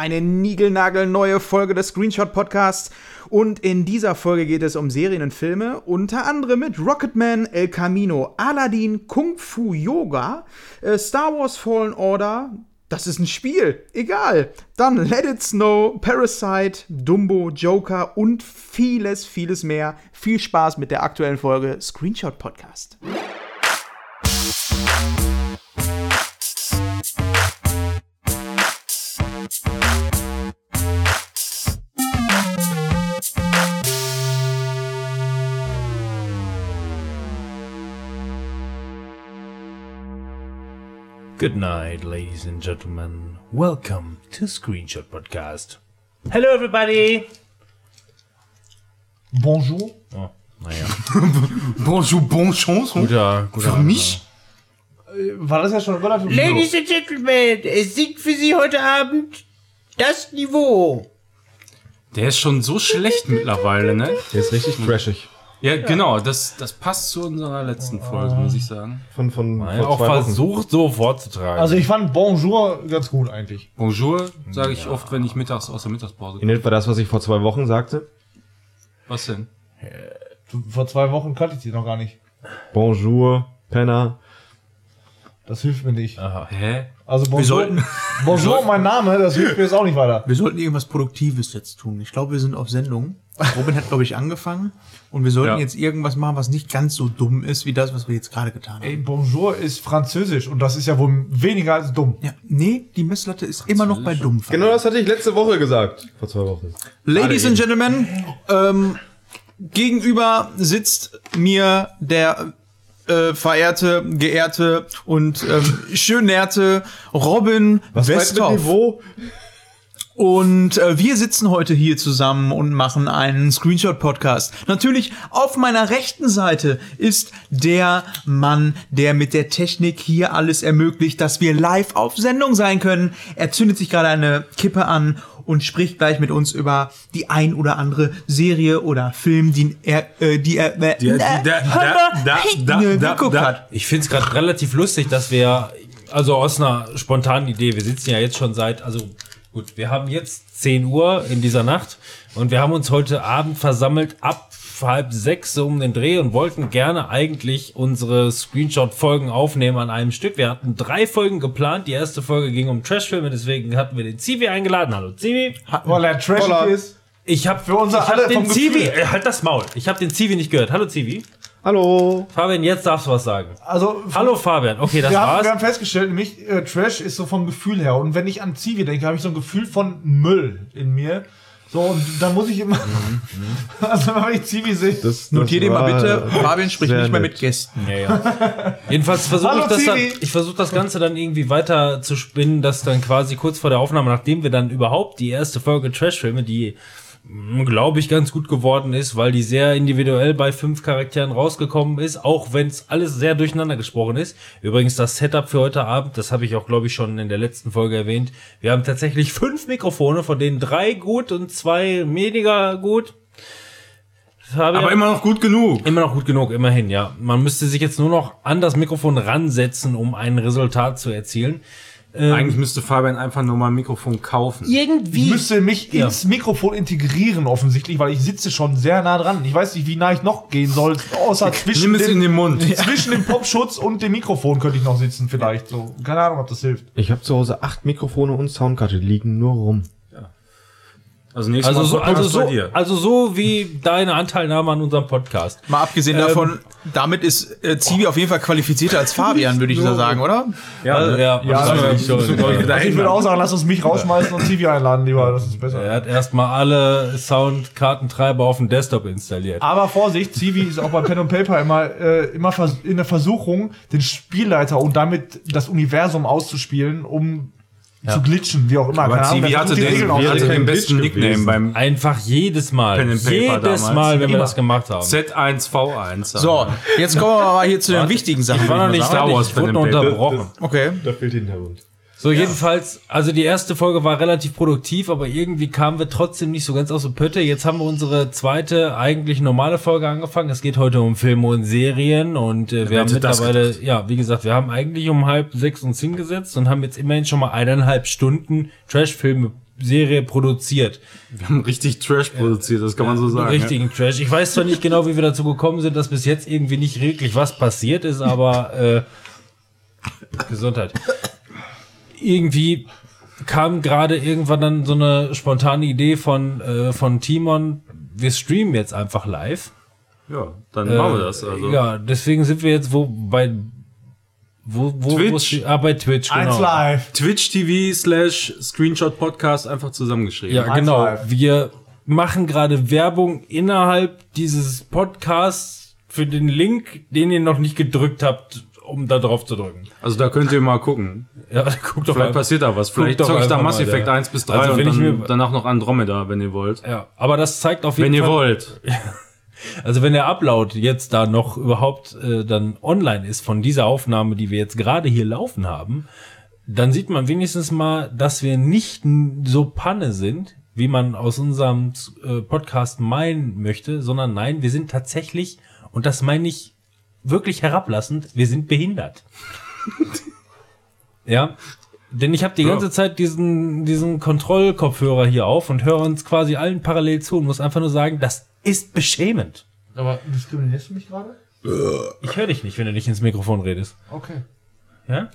eine niegelnagelneue Folge des Screenshot Podcasts. Und in dieser Folge geht es um Serien und Filme, unter anderem mit Rocketman, El Camino, Aladdin, Kung Fu Yoga, äh, Star Wars Fallen Order. Das ist ein Spiel. Egal. Dann Let It Snow, Parasite, Dumbo, Joker und vieles, vieles mehr. Viel Spaß mit der aktuellen Folge Screenshot Podcast. Good night, ladies and gentlemen. Welcome to Screenshot Podcast. Hello, everybody. Bonjour. Oh, naja. Bonjour, bon chance. Guter, guter. Für mich? War das ja schon relativ Ladies and Gentlemen, es singt für Sie heute Abend das Niveau. Der ist schon so schlecht mittlerweile, ne? Der ist richtig trashig. Ja, genau. Das, das passt zu unserer letzten Folge, muss ich sagen. Von, von vor auch versucht, so vorzutragen. Also ich fand Bonjour ganz gut eigentlich. Bonjour sage ich oft, wenn ich mittags aus der Mittagspause In komme. etwa das, was ich vor zwei Wochen sagte. Was denn? Du, vor zwei Wochen kannte ich die noch gar nicht. Bonjour, Penner. Das hilft mir nicht. Hä? Also Bonjour, sollten- Bonjour mein Name, das hilft mir jetzt auch nicht weiter. Wir sollten irgendwas Produktives jetzt tun. Ich glaube, wir sind auf Sendung. Robin hat, glaube ich, angefangen. Und wir sollten Ja. jetzt irgendwas machen, was nicht ganz so dumm ist, wie das, was wir jetzt gerade getan haben. Ey, Bonjour ist französisch und das ist ja wohl weniger als dumm. Ja, nee, die Messlatte ist immer noch bei dumm. Genau das hatte ich letzte Woche gesagt. Vor zwei Wochen. Ladies and Gentlemen, ähm, gegenüber sitzt mir der äh, verehrte, geehrte und ähm, schön nährte Robin Was du mit Westhoff. Niveau? Und äh, wir sitzen heute hier zusammen und machen einen Screenshot-Podcast. Natürlich auf meiner rechten Seite ist der Mann, der mit der Technik hier alles ermöglicht, dass wir live auf Sendung sein können. Er zündet sich gerade eine Kippe an und spricht gleich mit uns über die ein oder andere Serie oder Film, die er, äh, die er, äh, die- da- da- da- da- äh, da- geguckt da- hat. ich finde es gerade relativ lustig, dass wir, also aus einer spontanen Idee, wir sitzen ja jetzt schon seit, also gut, wir haben jetzt 10 Uhr in dieser Nacht und wir haben uns heute Abend versammelt ab halb sechs so um den Dreh und wollten gerne eigentlich unsere Screenshot-Folgen aufnehmen an einem Stück. Wir hatten drei Folgen geplant. Die erste Folge ging um Trashfilme, deswegen hatten wir den Zivi eingeladen. Hallo Zivi. Weil er trashig Voller- ist. Ich habe Für unser ich hab alle den Zivi, äh, halt das Maul. Ich habe den Zivi nicht gehört. Hallo Zivi. Hallo. Fabian, jetzt darfst du was sagen. Also Hallo Fabian. Okay, das wir haben, war's. wir haben festgestellt, nämlich äh, Trash ist so vom Gefühl her. Und wenn ich an Zivi denke, habe ich so ein Gefühl von Müll in mir. So, und dann muss ich immer. also wenn ich Zivi sehe. Das, das Notier dir mal bitte, Fabian spricht nicht mehr nett. mit Gästen. Ja, ja. Jedenfalls versuche ich das dann, ich versuche das Ganze dann irgendwie weiter zu spinnen, dass dann quasi kurz vor der Aufnahme, nachdem wir dann überhaupt die erste Folge Trashfilme, die glaube ich ganz gut geworden ist, weil die sehr individuell bei fünf Charakteren rausgekommen ist, auch wenn es alles sehr durcheinander gesprochen ist. Übrigens das Setup für heute Abend, das habe ich auch glaube ich schon in der letzten Folge erwähnt. Wir haben tatsächlich fünf Mikrofone, von denen drei gut und zwei weniger gut. Aber immer noch gut genug. Immer noch gut genug, immerhin, ja. Man müsste sich jetzt nur noch an das Mikrofon ransetzen, um ein Resultat zu erzielen. Eigentlich müsste Fabian einfach nur mal ein Mikrofon kaufen. Ich Irgendwie. müsste mich ins Mikrofon integrieren, offensichtlich, weil ich sitze schon sehr nah dran. Ich weiß nicht, wie nah ich noch gehen soll, außer zwischen, Nimm es in dem, den Mund. zwischen dem Popschutz und dem Mikrofon könnte ich noch sitzen, vielleicht. So, keine Ahnung, ob das hilft. Ich habe zu Hause acht Mikrofone und Soundkarte die liegen nur rum. Also nächstes Also so, Podcast also, so, bei dir. also so wie deine Anteilnahme an unserem Podcast. Mal abgesehen davon, damit ist äh, Zivi auf jeden Fall qualifizierter als Fabian, würde ich so sagen, oder? Ja, Also, ja, Ja, also, ich, Also ich würde auch sagen, lass uns mich rausschmeißen und TV einladen, lieber. Das ist besser. Er hat erstmal alle Soundkartentreiber auf dem Desktop installiert. Aber Vorsicht, Civi ist auch bei Pen and Paper immer, äh, immer in der Versuchung, den Spielleiter und damit das Universum auszuspielen, um zu glitchen, wie auch immer. Aber Keine Ahnung, Zivi der hatte den, Regeln hatte den besten Glitch Nickname gewesen. beim Einfach jedes Mal. Pen and Paper jedes damals. Mal, wenn wir das gemacht haben. Z1V1. So, jetzt kommen wir aber hier zu den wichtigen Sachen. Ich war noch nicht fertig, Wars ich wurde noch unterbrochen. Okay. Da fehlt der Hintergrund. So, jedenfalls, also die erste Folge war relativ produktiv, aber irgendwie kamen wir trotzdem nicht so ganz aus der Pötte. Jetzt haben wir unsere zweite, eigentlich normale Folge angefangen. Es geht heute um Filme und Serien und äh, wir haben mittlerweile, ja, wie gesagt, wir haben eigentlich um halb sechs uns hingesetzt und haben jetzt immerhin schon mal eineinhalb Stunden Trash-Filme Serie produziert. Wir haben richtig Trash produziert, das kann man so sagen. Richtigen Trash. Ich weiß zwar nicht genau, wie wir dazu gekommen sind, dass bis jetzt irgendwie nicht wirklich was passiert ist, aber äh, Gesundheit. Irgendwie kam gerade irgendwann dann so eine spontane Idee von, äh, von Timon, wir streamen jetzt einfach live. Ja, dann machen wir das. Äh, Also. Ja, deswegen sind wir jetzt wo bei wo, wo, Twitch? Wo, ah, bei Twitch, Eins genau. live. Twitch TV slash Screenshot Podcast einfach zusammengeschrieben. Ja, Eins genau. live. Wir machen gerade Werbung innerhalb dieses Podcasts für den Link, den ihr noch nicht gedrückt habt, um da drauf zu drücken. Also da könnt ihr mal gucken. Ja, guckt doch Vielleicht mal. passiert da was. Vielleicht zocke ich da Mass mal, Effect ja. 1 bis 3 Also, und wenn ich dann, mir- danach noch Andromeda, wenn ihr wollt. Ja, aber das zeigt auf jeden Wenn ihr Fall. wollt. Also wenn der Upload jetzt da noch überhaupt äh, dann online ist von dieser Aufnahme, die wir jetzt gerade hier laufen haben, dann sieht man wenigstens mal, dass wir nicht so Panne sind, wie man aus unserem äh, Podcast meinen möchte, sondern nein, wir sind tatsächlich, und das meine ich wirklich herablassend, wir sind behindert. ja, denn ich habe die ganze Zeit diesen, diesen Kontrollkopfhörer hier auf und höre uns quasi allen parallel zu und muss einfach nur sagen, das ist beschämend. Aber diskriminierst du mich gerade? Ich höre dich nicht, wenn du nicht ins Mikrofon redest. Okay. Ja?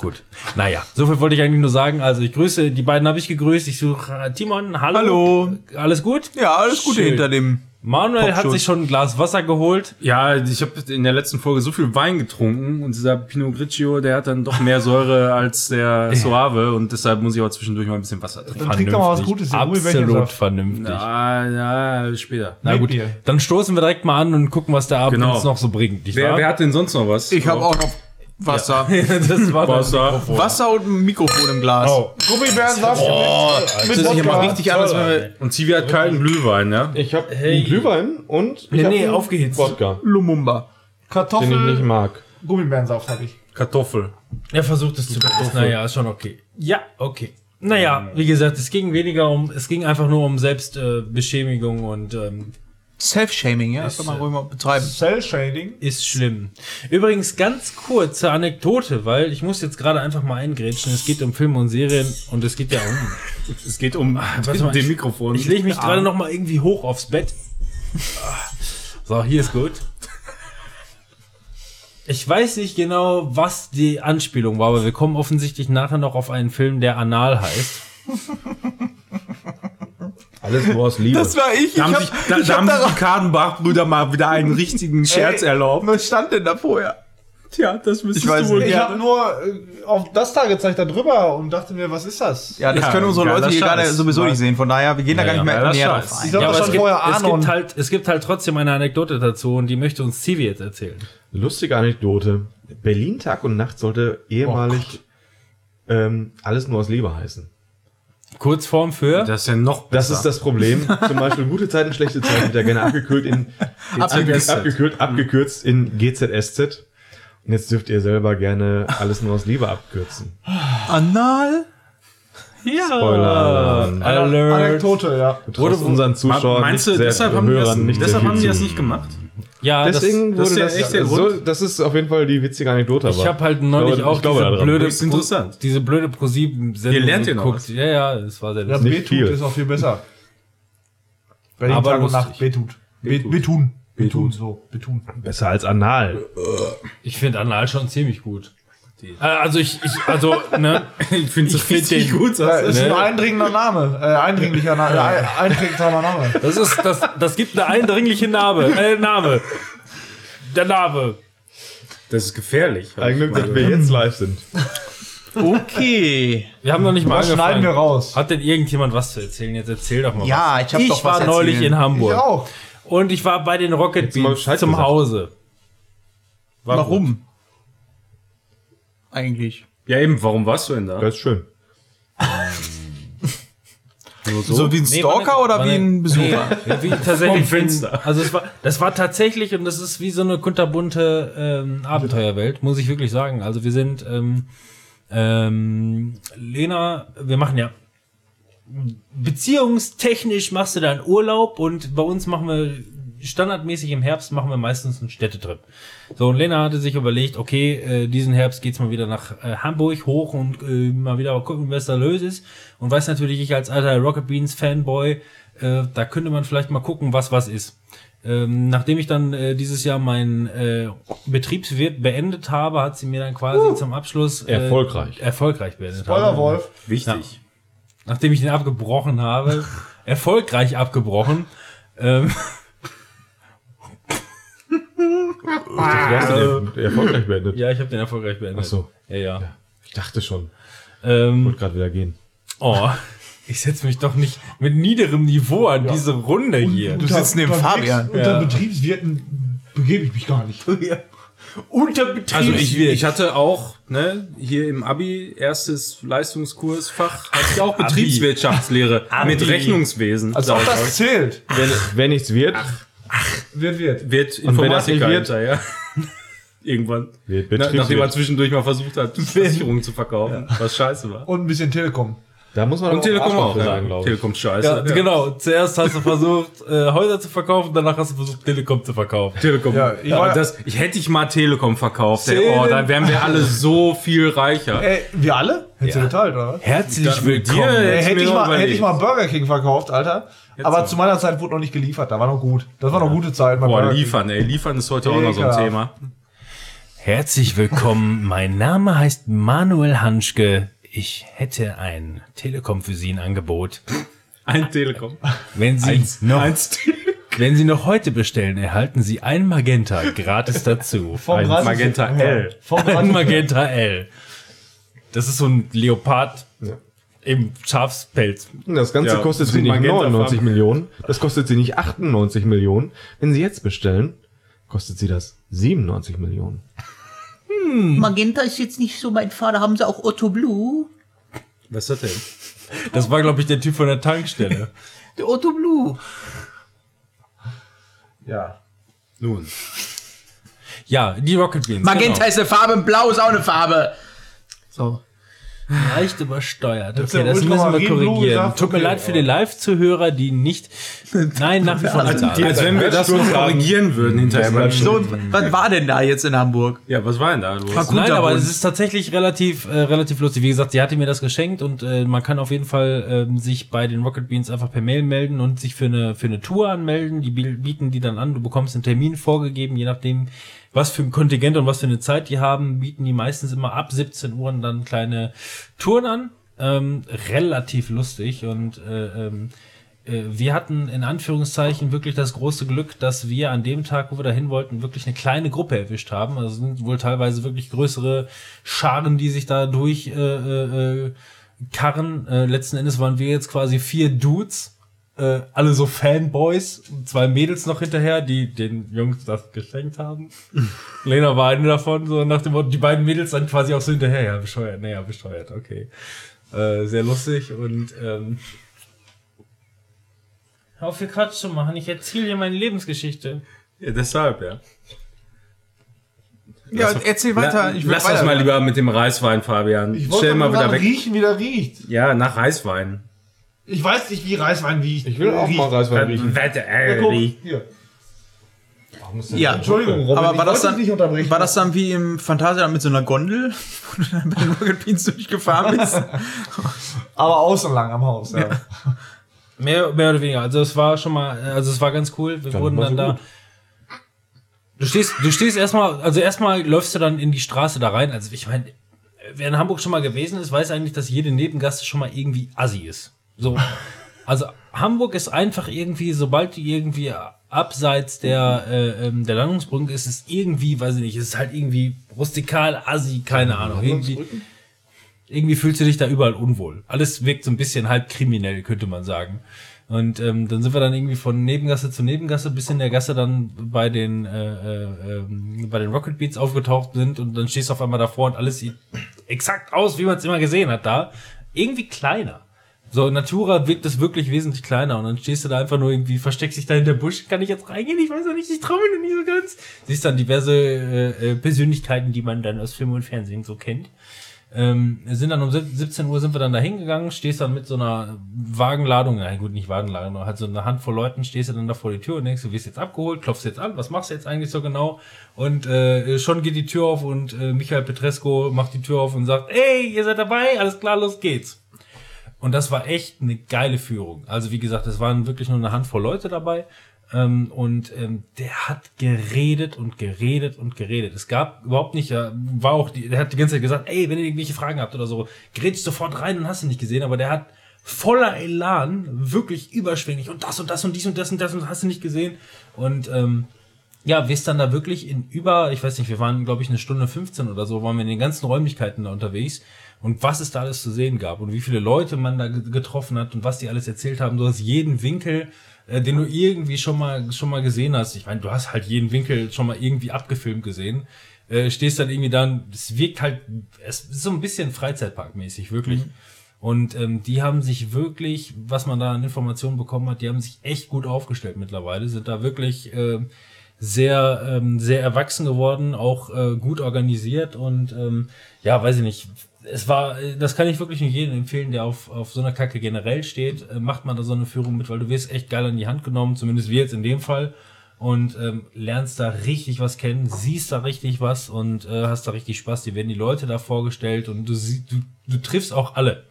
Gut. Naja, so viel wollte ich eigentlich nur sagen. Also ich grüße, die beiden habe ich gegrüßt. Ich suche äh, Timon. Hallo. Hallo. Alles gut? Ja, alles Gute hinter dem. Manuel hat sich schon ein Glas Wasser geholt. Ja, ich habe in der letzten Folge so viel Wein getrunken und dieser Pinot Grigio, der hat dann doch mehr Säure als der Soave und deshalb muss ich auch zwischendurch mal ein bisschen Wasser trinken. Dann trink doch mal was Vernünftig. Gutes. Absolut vernünftig. Ja, ja, später. Na gut, dann stoßen wir direkt mal an und gucken, was der Abend Genau. uns noch so bringt. Wer, wer hat denn sonst noch was? Ich habe auch noch Wasser. das war Wasser. Mikrofon. Wasser und ein Mikrofon im Glas. Oh. Gummibärensaft mit, mit Das ist hier mal richtig an, als wenn wir Und Zivi hat kalten Glühwein, ja? Ich habe Hey. einen Glühwein und ich Nee, nee, einen aufgehitzt. Wodka, Lumumba. den ich Kartoffel, nicht mag. Gummibärensaft habe ich. Kartoffel. Er versucht es zu bekommen. Naja, ist schon okay. Ja, okay. Naja, wie gesagt, es ging weniger um, es ging einfach nur um Selbstbeschämigung äh, und ähm, Self-Shaming, ja? Das kann man ruhig mal betreiben. Cell Shading. ist schlimm. Übrigens, ganz kurze Anekdote, weil ich muss jetzt gerade einfach mal eingrätschen. Es geht um Filme und Serien und es geht ja um. Es geht um warte mal, den Mikrofon. Ich lege mich gerade noch mal irgendwie hoch aufs Bett. So, hier ist gut. Ich weiß nicht genau, was die Anspielung war, aber wir kommen offensichtlich nachher noch auf einen Film, der Anal heißt. Alles nur aus Liebe. Das war ich. Da haben, ich sich, hab, da, ich da hab haben sich die Kadenbach-Brüder mal wieder einen richtigen Scherz erlaubt. Was stand denn da vorher? Tja, das müsstest Ich weiß du wohl nicht. Ich habe nur äh, auf das da gezeigt da drüber und dachte mir, was ist das? Ja, das Ja, können unsere geiler Leute hier gerade sowieso nicht sehen. Von daher, wir gehen da Ja, gar nicht mehr näher drauf Ich ein. glaub, Ja, das aber es schon gibt, vorher es, Ahnung. gibt halt, es gibt halt trotzdem eine Anekdote dazu und die möchte uns Zivi jetzt erzählen. Lustige Anekdote. Berlin Tag und Nacht sollte ehemalig ähm, alles nur aus Liebe heißen. Kurzform für. Das ist ja noch Das besser. ist das Problem. Zum Beispiel gute Zeiten, schlechte Zeiten wird ja gerne abgekühlt in, in GZSZ. abgekühlt, abgekürzt in GZSZ. Und jetzt dürft ihr selber gerne alles nur aus Liebe abkürzen. Anal? Ja. Spoiler. Alert. Anekdote, ja. Trotz unseren Zuschauern, Meinst du, nicht sehr, deshalb haben die das, Hörern nicht deshalb sehr haben die das nicht gemacht? Ja, Deswegen das wurde ist das, ja echt der so, Grund. das ist auf jeden Fall die witzige Anekdote. das, ich aber habe halt neulich ich glaube- auch ich glaube diese blöde, Höchst interessant. diese blöde Pro-7-Sendung Hier lernt ihr noch was. Ja, ja, das war sehr Ja, lustig. Nicht Betut viel. ist auch viel besser. Berlin Aber Tag und. Nacht, Betut. Be- Betun. Betun, so. Betun. besser als Anal. Ich finde Anal schon ziemlich gut. Äh, Also ich, ich also, ne, Ich finde Ich find den- gut. Ja, ist ein Ne? eindringender Name. Äh, eindringlicher Name. Ein, einträgsamer Name. das ist, das, das gibt eine eindringliche Name, äh, Name. Der Name. Das ist gefährlich. Eigentlich, dass wir jetzt live sind. Okay. Wir haben noch nicht mal Das schneiden wir angefangen. raus. Hat denn irgendjemand was zu erzählen? Jetzt erzähl doch mal Ja, was. ich hab doch was war neulich erzählen. in Hamburg. Ich auch. Und ich war bei den Rocket Beans zum gesagt. Hause. War gut. Warum? Eigentlich. Ja, eben, warum warst du denn da? Das ist schön. Nur so? So wie ein Nee, Stalker war eine- oder war wie ein Besucher? Nee, wie tatsächlich. Vom Fenster. Also es war, das war tatsächlich und das ist wie so eine kunterbunte ähm, Abenteuerwelt, muss ich wirklich sagen. Also wir sind ähm, ähm, Lena, wir machen ja beziehungstechnisch machst du da einen Urlaub und bei uns machen wir standardmäßig im Herbst machen wir meistens einen Städtetrip. So, und Lena hatte sich überlegt, okay, äh, diesen Herbst geht's mal wieder nach äh, Hamburg hoch und äh, mal wieder gucken, was da los ist. Und weiß natürlich, ich als alter Rocket Beans Fanboy, äh, da könnte man vielleicht mal gucken, was was ist. Ähm, nachdem ich dann äh, dieses Jahr meinen äh, Betriebswirt beendet habe, hat sie mir dann quasi zum Abschluss äh, Erfolgreich. erfolgreich beendet. Haben. Wolf. Wichtig. Nachdem ich den abgebrochen habe, erfolgreich abgebrochen. Ähm, Du hast den erfolgreich beendet. ja, ich habe den erfolgreich beendet. Ach so. Ja, ja. Ich dachte schon. Ähm, Wollte gerade wieder gehen. oh, ich setze mich doch nicht mit niederem Niveau an diese Runde hier. Du sitzt neben Fabian. Unter Ja. Betriebswirten begebe ich mich gar nicht. Unter Betrieb. Also ich, ich hatte auch, ne, hier im Abi, erstes Leistungskursfach, hatte ich auch Betriebswirtschaftslehre mit Rechnungswesen. Als Sag ob ich das zählt. Wenn, wenn nichts wird, Wird, wird. wird nicht Informatiker wird? hinterher. Irgendwann. wird Na, nachdem man zwischendurch mal versucht hat, Versicherungen zu verkaufen, was scheiße war. Und ein bisschen Telekom. Da muss man Und Telekom auch, für ja. sein, glaube ich. Telekom scheiße. Ja, genau. Zuerst hast du versucht, äh, Häuser zu verkaufen, danach hast du versucht, Telekom zu verkaufen. Telekom. Ja, Ja, ich war- das, ich hätte ich mal Telekom verkauft. Ey, oh, dann wären wir alle so viel reicher. Ey, wir alle? Hättest du geteilt, oder? Herzlich willkommen. dir- hätte, ich mal, hätte ich mal Burger King verkauft, Alter. Aber so. zu meiner Zeit wurde noch nicht geliefert. Da war noch gut. Das war noch gute Zeit. Boah, liefern, ey. Liefern ist heute auch noch so ein. Thema. Herzlich willkommen. Mein Name heißt Manuel Hanschke. Ich hätte ein Telekom für Sie in Angebot. Ein Telekom. Wenn Sie noch, Eins wenn Sie noch heute bestellen, erhalten Sie ein Magenta gratis dazu. Vom Ein Magenta L. Vom Ein Magenta L. Das ist so ein Leopard im Schafspelz. Das Ganze Ja, kostet sie nicht Magenta 99 Farben. Millionen, das kostet sie nicht 98 Millionen. Wenn sie jetzt bestellen, kostet sie das 97 Millionen. Magenta ist jetzt nicht so mein. Da haben sie auch Otto Blue. Was ist das denn? Das war, glaube ich, der Typ von der Tankstelle. Der Otto Blue. Ja. Nun. Ja, die Rocket Beans. Magenta genau. ist eine Farbe, Blau ist auch eine Farbe. So. Leicht übersteuert. Okay, das müssen wir korrigieren. Tut mir okay, leid für die Live-Zuhörer, die nicht. Nein, nach wie vor nicht da. Als wenn wir das noch korrigieren würden hinterher. So, was war denn da jetzt in Hamburg? Ja, was war denn da los? War gut. Nein, aber es ist tatsächlich relativ, äh, relativ lustig. Wie gesagt, sie hatte mir das geschenkt und äh, man kann auf jeden Fall ähm, sich bei den Rocket Beans einfach per Mail melden und sich für eine, für eine Tour anmelden. Die bieten die dann an. Du bekommst einen Termin vorgegeben, je nachdem, was für ein Kontingent und was für eine Zeit die haben, bieten die meistens immer ab 17 Uhr dann kleine Touren an. Ähm, relativ lustig und äh, ähm, äh, wir hatten in Anführungszeichen wirklich das große Glück, dass wir an dem Tag, wo wir dahin wollten, wirklich eine kleine Gruppe erwischt haben. Also sind wohl teilweise wirklich größere Scharen, die sich da durch äh, äh, äh, karren. Äh, letzten Endes waren wir jetzt quasi vier Dudes, äh, alle so Fanboys, und zwei Mädels noch hinterher, die den Jungs das geschenkt haben. Lena war eine davon, so nach dem Motto, die beiden Mädels dann quasi auch so hinterher, ja, bescheuert, naja, bescheuert, okay. Äh, sehr lustig und ähm, Hör auf, viel Quatsch zu machen. Ich erzähle dir meine Lebensgeschichte. Ja, deshalb, ja. Ja, erzähl weiter. La- Lass das mal lieber mit dem Reiswein, Fabian. Ich wollte Stell mal mal wieder weg. riechen, wie der riecht. Ja, nach Reiswein. Ich weiß nicht, wie Reiswein riecht. Ich will auch mal Reiswein riechen. Wette, Ja, guck, ey. hier. Ja, Entschuldigung, Robin, aber ich war das, wollte dann, dich nicht unterbrechen. war das dann wie im Phantasialand mit so einer Gondel, wo du dann bei den Rocket Beans durchgefahren bist? Aber außen lang am Haus, ja. Mehr, mehr oder weniger. Also es war schon mal, also es war ganz cool. Wir wurden war dann so da. gut. Du stehst, du stehst erstmal, also erstmal läufst du dann in die Straße da rein. Also ich meine, wer in Hamburg schon mal gewesen ist, weiß eigentlich, dass jede Nebengasse schon mal irgendwie assi ist. So. Also Hamburg ist einfach irgendwie, sobald du irgendwie abseits der, äh, ähm, der Landungsbrücke ist, ist irgendwie, weiß ich nicht, ist halt irgendwie rustikal, assi, keine Ahnung. Irgendwie, irgendwie fühlst du dich da überall unwohl. Alles wirkt so ein bisschen halb kriminell, könnte man sagen. Und ähm, dann sind wir dann irgendwie von Nebengasse zu Nebengasse bis in der Gasse dann bei den äh, äh, ähm, bei den Rocket Beats aufgetaucht sind und dann stehst du auf einmal davor und alles sieht exakt aus, wie man es immer gesehen hat da. Irgendwie kleiner. So, Natura wirkt es wirklich wesentlich kleiner und dann stehst du da einfach nur irgendwie, versteckst dich da hinter Busch, kann ich jetzt reingehen? Ich weiß noch nicht, ich traue mich noch nicht so ganz. Siehst dann diverse äh, äh, Persönlichkeiten, die man dann aus Film und Fernsehen so kennt. Ähm, sind dann um 17 Uhr sind wir dann da hingegangen, stehst dann mit so einer Wagenladung, nein gut, nicht Wagenladung, halt so eine Handvoll Leuten, stehst du dann da vor die Tür und denkst, du wirst jetzt abgeholt, klopfst jetzt an, was machst du jetzt eigentlich so genau? Und äh, schon geht die Tür auf und äh, Michael Petresco macht die Tür auf und sagt, ey, ihr seid dabei, alles klar, los geht's. Und das war echt eine geile Führung. Also wie gesagt, es waren wirklich nur eine Handvoll Leute dabei. Ähm, und ähm, der hat geredet und geredet und geredet. Es gab überhaupt nicht, äh, war auch, die, der hat die ganze Zeit gesagt, ey, wenn ihr irgendwelche Fragen habt oder so, grätsch sofort rein und hast du nicht gesehen, aber der hat voller Elan, wirklich überschwänglich und das und das und dies und das und das und hast du nicht gesehen. Und ähm, ja, wir ist dann da wirklich in über, ich weiß nicht, wir waren, glaube ich, eine Stunde 15 oder so, waren wir in den ganzen Räumlichkeiten da unterwegs und was es da alles zu sehen gab und wie viele Leute man da ge- getroffen hat und was die alles erzählt haben, du hast jeden Winkel, äh, den du irgendwie schon mal schon mal gesehen hast. Ich meine, du hast halt jeden Winkel schon mal irgendwie abgefilmt gesehen. Äh, stehst dann irgendwie dann, es wirkt halt, es ist so ein bisschen Freizeitparkmäßig, wirklich. Und ähm, die haben sich wirklich, was man da an Informationen bekommen hat, die haben sich echt gut aufgestellt mittlerweile, sind da wirklich äh, sehr, ähm, sehr erwachsen geworden, auch äh, gut organisiert und ähm, ja, weiß ich nicht. Es war, das kann ich wirklich nicht jedem empfehlen, der auf, auf so einer Kacke generell steht. Äh, macht man da so eine Führung mit, weil du wirst echt geil an die Hand genommen, zumindest wir jetzt in dem Fall. Und ähm, lernst da richtig was kennen, siehst da richtig was und äh, hast da richtig Spaß. Dir werden die Leute da vorgestellt und du, sie- du, du triffst auch alle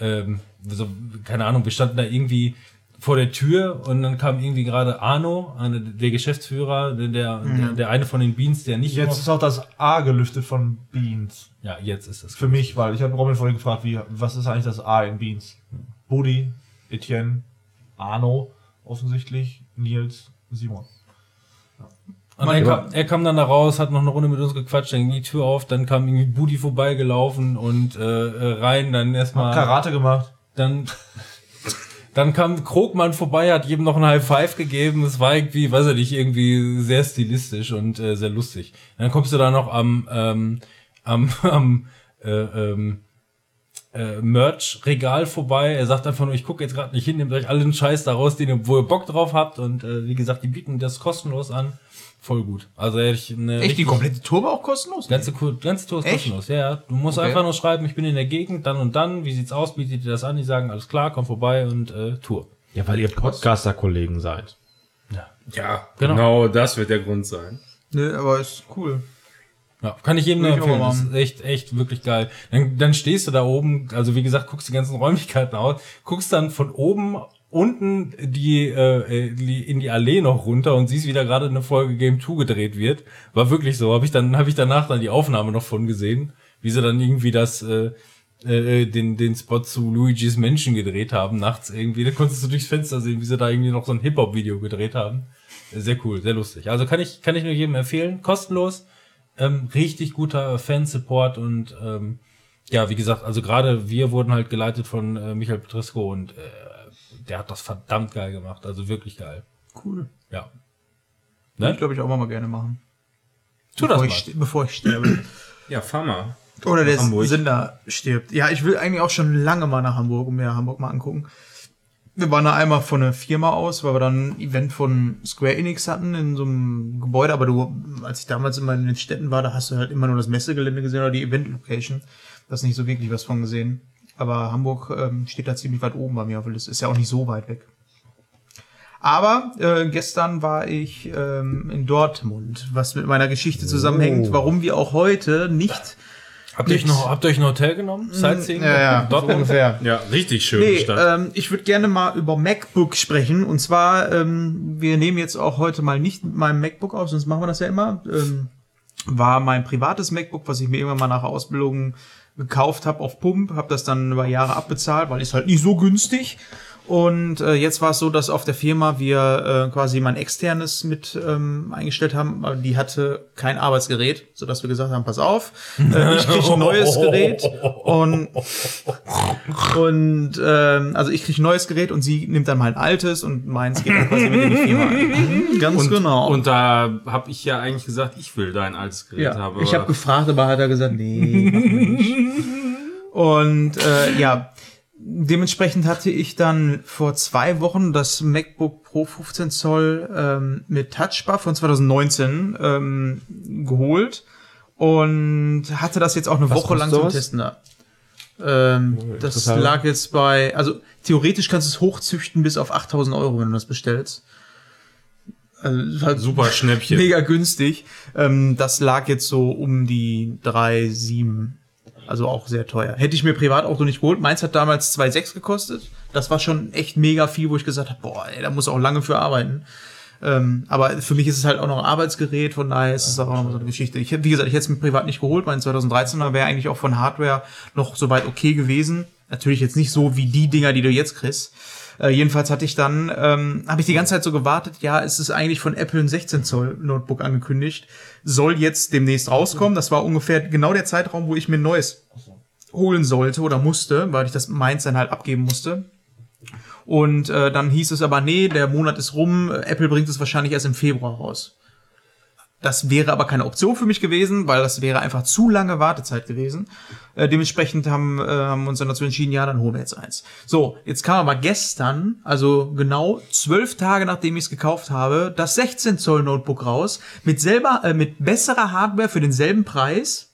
ähm, so, keine Ahnung, wir standen da irgendwie vor der Tür und dann kam irgendwie gerade Arno, eine, der Geschäftsführer, der, der, der, der eine von den Beans, der nicht Jetzt ist auch das A gelüftet von Beans. ja, jetzt ist es. Für mich, weil ich habe Robin vorhin gefragt, wie, was ist eigentlich das A in Beans? Buddy, Etienne, Arno, offensichtlich, Nils, Simon. Und er kam, er kam dann da raus, hat noch eine Runde mit uns gequatscht, dann ging die Tür auf, dann kam irgendwie Budi vorbeigelaufen und äh, äh, rein, dann erstmal, Karate gemacht. dann dann kam Krogmann vorbei, hat jedem noch ein High Five gegeben. Es war irgendwie, weiß ich nicht, irgendwie sehr stilistisch und äh, sehr lustig. Dann kommst du da noch am ähm, am, am äh, ähm, äh, Merch-Regal vorbei. Er sagt einfach nur, ich gucke jetzt gerade nicht hin, nehmt euch allen Scheiß daraus, den ihr, wo ihr Bock drauf habt. Und äh, wie gesagt, die bieten das kostenlos an. Voll gut. Also hätte ich eine Echt, die komplette Tour war auch kostenlos? Ganze, Kur- ganze Tour ist Echt? kostenlos, ja, ja. Du musst Okay. einfach nur schreiben, ich bin in der Gegend, dann und dann, wie sieht's aus, bietet dir das an, die sagen, alles klar, komm vorbei und äh, Tour. Ja, weil ihr Podcaster-Kollegen seid. Ja, Genau. genau. das wird der Grund sein. Nö, aber ist cool. Ja, kann ich jedem nur empfehlen. Das ist echt, echt wirklich geil. Dann, dann stehst du da oben, also wie gesagt, guckst die ganzen Räumlichkeiten aus, guckst dann von oben unten die, äh, die in die Allee noch runter und siehst, wie da gerade eine Folge Game 2 gedreht wird. War wirklich so. Habe ich dann, habe ich danach dann die Aufnahme noch von gesehen, wie sie dann irgendwie das äh, äh, den, den Spot zu Luigi's Menschen gedreht haben, nachts irgendwie. Da konntest du durchs Fenster sehen, wie sie da irgendwie noch so ein Hip-Hop-Video gedreht haben. Sehr cool, sehr lustig. Also kann ich, kann ich nur jedem empfehlen. Kostenlos. Ähm, richtig guter Fansupport und ähm, ja, wie gesagt, also gerade wir wurden halt geleitet von äh, Michael Petrisco und äh, der hat das verdammt geil gemacht. Also wirklich geil. Cool. Ja. Würde Ne? ich, glaube ich, auch mal gerne machen. Tu das bevor, mal. ich, bevor ich sterbe. Ja, fahr mal. Oder der Hamburg. Sender stirbt. Ja, ich will eigentlich auch schon lange mal nach Hamburg und mir Hamburg mal angucken. Wir waren da einmal von einer Firma aus, weil wir dann ein Event von Square Enix hatten in so einem Gebäude. Aber du, als ich damals immer in den Städten war, da hast du halt immer nur das Messegelände gesehen oder die Event-Location. Das ist nicht so wirklich was von gesehen. Aber Hamburg ähm, steht da ziemlich weit oben bei mir, weil das ist ja auch nicht so weit weg. Aber äh, gestern war ich ähm, in Dortmund, was mit meiner Geschichte zusammenhängt, warum wir auch heute nicht Habt ihr euch noch, habt ihr euch ein Hotel genommen? Sightseeing? ja, ja, so Dortmund? ungefähr. Ja, richtig schön. Nee, Stadt. ähm, ich würde gerne mal über MacBook sprechen. Und zwar, ähm, wir nehmen jetzt auch heute mal nicht mit meinem MacBook auf, sonst machen wir das ja immer. Ähm, war mein privates MacBook, was ich mir irgendwann mal nach der Ausbildung gekauft habe auf Pump, habe das dann über Jahre abbezahlt, weil ist halt nicht so günstig. Und äh, jetzt war es so, dass auf der Firma wir äh, quasi mein externes mit ähm, eingestellt haben, aber die hatte kein Arbeitsgerät, sodass wir gesagt haben, pass auf, äh, ich kriege ein neues Gerät und und ähm, also ich kriege ein neues Gerät und sie nimmt dann mein altes und meins geht dann quasi mit in die Firma. ein. Ganz und, genau. Und da habe ich ja eigentlich gesagt, ich will dein altes Gerät ja, haben. ich habe gefragt, aber hat er gesagt, nee, wir nicht. Und äh, ja, dementsprechend hatte ich dann vor zwei Wochen das MacBook Pro 15 Zoll ähm, mit Touchbar von 2019 ähm, geholt. und hatte das jetzt auch eine Woche kostet lang zum? Testen da. Ähm, das interessant. lag jetzt bei, also theoretisch kannst du es hochzüchten bis auf 8000 Euro, wenn du das bestellst. Also, halt Super Schnäppchen. mega günstig. Ähm, das lag jetzt so um die 3, 7. Also auch sehr teuer. Hätte ich mir privat auch so nicht geholt. Meins hat damals 2,6 gekostet. Das war schon echt mega viel, wo ich gesagt habe, boah, ey, da muss auch lange für arbeiten. Ähm, aber für mich ist es halt auch noch ein Arbeitsgerät, von daher ist es auch noch so eine Geschichte. Ich, wie gesagt, ich hätte es mir privat nicht geholt. Mein 2013er wäre eigentlich auch von Hardware noch soweit okay gewesen. Natürlich jetzt nicht so wie die Dinger, die du jetzt kriegst. Äh, jedenfalls hatte ich dann, ähm, habe ich die ganze Zeit so gewartet, ja, es ist eigentlich von Apple ein 16 Zoll Notebook angekündigt, soll jetzt demnächst rauskommen. Das war ungefähr genau der Zeitraum, wo ich mir ein neues holen sollte oder musste, weil ich das meins dann halt abgeben musste. Und äh, dann hieß es aber, nee, der Monat ist rum, Apple bringt es wahrscheinlich erst im Februar raus. Das wäre aber keine Option für mich gewesen, weil das wäre einfach zu lange Wartezeit gewesen. Äh, dementsprechend haben, äh, haben uns dann dazu entschieden, ja, dann holen wir jetzt eins. So, jetzt kam aber gestern, also genau zwölf Tage nachdem ich es gekauft habe, das 16 Zoll Notebook raus mit selber, äh, mit besserer Hardware für denselben Preis.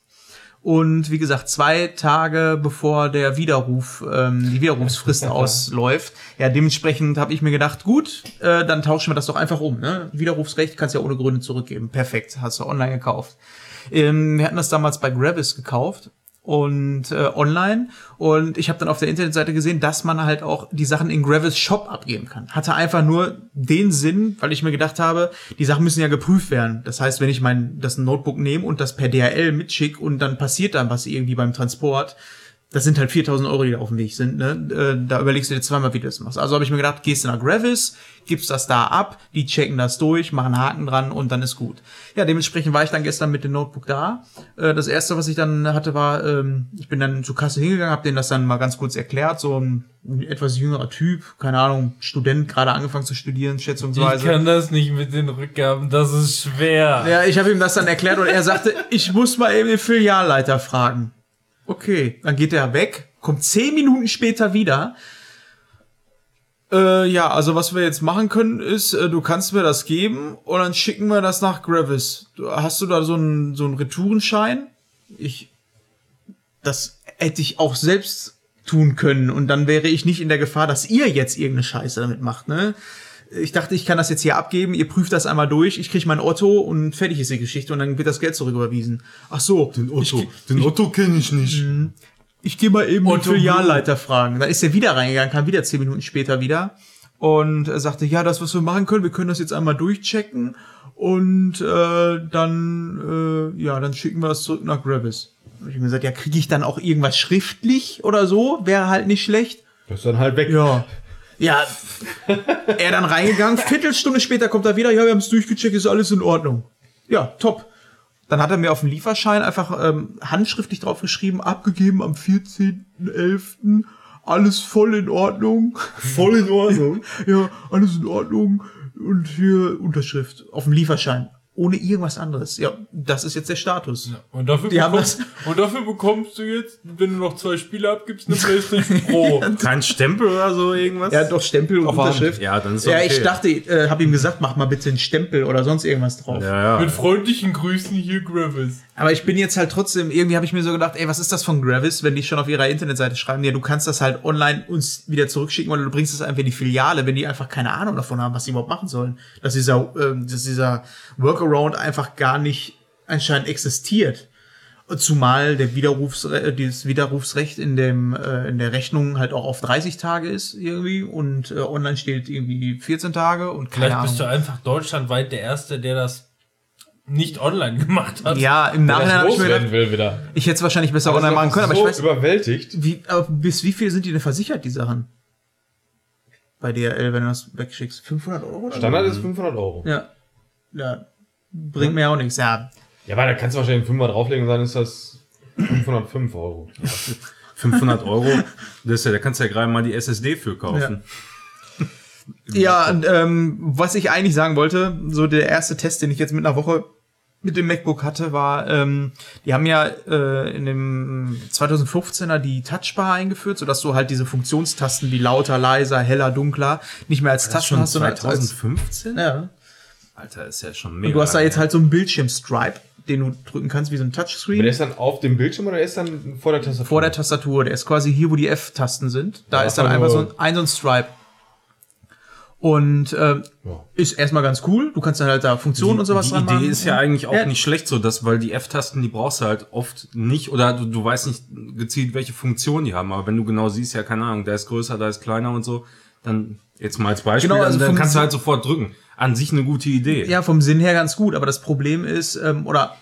Und wie gesagt, zwei Tage bevor der Widerruf, ähm, die Widerrufsfrist ausläuft. Ja, dementsprechend habe ich mir gedacht, gut, äh, dann tauschen wir das doch einfach um. Ne? Widerrufsrecht kannst du ja ohne Gründe zurückgeben. Perfekt, hast du online gekauft. Ähm, wir hatten das damals bei Gravis gekauft und äh, online und ich habe dann auf der Internetseite gesehen, dass man halt auch die Sachen in Gravis Shop abgeben kann. Hatte einfach nur den Sinn, weil ich mir gedacht habe, die Sachen müssen ja geprüft werden. Das heißt, wenn ich mein das Notebook nehme und das per DHL mitschick und dann passiert dann was irgendwie beim Transport, das sind halt 4000 Euro, die da auf dem Weg sind. Ne? Äh, da überlegst du dir zweimal, wie du das machst. Also habe ich mir gedacht, gehst du nach Gravis, gibst das da ab, die checken das durch, machen Haken dran und dann ist gut. Ja, dementsprechend war ich dann gestern mit dem Notebook da. Äh, das erste, was ich dann hatte, war, ähm, ich bin dann zur Kasse hingegangen, habe denen das dann mal ganz kurz erklärt. So ein, etwas jüngerer Typ, keine Ahnung, Student, gerade angefangen zu studieren, Ich schätzungsweise. kann das nicht mit den Rückgaben, das ist schwer. Ja, ich habe ihm das dann erklärt und er sagte, ich muss mal eben den Filialleiter fragen. Okay, dann geht er weg, kommt zehn Minuten später wieder. Äh, ja, also was wir jetzt machen können ist, äh, du kannst mir das geben und dann schicken wir das nach Gravis. Du, hast du da so einen so einen Retourenschein? Ich, das hätte ich auch selbst tun können und dann wäre ich nicht in der Gefahr, dass ihr jetzt irgendeine Scheiße damit macht, ne? Ich dachte, ich kann das jetzt hier abgeben, ihr prüft das einmal durch, ich krieg mein Otto und fertig ist die Geschichte und dann wird das Geld zurücküberwiesen. Ach so, den Otto, Den Otto kenne ich nicht. ich gehe mal eben den Otto Filialleiter fragen. Da ist er wieder reingegangen, kam wieder zehn Minuten später wieder und er sagte, ja, das, was wir machen können, wir können das jetzt einmal durchchecken und äh, dann, äh, ja, dann schicken wir das zurück nach Gravis. Hab ich ihm gesagt, ja, kriege ich dann auch irgendwas schriftlich oder so? Wäre halt nicht schlecht. Das ist dann halt weg. Ja. Ja, er dann reingegangen, Viertelstunde später kommt er wieder, ja, wir haben es durchgecheckt, ist alles in Ordnung. Ja, top. Dann hat er mir auf dem Lieferschein einfach ähm, handschriftlich draufgeschrieben, abgegeben am 14.11. Alles voll in Ordnung. Voll in Ordnung. ja, alles in Ordnung. Und hier Unterschrift auf dem Lieferschein. Ohne irgendwas anderes. Ja, das ist jetzt der Status. Und dafür, Die haben bekommst, und dafür bekommst du jetzt, wenn du noch zwei Spiele abgibst, eine Playstation Pro. Kein Stempel oder so irgendwas? Ja, doch Stempel und Auf der Hand. Unterschrift. Ja, dann ist Ja, okay. ich dachte, äh, habe ihm gesagt, mach mal bitte einen Stempel oder sonst irgendwas drauf. Ja, Mit ja. freundlichen Grüßen hier, Gravis. Aber ich bin jetzt halt trotzdem, irgendwie habe ich mir so gedacht, ey, was ist das von Gravis, wenn die schon auf ihrer Internetseite schreiben, ja, du kannst das halt online uns wieder zurückschicken oder du bringst es einfach in die Filiale, wenn die einfach keine Ahnung davon haben, was sie überhaupt machen sollen. Dass dieser, ähm, dass dieser Workaround einfach gar nicht anscheinend existiert. Zumal der Widerrufsre dieses Widerrufsrecht in dem äh, in der Rechnung halt auch auf 30 Tage ist irgendwie und äh, online steht irgendwie 14 Tage und keine Vielleicht Ahnung. bist du einfach deutschlandweit der Erste, der das nicht online gemacht hat. ja, im Nachhinein habe ich mir gedacht, will wieder. ich hätte es wahrscheinlich besser online machen können, aber so ich weiß überwältigt. Wie, aber bis wie viel sind die denn versichert, die Sachen? Bei DRL, wenn du das wegschickst. 500 Euro? Oder? Standard ist 500 Euro. Ja. Ja. Bringt mir auch nichts. Ja. Ja, aber da kannst du wahrscheinlich einen Fünfer drauflegen und dann ist das 505 Euro. 500 Euro, das ist ja, da kannst du ja gerade mal die SSD für kaufen. Ja, und, ähm, was ich eigentlich sagen wollte, so der erste Test, den ich jetzt mit einer Woche mit dem MacBook hatte, war, ähm, die haben ja äh, in dem 2015er die Touchbar eingeführt, sodass du halt diese Funktionstasten wie lauter, leiser, heller, dunkler nicht mehr als Tasten schon hast, sondern als, als 2015? ja. Alter, ist ja schon mega. Und du hast da jetzt halt so einen Bildschirmstripe. den du drücken kannst, wie so ein Aber der Touchscreen. ist dann auf dem Bildschirm oder ist dann vor der Tastatur? Vor der Tastatur. Der ist quasi hier, wo die F-Tasten sind. Da Ja, ist dann einfach so ein, ein, so ein Stripe. Und ähm, Ja. ist erstmal ganz cool. Du kannst dann halt da Funktionen und sowas die dran Idee machen. ist ja eigentlich auch Ja. nicht schlecht so, dass, weil die F-Tasten, die brauchst du halt oft nicht oder du, du weißt nicht gezielt, welche Funktion die haben. Aber wenn du genau siehst, ja, keine Ahnung, da ist größer, da ist kleiner und so, dann jetzt mal als Beispiel, Genau, also dann, kannst du halt sofort drücken. An sich eine gute Idee. Ja, vom Sinn her ganz gut, aber das Problem ist, ähm, oder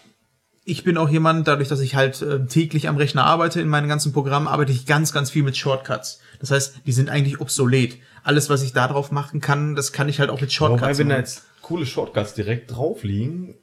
ich bin auch jemand, dadurch, dass ich halt äh, täglich am Rechner arbeite, in meinen ganzen Programmen, arbeite ich ganz, ganz viel mit Shortcuts. Das heißt, die sind eigentlich obsolet. Alles, was ich da drauf machen kann, das kann ich halt auch mit Shortcuts Wobei, wenn da machen. jetzt coole Shortcuts direkt drauf liegen,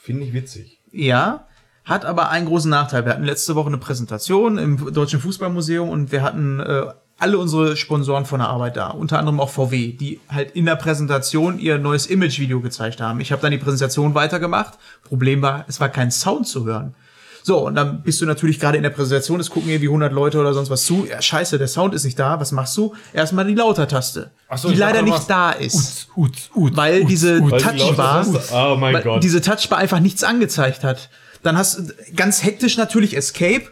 finde ich witzig. Ja, hat aber einen großen Nachteil. Wir hatten letzte Woche eine Präsentation im Deutschen Fußballmuseum und wir hatten äh, alle unsere Sponsoren von der Arbeit da, unter anderem auch VW, die halt in der Präsentation ihr neues Image-Video gezeigt haben. Ich habe dann die Präsentation weitergemacht. Problem war, es war kein Sound zu hören. So, und dann bist du natürlich gerade in der Präsentation, es gucken irgendwie 100 Leute oder sonst was zu. Ja, scheiße, der Sound ist nicht da. Was machst du? Erstmal die Lauter-Taste, so, die leider nicht da ist. Uts, uts, weil diese Weil die Touchbar, oh diese Touchbar einfach nichts angezeigt hat. Dann hast du ganz hektisch natürlich Escape,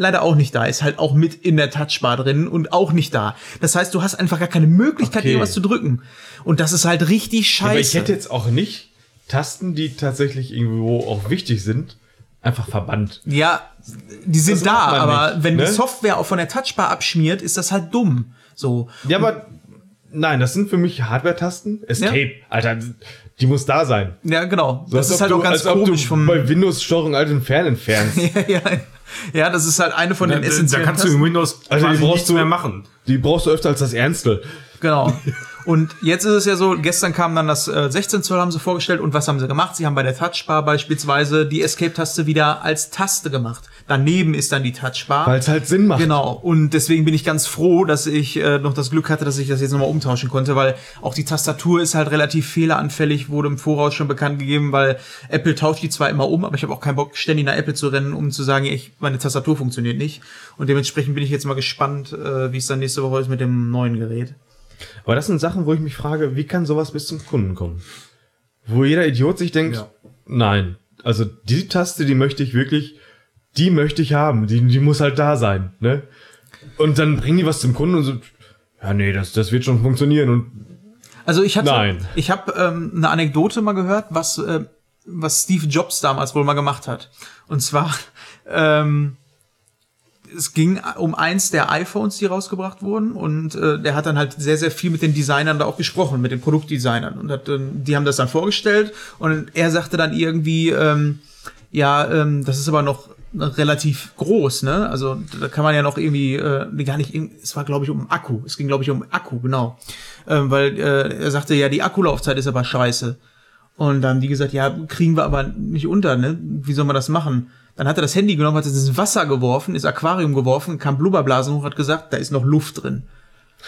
leider auch nicht da, ist halt auch mit in der Touchbar drin und auch nicht da. Das heißt, du hast einfach gar keine Möglichkeit, Okay. irgendwas zu drücken. Und das ist halt richtig scheiße. Aber ich hätte jetzt auch nicht Tasten, die tatsächlich irgendwo auch wichtig sind, einfach verbannt. ja, die sind Das da, aber nicht, wenn ne? die Software auch von der Touchbar abschmiert, ist das halt dumm. So. Ja, aber nein, das sind für mich Hardware-Tasten. Escape, Alter, die muss da sein. Ja, genau. So, das ist halt ob auch du, ganz als ob komisch du vom. bei Windows Steuerung alt entfernen entfernst. ja, ja, ja, das ist halt eine von Da, den da, da essentiellen kannst du in Tasten. Windows Also die quasi brauchst du- mehr machen. Die brauchst du öfter als das Ernste. Genau. Und jetzt ist es ja so, gestern kam dann das äh, 16 Zoll haben sie vorgestellt und was haben sie gemacht? Sie haben bei der Touchbar beispielsweise die Escape-Taste wieder als Taste gemacht. Daneben ist dann die Touchbar. Weil es halt Sinn macht. Genau, und deswegen bin ich ganz froh, dass ich äh, noch das Glück hatte, dass ich das jetzt nochmal umtauschen konnte, weil auch die Tastatur ist halt relativ fehleranfällig, wurde im Voraus schon bekannt gegeben, weil Apple tauscht die zwar immer um, aber ich habe auch keinen Bock, ständig nach Apple zu rennen, um zu sagen, ich, meine Tastatur funktioniert nicht. Und dementsprechend bin ich jetzt mal gespannt, äh, wie es dann nächste Woche ist mit dem neuen Gerät. Aber das sind Sachen, wo ich mich frage, wie kann sowas bis zum Kunden kommen? Wo jeder Idiot sich denkt, Ja. nein, also die Taste, die möchte ich wirklich, die möchte ich haben, die, die muss halt da sein, ne? Und dann bringen die was zum Kunden und so, ja, nee, das, das wird schon funktionieren und Also ich hatte, Nein. ich habe ähm, eine Anekdote mal gehört, was äh, was Steve Jobs damals wohl mal gemacht hat. Und zwar ähm, es ging um eins der iPhones, die rausgebracht wurden, und äh, der hat dann halt sehr sehr viel mit den Designern da auch gesprochen, mit den Produktdesignern, und hat, dann die haben das dann vorgestellt, und er sagte dann irgendwie, ähm, ja, ähm, das ist aber noch relativ groß, ne? Also da kann man ja noch irgendwie äh, gar nicht, es war glaube ich um Akku, es ging glaube ich um Akku, genau, ähm, weil äh, er sagte ja, die Akkulaufzeit ist aber scheiße. Und dann die gesagt, ja, kriegen wir aber nicht unter, ne? Wie soll man das machen? Dann hat er das Handy genommen, hat es ins Wasser geworfen, ins Aquarium geworfen, kam Blubberblasen hoch, hat gesagt, da ist noch Luft drin.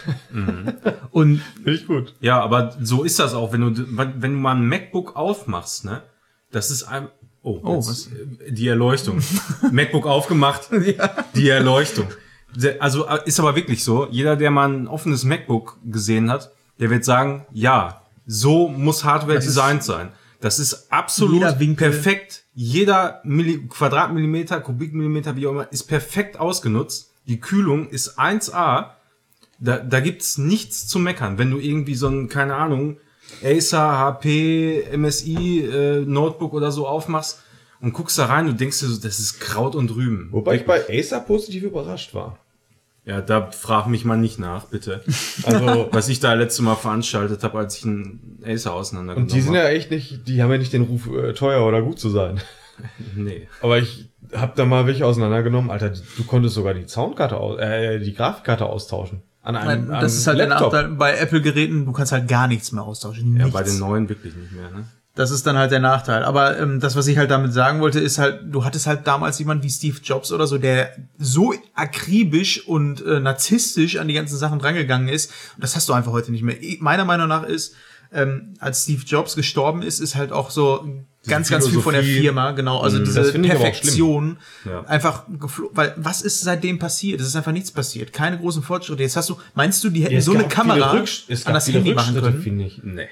Und finde ich gut. Ja, aber so ist das auch, wenn du, wenn du mal ein MacBook aufmachst, ne? Das ist ein, oh, Oh, jetzt, was? äh, die Erleuchtung. MacBook aufgemacht, die Erleuchtung. Also äh, ist aber wirklich so, jeder, der mal ein offenes MacBook gesehen hat, der wird sagen, ja, so muss Hardware Das designt sein. Das ist absolut perfekt. Jeder Milli Quadratmillimeter, Kubikmillimeter, wie auch immer, ist perfekt ausgenutzt. Die Kühlung ist 1A. Da, da gibt's nichts zu meckern. Wenn du irgendwie so ein, keine Ahnung, Acer, HP, MSI, äh, Notebook oder so aufmachst und guckst da rein, du denkst dir so, das ist Kraut und Rüben. Wobei ich bei Acer positiv überrascht war. Ja, da frag mich mal nicht nach, bitte. Also, Was ich da letzte Mal veranstaltet habe, als ich einen Acer auseinandergenommen und die sind hab. ja echt nicht, die haben ja nicht den Ruf, äh, teuer oder gut zu sein. Nee. Aber ich hab da mal welche auseinandergenommen, Alter, du konntest sogar die Soundkarte, aus, äh, die Grafikkarte austauschen. An einem, das einem ist halt Laptop. der Nachteil bei Apple-Geräten, du kannst halt gar nichts mehr austauschen. Ja, Nichts. bei den neuen wirklich nicht mehr, ne? Das ist dann halt der Nachteil. Aber ähm, das, was ich halt damit sagen wollte, ist halt, du hattest halt damals jemand wie Steve Jobs oder so, der so akribisch und äh, narzisstisch an die ganzen Sachen drangegangen ist. Und das hast du einfach heute nicht mehr. Meiner Meinung nach ist, ähm, als Steve Jobs gestorben ist, ist halt auch so ganz, ganz viel von der. Firma, genau. Also das diese Perfektion Ja. einfach weil was ist seitdem passiert? Es ist einfach nichts passiert. Keine großen Fortschritte. Jetzt hast du, meinst du, die hätten Ja, so eine Kamera an das Handy machen können? finde ich. Nee.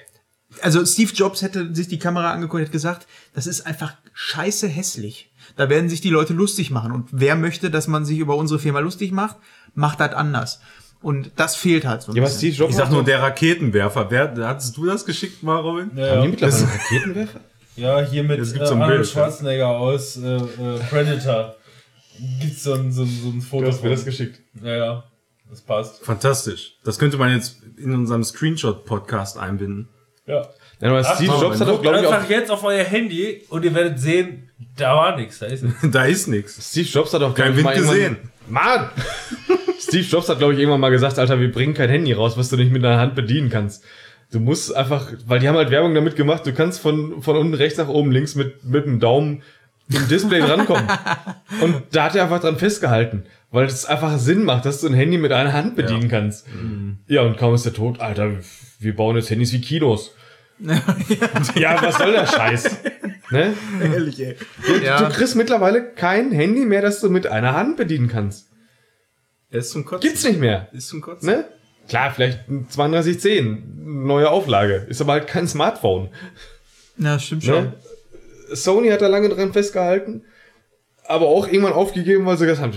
also Steve Jobs hätte sich die Kamera angeguckt und hätte gesagt, das ist einfach scheiße hässlich. Da werden sich die Leute lustig machen. Und wer möchte, dass man sich über unsere Firma lustig macht, macht das anders. Und das fehlt halt so ein Ja, was bisschen. Steve Jobs Ich sag nur der Raketenwerfer. Wer, hattest du das geschickt, Marvin? Haben die mittlerweile einen Raketenwerfer? Ja, hier mit äh, Arnold Bild, ja. Schwarzenegger aus äh, äh, Predator. Gibt's so ein, so, ein- so ein Foto. Du hast mir von. das geschickt. Ja, ja. Das passt. Fantastisch. Das könnte man jetzt in unserem Screenshot-Podcast einbinden. Ja. Ja, aber Steve Ach, Jobs hat auch, glaube ich, einfach auch, jetzt auf euer Handy und ihr werdet sehen, da war nichts. Da ist nichts. da ist nichts. Steve Jobs hat auch, Kein Wind gesehen. Mann! Steve Jobs hat, glaube ich, irgendwann mal gesagt, Alter, wir bringen kein Handy raus, was du nicht mit deiner Hand bedienen kannst. Du musst einfach, weil die haben halt Werbung damit gemacht, du kannst von, von unten rechts nach oben links mit, mit dem Daumen im Display rankommen. Und da hat er einfach dran festgehalten, weil es einfach Sinn macht, dass du ein Handy mit einer Hand bedienen kannst. Ja, und kaum ist der tot, Alter, wir bauen jetzt Handys wie Kinos. Ja, was soll der Scheiß? Ne? Ehrlich, ey. Du Ja. kriegst mittlerweile kein Handy mehr, das du mit einer Hand bedienen kannst. Er ist zum Kotzen. Gibt's nicht mehr. Ist zum Kotzen. Ne? Klar, vielleicht ein 3210, neue Auflage. Ist aber halt kein Smartphone. Ja, stimmt schon. Ne? Sony hat da lange dran festgehalten, aber auch irgendwann aufgegeben, weil sie gesagt haben,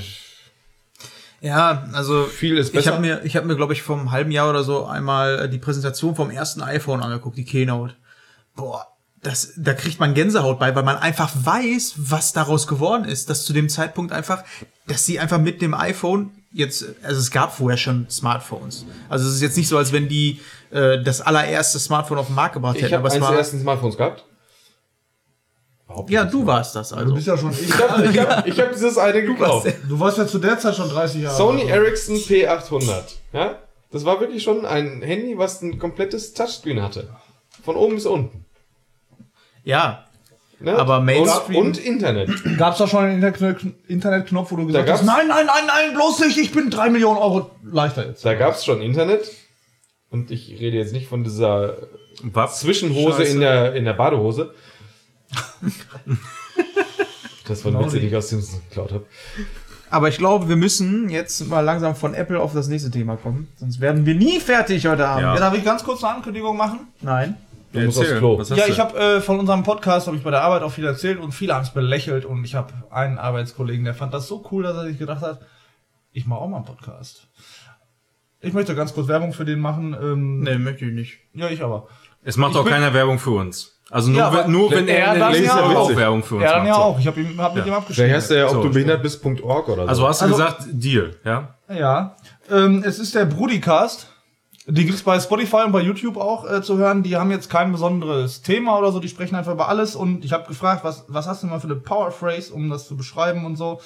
Ja, also viel ist ich besser. habe mir, ich habe mir, glaube ich, vor einem halben Jahr oder so einmal äh, die Präsentation vom ersten iPhone angeguckt, die Keynote. Boah, das, da kriegt man Gänsehaut bei, weil man einfach weiß, was daraus geworden ist. Dass zu dem Zeitpunkt einfach, dass sie einfach mit dem iPhone jetzt, also es gab vorher schon Smartphones. Also es ist jetzt nicht so, als wenn die äh, das allererste Smartphone auf den Markt gebracht ich hätten. habe Aber es eins der ersten Smartphones gehabt. Ja, du warst das Du also. bist ja schon. Ich habe ich hab, ich hab dieses eine gekauft. Du warst ja zu der Zeit schon 30 Jahre Sony alt. Ericsson P800. Ja? Das war wirklich schon ein Handy, was ein komplettes Touchscreen hatte. Von oben bis unten. Ja, Ne? Aber Mainstream- Und, und Internet. Gab's da schon einen Internet- Internetknopf, wo du gesagt hast, nein, nein, nein, nein, bloß nicht, ich bin drei Millionen Euro leichter jetzt. Da gab's schon Internet. Und ich rede jetzt nicht von dieser Was? Zwischenhose Scheiße. in der, in der Badehose. Das war ein Genau Witz, den die. ich aus Simpsons geklaut habe. Aber ich glaube, wir müssen jetzt mal langsam von Apple auf das nächste Thema kommen. Sonst werden wir nie fertig heute Abend. Ja. Ja, darf ich ganz kurz eine Ankündigung machen? Nein. Du musst aufs Klo. Was hast Ja, ich habe äh, von unserem Podcast habe ich bei der Arbeit auch viel erzählt und viele haben es belächelt und ich habe einen Arbeitskollegen, der fand das so cool, dass er sich gedacht hat, ich mache auch mal einen Podcast. Ich möchte ganz kurz Werbung für den machen. Ähm, Nee, möchte ich nicht. Ja, ich aber. Es macht Ich auch keiner Werbung für uns. Also nur, Ja, wenn, nur wenn er er, in dann ja auch. auch Werbung für uns Ja, dann macht. ja so. auch. Ich habe ihm hab mit Ja. ihm abgestimmt. Vielleicht heißt der ja, ob So, du behindert bist.org oder so. Also hast du Also- gesagt, Deal, ja? Ja, ähm, es ist der Brudicast. Die gibt's bei Spotify und bei YouTube auch äh, zu hören. Die haben jetzt kein besonderes Thema oder so. Die sprechen einfach über alles. Und ich habe gefragt, was, was hast du mal für eine Power Phrase, um das zu beschreiben und so.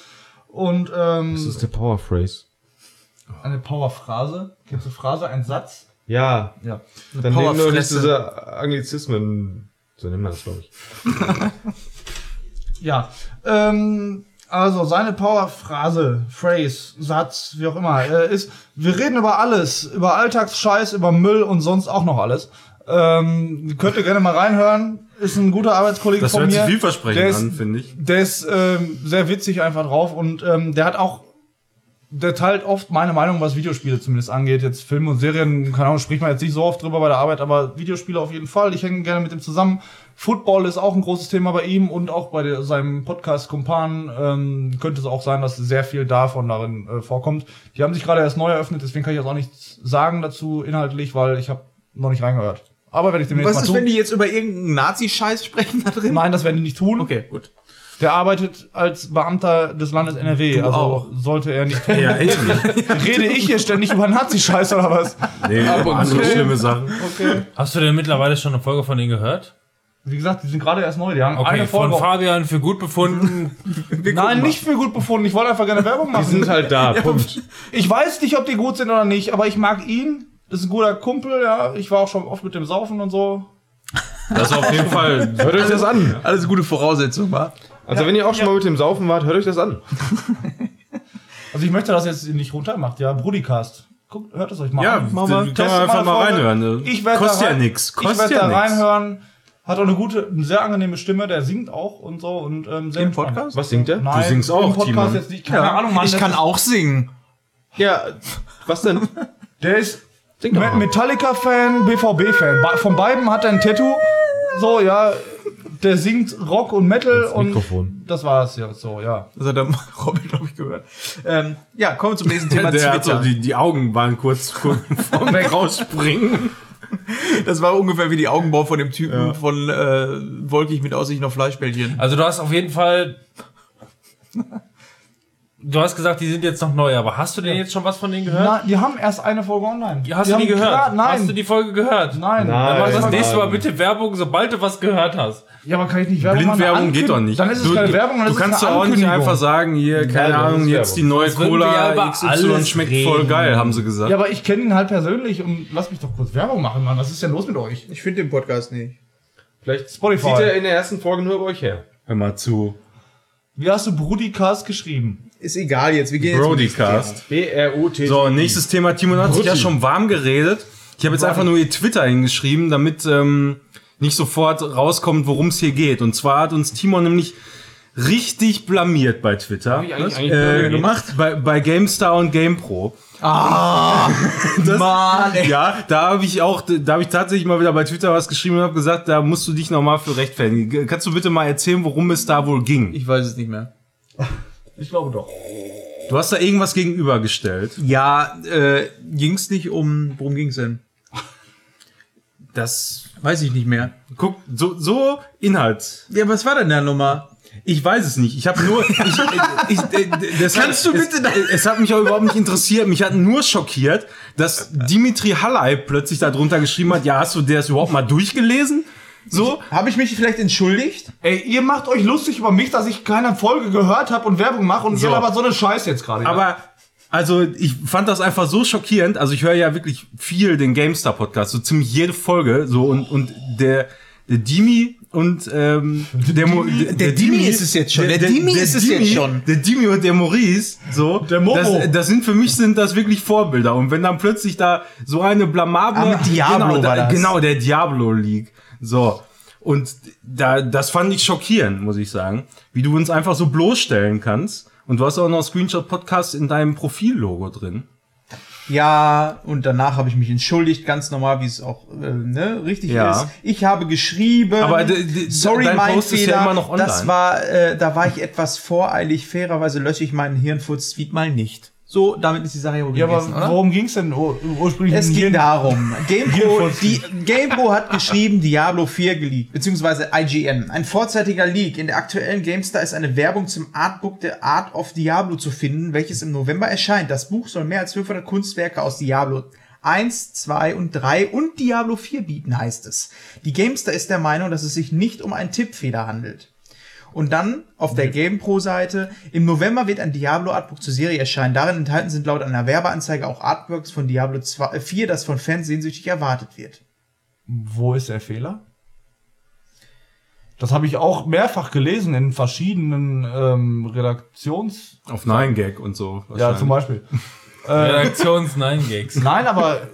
Und ähm, Das ist der Power Phrase. eine Power Phrase. Kennst du Phrase? Ein Satz? Ja, Ja. dann nehmen wir diese Anglizismen. So nennt man das, glaube ich. Ja. Ähm, also seine Powerphrase, Phrase, Satz, wie auch immer, äh, ist, wir reden über alles, über Alltagsscheiß, über Müll und sonst auch noch alles. Ähm, könnt ihr gerne mal reinhören. Ist ein guter Arbeitskollege Das von hört mir. sich vielversprechend der ist, an, finde ich. Der ist ähm, sehr witzig einfach drauf und ähm, der hat auch der teilt oft meine Meinung, was Videospiele zumindest angeht. Jetzt Filme und Serien, keine Ahnung, spricht man jetzt nicht so oft drüber bei der Arbeit, aber Videospiele auf jeden Fall. Ich hänge gerne mit ihm zusammen. Football ist auch ein großes Thema bei ihm und auch bei der, seinem Podcast Kumpan ähm, könnte es auch sein, dass sehr viel davon darin äh, vorkommt. Die haben sich gerade erst neu eröffnet, deswegen kann ich jetzt auch nichts sagen dazu inhaltlich, weil ich habe noch nicht reingehört. Aber wenn ich demnächst Was mal ist, tun- wenn die jetzt über irgendeinen Nazi-Scheiß sprechen da drin? Nein, das werden die nicht tun. Okay, gut. Der arbeitet als Beamter des Landes NRW, also auch. sollte er nicht. Ja, echt. Rede ich hier ständig über Nazi-Scheiß oder was? Nee, aber andere schlimme Sachen. Okay. Hast du denn mittlerweile schon eine Folge von denen gehört? Wie gesagt, die sind gerade erst neu. Die haben Okay, eine von Folge. Fabian für gut befunden. Nein, nicht für gut befunden. Ich wollte einfach gerne Werbung Die machen. sind halt da, Punkt. Ich weiß nicht, ob die gut sind oder nicht, aber ich mag ihn. Das ist ein guter Kumpel, ja. Ich war auch schon oft mit dem Saufen und so. Das ist auf jeden Fall. Hört euch das an. Alles gute Voraussetzung, wa? Also wenn ihr auch schon mal mit dem Saufen wart, hört euch das an. Also ich möchte, dass ihr jetzt nicht runtermacht, ja. Brudicast. Guckt, hört es euch mal Ja, an. da kann man Testet einfach mal Folge. reinhören. ne? Ich werd Kostet da ja rein- nix. Ich Kostet werde ja da nix. reinhören. Hat auch eine gute, eine sehr angenehme Stimme. Der singt auch und so und ähm, sehr Im entspannt. Podcast? Was singt der? Nein, singst auch, im Podcast Timon. jetzt nicht. Keine Ahnung, Mann. ich kann ist- auch singen. Ja, was denn? Der ist Me- Metallica-Fan, BVB-Fan. Von beiden hat er ein Tattoo. So, ja, der singt Rock und Metal und Mikrofon. das war's ja so, ja. Das hat der Robin, glaube ich, gehört. Ähm, ja, kommen wir zum nächsten Thema Der hat so, die, die Augen waren kurz vor- vorm Rausspringen. Das war ungefähr wie die Augenbrauen von dem Typen von äh, Wolkig mit Aussicht auf Fleischbällchen. Also du hast auf jeden Fall. Du hast gesagt, die sind jetzt noch neu, aber hast du denn jetzt schon was von denen gehört? Nein, die haben erst eine Folge online. Hast die du die gehört? Klar, nein. Hast du die Folge gehört? nein. Dann mach das Nein. nächste Mal bitte Werbung, sobald du was gehört hast. Ja, aber kann ich nicht Werbung machen? Blindwerbung geht doch nicht. Dann ist es du, keine Werbung, dann du ist es kannst doch auch nicht einfach sagen, hier, keine das Ahnung, jetzt die neue ja Cola über XY schmeckt reden. voll geil, haben sie gesagt. Ja, aber ich kenne ihn halt persönlich und lass mich doch kurz Werbung machen, Mann. Was ist denn los mit euch? Ich finde den Podcast nicht. Vielleicht Spotify. zieht er in der ersten Folge nur über euch her. Hör mal zu. Wie hast du Brudicast geschrieben? Ist egal jetzt, wir gehen Broadcast. B-R-U-T. So, nächstes Thema. Timon hat sich ja schon warm geredet. Ich habe jetzt einfach nur ihr Twitter hingeschrieben, damit ähm, nicht sofort rauskommt, worum es hier geht. Und zwar hat uns Timon nämlich richtig blamiert bei Twitter. ich eigentlich- eigentlich äh, gemacht? Bei, bei GameStar und GamePro. Ah, Das, Mann, ey. Ja, da habe ich auch, da habe ich tatsächlich mal wieder bei Twitter was geschrieben und habe gesagt, da musst du dich nochmal für rechtfertigen. Kannst du bitte mal erzählen, worum es da wohl ging? Ich weiß es nicht mehr. Ich glaube doch. Du hast da irgendwas gegenübergestellt. Ja, äh, ging's nicht um, worum ging's denn? Das, Weiß ich nicht mehr. guck, so, so Inhalt. Ja, was war denn da nochmal? Ich weiß es nicht. Ich habe nur. Ich, ich, ich, das Kannst hat, du bitte Es, es hat mich auch überhaupt nicht interessiert. Mich hat nur schockiert, dass Dimitri Hallei plötzlich da drunter geschrieben hat: Ja, hast du das überhaupt mal durchgelesen? So. Habe ich mich vielleicht entschuldigt? Ey, ihr macht euch lustig über mich, dass ich keine Folge gehört habe und Werbung mache und So. ihr aber so eine Scheiß jetzt gerade. Aber also ich fand das einfach so schockierend. Also ich höre ja wirklich viel den GameStar Podcast, so ziemlich jede Folge. So und und der der Dimi und ähm, der, Mo, Der Dimi ist es jetzt schon. Der Dimi ist es jetzt schon. Der Dimi und der Maurice, so. Der Momo. Das, das sind für mich sind das wirklich Vorbilder. Und wenn dann plötzlich da so eine blamable, Ah, mit Diablo genau, da, war das. genau der Diablo League, so. Und da, das fand ich schockierend, muss ich sagen, wie du uns einfach so bloßstellen kannst. Und du hast auch noch Screenshot Podcast in deinem Profillogo drin. Ja, und danach habe ich mich entschuldigt, ganz normal, wie es auch äh, ne, richtig Ja. ist. Ich habe geschrieben, Aber sorry, dein mein Post ist Fehler. ja immer noch online. Das war, äh, da war ich etwas voreilig. Fairerweise lösche ich meinen Hirnfurz-Tweet mal nicht. So, damit ist die Sache ja wohl ja, aber gegessen, worum ging's denn ur ursprünglich? Es ging darum, GamePro, die, GamePro hat geschrieben, Diablo 4 geleakt, beziehungsweise IGN. Ein vorzeitiger Leak. In der aktuellen GameStar ist eine Werbung zum Artbook The Art of Diablo zu finden, welches im November erscheint. Das Buch soll mehr als 500 Kunstwerke aus Diablo 1, 2 und 3 und Diablo 4 bieten, heißt es. Die GameStar ist der Meinung, dass es sich nicht um einen Tippfehler handelt. Und dann auf der GamePro-Seite, im November wird ein Diablo Artbook zur Serie erscheinen. Darin enthalten sind laut einer Werbeanzeige auch Artworks von Diablo 2, äh, 4, das von Fans sehnsüchtig erwartet wird. Wo ist der Fehler? Das habe ich auch mehrfach gelesen in verschiedenen ähm, Redaktions... Auf 9gag und so. Ja, zum Beispiel. Redaktions 9 Gags. Nein, aber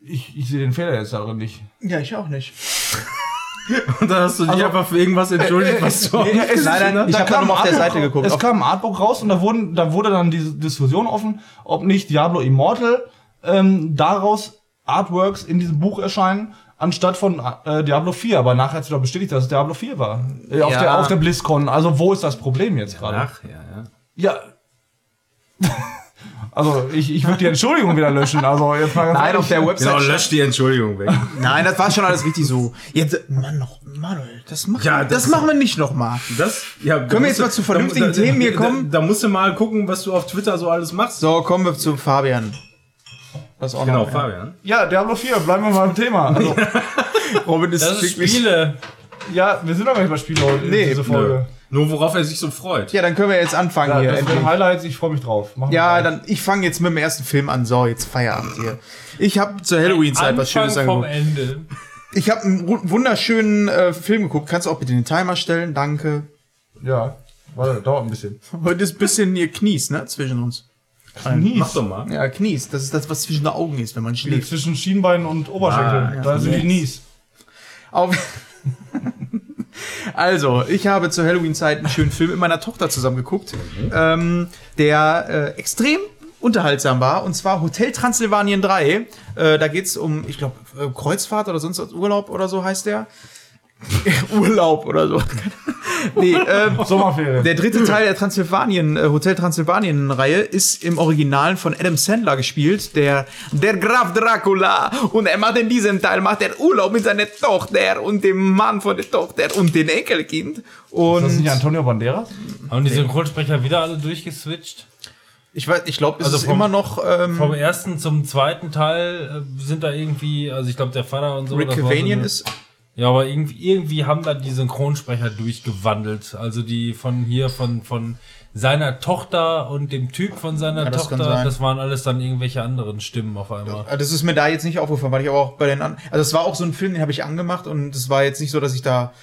ich, ich sehe den Fehler jetzt darin nicht. Ja, ich auch nicht. Und dann hast du dich Also- einfach für irgendwas entschuldigt, was du Ja, nicht es Nein, nein, ich da hab da kam noch mal auf der Seite geguckt. Es kam ein Artbook raus und da, wurden, da wurde dann diese Diskussion offen, ob nicht Diablo Immortal ähm, daraus Artworks in diesem Buch erscheinen, anstatt von äh, Diablo 4. Aber nachher hat sie doch bestätigt, dass es Diablo 4 war. Äh, auf, Ja. der, auf der BlizzCon. Also wo ist das Problem jetzt gerade? Ach, ja, ja. Ja. Also ich, ich würde die Entschuldigung wieder löschen. Also jetzt mal ganz Nein, auf der Website. Genau, lösch die Entschuldigung weg. Nein, das war schon alles richtig so. Jetzt, Mann, noch, Manuel, das machen, Ja, wir, das das machen wir nicht noch mal. Das, ja, da Können wir jetzt du- mal zu vernünftigen da, Themen hier da, kommen? Da, da musst du mal gucken, was du auf Twitter so alles machst. So, kommen wir zu Fabian. Was auch Genau, noch, ja. Fabian. Ja, Diablo 4, bleiben wir mal im Thema. Also, Robin ist, Das ist. Spiele. ja, wir sind doch gar nicht bei Spiele heute in Nee, diese Folge. Nur worauf er sich so freut. Ja, dann können wir jetzt anfangen Ja, hier. das sind Highlights, ich freue mich drauf. Machen wir Ja, dann ich fange jetzt mit dem ersten Film an. So, jetzt Feierabend hier. Ich habe zur Halloween-Zeit was Schönes Anfang vom angeguckt. Ende. Ich habe einen wu- wunderschönen äh, Film geguckt. Kannst du auch bitte den Timer stellen? Danke. Ja, warte, dauert ein bisschen. Heute ist ein bisschen ihr Knies, ne, zwischen uns. Knies. Mach doch mal. Ja, Knies. Das ist das, was zwischen den Augen ist, wenn man Nee, schläft. Zwischen Schienbein und Oberschenkel. Ah, da sind die Knies. Auf also, ich habe zur Halloween-Zeit einen schönen Film mit meiner Tochter zusammen geguckt, ähm, der äh, extrem unterhaltsam war. Und zwar Hotel Transsilvanien 3. Äh, da geht's um, ich glaube, äh, Kreuzfahrt oder sonst Urlaub oder so heißt der. Urlaub oder so. nee, ähm, Sommerferien. der dritte Teil der Transsilvanien, äh, Hotel Transsilvanien-Reihe ist im Original von Adam Sandler gespielt, der, der Graf Dracula. Und er macht in diesem Teil, macht er Urlaub mit seiner Tochter und dem Mann von der Tochter und dem Enkelkind. Ist das Und nicht Antonio Banderas? Haben die Synchronsprecher wieder alle durchgeswitcht? ich weiß, ich glaube, es Also ist vom- immer noch ähm, Vom ersten zum zweiten Teil äh, sind da irgendwie, also ich glaube der Vater und so. Rick so Cavanian eine- ist. Ja, aber irgendwie, irgendwie haben da die Synchronsprecher durchgewandelt. Also die von hier, von, von seiner Tochter und dem Typ von seiner Ja, das Tochter, das waren alles dann irgendwelche anderen Stimmen auf einmal. Das ist mir da jetzt nicht aufgefallen, weil ich aber auch bei den anderen. Also es war auch so ein Film, den habe ich angemacht und es war jetzt nicht so, dass ich da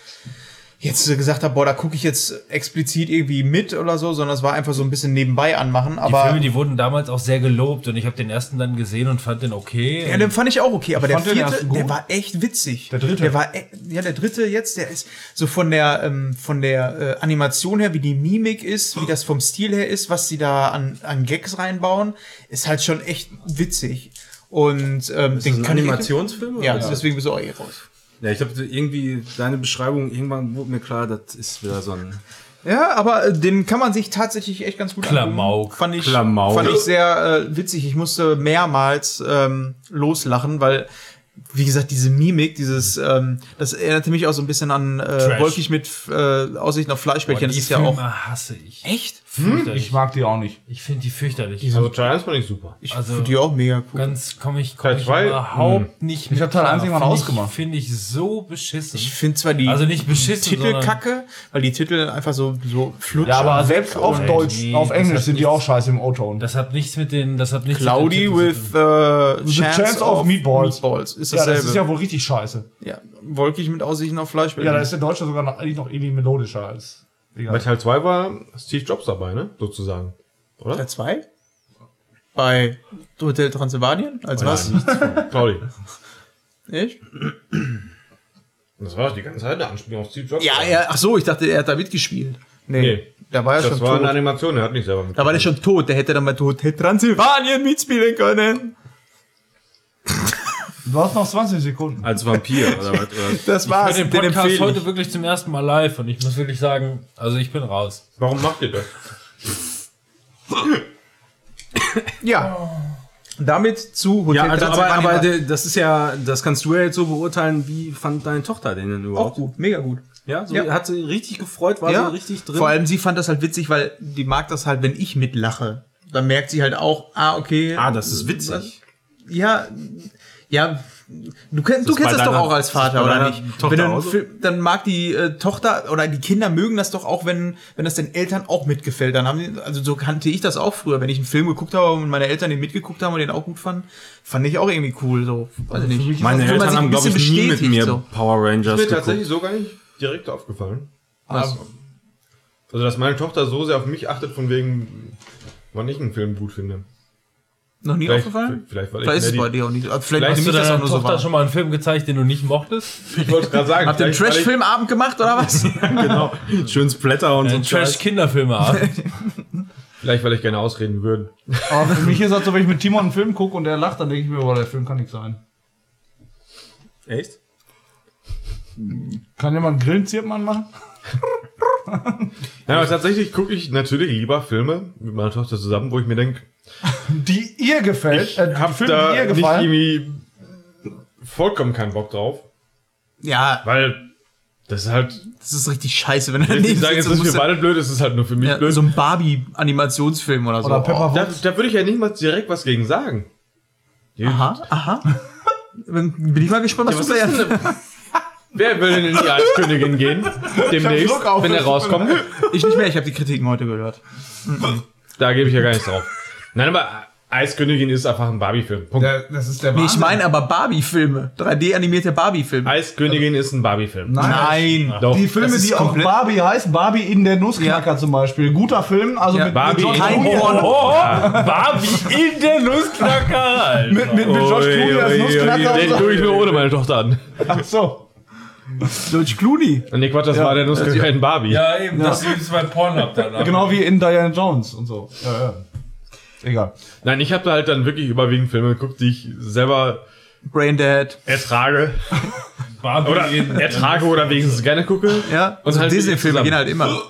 jetzt gesagt habe, boah, da gucke ich jetzt explizit irgendwie mit oder so, sondern es war einfach so ein bisschen nebenbei anmachen. Die Aber Filme, die wurden damals auch sehr gelobt und ich habe den ersten dann gesehen und fand den okay. ja, den fand ich auch okay, aber der den vierte, der war echt witzig. Der dritte? Der war, e- ja, der dritte jetzt, der ist so von der, ähm, von der äh, Animation her, wie die Mimik ist, wie das vom Stil her ist, was sie da an, an Gags reinbauen, ist halt schon echt witzig. Und ähm, Ist das ein Animationsfilm? Ja, oder? deswegen bist du auch eh raus. Ja, ich habe irgendwie deine Beschreibung, irgendwann wurde mir klar, das ist wieder so ein. Ja, aber äh, den kann man sich tatsächlich echt ganz gut Klamauk. angucken. Fand ich, Klamauk. Fand ich sehr äh, witzig. Ich musste mehrmals ähm, loslachen, weil, wie gesagt, diese Mimik, dieses, ähm, das erinnerte mich auch so ein bisschen an äh, wolkig mit äh, Aussicht auf Fleischbällchen. Boah, das die ist ja Filme auch. hasse ich. Echt? Fürchterlich. Ich mag die auch nicht. Ich finde die fürchterlich. Also Giants fand ich super. Ich Also- finde die auch mega cool. Ganz komme ich, komm Teil ich zwei? überhaupt nicht Ich hab Teil klar. eins irgendwann Finde ich- ausgemacht. Finde ich so beschissen. Ich finde zwar die Also nicht beschissen, Titel kacke, weil die Titel einfach so, so flutschen. Ja, aber selbst auf Deutsch, nee, auf das Englisch sind die nichts- auch scheiße im O-Ton. das hat nichts mit den, das hat nichts Cloudy mit den with äh, The Chance of Meatballs. Meatballs. Ist Ja, dasselbe. das ist ja wohl richtig scheiße. ja, wolkig mit Aussichten auf Fleischbällchen. Ja, da ist der Deutsche sogar noch, eigentlich noch irgendwie melodischer als. Bei Egal. Teil 2 war Steve Jobs dabei, ne? Sozusagen. Oder? Teil 2? Bei Hotel Transylvanien? Als was? Claudi. Echt? Das war die ganze Zeit eine Anspielung auf Steve Jobs. Ja, ja, ach so, ich dachte, er hat da mitgespielt. Nee, Nee. da war er Das schon war eine tot. Animation, er hat nicht selber mit. Da war der schon tot, der hätte dann bei Hotel Transylvanien mitspielen können. Du hast noch 20 Sekunden. Als Vampir oder was? Oder? Das Ich war's, höre den den Podcast empfehle heute ich. wirklich zum ersten Mal live und ich muss wirklich sagen, also ich bin raus. Warum macht ihr das? Ja. Damit zu Hotel Ja, also, aber, aber das ist ja, das kannst du ja jetzt so beurteilen, wie fand deine Tochter den denn auch überhaupt? gut, mega gut. Ja, so, Ja. hat sie richtig gefreut, war ja, so richtig drin. Vor allem sie fand das halt witzig, weil die mag das halt, wenn ich mitlache. Dann merkt sie halt auch, ah, okay. ah, das ist witzig. Ja, ja. Du, kennst, du das kennst das doch auch als das Vater, oder nicht? Tochter wenn auch so? Film, dann mag die äh, Tochter oder die Kinder mögen das doch auch, wenn, wenn das den Eltern auch mitgefällt. Dann haben die, also so kannte ich das auch früher, wenn ich einen Film geguckt habe und meine Eltern den mitgeguckt haben und den auch gut fanden, fand ich auch irgendwie cool. So, weiß ich nicht. Meine man Eltern haben, glaube ich, nie mit mir so. Power Rangers Ist mir geguckt. tatsächlich so gar nicht direkt aufgefallen. Was? Also, dass meine Tochter so sehr auf mich achtet, von wegen, wann ich einen Film gut finde. Noch nie Vielleicht, aufgefallen? vielleicht weil Vielleicht ist ich es mehr bei die, dir auch nicht. Vielleicht, Vielleicht hast ich du das auch deiner nur so Tochter wahr. schon mal einen Film gezeigt, den du nicht mochtest? Ich wollte gerade sagen. Habt ihr einen vielleicht, Trash-Filmabend gemacht oder was? genau. Schön Splatter und so ein Scheiß. Trash-Kinderfilme ab. Vielleicht, weil ich gerne ausreden würde. Aber für mich ist das so, wenn ich mit Timon einen Film gucke und er lacht, dann denke ich mir, boah, der Film kann nicht sein. Echt? Kann jemand Grillenzirpen anmachen? Ja, aber tatsächlich gucke ich natürlich lieber Filme mit meiner Tochter zusammen, wo ich mir denke, Die ihr gefällt, äh, die hab Filme, da die ihr nicht gefallen. irgendwie vollkommen keinen Bock drauf. Ja, Weil das ist halt, das ist richtig scheiße, wenn er ich daneben sage, und ist für beide blöd, es ist halt nur für mich ja, blöd. so ein Barbie-Animationsfilm oder so. Oder Pepper da, da würde ich ja nicht mal direkt was gegen sagen. Aha, aha. Bin ich mal gespannt, was, Was du da wer will denn in die Eiskönigin gehen? Demnächst, auf, wenn er rauskommt. Ich nicht mehr, ich habe die Kritiken heute gehört. Da gebe ich ja gar nichts drauf. Nein, aber Eiskönigin ist einfach ein Barbie-Film. Punkt. Der, das ist der Nee, ich meine aber Barbie-Filme. 3D-animierte Barbie-Filme. Eiskönigin ist ein Barbie-Film. Nein. Doch. Die Filme, die auch Barbie heißen, Barbie in der Nussknacker zum Beispiel. Guter Film, also Ja, mit, Barbie mit in- George Kein Clooney. Porno. Barbie in der Nussknacker. Mit, mit, mit George Clooney als Nussknacker. Den tue ich mir ohne meine Tochter an. Ach so. George Clooney. Nee, Quatsch, das war der Nussknacker in Barbie. Ja, eben, das ist bei Pornhub dann. Genau wie in Diana Jones und so. Ja, ja. Egal. Nein, ich habe da halt dann wirklich überwiegend Filme geguckt, die ich selber Braindead. ertrage. Oder ertrage oder wenigstens gerne gucke. Ja, Und und halt Disney-Filme gehen halt immer.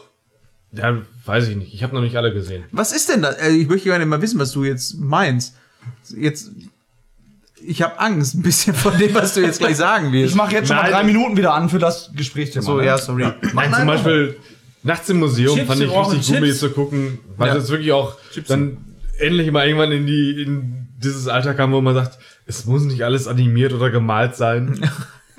Ja, weiß ich nicht. Ich habe noch nicht alle gesehen. Was ist denn das? Äh, Ich möchte gerne mal wissen, was du jetzt meinst. Jetzt. Ich habe Angst ein bisschen von dem, was du jetzt gleich sagen wirst. Ich mache jetzt schon mal drei Minuten wieder an für das Gesprächsthema. so, ne? ja, sorry. Nein, zum Beispiel Nachts im Museum Chips, fand ich richtig gut, mir Chips. zu gucken, weil Ja. das wirklich auch dann endlich mal irgendwann in die in dieses Alter kam, wo man sagt, es muss nicht alles animiert oder gemalt sein.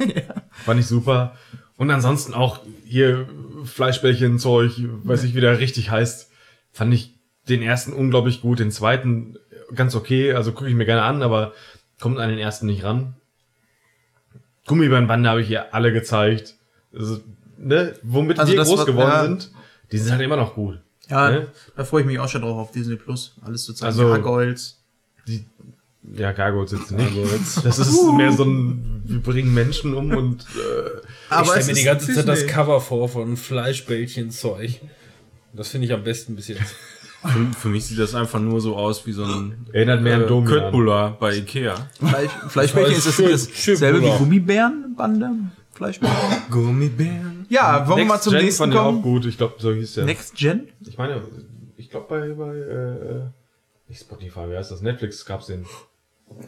Fand ich super. Und ansonsten auch hier Fleischbällchen Zeug, weiß ich, wie der richtig heißt, fand ich den ersten unglaublich gut, den zweiten ganz okay, also gucke ich mir gerne an, aber kommt an den ersten nicht ran. Gummibärenbande habe ich hier alle gezeigt. Also, ne, womit Also wir groß war- geworden ja. sind, die sind halt immer noch gut. Ja, Ne? da freue ich mich auch schon drauf auf Disney Plus. Alles zu zeigen. Also- Gargoyles. Ja, Gargoyles jetzt nicht. Das ist mehr so ein, wir bringen Menschen um und äh, Aber ich stelle mir die ganze Zeit das Disney. Cover vor von Fleischbällchen-Zeug. Das finde ich am besten bis jetzt. Für, für mich sieht das einfach nur so aus wie so ein erinnert mehr an äh, Domian. Köttbullar bei Ikea. Fleisch, Fleischbällchen ist das schön dasselbe wie Bruder. Gummibärenbande? Fleischbällchen? Gummibären. Ja, wollen wir mal Next zum Gen nächsten fand ich auch kommen? gut. Ich glaube, so hieß der. Next Gen? Ich meine, ich glaube bei, bei äh, nicht Spotify, wie heißt das? Netflix gab's den.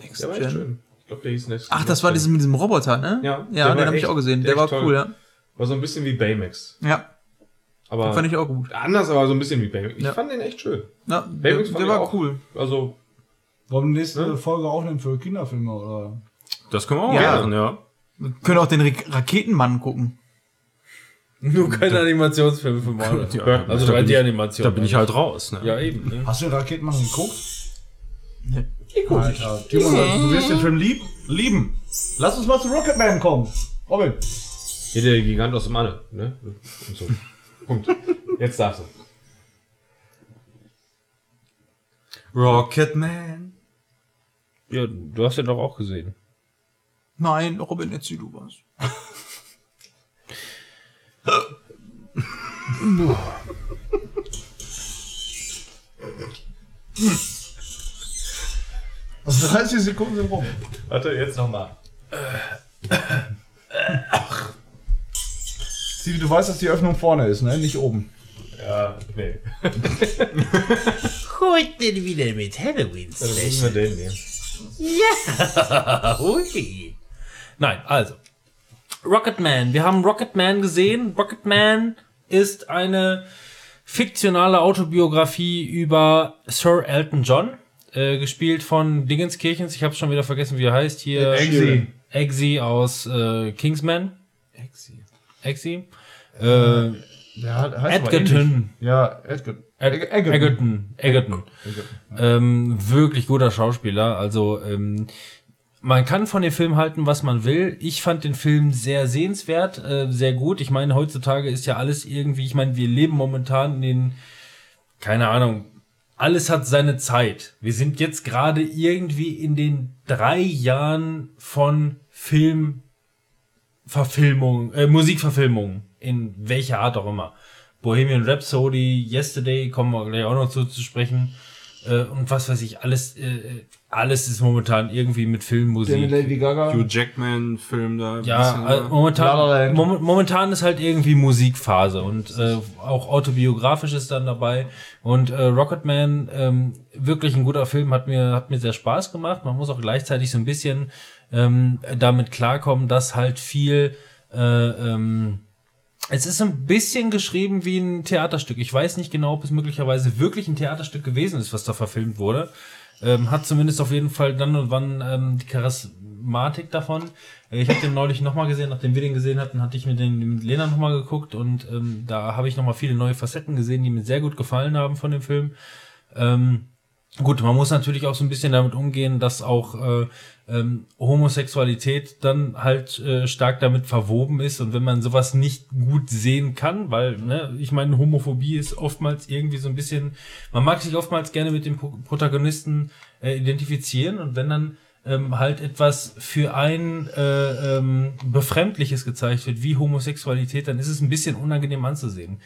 Next Der war echt schön. Ich glaube, der hieß Next Ach, das war Next dieses mit diesem Roboter, ne? Ja, der ja den habe ich auch gesehen. Der war toll. cool, ja. War so ein bisschen wie Baymax. Ja, Aber fand ich auch gut. anders, aber so ein bisschen wie Baymax. Ich Ja. fand den echt schön. Ja, der, Baymax fand der ich war auch- cool. Also, Wollen wir nächste Folge aufnehmen für Kinderfilme oder? Das können wir auch Ja. machen, ja. Wir können auch den Ra Raketenmann gucken. Nur keine Animationsfilme für Marvel. Ja, also da bin ich- 3D-Animation. Da bin ich halt raus. Ne? Ja, eben. Ne? Hast du den Raketenmann geguckt? Nee. Alter, Timon, du wirst den Film lieb, lieben. Lass uns mal zu Rocketman kommen. Robin. hier der Gigant aus dem Anne, ne? Und so. Punkt. Jetzt darfst du. Rocketman. Ja, du hast den doch auch gesehen. Nein, Robin, erzähl du was. Also 30 Sekunden sind rum. Warte, jetzt nochmal. Stevie, du weißt, dass die Öffnung vorne ist, ne? Nicht oben. Ja, nee. Heute wieder mit Halloween Dann müssen wir den nehmen. Hui. Nein, also. Rocketman. Wir haben Rocketman gesehen. Rocketman ist eine fiktionale Autobiografie über Sir Elton John, äh, gespielt von Dingenskirchens. Ich habe schon wieder vergessen, wie er heißt. Hier Eggsy. Eggsy aus äh, Kingsman. Eggsy. Eggsy. Äh, Der hat, heißt. Edgerton. Ja, Edgerton. Ed Egerton. Egerton. Egerton. Ähm, wirklich guter Schauspieler. Also ähm, man kann von dem Film halten, was man will. Ich fand den Film sehr sehenswert, äh, sehr gut. Ich meine, heutzutage ist ja alles irgendwie, ich meine, wir leben momentan in den, keine Ahnung, alles hat seine Zeit. Wir sind jetzt gerade irgendwie in den drei Jahren von Filmverfilmung, äh, Musikverfilmung, in welcher Art auch immer. Bohemian Rhapsody, Yesterday, kommen wir gleich auch noch zu, zu sprechen. Äh, und was weiß ich, alles, äh, alles ist momentan irgendwie mit Filmmusik. Lady Gaga. Hugh Jackman Film da. Ja, La momentan, momentan ist halt irgendwie Musikphase und äh, auch autobiografisch ist dann dabei. Und äh, Rocketman, ähm, wirklich ein guter Film, hat mir, hat mir sehr Spaß gemacht. Man muss auch gleichzeitig so ein bisschen ähm, damit klarkommen, dass halt viel äh, ähm, es ist ein bisschen geschrieben wie ein Theaterstück. Ich weiß nicht genau, ob es möglicherweise wirklich ein Theaterstück gewesen ist, was da verfilmt wurde. Ähm, hat zumindest auf jeden Fall dann und wann ähm, die Charismatik davon. Äh, Ich habe den neulich nochmal gesehen, nachdem wir den gesehen hatten, hatte ich mir den mit Lena nochmal geguckt und ähm, da habe ich nochmal viele neue Facetten gesehen, die mir sehr gut gefallen haben von dem Film. Ähm, Gut, man muss natürlich auch so ein bisschen damit umgehen, dass auch äh, ähm, Homosexualität dann halt äh, stark damit verwoben ist und wenn man sowas nicht gut sehen kann, weil, ne, ich meine, Homophobie ist oftmals irgendwie so ein bisschen, man mag sich oftmals gerne mit dem Pro Protagonisten äh, identifizieren und wenn dann ähm, halt etwas für ein äh, ähm, Befremdliches gezeigt wird, wie Homosexualität, dann ist es ein bisschen unangenehm anzusehen.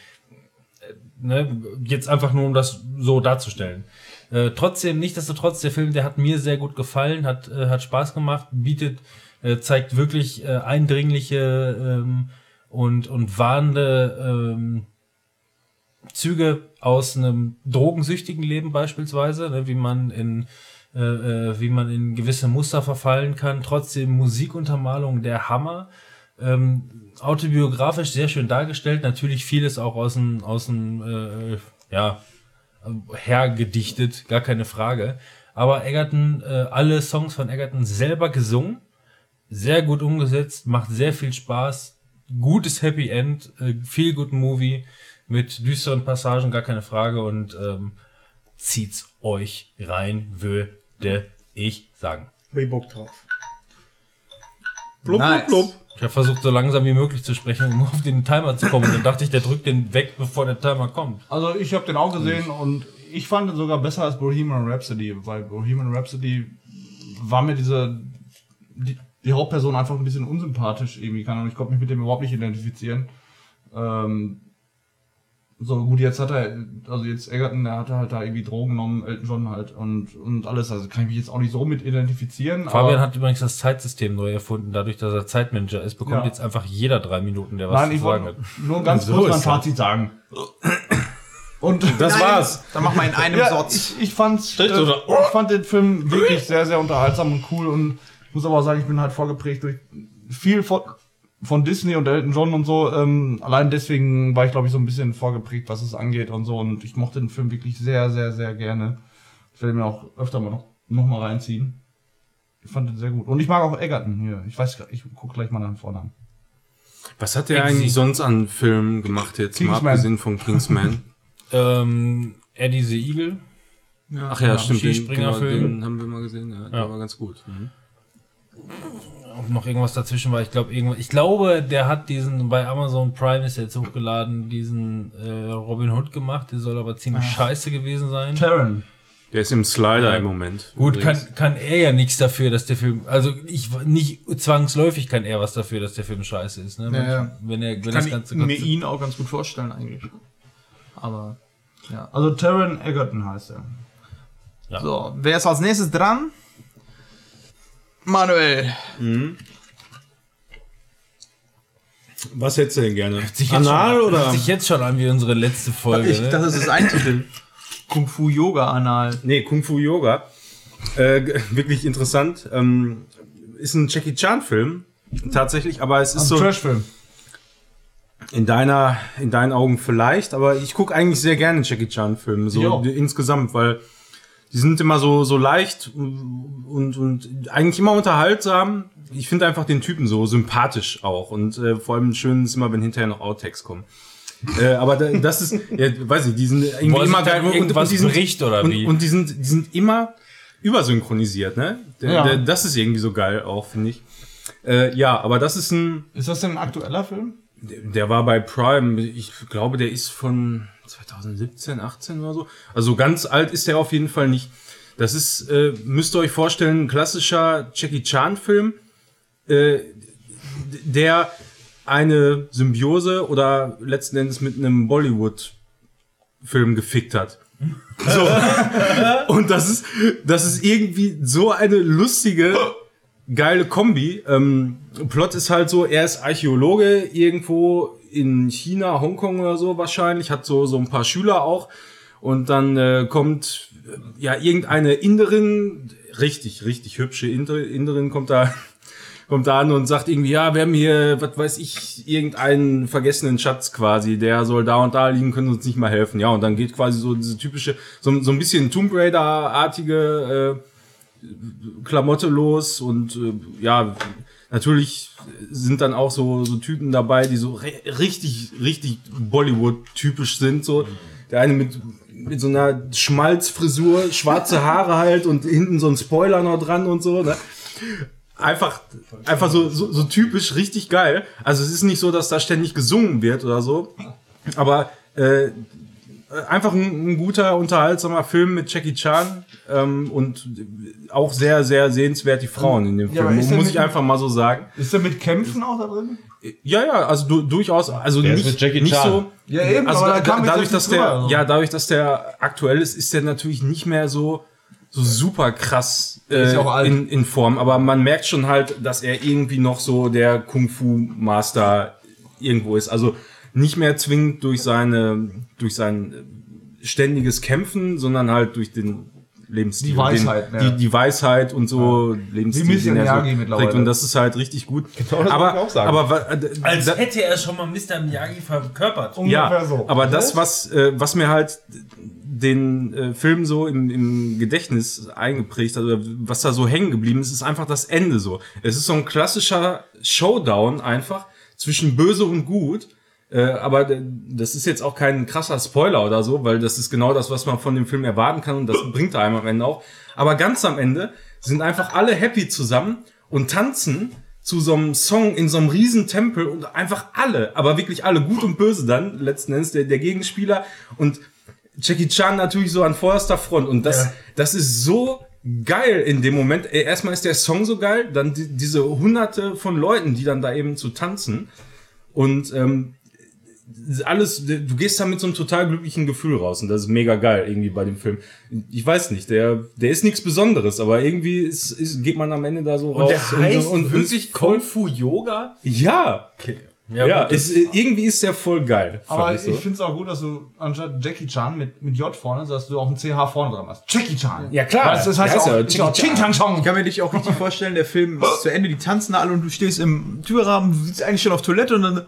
Äh, ne, jetzt einfach nur, um das so darzustellen. Äh, trotzdem, nichtsdestotrotz, der Film, der hat mir sehr gut gefallen, hat, äh, hat Spaß gemacht, bietet, äh, zeigt wirklich äh, eindringliche ähm, und, und warnende ähm, Züge aus einem drogensüchtigen Leben beispielsweise, ne, wie man in äh, äh, wie man in gewisse Muster verfallen kann. Trotzdem Musikuntermalung der Hammer. Ähm, autobiografisch sehr schön dargestellt. Natürlich vieles auch aus dem aus dem äh, ja hergedichtet, gar keine Frage. Aber Egerton, äh, alle Songs von Egerton selber gesungen, sehr gut umgesetzt, macht sehr viel Spaß, gutes Happy End, äh, viel gut Movie mit düsteren Passagen, gar keine Frage und ähm, zieht's euch rein, würde ich sagen. Hab ich Bock drauf. Blub, Nice. blub, blub. Ich habe versucht, so langsam wie möglich zu sprechen, um auf den Timer zu kommen. Dann dachte ich, der drückt den weg, bevor der Timer kommt. Also ich habe den auch gesehen und ich fand ihn sogar besser als Bohemian Rhapsody, weil Bohemian Rhapsody war mir diese die, die Hauptperson einfach ein bisschen unsympathisch irgendwie, Ahnung, ich konnte mich mit dem überhaupt nicht identifizieren. Ähm, so gut, jetzt hat er, also jetzt Egerton, der hatte halt da irgendwie Drogen genommen, Elton John halt und, und alles, also kann ich mich jetzt auch nicht so mit identifizieren. Fabian aber, hat übrigens das Zeitsystem neu erfunden. Dadurch, dass er Zeitmanager ist, bekommt Ja. jetzt einfach jeder drei Minuten, der was Nein, zu ich sagen wollte hat. nur ganz So kurz mein. Fazit sagen. Und Das war's. Dann mach mal in einem Ja, Satz. ich, ich, fand's, äh, ich fand den Film wirklich sehr, sehr unterhaltsam und cool und muss aber auch sagen, ich bin halt vorgeprägt durch viel von, von Disney und Elton John und so. Ähm, allein deswegen war ich, glaube ich, so ein bisschen vorgeprägt, was es angeht und so. Und ich mochte den Film wirklich sehr, sehr, sehr gerne. Ich werde mir auch öfter mal noch, noch mal reinziehen. Ich fand den sehr gut. Und ich mag auch Egerton hier. Ich weiß, gar- ich guck gleich mal nach vorne an. Was hat der Exi. eigentlich sonst an Filmen gemacht jetzt? Mal Kingsman. abgesehen von Kingsman. Ähm, Eddie the Eagle. Ach ja, stimmt. Den, genau, den haben wir mal gesehen. Ja, der Ja. war ganz gut. Mhm. Ob noch irgendwas dazwischen war. Ich glaube, irgendwas. Ich glaube, der hat diesen bei Amazon Prime ist jetzt hochgeladen, diesen äh, Robin Hood gemacht. Der soll aber ziemlich scheiße gewesen sein. Taron. Der ist im Slider Ja. im Moment. Gut, übrigens. kann, kann er ja nichts dafür, dass der Film, also ich nicht zwangsläufig kann er was dafür, dass der Film scheiße ist. Ne? Ja, ja. Wenn er, wenn Kann das ich ganze mir ihn auch ganz gut vorstellen eigentlich. Aber ja. Also Taron Egerton heißt er. Ja. So, wer ist als nächstes dran? Manuel. Was hättest du denn gerne? Anal schon, oder? Hört sich jetzt schon an wie unsere letzte Folge. Ich ne? dachte, das ist ein Titel. Kung Fu Yoga Anal. Nee, Kung Fu Yoga. Äh, wirklich interessant. Ähm, ist ein Jackie Chan Film. Tatsächlich, aber es ist Ein so Trashfilm. in deiner, in deinen Augen vielleicht, aber ich gucke eigentlich sehr gerne Jackie Chan Filme, so insgesamt, weil die sind immer so, so leicht und, und eigentlich immer unterhaltsam. Ich finde einfach den Typen so sympathisch auch und äh, vor allem schön ist immer, wenn hinterher noch Outtakes kommen. äh, aber da, das ist, ja, weiß ich, die sind irgendwie er immer geil und- irgendwas und die sind, bricht oder und, wie? Und die sind, die sind immer übersynchronisiert, ne? Der, Ja. der, das ist irgendwie so geil auch, finde ich. Äh, ja, aber das ist ein, Ist das denn ein aktueller Film? der, der war bei Prime, ich glaube, der ist von 2017, 18 oder so. Also ganz alt ist der auf jeden Fall nicht. Das ist, äh, müsst ihr euch vorstellen, ein klassischer Jackie Chan-Film, äh, der eine Symbiose oder letzten Endes mit einem Bollywood-Film gefickt hat. So. Und das ist, das ist irgendwie so eine lustige, geile Kombi. Ähm, Plot ist halt so, er ist Archäologe irgendwo in China, Hongkong oder so wahrscheinlich, hat so, so ein paar Schüler auch. Und dann äh, kommt ja irgendeine Inderin, richtig, richtig hübsche Inder- Inderin kommt da, kommt da an und sagt irgendwie, ja, wir haben hier, was weiß ich, irgendeinen vergessenen Schatz quasi, der soll da und da liegen, können uns nicht mal helfen. Ja, und dann geht quasi so diese typische, so, so ein bisschen Tomb Raider-artige äh, Klamotte los und äh, ja, natürlich sind dann auch so, so Typen dabei, die so richtig, richtig Bollywood-typisch sind. So der eine mit, mit so einer Schmalzfrisur, schwarze Haare halt und hinten so ein Spoiler noch dran und so. Ne? Einfach, einfach so, so, so typisch, richtig geil. Also es ist nicht so, dass da ständig gesungen wird oder so. Aber äh, einfach ein, ein guter, unterhaltsamer Film mit Jackie Chan ähm, und auch sehr, sehr sehenswert die Frauen in dem Ja, Film, muss mit- ich einfach mal so sagen. Ist der mit Kämpfen auch da drin? Ja, ja, also du, durchaus, also Der ist nicht, mit Jackie nicht Chan. so. Ja, eben, also aber da, da dadurch, dass nicht der, drüber, also. ja, dadurch, dass der aktuell ist, ist der natürlich nicht mehr so so super krass äh, in, in Form, aber man merkt schon halt, dass er irgendwie noch so der Kung Fu Master irgendwo ist. Also nicht mehr zwingend durch seine durch sein äh, ständiges Kämpfen, sondern halt durch den Lebensstil, Die Weisheit, den, ja. die, die Weisheit und so Lebensstil, Wie Mr. den er Miyagi so mittlerweile. trägt. Und das ist halt richtig gut. Genau das aber, wollte ich auch sagen. aber äh, Als da- hätte er schon mal Mr. Miyagi verkörpert. ja, Ungefähr so. aber das, was, äh, was mir halt den äh, Film so im, im Gedächtnis eingeprägt hat, oder was da so hängen geblieben ist, ist einfach das Ende so. Es ist so ein klassischer Showdown einfach zwischen Böse und Gut. Äh, aber das ist jetzt auch kein krasser Spoiler oder so, weil das ist genau das, was man von dem Film erwarten kann und das bringt er einem am Ende auch. Aber ganz am Ende sind einfach alle happy zusammen und tanzen zu so einem Song in so einem riesen Tempel und einfach alle, aber wirklich alle, gut und böse dann, letzten Endes der, der Gegenspieler und Jackie Chan natürlich so an vorderster Front und das, das ist so geil in dem Moment. Erstmal ist der Song so geil, dann die, diese hunderte von Leuten, die dann da eben zu tanzen und ähm, alles, du gehst da mit so einem total glücklichen Gefühl raus und das ist mega geil irgendwie bei dem Film. Ich weiß nicht, der, der ist nichts Besonderes, aber irgendwie ist, ist, geht man am Ende da so raus. Und der heißt und, und, wirklich Kung Fu Yoga? ja, Okay. ja, gut, es, irgendwie ist der voll geil. Aber ich ich so. finde es auch gut, dass du anstatt Jackie Chan mit, mit J vorne, dass du auch ein CH vorne dran hast. Jackie Chan. Ja, klar. Du, das heißt heißt auch, ja ist ja auch Jackie Ching Chang Chong. Ich kann mir dich auch richtig vorstellen, der Film ist zu Ende, die tanzen alle und du stehst im Türrahmen, du sitzt eigentlich schon auf Toilette und dann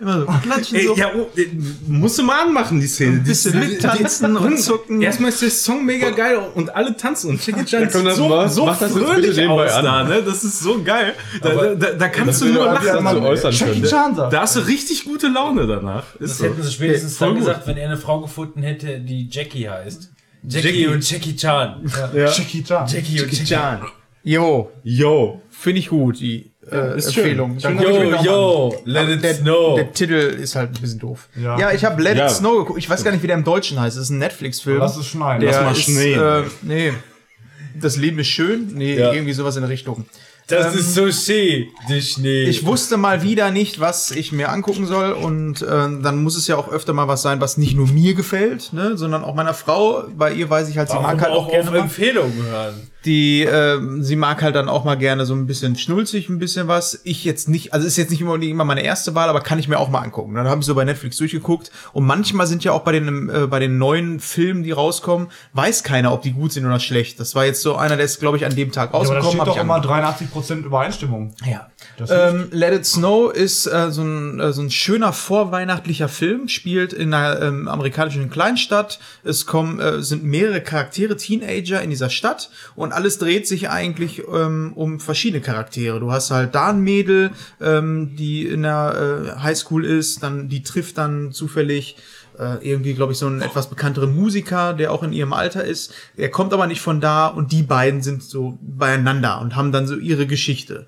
immer so klatschen Ey, so. ja, oh, äh, musst du mal anmachen, die Szene. Ein bisschen mittanzen die- und zucken. Erstmal ist der Song mega geil und alle tanzen und Jackie Chan so, mach- so mach das jetzt fröhlich nebenbei aus an. da, ne? Das ist so geil. Da, da, da, da kannst du nur ja lachen. dazu äußern Jackie können. Chan sagt. Da hast du richtig gute Laune danach. Ist Das so. hätten sie spätestens Voll dann gut. gesagt, wenn er eine Frau gefunden hätte, die Jackie heißt. Jackie, Jackie. und Jackie Chan. Jackie Chan. Jackie und Jackie Chan. Jo, Yo. finde ich gut, die äh, ist. Empfehlung. Schön, Yo, yo, an. let it der, snow. Der Titel ist halt ein bisschen doof. Ja, Ja. ich habe Let Ja. It Snow geguckt. Ich weiß gar nicht, wie der im Deutschen heißt. Das ist ein Netflix-Film. Lass es schneien. Der Lass mal ist, schneien. Äh, nee. Das Leben ist schön. Nee, Ja. irgendwie sowas in der Richtung. Das ist so schön, der Schnee. Ich wusste mal wieder nicht, was ich mir angucken soll und äh, dann muss es ja auch öfter mal was sein, was nicht nur mir gefällt, ne, sondern auch meiner Frau. Bei ihr weiß ich halt, sie Warum mag halt auch auf gerne. Empfehlungen hören. Die, ähm, sie mag halt dann auch mal gerne so ein bisschen schnulzig, ein bisschen was. Ich jetzt nicht, also ist jetzt nicht immer, immer meine erste Wahl, aber kann ich mir auch mal angucken. Dann habe ich so bei Netflix durchgeguckt und manchmal sind ja auch bei den äh, bei den neuen Filmen, die rauskommen, weiß keiner, ob die gut sind oder schlecht. Das war jetzt so einer, der ist, glaube ich, an dem Tag aber da rausgekommen. steht doch immer angeguckt. 83% Übereinstimmung. Ja. Ähm, Let It Snow ist äh, so, ein, äh, so ein schöner vorweihnachtlicher Film, spielt in einer ähm, amerikanischen Kleinstadt. Es kommen äh, sind mehrere Charaktere, Teenager in dieser Stadt und alles dreht sich eigentlich ähm, um verschiedene Charaktere. Du hast halt da ein Mädel, ähm, die in der äh, Highschool ist, dann die trifft dann zufällig äh, irgendwie, glaube ich, so einen etwas bekannteren Musiker, der auch in ihrem Alter ist. Er kommt aber nicht von da und die beiden sind so beieinander und haben dann so ihre Geschichte.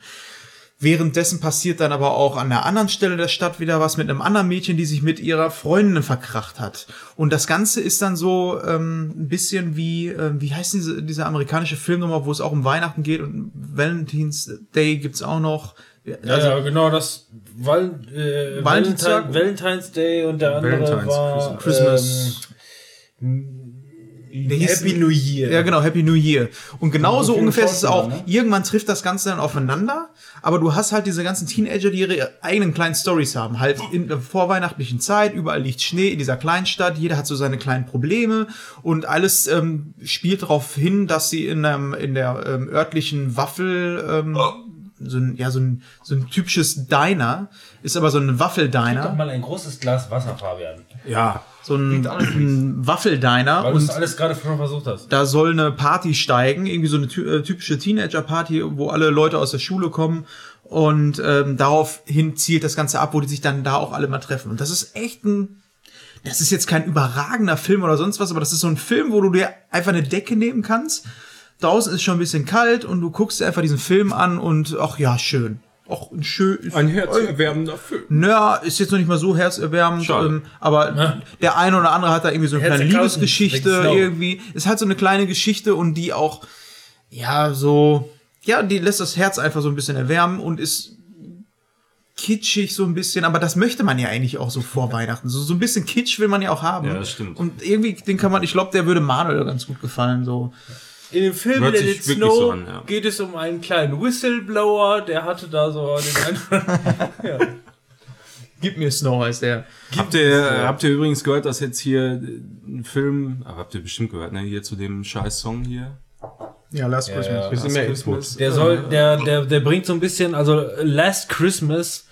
Währenddessen passiert dann aber auch an der anderen Stelle der Stadt wieder was mit einem anderen Mädchen, die sich mit ihrer Freundin verkracht hat. Und das Ganze ist dann so ähm, ein bisschen wie, ähm, wie heißt diese, diese amerikanische Filmnummer, wo es auch um Weihnachten geht und Valentine's Day gibt's auch noch. Ja, Also, ja, genau, das Val äh, Valentinstag? Valentine, Valentine's Day und der andere Valentine's, war Christmas. ähm, Happy New Year. Ja, genau, Happy New Year. Und genauso viele ungefähr ist es auch. Ne? Irgendwann trifft das Ganze dann aufeinander, aber du hast halt diese ganzen Teenager, die ihre eigenen kleinen Stories haben. Halt in der vorweihnachtlichen Zeit, überall liegt Schnee in dieser Kleinstadt, jeder hat so seine kleinen Probleme und alles ähm, spielt darauf hin, dass sie in, einem, in der ähm, örtlichen Waffel, ähm, so ein, ja, so ein, so ein typisches Diner, ist aber so ein Doch Waffeldiner, mal ein großes Glas Wasser, Fabian. Ja. So ein, Waffeldiner Weil du alles gerade schon versucht hast. da soll eine Party steigen, irgendwie so eine äh, typische Teenager-Party, wo alle Leute aus der Schule kommen und ähm, daraufhin zielt das Ganze ab, wo die sich dann da auch alle mal treffen. Und das ist echt ein, das ist jetzt kein überragender Film oder sonst was, aber das ist so ein Film, wo du dir einfach eine Decke nehmen kannst. Draußen ist schon ein bisschen kalt und du guckst dir einfach diesen Film an und ach ja, schön. Auch ein schön. Ein herzerwärmender Film. Naja, ist jetzt noch nicht mal so herzerwärmend, ähm, aber der eine oder andere hat da irgendwie so eine kleine Liebesgeschichte irgendwie. Ist halt so eine kleine Geschichte und die auch, ja, so, ja, die lässt das Herz einfach so ein bisschen erwärmen und ist kitschig so ein bisschen, aber das möchte man ja eigentlich auch so vor Weihnachten. So, so ein bisschen Kitsch will man ja auch haben. Ja, das stimmt. Und irgendwie, den kann man, ich glaube, der würde Manuel ganz gut gefallen, so. In dem Film Hört Let It Snow so an, ja. geht es um einen kleinen Whistleblower, der hatte da so den einen. Gib mir Snow heißt der. Habt ihr, habt ihr übrigens gehört, dass jetzt hier ein Film, aber habt ihr bestimmt gehört, ne, hier zu dem scheiß Song hier? Ja, Last Christmas. Bisschen mehr Input. Der soll, der, der, der bringt so ein bisschen, also Last Christmas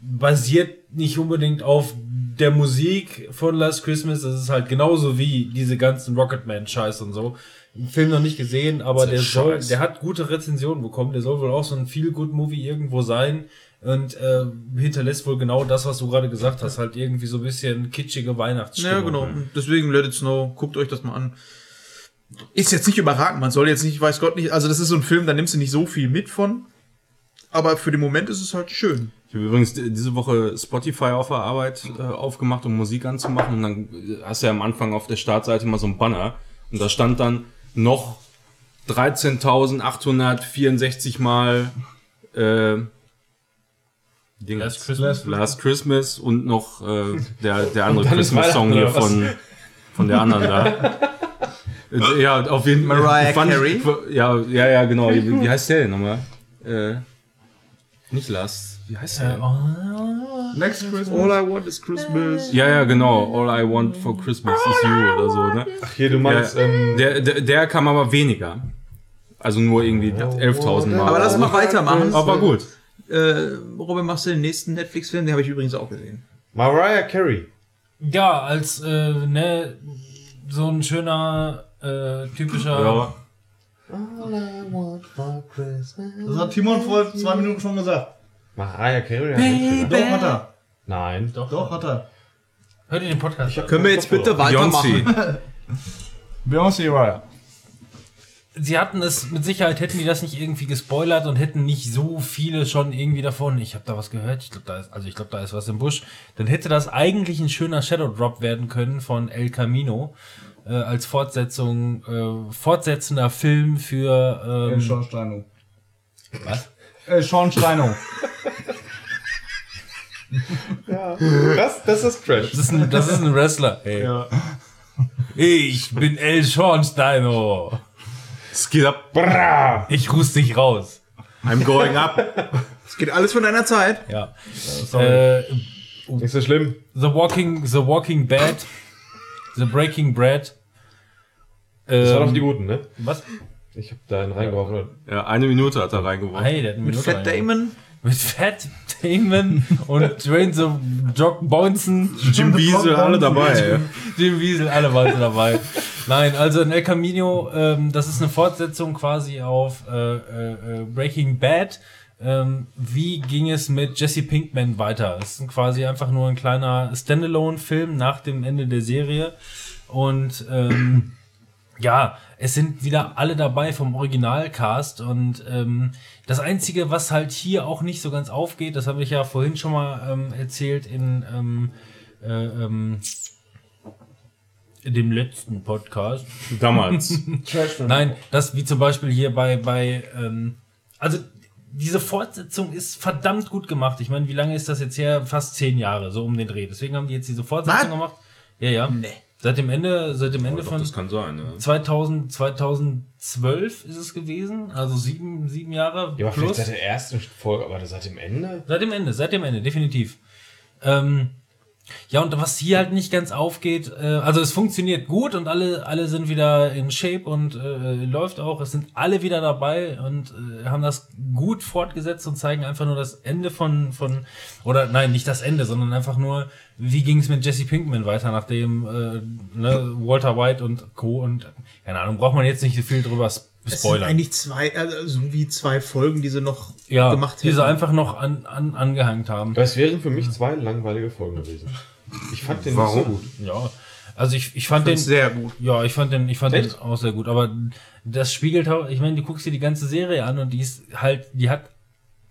basiert nicht unbedingt auf der Musik von Last Christmas. Das ist halt genauso wie diese ganzen Rocketman-Scheiß und so. Den Film noch nicht gesehen, aber der soll, Scheiß. der hat gute Rezensionen bekommen. Der soll wohl auch so ein Feel-Good-Movie irgendwo sein und äh, hinterlässt wohl genau das, was du gerade gesagt hast. Halt irgendwie so ein bisschen kitschige Weihnachtsstimmung. Ja, genau. Deswegen Let It Snow, guckt euch das mal an. Ist jetzt nicht überragend, man soll jetzt nicht, weiß Gott nicht, also das ist so ein Film, da nimmst du nicht so viel mit von. Aber für den Moment ist es halt schön. Ich habe übrigens diese Woche Spotify auf der Arbeit äh, aufgemacht, um Musik anzumachen. Und dann äh, hast du ja am Anfang auf der Startseite mal so ein Banner. Und da stand dann noch 13.864 Mal äh, Ding, Last Christmas. Last Christmas und noch äh, der, der andere Christmas-Song hier von, von der anderen da. Äh, ja, auf jeden Fall. Mariah fand Carey? Ja, ja, ja, genau. Wie, wie heißt der denn nochmal? Äh, nicht Last. Wie heißt der? Next Christmas. All I want is Christmas. Ja, ja, genau. All I want for Christmas is you oder so, ne? Hier, du meinst, Ja, ähm, der, der, der kam aber weniger. Also nur irgendwie 11.000 Mal. Aber lass mal weitermachen. Aber gut. Äh, Robin, machst du den nächsten Netflix-Film? Den habe ich übrigens auch gesehen. Mariah Carey. Ja, als äh, ne, so ein schöner, äh, typischer. Ja. Das hat Timon vor zwei Minuten schon gesagt. Mariah Carey? Doch, hat er. Nein. Doch, hat er. Hört ihr den Podcast? Können wir jetzt bitte weitermachen? Beyoncé. Beyoncé Raya. Sie hatten es, mit Sicherheit hätten die das nicht irgendwie gespoilert und hätten nicht so viele schon irgendwie davon. Ich habe da was gehört, ich glaube, da ist, also ich glaube, da ist was im Busch. Dann hätte das eigentlich ein schöner Shadow Drop werden können von El Camino. Äh, als Fortsetzung, äh, fortsetzender Film für Äh, ähm, Steino. was? Äh, Sean Steino. Das, das ist Trash. Das ist ein, das ist ein Wrestler. Ey. Ja. Ich bin El Schornsteino. Es geht ab. Ich rust dich raus. I'm going up. Es geht alles von deiner Zeit. Ja. Äh, Nicht so schlimm. The Walking, The Walking Bad, The Breaking Bread. Das waren Ähm, doch die guten, ne? was? Ich hab da einen reingeworfen. Ja, eine Minute hat er reingeworfen. Hey, der hat eine Mit Fat. Damon. Mit Fat Damon und Dwayne The Jock Bonson. Jim Wiesel, alle dabei. ey. Jim Wiesel, alle waren dabei. Nein, also in El Camino, ähm, das ist eine Fortsetzung quasi auf äh, äh, äh, Breaking Bad. Ähm, wie ging es mit Jesse Pinkman weiter? Es ist quasi einfach nur ein kleiner Standalone-Film nach dem Ende der Serie. Und ähm, ja, es sind wieder alle dabei vom Originalcast und ähm, das Einzige, was halt hier auch nicht so ganz aufgeht, das habe ich ja vorhin schon mal ähm, erzählt in, ähm, äh, ähm, in dem letzten Podcast. Damals. Nein, das wie zum Beispiel hier bei, bei ähm, also diese Fortsetzung ist verdammt gut gemacht. Ich meine, wie lange ist das jetzt her? Fast zehn Jahre, so um den Dreh. Deswegen haben die jetzt diese Fortsetzung Was? gemacht. Ja, ja. Nee. Seit dem Ende, seit dem Ende Doch, von das kann sein, ne? 2000, 2012 ist es gewesen, also sieben, sieben Jahre Ja, aber vielleicht plus. seit der ersten Folge, aber seit dem Ende? Seit dem Ende, seit dem Ende, definitiv. Ähm, ja, und was hier halt nicht ganz aufgeht, äh, also es funktioniert gut und alle, alle sind wieder in Shape und äh, läuft auch. Es sind alle wieder dabei und äh, haben das gut fortgesetzt und zeigen einfach nur das Ende von, von oder nein, nicht das Ende, sondern einfach nur, wie ging es mit Jesse Pinkman weiter, nachdem äh, ne, Walter White und Co. und keine Ahnung, braucht man jetzt nicht so viel drüber sp- Es sind spoilern. eigentlich zwei, also so wie zwei Folgen, die sie noch Ja, gemacht die hätten. sie einfach noch an, an, angehängt haben. Das wären für mich zwei langweilige Folgen gewesen. Ich fand den Warum? nicht so gut. Ja, also ich, ich fand den sehr gut. Ja, ich fand den, ich fand den auch sehr gut. Aber das spiegelt auch, ich meine, du guckst dir die ganze Serie an und die ist halt, die hat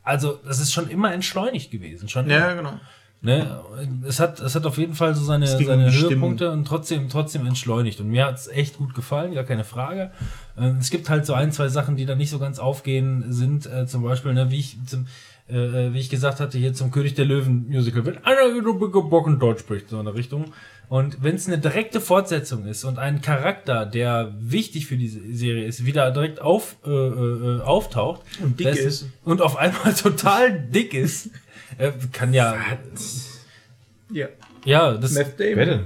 also das ist schon immer entschleunigt gewesen. Schon Ja, genau. Ne? Es, hat, es hat auf jeden Fall so seine, seine. Höhepunkte und trotzdem, trotzdem entschleunigt. Und mir hat es echt gut gefallen, gar keine Frage. Ähm, Es gibt halt so ein, zwei Sachen, die da nicht so ganz aufgehen sind. Äh, zum Beispiel, ne, wie ich zum, äh, äh, wie ich gesagt hatte, hier zum König der Löwen Musical, wenn einer Bocken Deutsch spricht, so in der Richtung. Und wenn es eine direkte Fortsetzung ist und ein Charakter, der wichtig für diese Serie ist, wieder direkt auf, äh, äh, auftaucht Und dick das- ist. und auf einmal total dick ist, äh, kann ja, Ja. ja, das, Meth Wer Damon.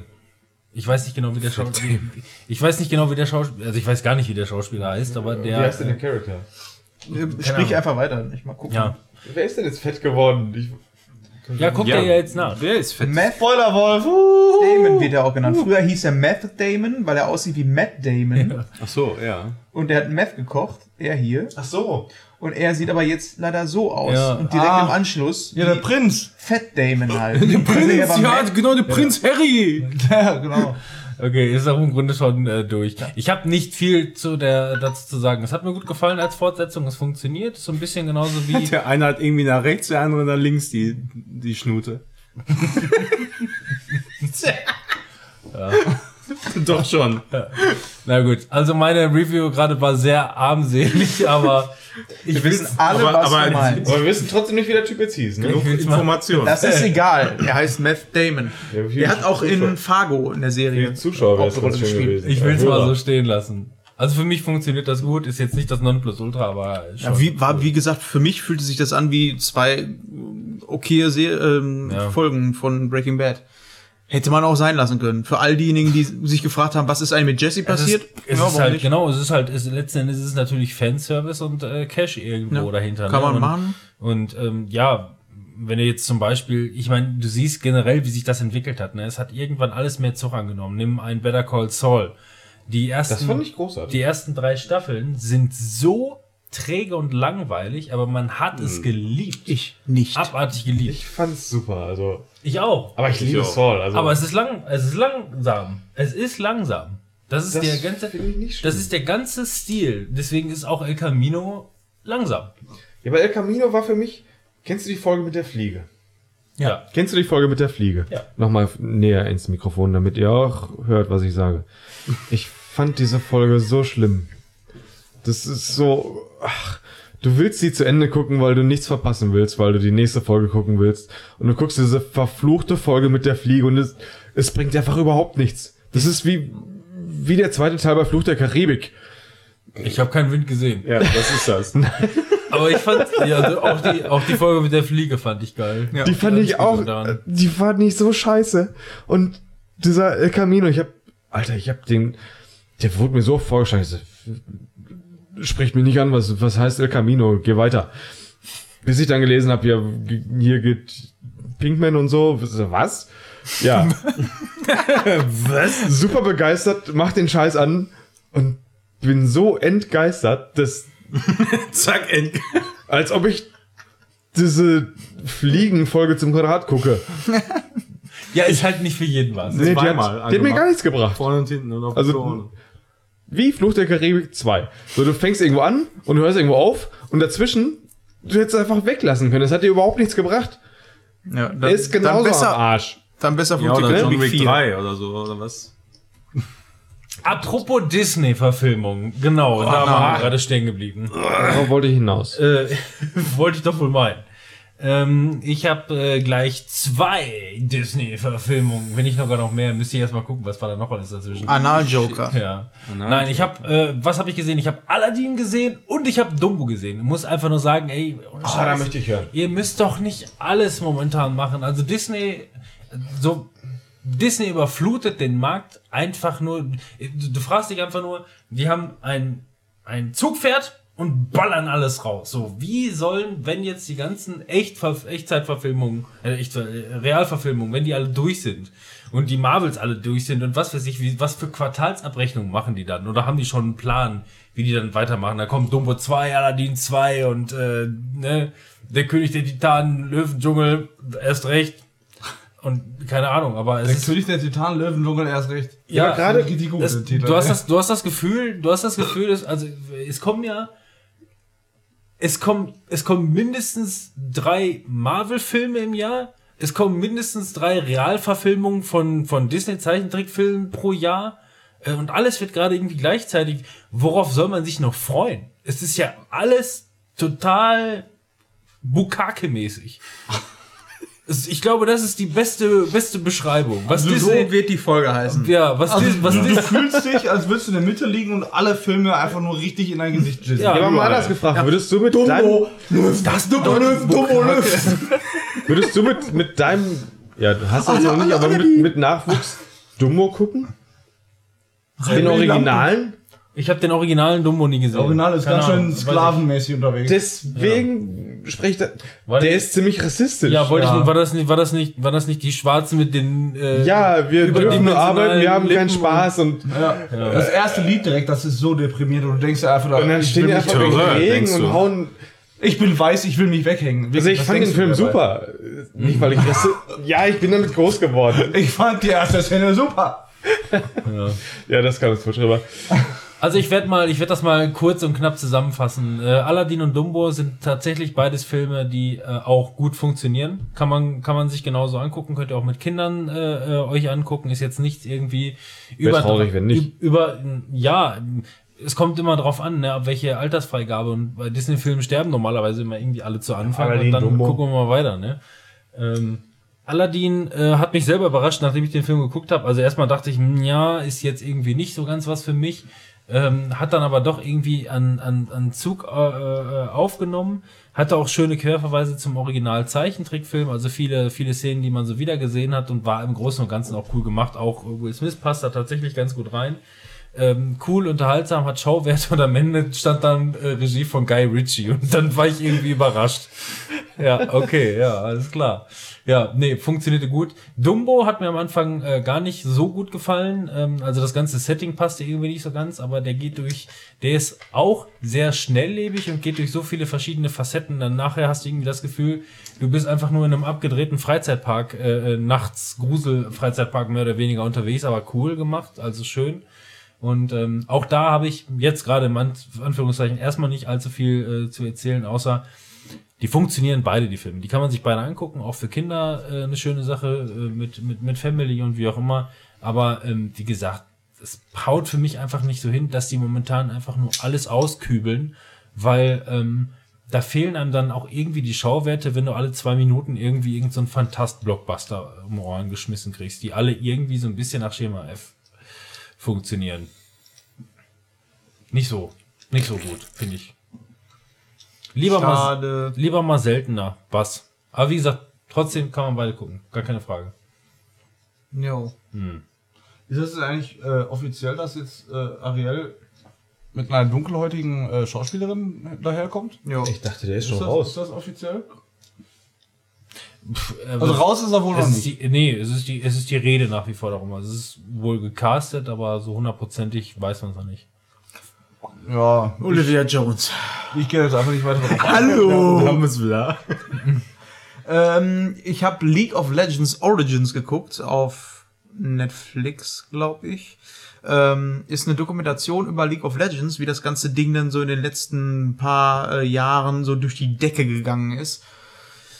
ich weiß nicht genau, wie der Schauspieler, ich weiß nicht genau, wie der Schauspieler, also ich weiß gar nicht, wie der Schauspieler heißt, aber Wie der, heißt denn der Charakter? Sprich Ahnung. einfach weiter, ich mal gucken. ja, Wer ist denn jetzt fett geworden? Ich, ja, guckt Ja. er ja jetzt nach. Wer ist fett? Meth Spoilerwolf. Uh. Damon wird er auch genannt. Früher hieß er Meth Damon, weil er aussieht wie Matt Damon. Ach so, ja. Und der hat Meth gekocht, er hier. ach so. Und er sieht aber jetzt leider so aus. Ja. Und direkt Ah. im Anschluss Ja, der Prinz. Fett Damon halt. Der Prinz, ja, genau, der Prinz Harry. Ja, genau. Okay, ist auch im Grunde schon äh, durch. Ich habe nicht viel zu der dazu zu sagen. Es hat mir gut gefallen als Fortsetzung. Es funktioniert, so ein bisschen genauso wie Der eine hat irgendwie nach rechts, der andere nach links die, die Schnute. Doch schon. Na gut, also meine Review gerade war sehr armselig, aber ich Wir wissen alle, Aber- was aber- du meinst. Aber wir wissen trotzdem nicht, wie der Typ jetzt hieß, ne? Genug Information. Das ist egal. Er heißt Meth Damon. Ja, Der hat auch in Fargo in der Serie. Zuschauer ganz schön gespielt. Ich will es mal so stehen lassen. Also für mich funktioniert das gut, ist jetzt nicht das Nonplusultra, aber schon. Ja, wie, war, wie gesagt, für mich fühlte sich das an wie zwei okay Se ähm, Ja. Folgen von Breaking Bad. Hätte man auch sein lassen können. Für all diejenigen, die sich gefragt haben, was ist eigentlich mit Jesse es passiert. ist, es Ja, ist halt, nicht? genau, es ist halt, es, letzten Endes ist es natürlich Fanservice und äh, Cash irgendwo Ja, dahinter. kann ne? man und, machen. Und ähm, ja, wenn du jetzt zum Beispiel, ich meine, du siehst generell, wie sich das entwickelt hat. Ne? Es hat irgendwann alles mehr Zug angenommen. Nimm ein Better Call Saul. Die ersten, Das fand ich großartig. die ersten drei Staffeln sind so träge und langweilig, aber man hat es geliebt. Ich nicht. Abartig geliebt. Ich fand's super, also. Ich auch. Aber ich liebe auch. Saul, also. Aber es ist lang, es ist langsam. Es ist langsam. Das ist Das der ganze, finde ich nicht das ist der ganze Stil. Deswegen ist auch El Camino langsam. ja, aber El Camino war für mich. Kennst du die Folge mit der Fliege? Ja. Kennst du die Folge mit der Fliege? Ja. Nochmal näher ins Mikrofon, damit ihr auch hört, was ich sage. Ich fand diese Folge so schlimm. Das ist so. Ach, du willst sie zu Ende gucken, weil du nichts verpassen willst, weil du die nächste Folge gucken willst. Und du guckst diese verfluchte Folge mit der Fliege und es, es bringt dir einfach überhaupt nichts. Das ist wie, wie der zweite Teil bei Fluch der Karibik. Ich habe keinen Wind gesehen. Ja, das ist das. Aber ich fand, ja, also auch die, auch die Folge mit der Fliege fand ich geil. Ja. Die fand ich auch, daran. die fand ich so scheiße. Und dieser El Camino, ich hab, Alter, ich hab den, der wurde mir so vorgeschlagen, spricht mich nicht an, was, was heißt El Camino, geh weiter. Bis ich dann gelesen habe, ja, hier geht Pinkman und so, was? Ja. was? Super begeistert, mach den Scheiß an und bin so entgeistert, dass Zack, end. als ob ich diese Fliegenfolge zum Quadrat gucke. Ja, ist halt nicht für jeden was. Nee, die hat, zweimal die hat mir gar nichts gebracht. Vorne und hinten und auf Also-. Wie Fluch der Karibik 2. So, du fängst irgendwo an und du hörst irgendwo auf und dazwischen, du hättest es einfach weglassen können. Das hat dir überhaupt nichts gebracht. Ja, dann, ist genauso dann besser, am Arsch. dann besser Ja, Flug oder der John Karibik Wick 4. 3 oder so, oder was? Apropos Disney-Verfilmung. Genau, da nein. waren wir gerade stehen geblieben. Darauf wollte ich hinaus. Äh, wollte ich doch wohl meinen. Ähm, ich habe äh, gleich zwei Disney-Verfilmungen. Wenn nicht sogar noch mehr, müsst ihr erstmal gucken, was war da noch alles dazwischen. Anal-Joker. Ja. Nein, ich habe, äh, was habe ich gesehen? Ich habe Aladdin gesehen und ich habe Dumbo gesehen. Ich muss einfach nur sagen, ey, ohne Ah, da Scheiß, möchte ich hören. ihr müsst doch nicht alles momentan machen. Also Disney, so Disney überflutet den Markt einfach nur. Du, du fragst dich einfach nur, die haben ein ein Zugpferd und ballern alles raus. So, wie sollen, wenn jetzt die ganzen Echtver Echtzeitverfilmungen, äh, Echt, äh, Realverfilmungen, wenn die alle durch sind und die Marvels alle durch sind und was weiß ich, wie, was für Quartalsabrechnungen machen die dann? Oder haben die schon einen Plan, wie die dann weitermachen? Da kommt Dumbo 2, Aladdin 2 und äh, ne, der König der Titanen, Löwendschungel, erst recht. Und keine Ahnung, aber es Der ist König der Titan, Löwendschungel, erst recht. ja, gerade richtig gut. das, der Titel. du hast das, du hast das Gefühl, du hast das Gefühl, dass, also es kommen ja es kommen, es kommen mindestens drei Marvel-Filme im Jahr. Es kommen mindestens drei Realverfilmungen von, von Disney-Zeichentrickfilmen pro Jahr. Äh, Und alles wird gerade irgendwie gleichzeitig. Worauf soll man sich noch freuen? Es ist ja alles total Bukake-mäßig. Ich glaube, das ist die beste, beste Beschreibung. Was So Disney, wird die Folge heißen. ja, was, Dis- was Du, du Disney, fühlst dich, als würdest du in der Mitte liegen und alle Filme einfach nur richtig in dein Gesicht jizzern. Ja, Ich habe mal anders gefragt. Würdest du mit deinem, das Dumbo Löw, Dumbo Löw. würdest du mit, mit deinem, ja, du hast es noch nicht, aber mit, mit Nachwuchs Dumbo gucken? Den Originalen? Ich habe den originalen Dumbo nie gesehen. Original ist Keine ganz Ahnung, schön weiß sklavenmäßig unterwegs. Deswegen spricht er, War der ist ziemlich rassistisch. Ja, wollte Ja. ich, war das nicht, war das nicht, war das nicht die Schwarzen mit den, äh, Ja, wir dürfen nur arbeiten, wir haben keinen Spaß und, Ja. Das erste Lied direkt, das ist so deprimierend und du denkst dir einfach, und dann ich, stehen will die mich, einfach im Terror, Regen denkst und du? hauen. ich bin weiß, ich will mich weghängen. Also ich Was fand den denkst du Film dabei? super. Nicht, weil ich das, ja, ich bin damit groß geworden. Ich fand die erste Szene super. Ja, das kann uns falsch rüber. Also ich werde mal, ich werde das mal kurz und knapp zusammenfassen. Äh, Aladdin und Dumbo sind tatsächlich beides Filme, die äh, auch gut funktionieren. Kann man, kann man sich genauso angucken. Könnt ihr auch mit Kindern äh, äh, euch angucken. Ist jetzt nichts irgendwie über traurig, wenn nicht. Über ja, es kommt immer drauf an, ne, ab welche Altersfreigabe. Und bei Disney-Filmen sterben normalerweise immer irgendwie alle zu Anfang Aladdin, und dann Dumbo. gucken wir mal weiter. Ne? Ähm, Aladdin äh, hat mich selber überrascht, nachdem ich den Film geguckt habe. Also erstmal dachte ich, hm, ja, ist jetzt irgendwie nicht so ganz was für mich. Ähm, hat dann aber doch irgendwie an, an, an Zug äh, äh, aufgenommen. Hatte auch schöne Querverweise zum Original Zeichentrickfilm, also viele, viele Szenen, die man so wieder gesehen hat und war im Großen und Ganzen auch cool gemacht. Auch Will Smith passt da tatsächlich ganz gut rein. Ähm, cool, unterhaltsam, hat Schauwerte und am Ende stand dann äh, Regie von Guy Ritchie und dann war ich irgendwie überrascht. Ja, okay, ja, alles klar. Ja, nee, funktionierte gut. Dumbo hat mir am Anfang äh, gar nicht so gut gefallen. Ähm, also das ganze Setting passte irgendwie nicht so ganz, aber der geht durch, der ist auch sehr schnelllebig und geht durch so viele verschiedene Facetten. Dann nachher hast du irgendwie das Gefühl, du bist einfach nur in einem abgedrehten Freizeitpark, äh, äh, nachts Grusel-Freizeitpark mehr oder weniger unterwegs, aber cool gemacht, also schön. Und ähm, auch da habe ich jetzt gerade in An- Anführungszeichen erstmal nicht allzu viel äh, zu erzählen, außer die funktionieren beide, die Filme. Die kann man sich beide angucken, auch für Kinder äh, eine schöne Sache äh, mit, mit, mit Family und wie auch immer. Aber ähm, wie gesagt, es haut für mich einfach nicht so hin, dass die momentan einfach nur alles auskübeln, weil ähm, da fehlen einem dann auch irgendwie die Schauwerte, wenn du alle zwei Minuten irgendwie irgendeinen so Fantast-Blockbuster um Ohren geschmissen kriegst, die alle irgendwie so ein bisschen nach Schema F funktionieren. Nicht so, nicht so gut, finde ich. Lieber mal, Schade. lieber mal seltener, Bass. Aber wie gesagt, trotzdem kann man beide gucken, gar keine Frage. Jo. Ist das eigentlich äh, offiziell, dass jetzt äh, Ariel mit einer dunkelhäutigen äh, Schauspielerin daherkommt? Jo. Ich dachte, der ist Ist schon das, raus. ist das offiziell? Äh, Also raus ist er wohl noch nicht. die, nee, es ist die, es ist die Rede nach wie vor darum. Also es ist wohl gecastet, aber so hundertprozentig weiß man es noch nicht. Ja, Olivia Jones. ich gehe jetzt einfach nicht weiter drauf. Hallo! haben wir es wieder. Ähm, ich habe League of Legends Origins geguckt auf Netflix, glaube ich. Ähm, ist eine Dokumentation über League of Legends, wie das ganze Ding dann so in den letzten paar äh, Jahren so durch die Decke gegangen ist.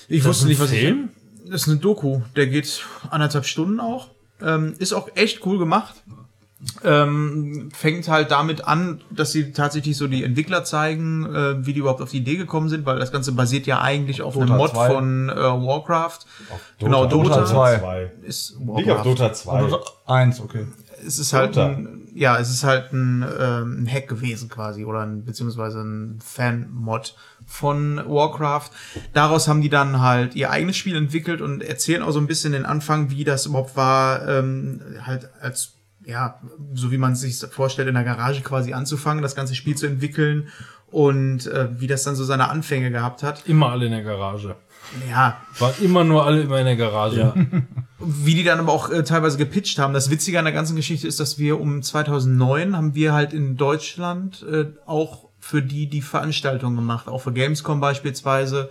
Ich wusste nicht, was Film? ich. Das ist eine Doku, der geht anderthalb Stunden auch. Ähm, ist auch echt cool gemacht. Ähm, fängt halt damit an, dass sie tatsächlich so die Entwickler zeigen, äh, wie die überhaupt auf die Idee gekommen sind, weil das Ganze basiert ja eigentlich auf einem Dota Mod 2. von äh, Warcraft. Genau, Dota Dota 2. ist Nicht auf Warcraft. Dota 2. Eins, okay. Es ist halt Dota. ein, ja, es ist halt ein, ähm, ein Hack gewesen quasi oder ein, beziehungsweise ein Fan-Mod von Warcraft. Daraus haben die dann halt ihr eigenes Spiel entwickelt und erzählen auch so ein bisschen den Anfang, wie das überhaupt war, ähm, halt als ja, so wie man es sich vorstellt, in der Garage quasi anzufangen, das ganze Spiel zu entwickeln und äh, wie das dann so seine Anfänge gehabt hat. Immer alle in der Garage. Ja, Waren immer nur alle immer in der Garage. wie die dann aber auch äh, teilweise gepitcht haben. Das Witzige an der ganzen Geschichte ist, dass wir um 2009 haben wir halt in Deutschland äh, auch für die die Veranstaltung gemacht, auch für Gamescom beispielsweise.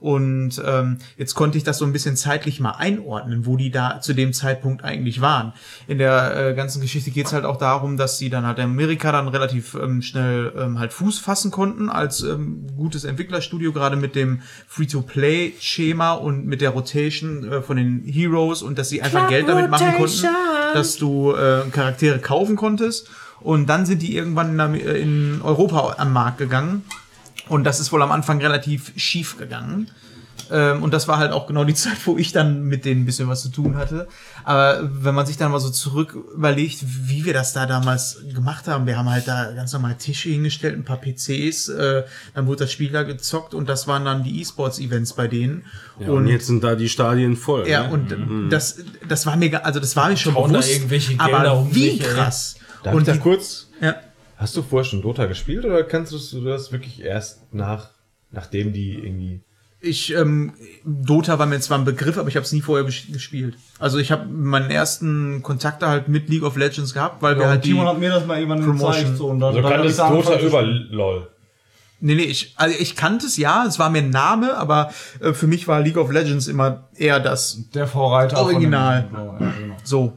Und ähm, jetzt konnte ich das so ein bisschen zeitlich mal einordnen, wo die da zu dem Zeitpunkt eigentlich waren. In der äh, ganzen Geschichte geht's halt auch darum, dass sie dann halt in Amerika dann relativ ähm, schnell ähm, halt Fuß fassen konnten als ähm, gutes Entwicklerstudio, gerade mit dem Free-to-Play-Schema und mit der Rotation äh, von den Heroes und dass sie einfach Geld damit machen konnten, dass du äh, Charaktere kaufen konntest. Und dann sind die irgendwann in, äh, in Europa am Markt gegangen. Und das ist wohl am Anfang relativ schief gegangen. Ähm, und das war halt auch genau die Zeit, wo ich dann mit denen ein bisschen was zu tun hatte. Aber wenn man sich dann mal so zurück überlegt, wie wir das da damals gemacht haben, wir haben halt da ganz normal Tische hingestellt, ein paar PCs, äh, dann wurde das Spiel da gezockt und das waren dann die E-Sports-Events bei denen. Ja, und jetzt sind da die Stadien voll. Ja, ne? und das, das war mir, also das war mir schon da bewusst, aber wie krass. Darf und ich da die, kurz? ja, Hast du vorher schon Dota gespielt oder kannst du das wirklich erst nach, nachdem die irgendwie. ich, ähm, Dota war mir zwar ein Begriff, aber ich habe es nie vorher gespielt. Also ich habe meinen ersten Kontakte halt mit League of Legends gehabt, weil wir Ja, halt die, Timon hat mir das mal irgendwann Promotion. gezeigt. So, und dann, Also dann hab kanntest ich da Dota über. LOL. nee, nee, ich, also ich kannte es ja, es war mir ein Name, aber äh, für mich war League of Legends immer eher das Der Vorreiter. von Original. dem- so, ja, genau. So.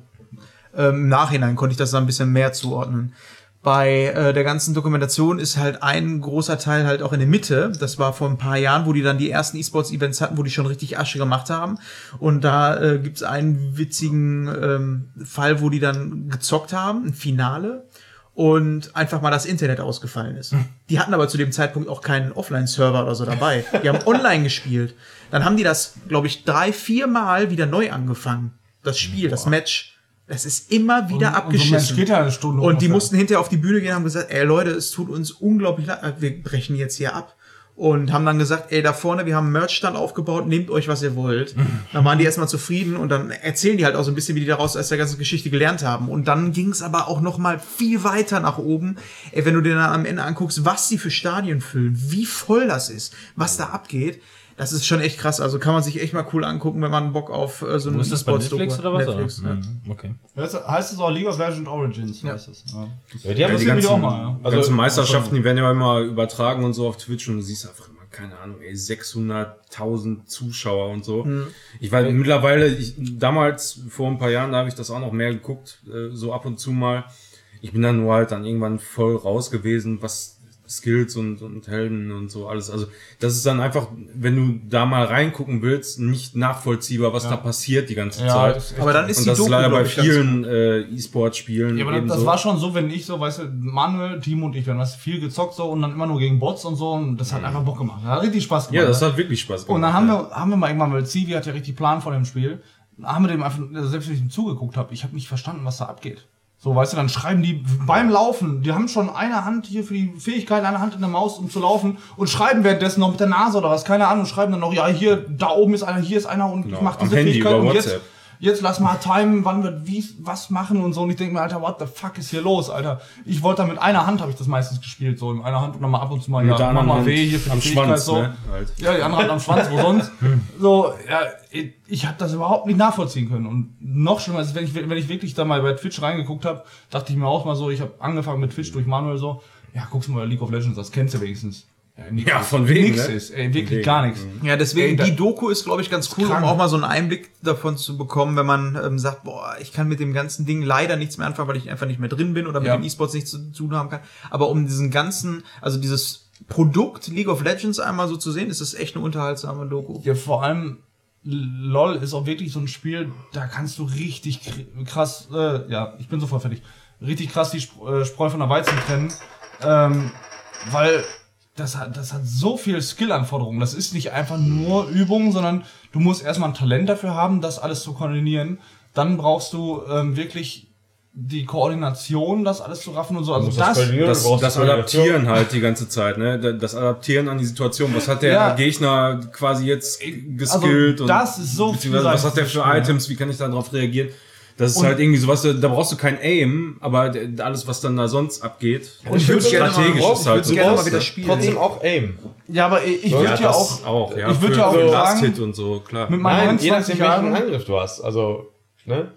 Ähm, Im Nachhinein konnte ich das dann ein bisschen mehr zuordnen. Bei äh, der ganzen Dokumentation ist halt ein großer Teil halt auch in der Mitte. Das war vor ein paar Jahren, wo die dann die ersten E-Sports-Events hatten, wo die schon richtig Asche gemacht haben. Und da äh, gibt's einen witzigen ähm, Fall, wo die dann gezockt haben, ein Finale. Und einfach mal das Internet ausgefallen ist. Die hatten aber zu dem Zeitpunkt auch keinen Offline-Server oder so dabei. Die haben online gespielt. Dann haben die das, glaube ich, drei, vier Mal wieder neu angefangen. Das Spiel, das Match. Das ist immer wieder Und so abgeschissen. eine Stunde und die mussten hinterher auf die Bühne gehen und haben gesagt, ey Leute, es tut uns unglaublich leid, äh, wir brechen jetzt hier ab. Und haben dann gesagt, ey, da vorne, wir haben einen Merchstand aufgebaut, nehmt euch, was ihr wollt. Dann waren die erstmal zufrieden und dann erzählen die halt auch so ein bisschen, wie die daraus aus der ganzen Geschichte gelernt haben. Und dann ging es aber auch noch mal viel weiter nach oben. Ey, wenn du dir dann am Ende anguckst, was die für Stadien füllen, wie voll das ist, was da abgeht, das ist schon echt krass. Also kann man sich echt mal cool angucken, wenn man Bock auf äh, so einen ist das bei Netflix hat. oder was? Netflix, oder? ja. Mhm, Okay. Das heißt es auch League of Legends Origins, heißt es. Ja. Ja, die haben Das das ganzen, auch mal, ja. also Also- Meisterschaften, die werden ja immer übertragen und so auf Twitch und du siehst einfach immer, keine Ahnung, ey, 600.000 Zuschauer und so. Ich weiß, mittlerweile, ich, damals, vor ein paar Jahren, da habe ich das auch noch mehr geguckt, äh, so ab und zu mal. Ich bin dann nur halt dann irgendwann voll raus gewesen, was Skills und, und Helden und so alles. Also das ist dann einfach, wenn du da mal reingucken willst, nicht nachvollziehbar, was da passiert die ganze Ja, Zeit. das Aber dann ist und die das Doku, ist leider bei vielen äh, E-Sport-Spielen Ja, aber eben das so. war schon so, wenn ich so, weißt du, Manuel, Team und ich, wir haben das viel gezockt so und dann immer nur gegen Bots und so und das hat einfach Bock gemacht. Das hat richtig Spaß gemacht. ja, das ne? hat wirklich Spaß gemacht. Und dann haben ja. wir, haben wir mal irgendwann, weil Zivi hat ja richtig Plan von dem Spiel, haben wir dem einfach, also selbst wenn ich ihm zugeguckt habe, ich habe nicht verstanden, was da abgeht. So, weißt du, dann schreiben die beim Laufen, die haben schon eine Hand hier für die Fähigkeit, eine Hand in der Maus, um zu laufen und schreiben währenddessen noch mit der Nase oder was, keine Ahnung, schreiben dann noch, ja, hier, da oben ist einer, hier ist einer und ich Genau, mach am diese Handy Fähigkeit und jetzt, jetzt lass mal timen, wann wir wie, was machen und so. Und ich denke mir, Alter, what the fuck ist hier los, Alter? Ich wollte da mit einer Hand, habe ich das meistens gespielt, so in einer Hand und dann mal ab und zu mal, Mit ja, mach mal weh hier für die Fähigkeit, Schwanz, so. ne? Halt. Ja, die andere Hand am Schwanz, wo sonst. So, ja, ich, habe das überhaupt nicht nachvollziehen können. Und noch schlimmer ist, wenn ich, wenn ich wirklich da mal bei Twitch reingeguckt habe, dachte ich mir auch mal so, ich habe angefangen mit Twitch durch Manuel so, ja, guckst du mal League of Legends, das kennst du wenigstens. Ja, Ja, von wegen, Nix ne? ist, ey, wirklich gar nichts. Ja, deswegen, Ey, die Doku ist, glaube ich, ganz cool, um krank. auch mal so einen Einblick davon zu bekommen, wenn man ähm, sagt, boah, ich kann mit dem ganzen Ding leider nichts mehr anfangen, weil ich einfach nicht mehr drin bin oder mit Ja. dem E-Sports nichts zu tun haben kann. Aber um diesen ganzen, also dieses Produkt League of Legends einmal so zu sehen, ist es echt eine unterhaltsame Doku. Ja, vor allem LOL ist auch wirklich so ein Spiel, da kannst du richtig kr- krass, äh, ja, ich bin sofort fertig, richtig krass die Sp äh, Spreu von der Weizen trennen, ähm, weil das hat, das hat so viel Skill-Anforderungen. Das ist nicht einfach nur Übung, sondern du musst erstmal ein Talent dafür haben, das alles zu koordinieren. Dann brauchst du ähm, wirklich die Koordination, das alles zu raffen und so. Also das das, das. Adaptieren halt die ganze Zeit, ne? Da- Das Adaptieren an die Situation. Was hat der Ja. Gegner quasi jetzt geskillt? Also, das ist so beziehungsweise was hat der für Items? Wie kann ich darauf reagieren? Das ist Und- halt irgendwie sowas, da brauchst du kein Aim, aber alles, was dann da sonst abgeht, Und ich würde gerne mal, strategisch ist halt ich würde gerne mal wieder ne? spielen. Trotzdem auch Aim. ja, aber ich, ich würde ja, das auch, ja, ich würde ja auch sagen, Last Hit und so, klar. mit meinen Nein, je 29 nachdem, welchen Angriff du hast. Also, ne?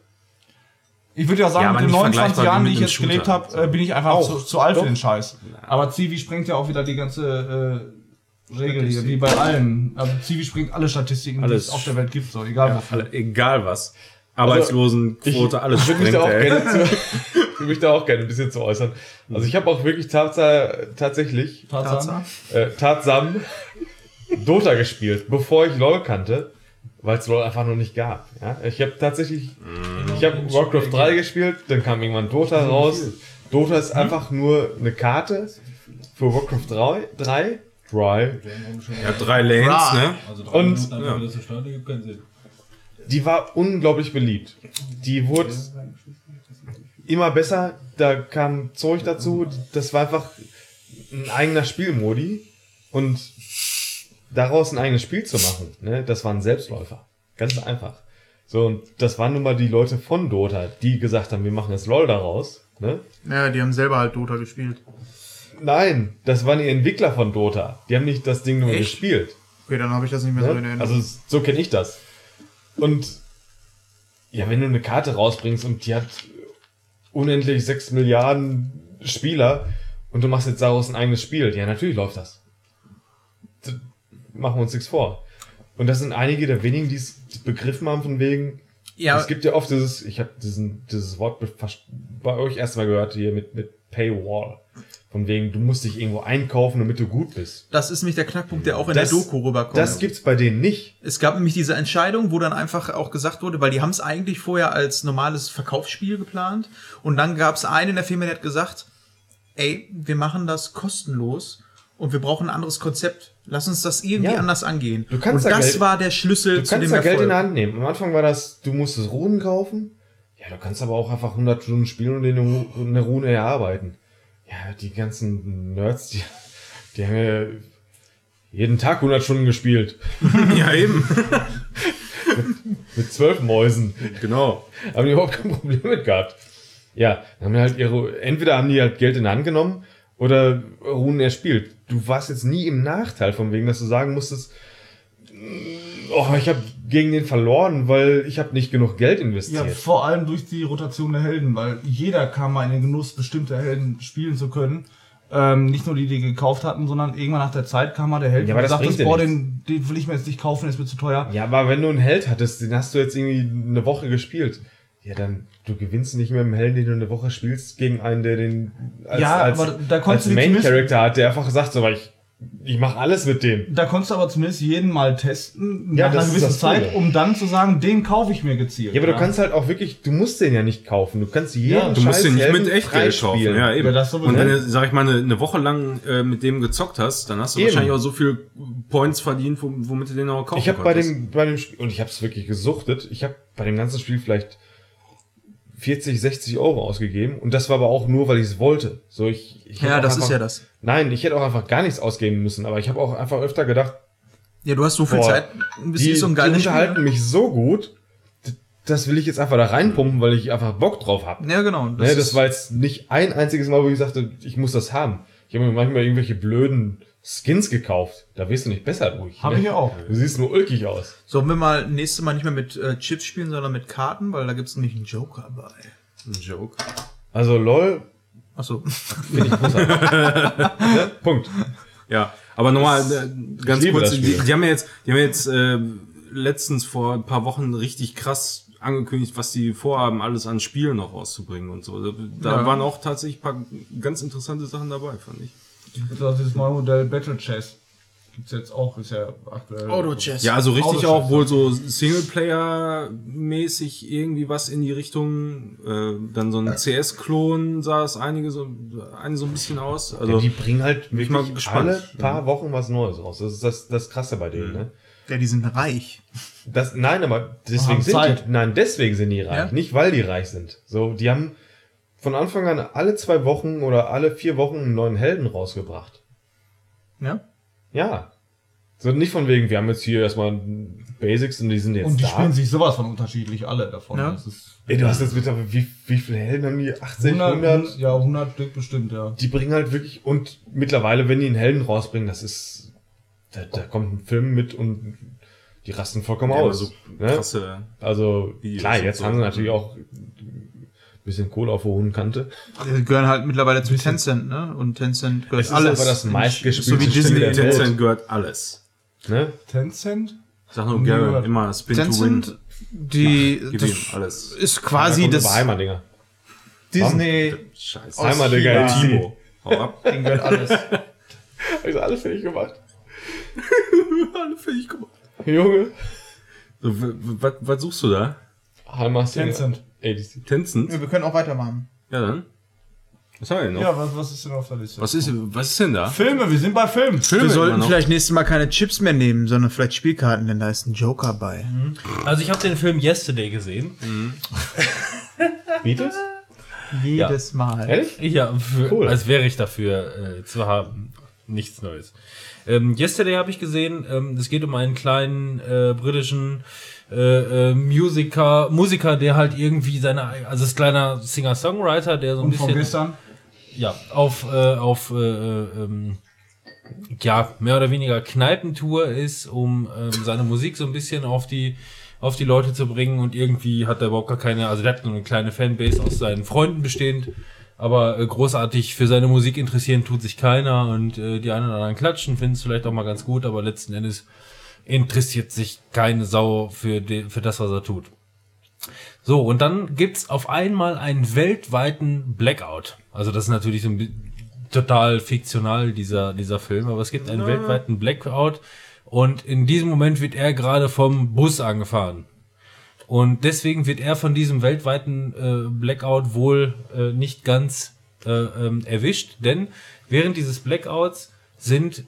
Ich würde ja sagen, Ja, mit den nicht 29 vergleichbar Jahren, die ich jetzt Shooter. gelebt habe, äh, bin ich einfach Auch. zu, zu alt für den Scheiß. Aber Zivi sprengt ja auch wieder die ganze Regel hier, wie bei allen. Also Zivi springt alle Statistiken, die Alles. es auf der Welt gibt, so egal wofür. Alle, egal was. Arbeitslosenquote, alles Ich würde mich, sprengt, da auch ey. gerne zu, ich würde mich da auch gerne ein bisschen zu äußern. Also ich habe auch wirklich tats tatsächlich Tatsache. äh, tatsam Dota gespielt, bevor ich LoL kannte, weil es LoL einfach noch nicht gab. Ja? Ich habe tatsächlich, ich habe Warcraft 3 gespielt, dann kam irgendwann Dota raus. Dota ist einfach nur eine Karte für Warcraft 3, 3, 3 Ja, drei Lanes, ne? und ja. das so starten, gibt keinen Sinn. die war unglaublich beliebt. Die wurde immer besser, da kam Zeug dazu, das war einfach ein eigener Spielmodi und daraus ein eigenes Spiel zu machen, ne, das war ein Selbstläufer. Ganz einfach. So, und das waren nun mal die Leute von Dota, die gesagt haben, wir machen jetzt LOL daraus, ne? Ja, die haben selber halt Dota gespielt. Nein, das waren die Entwickler von Dota. Die haben nicht das Ding nur Echt? gespielt. Okay, dann habe ich das nicht mehr so in Ne? Erinnerung. Also so kenne ich das. Und ja, wenn du eine Karte rausbringst und die hat unendlich 6 Milliarden Spieler und du machst jetzt daraus ein eigenes Spiel, ja, natürlich läuft das. Machen wir uns nichts vor. Und das sind einige der wenigen, die es begriffen haben von wegen, ja, es gibt ja oft dieses, ich habe diesen dieses Wort bei euch erstmal gehört hier mit mit Paywall. Von wegen, du musst dich irgendwo einkaufen, damit du gut bist. das ist nämlich der Knackpunkt, der auch in Das- der Doku rüberkommt. Das gibt's bei denen nicht. Es gab nämlich diese Entscheidung, wo dann einfach auch gesagt wurde, weil die haben es eigentlich vorher als normales Verkaufsspiel geplant und dann gab es einen in der Firma, der hat gesagt, ey, wir machen das kostenlos und wir brauchen ein anderes Konzept. Lass uns das irgendwie Ja. anders angehen. Du kannst und da das Geld- war der Schlüssel Du zu kannst dem da Geld in Erfolg. der Hand nehmen. Am Anfang war das, du musstest Runen kaufen. Ja, du kannst aber auch einfach 100 Stunden spielen und in eine Ru- eine Rune erarbeiten. Ja, die ganzen Nerds, die, die haben ja jeden Tag 100 Stunden gespielt. Ja, eben. Mit zwölf Mäusen. genau. Haben die überhaupt kein Problem mit gehabt. Ja, haben die halt ihre, entweder haben die halt Geld in die Hand genommen oder Runen erspielt. Du warst jetzt nie im Nachteil von wegen, dass du sagen musstest, "Mm, oh, ich habe gegen den verloren, weil ich habe nicht genug Geld Ja, investiert. vor allem durch die Rotation der Helden, weil jeder kam mal in den Genuss, bestimmte Helden spielen zu können. Ähm, nicht nur die, die gekauft hatten, sondern irgendwann nach der Zeit kam mal der Held Ja, und das sagte, boah, den, den will ich mir jetzt nicht kaufen, der ist mir zu teuer. Ja, aber wenn du einen Held hattest, den hast du jetzt irgendwie eine Woche gespielt. Ja, dann, du gewinnst nicht mit dem Helden, den du eine Woche spielst, gegen einen, der den als, Ja, als, aber da konntest als Main Character hat, der einfach sagt, so, weil ich, ich mache alles mit dem. Da konntest du aber zumindest jeden mal testen, Ja, nach das einer ist gewissen Coole. Zeit, um dann zu sagen, den kaufe ich mir gezielt. Ja, aber du kannst halt auch wirklich, du musst den ja nicht kaufen. Du kannst jeden Ja, Du musst den nicht mit Helden Echtgeld kaufen. freispielen. Ja, eben. Ja, und wenn du, sag ich mal, eine, eine Woche lang äh, mit dem gezockt hast, dann hast du Eben. wahrscheinlich auch so viel Points verdient, wo, womit du den auch kaufen Ich habe bei konntest. dem, bei dem Spiel, und ich habe es wirklich gesuchtet, ich habe bei dem ganzen Spiel vielleicht 40, 60 Euro ausgegeben. Und das war aber auch nur, weil ich es wollte. So, ich, ich Ja, das einfach, ist ja das. Nein, ich hätte auch einfach gar nichts ausgeben müssen. Aber ich habe auch einfach öfter gedacht, Ja, du hast so viel Boah, Zeit, die, bist so ein die geiles unterhalten Spiel. mich so gut, das will ich jetzt einfach da reinpumpen, weil ich einfach Bock drauf habe. Ja, genau. Das, ne, das ist- war jetzt nicht ein einziges Mal, wo ich sagte, ich muss das haben. Ich habe mir manchmal irgendwelche blöden Skins gekauft. Da wirst du nicht besser durch. Hab ich ja auch. Du siehst nur ulkig aus. Sollen wir mal nächstes Mal nicht mehr mit äh, Chips spielen, sondern mit Karten, weil da gibt's nämlich einen Joker bei. Ein Joke. Also LOL, Achso. finde ich großartig. ja, Punkt. Ja, aber nochmal äh, ganz kurz, die, die haben ja jetzt, die haben ja jetzt äh, letztens vor ein paar Wochen richtig krass angekündigt, was die vorhaben, alles an Spielen noch rauszubringen und so. Da, da Ja. waren auch tatsächlich ein paar ganz interessante Sachen dabei, fand ich. Das ist neue Modell Battle Chess. Gibt's jetzt auch, ist ja aktuell. Auto-Chess. Ja, also richtig Autochess, auch wohl so Singleplayer-mäßig irgendwie was in die Richtung. Äh, dann so ein CS-Klon sah es einige so, eine so ein bisschen aus. Also die bringen halt bin ich mal wirklich gespannt. alle paar Wochen was Neues raus. Das ist das, das Krasse bei denen. Ne? Ja, die sind reich. Das, nein, aber deswegen sind die, nein, deswegen sind die reich, Ja? nicht weil die reich sind. So, die haben von Anfang an alle zwei Wochen oder alle vier Wochen einen neuen Helden rausgebracht. Ja? Ja. So nicht von wegen, wir haben jetzt hier erstmal Basics und die sind jetzt Und die da. spielen sich sowas von unterschiedlich, alle davon. Ja. Das ist Ey, du hast jetzt mit, wie, wie viele Helden haben die? 80, 100, 100? Ja, 100 Stück bestimmt, ja. Die bringen halt wirklich, und mittlerweile, wenn die einen Helden rausbringen, das ist, da, da kommt ein Film mit und die rasten vollkommen Ja, aus. so ne? krasse. Also, klar, jetzt so. haben sie natürlich auch Bisschen Kohle auf der hohen Kante. Die gehören halt mittlerweile zu Tencent, ne? Und Tencent gehört Es ist alles. aber das meistgespielte so wie Spiel Disney. der Welt. Tencent gehört alles. Ne? Tencent? Ich sag nur gehört. immer Spin to Tencent, Win. die, Gib das alles. ist quasi Kommt das über Heimatdinger. Disney. Scheiße. Heimatdinger. China. Timo. Hau ab. Ding gehört alles. Hab ich alles fertig gemacht. Alle fertig gemacht. Junge. So, was, was suchst du da? Heimat Tencent. ADC. Tencent? Wir können auch weitermachen. Ja, dann. Was haben wir denn noch? Ja, was, was ist denn auf der Liste? Was, ist, was ist denn da? Filme, wir sind bei Film. Wir immer sollten vielleicht nächstes Mal keine Chips mehr nehmen, sondern vielleicht Spielkarten, denn da ist ein Joker bei. Also ich habe den Film Yesterday gesehen. Beatles? Jedes Mal. Ehrlich? Ja, für, Cool. als wäre ich dafür äh, zu haben. Nichts Neues. Ähm, Yesterday habe ich gesehen. Ähm, es geht um einen kleinen äh, britischen äh, äh, Musiker, Musiker, der halt irgendwie seine, also ist kleiner Singer-Songwriter, der so ein Und von bisschen gestern. ja, auf, äh, auf äh, ähm, ja, mehr oder weniger Kneipentour ist, um ähm, seine Musik so ein bisschen auf die auf die Leute zu bringen. Und irgendwie hat er überhaupt gar keine, also der hat nur eine kleine Fanbase aus seinen Freunden bestehend, aber äh, großartig für seine Musik interessieren tut sich keiner. Und äh, die einen oder anderen klatschen, finden es vielleicht auch mal ganz gut, aber letzten Endes interessiert sich keine Sau für, die, für das, was er tut. So, und dann gibt's auf einmal einen weltweiten Blackout. Also das ist natürlich so ein total fiktional, dieser, dieser Film, aber es gibt einen weltweiten Blackout und in diesem Moment wird er gerade vom Bus angefahren. Und deswegen wird er von diesem weltweiten äh, Blackout wohl äh, nicht ganz äh, ähm, erwischt, denn während dieses Blackouts sind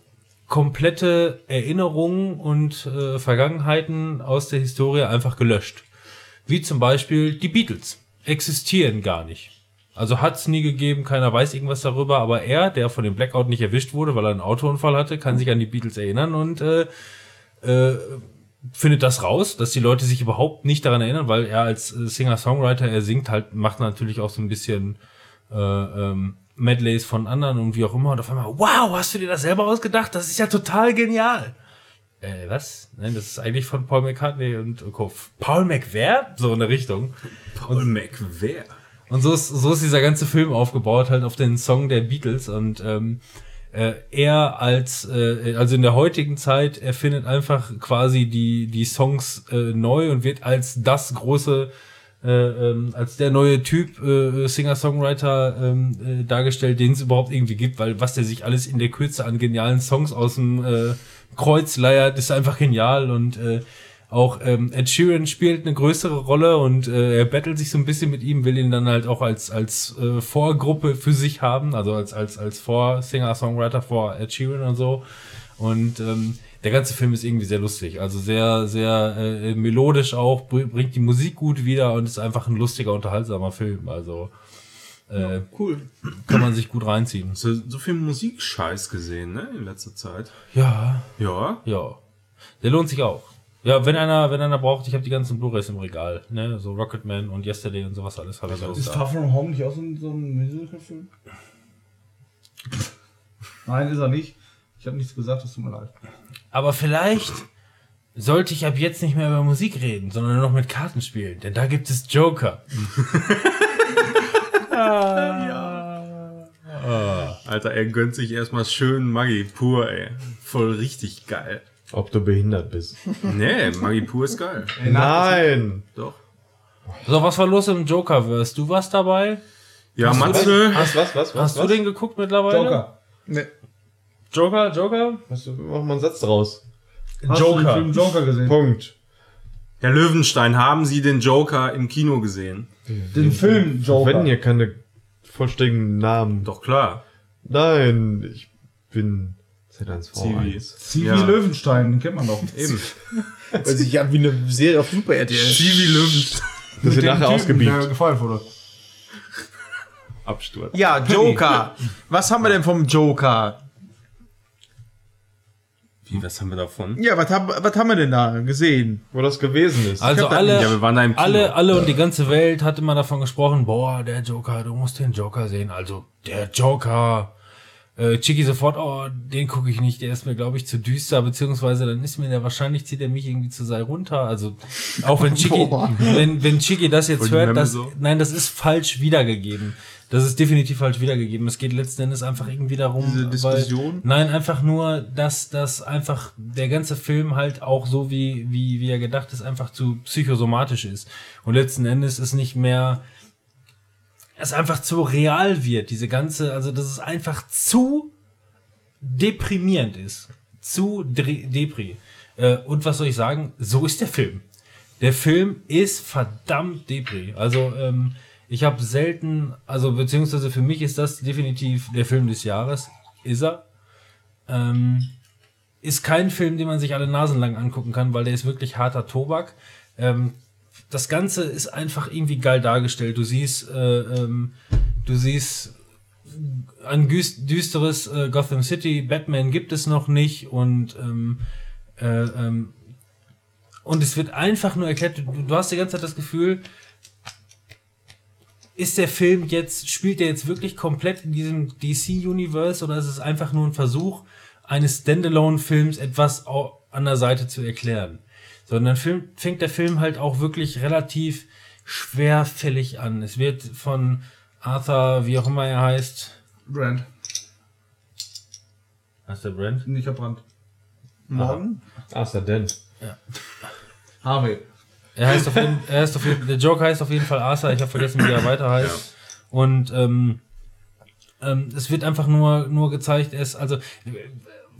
komplette Erinnerungen und äh, Vergangenheiten aus der Historie einfach gelöscht. Wie zum Beispiel die Beatles existieren gar nicht. Also hat's nie gegeben, keiner weiß irgendwas darüber, aber er, der von dem Blackout nicht erwischt wurde, weil er einen Autounfall hatte, kann sich an die Beatles erinnern und äh, äh, findet das raus, dass die Leute sich überhaupt nicht daran erinnern, weil er als äh, Singer-Songwriter, er singt halt, macht natürlich auch so ein bisschen äh, ähm, Medleys von anderen und wie auch immer und auf einmal, wow, hast du dir das selber ausgedacht? Das ist ja total genial. Äh, was? Nein, das ist eigentlich von Paul McCartney und Co. Paul McWare? So in der Richtung. Paul McWare. Und so ist, so ist dieser ganze Film aufgebaut, halt auf den Song der Beatles. Und ähm, äh, er als, äh, also in der heutigen Zeit, er findet einfach quasi die, die Songs äh, neu und wird als das große, äh, ähm, als der neue Typ äh, Singer-Songwriter ähm, äh, dargestellt, den es überhaupt irgendwie gibt, weil was der sich alles in der Kürze an genialen Songs aus dem äh, Kreuz leiert, ist einfach genial und äh, auch ähm, Ed Sheeran spielt eine größere Rolle und äh, er battelt sich so ein bisschen mit ihm, will ihn dann halt auch als als äh, Vorgruppe für sich haben, also als als als Vorsinger Songwriter vor Ed Sheeran und so. Und ähm, der ganze Film ist irgendwie sehr lustig, also sehr sehr äh, melodisch auch, br- bringt die Musik gut wieder und ist einfach ein lustiger unterhaltsamer Film. Also äh, Cool. kann man sich gut reinziehen. Hast du so viel Musikscheiß gesehen, ne, in letzter Zeit? Ja, Ja. Ja. Der lohnt sich auch. Ja, wenn einer, wenn einer braucht, ich habe die ganzen Blu-rays im Regal, ne, so Rocketman und Yesterday und sowas alles hat er alles Ist da. Far From Home nicht auch so ein, so ein Musical-Film? Nein, ist er nicht. Ich habe nichts gesagt, es tut mir leid. Aber vielleicht sollte ich ab jetzt nicht mehr über Musik reden, sondern nur noch mit Karten spielen, denn da gibt es Joker. Alter, er gönnt sich erstmal schön Maggi pur, ey. Voll richtig geil. Ob du behindert bist. Nee, Maggi pur ist geil. Nein! Doch. So, was war los im Joker-Verse? Du warst dabei? Ja, Matze. Was, was, was, was? Hast was? du den geguckt mittlerweile? Joker. Joker, Joker? Hast du, mach mal einen Satz draus. Hast du den Film Joker gesehen? Punkt. Herr Löwenstein, haben Sie den Joker im Kino gesehen? Den Film Joker. Wenn hier keine vollständigen Namen. Doch klar. Nein, ich bin Z1V1. Zivi. CV Ja. Löwenstein, den kennt man doch. Eben. Weil sich ja wie eine Serie auf Super RTL. Chibi Löwenstein. Das wird nachher ausgebiegt. Der gefallen wurde. Absturz. Ja, Joker. Was haben wir denn vom Joker? Wie, was haben wir davon? Ja, was, hab, was haben wir denn da gesehen? Wo das gewesen ist. Also alle, Ja, wir waren da im Kino. alle, alle und die ganze Welt hat immer davon gesprochen, boah, der Joker, du musst den Joker sehen. Also der Joker, äh, Chicky sofort, oh, den gucke ich nicht, der ist mir, glaube ich, zu düster, beziehungsweise dann ist mir der wahrscheinlich zieht er mich irgendwie zu sei runter. Also auch wenn Chicky, wenn, wenn Chicky das jetzt Voll hört, das, so. nein, das ist falsch wiedergegeben. Das ist definitiv falsch wiedergegeben. Es geht letzten Endes einfach irgendwie darum, Diese Diskussion? Weil, nein, einfach nur, dass das einfach der ganze Film halt auch so wie wie wie er gedacht ist, einfach zu psychosomatisch ist und letzten Endes ist nicht mehr es einfach zu real wird, diese ganze, also dass es einfach zu deprimierend ist. Zu Dre- Depri. Äh, und was soll ich sagen? So ist der Film. Der Film ist verdammt Depri. Also, ähm, ich habe selten, also beziehungsweise für mich ist das definitiv der Film des Jahres. Ist er. Ähm, ist kein Film, den man sich alle Nasen lang angucken kann, weil der ist wirklich harter Tobak. Ähm, das Ganze ist einfach irgendwie geil dargestellt. Du siehst, äh, ähm, du siehst ein düsteres äh, Gotham City. Batman gibt es noch nicht und ähm, äh, ähm, und es wird einfach nur erklärt. Du, du hast die ganze Zeit das Gefühl, ist der Film jetzt spielt der jetzt wirklich komplett in diesem DC Universe oder ist es einfach nur ein Versuch eines Standalone-Films etwas an der Seite zu erklären? Sondern Film, fängt der Film halt auch wirklich relativ schwerfällig an. Es wird von Arthur, wie auch immer er heißt, Brand. heißt der Brand? Nicht verbrannt. Morgen? Ah, ist er denn? Harvey. Er heißt auf jeden, er heißt auf jeden, der Joker heißt auf jeden Fall Arthur. Ich habe vergessen, wie er weiter heißt. Und ähm, ähm, es wird einfach nur nur gezeigt, er ist also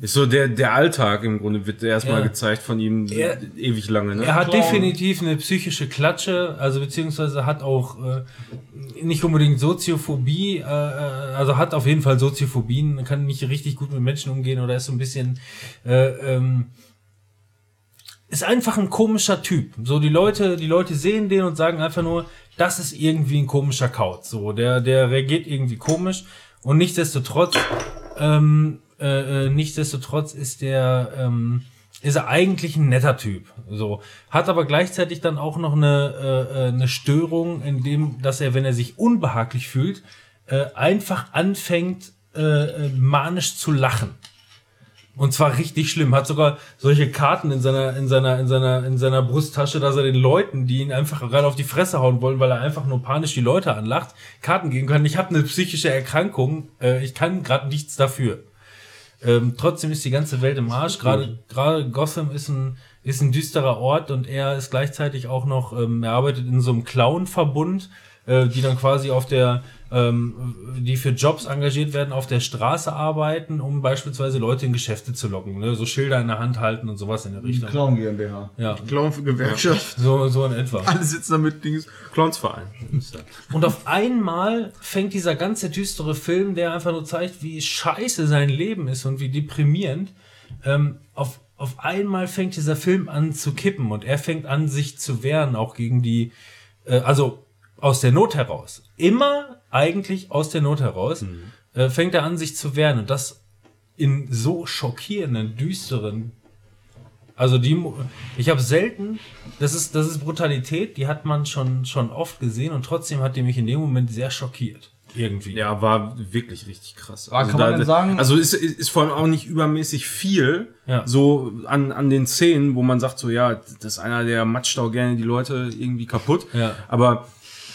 Ist so der, der Alltag im Grunde, wird erstmal Ja. gezeigt von ihm Er- ewig lange, ne? Er hat Clown. definitiv eine psychische Klatsche, also beziehungsweise hat auch äh, nicht unbedingt Soziophobie, äh, äh, also hat auf jeden Fall Soziophobien, kann nicht richtig gut mit Menschen umgehen oder ist so ein bisschen äh, ähm, ist einfach ein komischer Typ. So die Leute, die Leute sehen den und sagen einfach nur, das ist irgendwie ein komischer Kauz. So der der reagiert irgendwie komisch und nichtsdestotrotz ähm, äh, äh, nichtsdestotrotz ist der ähm, ist er eigentlich ein netter Typ. So hat aber gleichzeitig dann auch noch eine äh, äh, eine Störung, in dem, dass er, wenn er sich unbehaglich fühlt, äh, einfach anfängt äh, äh, manisch zu lachen. Und zwar richtig schlimm. Hat sogar solche Karten in seiner, in seiner, in seiner, in seiner Brusttasche, dass er den Leuten, die ihn einfach gerade auf die Fresse hauen wollen, weil er einfach nur panisch die Leute anlacht, Karten geben kann. Ich habe eine psychische Erkrankung. Äh, ich kann gerade nichts dafür. Ähm, trotzdem ist die ganze Welt im Arsch. Gerade, gerade Gotham ist ein, ist ein düsterer Ort und er ist gleichzeitig auch noch, ähm, er arbeitet in so einem Clown-Verbund, äh, die dann quasi auf der, ähm, die für Jobs engagiert werden, auf der Straße arbeiten, um beispielsweise Leute in Geschäfte zu locken, ne? so Schilder in der Hand halten und sowas in der Richtung. Clown GmbH. Ja, Clown für Gewerkschaft. so, so in etwa. Alle sitzen da mit Dings. Clownsverein. Und auf einmal fängt dieser ganze düstere Film, der einfach nur zeigt, wie scheiße sein Leben ist und wie deprimierend, ähm, auf, auf einmal fängt dieser Film an zu kippen und er fängt an, sich zu wehren, auch gegen die, äh, also aus der Not heraus. Immer eigentlich aus der Not heraus, äh, fängt er an, sich zu wehren und das in so schockierenden, düsteren also die, Mo- ich habe selten, das ist, das ist Brutalität, die hat man schon, schon oft gesehen und trotzdem hat die mich in dem Moment sehr schockiert. Irgendwie. Ja, war wirklich richtig krass. Aber kann man denn sagen- Also ist, ist ist vor allem auch nicht übermäßig viel Ja. so an, an den Szenen, wo man sagt so, ja, das ist einer, der matscht auch gerne die Leute irgendwie kaputt. Ja. Aber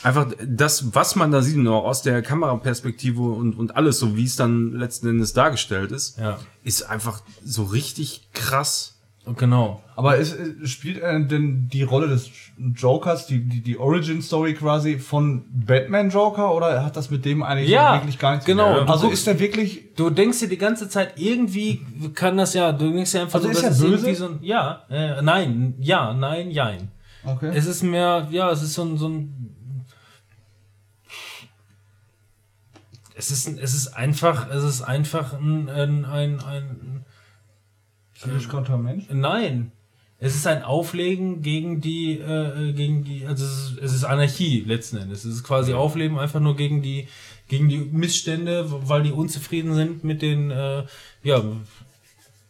einfach das, was man da sieht, auch aus der Kameraperspektive und, und alles, so wie es dann letzten Endes dargestellt ist, Ja. ist einfach so richtig krass. Genau. Aber ist, ist- spielt er denn die Rolle des Jokers, die, die, die Origin-Story quasi von Batman-Joker oder hat das mit dem eigentlich Ja, wirklich gar nichts genau. zu tun? Du Also ist er wirklich. Du denkst dir die ganze Zeit, irgendwie kann das ja, du denkst dir einfach Also so, ist das er böse? irgendwie so ein, ja, äh, nein, ja, nein, jein. Okay. Es ist mehr, ja, es ist so ein, so ein es ist, ein- es ist einfach, es ist einfach ein, ein, ein, ein Psychisch kranker Mensch? Nein. Es ist ein Auflegen gegen die, äh, äh, gegen die, also es ist, es ist Anarchie letzten Endes. Es ist quasi Aufleben einfach nur gegen die, gegen die Missstände, weil die unzufrieden sind mit den, äh, ja,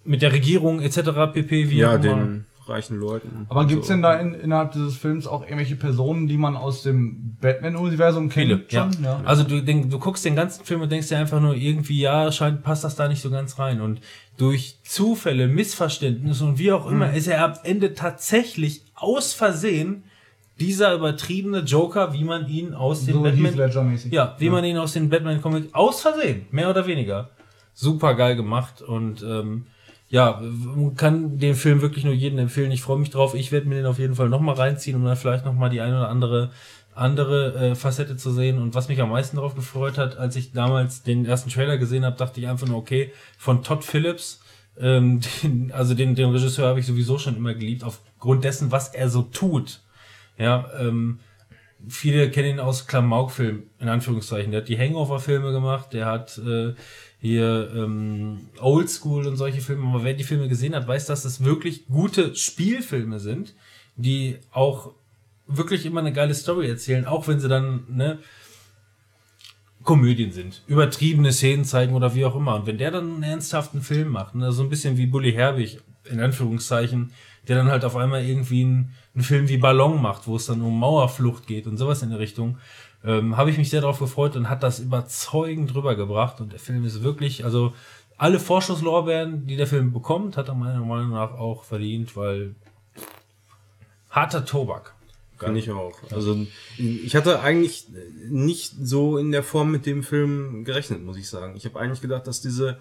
mit der Regierung etc. pp. Wie Ja, auch immer. den reichen Leuten. Aber gibt's So. denn da in, innerhalb dieses Films auch irgendwelche Personen, die man aus dem Batman-Universum Viele, kennt. ja. schon, ja. Also du, denk, du guckst den ganzen Film und denkst dir einfach nur, irgendwie, ja, scheint, passt das da nicht so ganz rein. Und durch Zufälle, Missverständnisse und wie auch immer, Mhm. ist er am Ende tatsächlich aus Versehen dieser übertriebene Joker, wie man ihn aus den So Batman, ja, wie man ihn aus den Batman-Comics aus Versehen, mehr oder weniger, super geil gemacht und ähm, ja, kann den Film wirklich nur jedem empfehlen. Ich freue mich drauf. Ich werde mir den auf jeden Fall nochmal reinziehen, um dann vielleicht nochmal die eine oder andere andere äh, Facette zu sehen. Und was mich am meisten darauf gefreut hat, als ich damals den ersten Trailer gesehen habe, dachte ich einfach nur, okay, von Todd Phillips, ähm, den, also den, den Regisseur habe ich sowieso schon immer geliebt, aufgrund dessen, was er so tut. Ja, ähm, viele kennen ihn aus Klamauk-Filmen, in Anführungszeichen. Der hat die Hangover-Filme gemacht, der hat äh, hier ähm, Oldschool und solche Filme. Aber wer die Filme gesehen hat, weiß, dass das wirklich gute Spielfilme sind, die auch wirklich immer eine geile Story erzählen, auch wenn sie dann ne, Komödien sind, übertriebene Szenen zeigen oder wie auch immer. Und wenn der dann einen ernsthaften Film macht, ne, so ein bisschen wie Bully Herbig, in Anführungszeichen, der dann halt auf einmal irgendwie einen, einen Film wie Ballon macht, wo es dann um Mauerflucht geht und sowas in der Richtung, ähm, habe ich mich sehr darauf gefreut und hat das überzeugend drüber gebracht. Und der Film ist wirklich, also alle Vorschusslorbeeren, die der Film bekommt, hat er meiner Meinung nach auch verdient, weil harter Tobak. Kann ich auch. Also ich hatte eigentlich nicht so in der Form mit dem Film gerechnet, muss ich sagen. Ich habe eigentlich gedacht, dass diese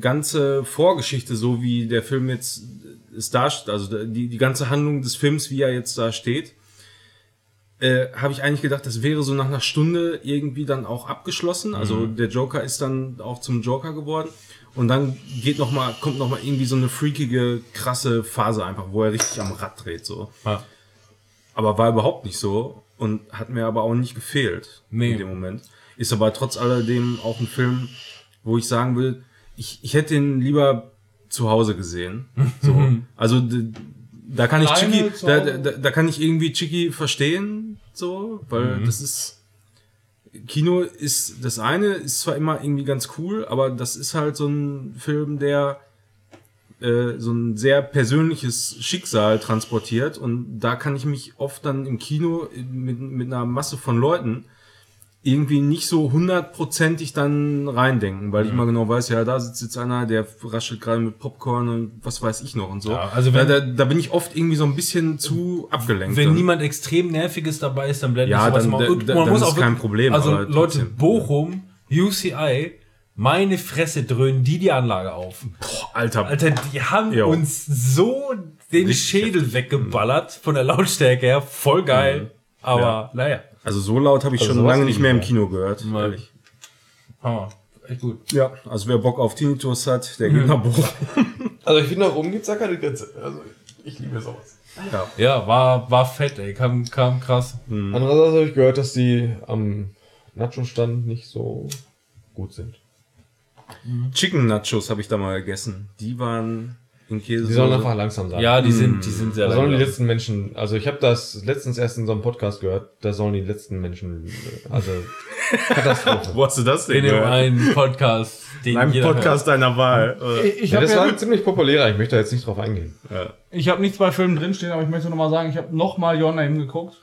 ganze Vorgeschichte, so wie der Film jetzt es darstellt, also die, die ganze Handlung des Films, wie er jetzt da steht, äh, habe ich eigentlich gedacht, das wäre so nach einer Stunde irgendwie dann auch abgeschlossen. Also der Joker ist dann auch zum Joker geworden. Und dann geht noch mal, kommt noch mal irgendwie so eine freakige, krasse Phase einfach, wo er richtig am Rad dreht, so. Ja. Aber war überhaupt nicht so und hat mir aber auch nicht gefehlt Nee. in dem Moment. Ist aber trotz alledem auch ein Film, wo ich sagen will, ich, ich hätte ihn lieber zu Hause gesehen. So. Also da kann ich Chicky, da, da, da kann ich irgendwie Chicky verstehen, so, weil Mhm. das ist Kino ist das eine, ist zwar immer irgendwie ganz cool, aber das ist halt so ein Film, der äh, so ein sehr persönliches Schicksal transportiert und da kann ich mich oft dann im Kino mit, mit einer Masse von Leuten irgendwie nicht so hundertprozentig dann reindenken, weil ich immer genau weiß, ja, da sitzt jetzt einer, der raschelt gerade mit Popcorn und was weiß ich noch und so. Ja, also wenn- da, da, da bin ich oft irgendwie so ein bisschen zu abgelenkt. Wenn dann. niemand extrem nerviges dabei ist, dann blende Ja, ich sowas dann- mal. Und da- man muss ist auch kein Problem, Also Leute. Bochum, UCI, meine Fresse dröhnen die die Anlage auf. Alter, Alter, die haben Jo. uns so den Schädel weggeballert von der Lautstärke her. Voll geil. Aber Ja. naja, also so laut habe ich Also schon lange nicht mehr im. Kino gehört. Mal. ehrlich. Hammer. Echt gut. Ja, also wer Bock auf Tinnitus hat, der geht nach Bochum. Also ich finde, nach oben gibt's da keine Grenze. Also ich liebe sowas. Ja. Ja, war, war fett, ey. Kam, kam krass. Andererseits habe ich gehört, dass die am Nacho-Stand nicht so gut sind. Chicken Nachos habe ich da mal gegessen. Die waren in Käse. Die sollen einfach langsam sein. Ja, die sind, die sind sehr Da sollen die letzten Menschen, also ich habe das letztens erst in so einem Podcast gehört, da sollen die letzten Menschen, also Katastrophe. Wo hast du das denn In dem gehört? einen Podcast, den In einem jeder Podcast deiner Wahl. Ich, ich Ja, habe das war ja, ein ziemlich populärer, ich möchte da jetzt nicht drauf eingehen. ich hab nichts bei Filmen drinstehen, aber ich möchte noch mal sagen, ich habe noch mal Your Name geguckt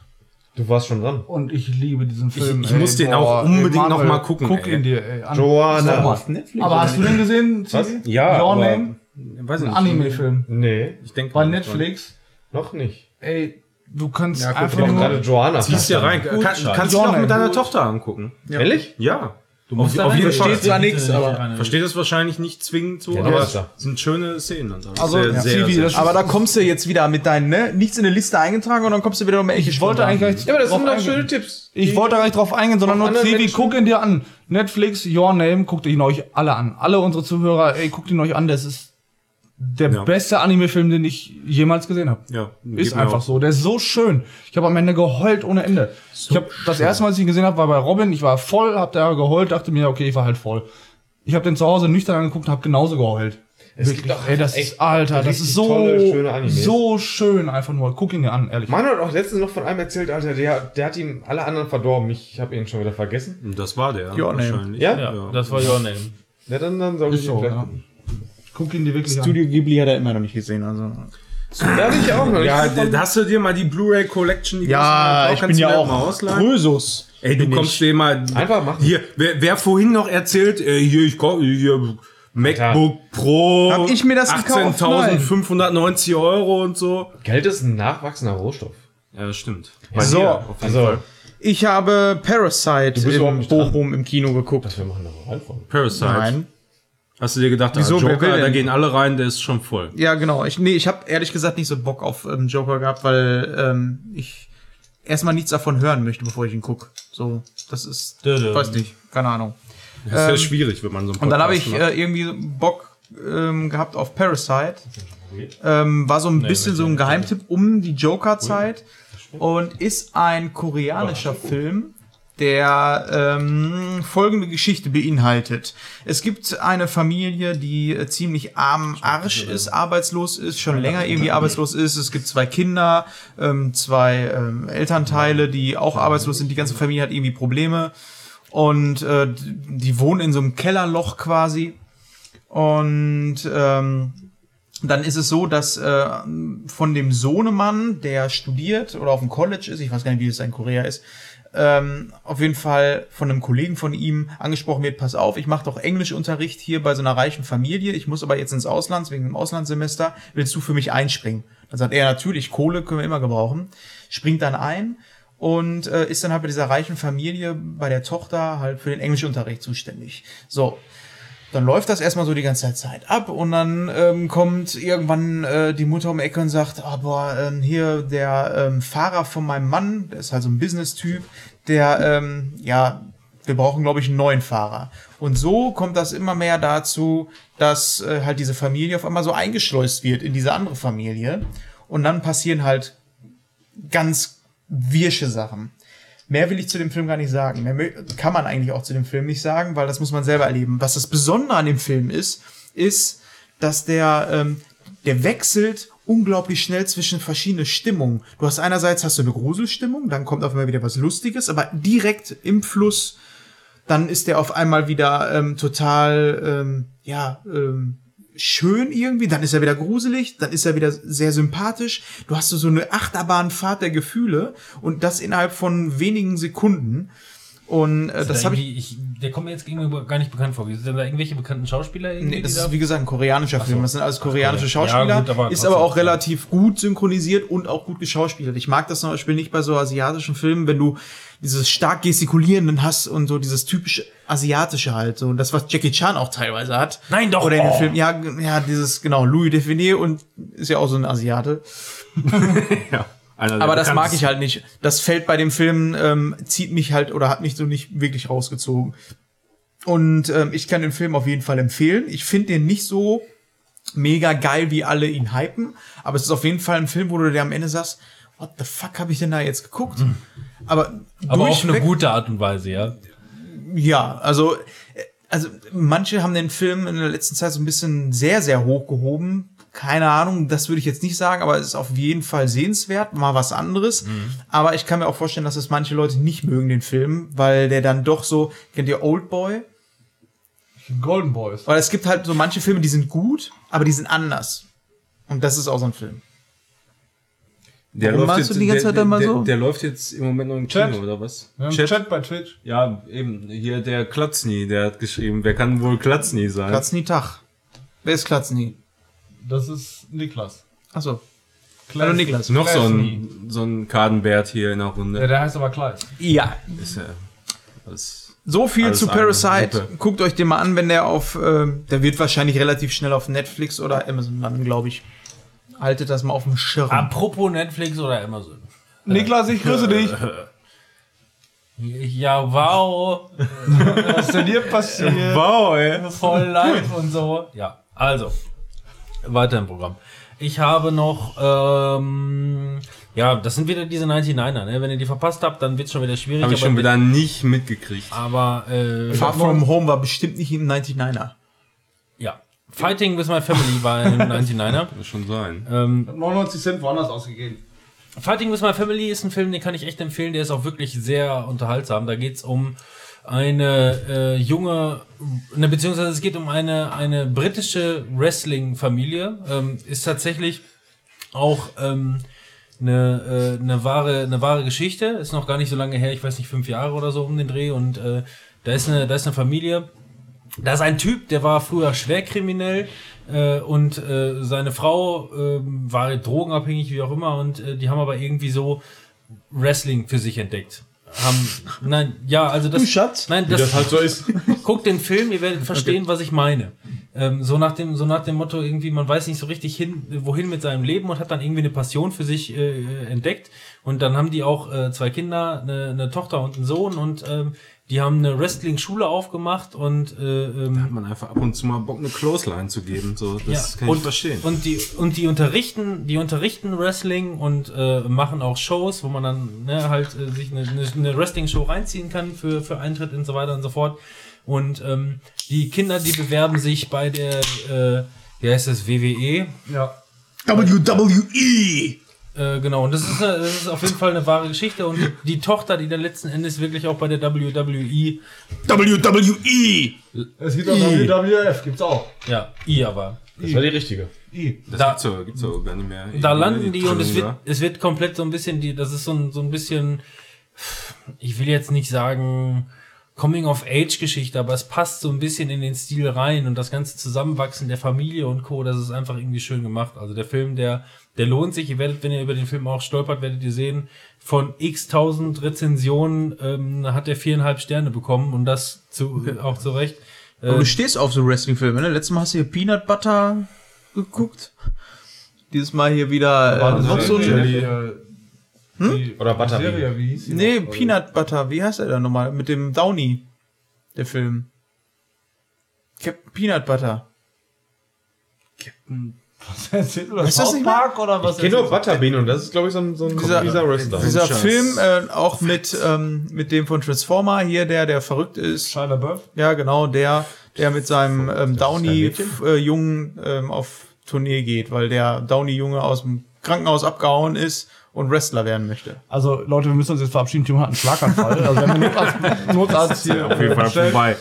Du warst schon dran. und ich liebe diesen Film. ich muss den auch unbedingt noch mal gucken, Guck ey. ihn dir, ey. An. Joanna. Nochmal. Aber hast du den gesehen? Was? Ja, Your aber- Name? Weiß ich Ein nicht. Anime-Film. Nee, Ich denke Bei Netflix. noch nicht. Ey, du kannst Ja, einfach nur... gerade Joanna. Ziehst ja rein. Kann, kannst du auch mit deiner Tochter angucken. Ehrlich? Ja. Du musst Auf- auf jeden Fall. Versteht zwar nichts, aber- Versteht es wahrscheinlich nicht zwingend so, Ja, aber es sind schöne Szenen. Also, sehr, sehr, Zivi, sehr das- Aber da kommst du jetzt wieder mit deinen, ne? Nichts in eine Liste eingetragen und dann kommst du wieder mit Ich wollte eigentlich Ja, aber das sind doch schöne Tipps. Ich wollte gar nicht drauf eingehen, sondern nur Zivi, guck ihn dir an. Netflix, Your Name, guckt ihn euch alle an. Alle unsere Zuhörer, ey, guckt ihn euch an. Das ist der Ja. beste Anime-Film, den ich jemals gesehen habe. ja, Ist einfach auch. so. Der ist so schön. Ich habe am Ende geheult ohne Ende. ich habe das erste Mal, als ich ihn gesehen habe, war bei Robin. Ich war voll, hab da geheult, dachte mir, okay, ich war halt voll. Ich habe den zu Hause nüchtern angeguckt und habe genauso geheult. Es Wirklich. gibt auch ey, das echt ist, Alter, das ist so, tolle, so schön einfach nur. Guck ihn dir an, ehrlich. Manu hat auch letztens noch von einem erzählt, Alter, der, der hat ihm alle anderen verdorben. Ich habe ihn schon wieder vergessen. Das war der, Your Name. Ja? Ja, das war Your Name. Ja, dann, dann soll ich so, ihn vielleicht. ja. Guck ihn dir wirklich Studio Ghibli hat er immer noch nicht gesehen, also. Da habe ich auch noch. Ja, ich hast du dir mal die Blu-ray Collection? Die ja, kosten- ich bin kannst du ja mir auch mal ausleihen? Krösus. Ey, du bin kommst dir mal. Einfach machen. Hier, wer, wer vorhin noch erzählt, äh, hier, ich komm, hier, MacBook Pro. Hab ich mir das gekauft? Nein. 18.590 Euro und so. Geld ist ein nachwachsender Rohstoff. Ja, das stimmt. So, auf jeden Also, Fall. Ich habe Parasite in nicht dran. Bochum im Kino geguckt. was wir machen da rein von. Parasite. Nein. Hast du dir gedacht, Wieso, ah, Joker, da gehen alle rein, der ist schon voll. Ja, genau. Ich, nee, ich habe ehrlich gesagt nicht so Bock auf ähm, Joker gehabt, weil ähm, ich erstmal nichts davon hören möchte, bevor ich ihn guck. So, das ist, Dö-dö. weiß nicht, keine Ahnung. Das ist ja schwierig, wenn man so einen Und dann habe Podcast ich äh, irgendwie Bock ähm, gehabt auf Parasite. Ähm, war so ein bisschen so ein Geheimtipp um die Joker-Zeit und ist ein koreanischer Film, der ähm, folgende Geschichte beinhaltet. Es gibt eine Familie, die äh, ziemlich arm Arsch ist, arbeitslos ist, schon länger irgendwie arbeitslos ist. Es gibt zwei Kinder, ähm, zwei ähm, Elternteile, die auch arbeitslos sind. Die ganze Familie hat irgendwie Probleme und äh, die wohnen in so einem Kellerloch quasi. Und ähm, dann ist es so, dass äh, von dem Sohnemann, der studiert oder auf dem College ist, ich weiß gar nicht, wie es in Korea ist, ähm, auf jeden Fall von einem Kollegen von ihm angesprochen wird, pass auf, ich mache doch Englischunterricht hier bei so einer reichen Familie, ich muss aber jetzt ins Ausland, wegen dem Auslandssemester, willst du für mich einspringen? Dann sagt er, natürlich, Kohle können wir immer gebrauchen, springt dann ein und äh, ist dann halt bei dieser reichen Familie, bei der Tochter halt für den Englischunterricht zuständig. So, dann läuft das erstmal so die ganze Zeit ab und dann ähm, kommt irgendwann äh, die Mutter um die Ecke und sagt, aber ähm, hier der ähm, Fahrer von meinem Mann, der ist halt so ein Business-Typ, der, ähm, ja, wir brauchen, glaube ich, einen neuen Fahrer. Und so kommt das immer mehr dazu, dass äh, halt diese Familie auf einmal so eingeschleust wird in diese andere Familie. Und dann passieren halt ganz wirsche Sachen. Mehr will ich zu dem Film gar nicht sagen. Mehr kann man eigentlich auch zu dem Film nicht sagen, weil das muss man selber erleben. Was das Besondere an dem Film ist, ist, dass der, ähm, der wechselt unglaublich schnell zwischen verschiedene Stimmungen. Du hast einerseits hast du eine Gruselstimmung, dann kommt auf einmal wieder was Lustiges, aber direkt im Fluss, dann ist der auf einmal wieder ähm, total, ähm, ja, ähm, schön irgendwie, dann ist er wieder gruselig, dann ist er wieder sehr sympathisch. Du hast so eine Achterbahnfahrt der Gefühle und das innerhalb von wenigen Sekunden. Und äh, das habe ich. ich. Der kommt mir jetzt gegenüber gar nicht bekannt vor. Sind da irgendwelche bekannten Schauspieler? irgendwie, Nee, das ist wie gesagt ein koreanischer Film. Das sind alles koreanische Ja, Schauspieler. gut, aber ist aber auch ja. relativ gut synchronisiert und auch gut geschauspielert. Ich mag das zum Beispiel nicht bei so asiatischen Filmen, wenn du dieses stark gestikulierenden hast und so dieses typisch asiatische halt. So und das, was Jackie Chan auch teilweise hat. Nein, doch, Oder in den oh. Film, ja, ja, dieses, genau, Louis Define und ist ja auch so ein Asiate. ja, Aber das mag ich halt nicht. Das fällt bei dem Film, ähm, zieht mich halt oder hat mich so nicht wirklich rausgezogen. Und ähm, ich kann den Film auf jeden Fall empfehlen. Ich finde den nicht so mega geil, wie alle ihn hypen. Aber es ist auf jeden Fall ein Film, wo du dir am Ende sagst, what the fuck habe ich denn da jetzt geguckt? Aber, aber auf eine gute Art und Weise, ja. ja, also, äh, also manche haben den Film in der letzten Zeit so ein bisschen sehr, sehr hochgehoben. Keine Ahnung, das würde ich jetzt nicht sagen, aber es ist auf jeden Fall sehenswert, mal was anderes. Aber ich kann mir auch vorstellen, dass es manche Leute nicht mögen, den Film, weil der dann doch so, kennt ihr Oldboy? Golden Boys. Weil es gibt halt so manche Filme, die sind gut, aber die sind anders. Und das ist auch so ein Film. Der Warum läuft machst du jetzt- die ganze der, Zeit dann mal der, so? Der läuft jetzt im Moment noch im Chat. Kino, oder was? Wir haben Chat? Chat bei Twitch. Ja, eben. Hier der Klatzny, der hat geschrieben, wer kann wohl Klatzny sein? Klatzen Tag. Wer ist Klatzen Das ist Niklas. Achso. Hallo Niklas. Noch so ein, so ein Kadenbert hier in der Ja, Runde. der heißt aber Kleis. Ja, Ist ja alles So viel Alles zu Parasite. Guckt euch den mal an, wenn der auf, äh, der wird wahrscheinlich relativ schnell auf Netflix oder Amazon landen, glaube ich. Haltet das mal auf dem Schirm. Apropos Netflix oder Amazon. Niklas, ich grüße dich. Ja, wow. Was ist denn hier passiert? Wow, ey. Voll live und so. Ja, also. Weiter im Programm. Ich habe noch, ähm, ja, das sind wieder diese 99er, ne? Wenn ihr die verpasst habt, dann wird's schon wieder schwierig. Habe ich aber- schon wieder nicht mitgekriegt. Aber, äh, Far From Home war bestimmt nicht im 99er. ja. Fighting with my family war ein 99er. Muss schon sein. Ähm, 99 Cent woanders ausgegeben. Fighting with My Family ist ein Film, den kann ich echt empfehlen. Der ist auch wirklich sehr unterhaltsam. Da geht's um eine äh, junge, ne, beziehungsweise es geht um eine, eine britische Wrestling-Familie. Ähm, ist tatsächlich auch ähm, eine, äh, eine wahre eine wahre Geschichte. Ist noch gar nicht so lange her, ich weiß nicht fünf Jahre oder so um den Dreh und äh, da ist eine da ist eine Familie. Da ist ein Typ, der war früher schwerkriminell äh, und äh, seine Frau äh, war drogenabhängig, wie auch immer, und äh, die haben aber irgendwie so Wrestling für sich entdeckt. Haben, nein, ja, also das. Du Schatz? Nein, Wie das halt so ist. guckt den Film, ihr werdet verstehen, was ich meine. Ähm, so nach dem, so nach dem Motto irgendwie, man weiß nicht so richtig hin, wohin mit seinem Leben und hat dann irgendwie eine Passion für sich äh, entdeckt. Und dann haben die auch äh, zwei Kinder, eine, eine Tochter und einen Sohn und ähm, die haben eine Wrestling-Schule aufgemacht und äh, ähm, Hat man einfach ab und zu mal Bock, eine Clothesline zu geben. So, das kann und, ich verstehen. Und die und die unterrichten, die unterrichten Wrestling und äh, machen auch Shows, wo man dann ne, halt äh, sich eine, eine, eine Wrestling-Show reinziehen kann für für Eintritt und so weiter und so fort. Und ähm, die Kinder, die bewerben sich bei der, äh, wie heißt das, WWE. Ja. WWE! Äh, genau, und das ist, eine, das ist auf jeden Fall eine wahre Geschichte. Und die, die Tochter, die dann letzten Endes wirklich auch bei der WWE, WWE! Es gibt auch WWF, gibt's auch. ja, IA war. Das war die richtige. I. das da- gibt's so, gibt's so gar nicht mehr. Da landen die und es wird, Challenger. es wird komplett so ein bisschen, die, das ist so ein, so ein bisschen, ich will jetzt nicht sagen Coming-of-Age-Geschichte, aber es passt so ein bisschen in den Stil rein und das ganze Zusammenwachsen der Familie und Co., das ist einfach irgendwie schön gemacht. Also der Film, der, der lohnt sich. Ihr werdet, wenn ihr über den Film auch stolpert, werdet ihr sehen, von x tausend Rezensionen ähm, hat er viereinhalb Sterne bekommen und das zu, auch zu Recht. Aber Äh, du stehst auf so Wrestling-Filme, ne? Letztes Mal hast du hier Peanut Butter geguckt. Dieses Mal hier wieder äh, noch so ein. Hm? Oder Butterbean. Serie, wie hieß Nee, noch? Peanut Butter, wie heißt er da nochmal? Mit dem Downey, der Film. Captain Peanut Butter. Was erzählt du das? Weißt South mehr? Park oder was? Ich kenne nur erzählst Butterbean und das ist, glaube ich, so ein, so ein Dieser- dieser Wrestler. Dieser. Film äh, auch mit, ähm, mit dem von Transformer hier, der, der verrückt ist. Shia LaBeouf? Ja, genau, der, der mit seinem ähm, Downey-Jungen ähm, auf Tournee geht, weil der Downey-Junge aus dem Krankenhaus abgehauen ist und Wrestler werden möchte. Also, Leute, wir müssen uns jetzt verabschieden. Timo hat einen Schlaganfall. Also, wir haben einen Notarzt, Notarzt hier. Auf jeden Fall vorbei.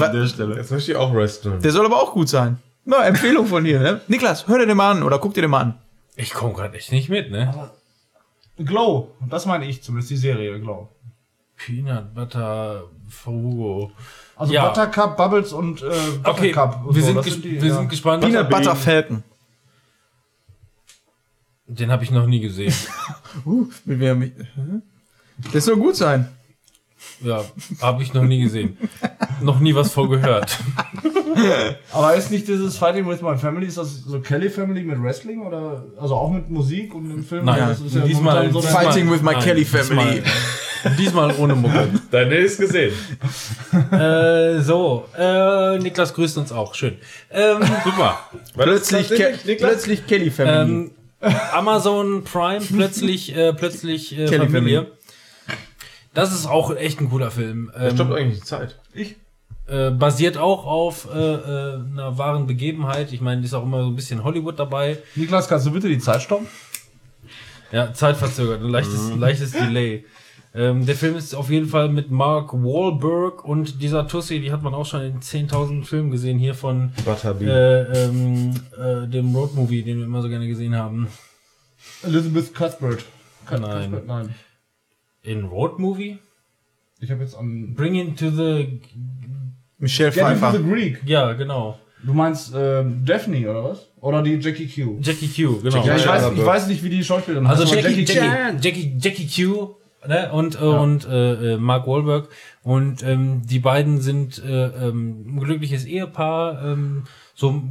An der Stelle. Jetzt möchte ich auch wresteln. Der soll aber auch gut sein. Na, Empfehlung von dir, ne? Niklas, hör dir den mal an oder guck dir den mal an. ich komme gerade echt nicht mit, ne? Glow. Das meine ich zumindest, die Serie Glow. Peanut Butter Frugo. Also Ja. Buttercup, Bubbles und äh, Okay, Buttercup. und wir, so, sind, ges die, wir ja. sind gespannt. Peanut Butter Falcon. Den habe ich noch nie gesehen. Uh, mit wer mich. Hä? Das soll gut sein. Ja, habe ich noch nie gesehen. noch nie was vor gehört. Aber ist nicht dieses Fighting with My Family, ist das so Kelly Family mit Wrestling oder also auch mit Musik und im Film? Nein, das ist ja diesmal- so Fighting with my Nein, Kelly Family. Diesmal, diesmal ohne Mucke. Deine ist gesehen. äh, so, äh, Niklas grüßt uns auch. Schön. Ähm, Super. Plötzlich, Ke plötzlich Kelly Family. ähm, Amazon Prime, plötzlich, äh, plötzlich äh, Kelly Familie. Family. Das ist auch echt ein cooler Film. Da stoppt Ähm, eigentlich die Zeit. äh, basiert auch auf äh, äh, einer wahren Begebenheit. Ich meine, ist auch immer so ein bisschen Hollywood dabei. Niklas, kannst du bitte die Zeit stoppen? Ja, zeitverzögert, ein leichtes, leichtes Delay. Ähm, der Film ist auf jeden Fall mit Mark Wahlberg und dieser Tussi, die hat man auch schon in 10.000 Filmen gesehen, hier von äh, ähm, äh, dem Roadmovie, den wir immer so gerne gesehen haben. Elizabeth Cuthbert. Cut- Nein. Cuthbert, nein. In Roadmovie? Ich habe jetzt an Bring It to the... Michelle Get into Pfeiffer. the Greek. Ja, genau. Du meinst ähm, Daphne oder was? Oder die Jackie Q? Jackie Q, genau. Ja, ich Ja, weiß, ich weiß nicht, wie die Schauspielerin Also Jackie, Jackie, Chan. Jackie, Jackie, Q ne? und, äh, und äh, äh, Mark Wahlberg. Und ähm, die beiden sind äh, ähm, ein glückliches Ehepaar, ähm, so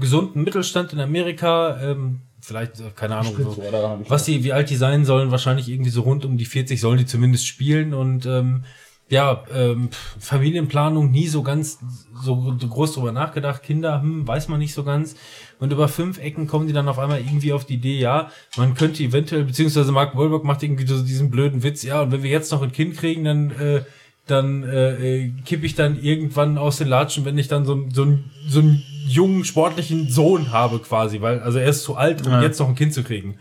gesunden Mittelstand in Amerika. Ähm, vielleicht, äh, keine Ahnung, so, was die, wie alt die sein sollen, wahrscheinlich irgendwie so rund um die 40 sollen die zumindest spielen und ähm, ja, ähm, Familienplanung nie so ganz so groß drüber nachgedacht. Kinder, hm, weiß man nicht so ganz. Und über fünf Ecken kommen die dann auf einmal irgendwie auf die Idee, ja, man könnte eventuell, beziehungsweise Mark Wahlberg macht irgendwie so diesen blöden Witz, ja, und wenn wir jetzt noch ein Kind kriegen, dann äh, dann äh, äh, kipp ich dann irgendwann aus den Latschen, wenn ich dann so, so, einen- so einen jungen, sportlichen Sohn habe quasi, weil also er ist zu alt, um jetzt noch ein Kind zu kriegen.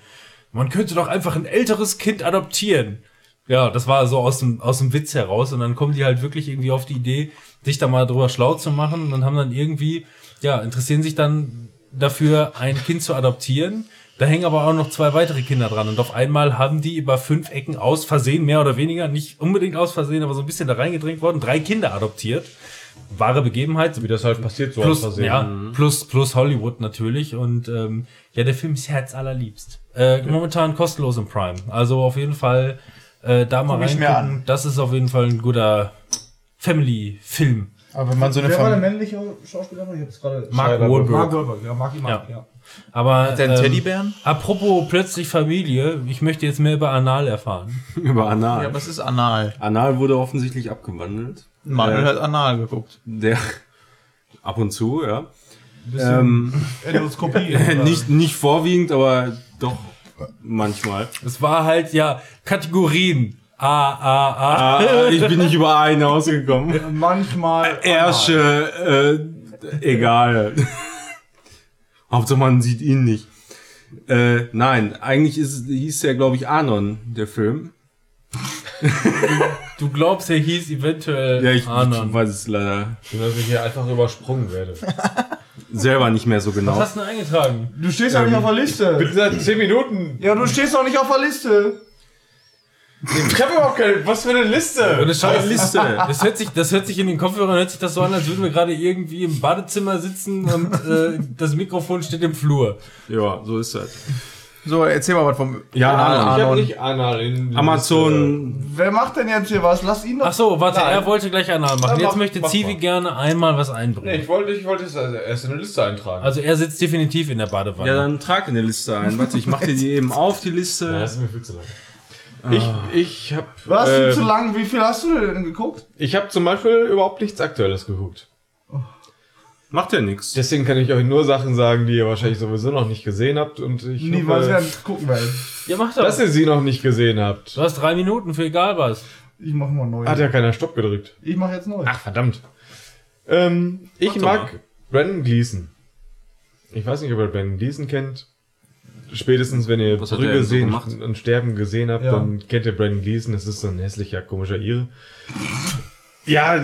Man könnte doch einfach ein älteres Kind adoptieren. Ja, das war so aus dem, aus dem Witz heraus und dann kommen die halt wirklich irgendwie auf die Idee, sich da mal drüber schlau zu machen und haben dann irgendwie, ja, interessieren sich dann dafür, ein Kind zu adoptieren. Da hängen aber auch noch zwei weitere Kinder dran. Und auf einmal haben die über fünf Ecken aus Versehen, mehr oder weniger, nicht unbedingt aus Versehen, aber so ein bisschen da reingedrängt worden, drei Kinder adoptiert. Wahre Begebenheit. Wie das halt passiert, so plus, aus Versehen. ja, plus, plus Hollywood natürlich. Und ähm, ja, der Film ist Herz allerliebst. Äh, momentan kostenlos im Prime. Also auf jeden Fall äh, da mal reingucken. Das ist auf jeden Fall ein guter Family-Film. Aber wenn man so eine Wer war der männliche Schauspieler? Ich hab's gerade. Mark Wahlberg. Mark Wahlberg, ja, mag ich mag, Ja. ja. Aber Der ähm, Teddybären? apropos plötzlich Familie, ich möchte jetzt mehr über Anal erfahren. Über Anal. Ja, was ist anal? Anal wurde offensichtlich abgewandelt. Manuel Äh, hat anal geguckt. Der ab und zu, ja. Ähm, Endoskopie. nicht, nicht vorwiegend, aber doch manchmal. Es war halt ja Kategorien. A, A, A. Ah, ich bin nicht über einen ausgekommen. Manchmal. Ersche, äh, egal. Hauptsache man sieht ihn nicht. Äh, nein, eigentlich ist, hieß ja, glaube ich, Anon, der Film. Du glaubst, er hieß eventuell Ja, ich, Anon. ich weiß es leider Dass ich hier einfach übersprungen werde. selber nicht mehr so Was genau. hast du denn eingetragen? Du stehst doch nicht auf der Liste. Bitte seit 10 Minuten. Ja, du stehst doch nicht auf der Liste. Ich habe überhaupt keine. Was für eine Liste? Und das, Scheiß, Liste. das, hört sich, das hört sich in den Kopfhörern hört sich das so an, als würden wir gerade irgendwie im Badezimmer sitzen und äh, das Mikrofon steht im Flur. Ja, so ist das. So, erzähl mal was vom. Ja, Ich Anon. habe nicht Anal in Amazon, Wer macht denn jetzt hier was? Lass ihn doch. Ach so, warte, Nein. er wollte gleich Anal machen. Dann Jetzt mach- möchte Zivi gerne einmal was Nee, einbringen. ich wollte, ich wollte es erst in eine Liste eintragen. Also er sitzt definitiv in der Badewanne. ja, dann trag in der Liste ein. Warte, ich mach dir die eben auf, die Liste. das ist mir viel zu lang. Ich, ich habe Was? äh, zu lang? Wie viel hast du denn geguckt? ich habe zum Beispiel überhaupt nichts Aktuelles geguckt. Macht ja nichts. Deswegen kann ich euch nur Sachen sagen, die ihr wahrscheinlich sowieso noch nicht gesehen habt und ich Niemals hoffe, werden gucken werden. ja, mach doch. dass ihr sie noch nicht gesehen habt. Du hast drei Minuten für egal was. Ich mach mal neu. Hat ja keiner Stopp gedrückt. Ich mach jetzt neu. Ach, verdammt. Ähm, ich doch mag mal. Brandon Gleason. Ich weiß nicht, ob ihr Brandon Gleason kennt. Spätestens, wenn ihr Was hat Brügge so sehen gemacht? und Sterben gesehen habt, Ja. dann kennt ihr Brandon Gleason. Das ist so ein hässlicher, komischer Ire. Ja,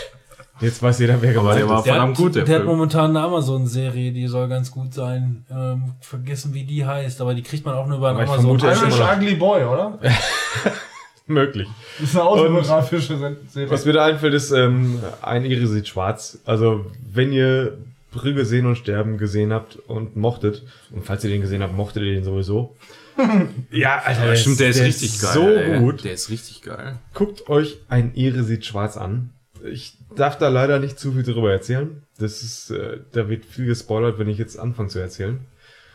jetzt weiß jeder, wer Aber gemeint der war ist. verdammt gut, der, der hat Film. momentan eine Amazon-Serie, die soll ganz gut sein. Ähm, vergessen, wie die heißt, aber die kriegt man auch nur über Amazon. Irish immer noch- Ugly Boy, oder? Möglich. Das ist eine autobiografische Serie. Was mir da einfällt, ist, ähm, ein Ire sieht schwarz. Also, wenn ihr Brügge sehen und sterben gesehen habt und mochtet, und falls ihr den gesehen habt, mochtet ihr den sowieso. ja, Alter, Ja, stimmt, der ist richtig geil. So ey. gut. Der ist richtig geil. Guckt euch ein Ire sieht schwarz an. Ich darf da leider nicht zu viel darüber erzählen. Das ist, äh, da wird viel gespoilert, wenn ich jetzt anfange zu erzählen.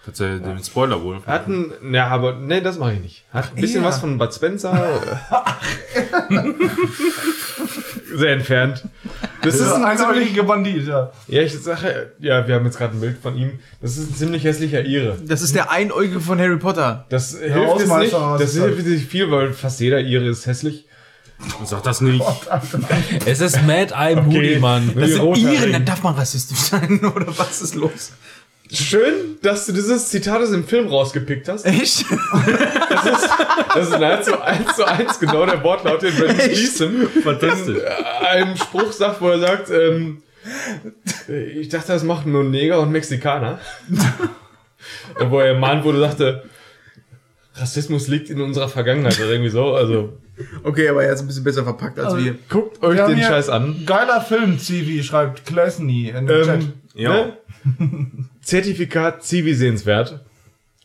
Verzeih den Spoiler wohl. Hat ein, ja, aber, nee, das mache ich nicht. Hat ein bisschen ja. was von Bud Spencer. Sehr entfernt. Das ist ein einäugige Bandit, ja. ja, ich sage, ja, wir haben jetzt gerade ein Bild von ihm. Das ist ein ziemlich hässlicher Ire. Das ist der Einäugige von Harry Potter. Das hilft jetzt nicht. Das hilft nicht viel, weil fast jeder Ire ist hässlich. Sag das nicht. Es ist Mad Eye Moody, Mann. Das sind Iren, dann darf man rassistisch sein, oder was ist los? Schön, dass du dieses Zitat aus dem Film rausgepickt hast. Echt? Das ist nahezu eins zu eins genau der Wortlaut, den Brandon Gleason Fantastisch. in einem Spruch sagt, wo er sagt, ähm, ich dachte, das machen nur Neger und Mexikaner. und wo er ermahnt wurde, sagte, Rassismus liegt in unserer Vergangenheit oder irgendwie so. Also Okay, aber er ist ein bisschen besser verpackt als wir. guckt euch Wir den Scheiß an. Geiler Film, Zivi, schreibt Klesny in den Chat. Ähm, Ja. ne? Zertifikat Zivi sehenswert.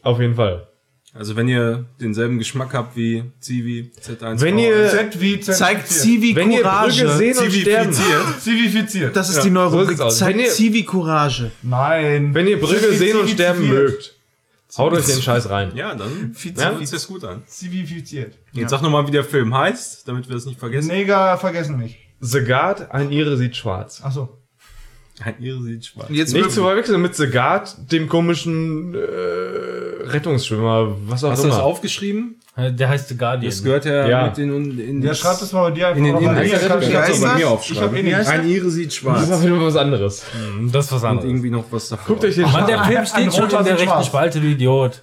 Auf jeden Fall. Also wenn ihr denselben Geschmack habt wie Zivi, Z1. Wenn ihr, Z wie Z Zeigt Zivi wenn ihr Courage. Brügge sehen und sterben, Zivifiziert. Das ist Ja, die neue so Rubrik. sieht's aus. Wenn Zeigt ihr- Zivi Courage. Nein. wenn ihr Brügge Zivi- sehen und sterben zivifiziert. mögt, haut euch den Scheiß rein. ja, dann ja, hört das gut an. Zivifiziert. Jetzt sag nochmal, wie der Film heißt, damit wir das nicht vergessen. Neger vergessen mich. The Guard, ein Ire sieht schwarz. Achso. Ein Irre sieht schwarz. Jetzt Nicht zu verwechseln mit The Guard, dem komischen äh, Rettungsschwimmer, was auch Hast du das immer. aufgeschrieben? Der heißt The Guardian. Das gehört ja, Ja. mit in, in Ja, schreibt das mal bei dir einfach in den. Index. Ich hab- auch bei mir aufschreiben. nichts. Ein Ire sieht Das ist schwarz. auf jeden Fall was anderes. Das ist was Und anderes. irgendwie noch was davor. Guckt euch den Mann, der Film Ein steht schon roter in der sieht rechten schwarz. Spalte, du Idiot.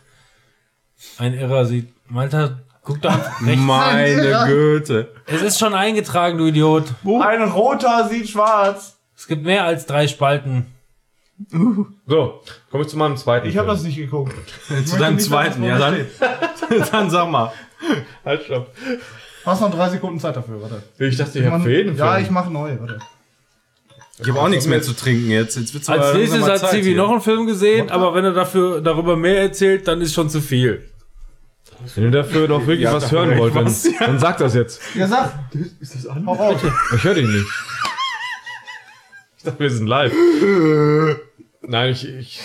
Ein Irrer sieht. Malta, guck da rechts. Meine Güte. Es ist schon eingetragen, du Idiot. Ein roter sieht schwarz. Es gibt mehr als drei Spalten. So, komme ich zu meinem zweiten. Ich habe das nicht geguckt. Zu deinem zweiten, ja dann. dann sag mal. Halt, stopp. Hast noch drei Sekunden Zeit dafür, warte. Ich dachte, ich habe für jeden ja, Film. ich mache neu, warte. Ich habe auch nichts mehr zu trinken jetzt. Jetzt wird's Als nächstes hat Zivi hier. noch einen Film gesehen, aber wenn er dafür darüber mehr erzählt, dann ist schon zu viel. Wenn ihr dafür noch wirklich was hören wollt, dann, dann sagt das jetzt. Ja, sag. Ist das an? Hau raus. Ich höre dich nicht. Ich dachte, wir sind live. Nein, ich, ich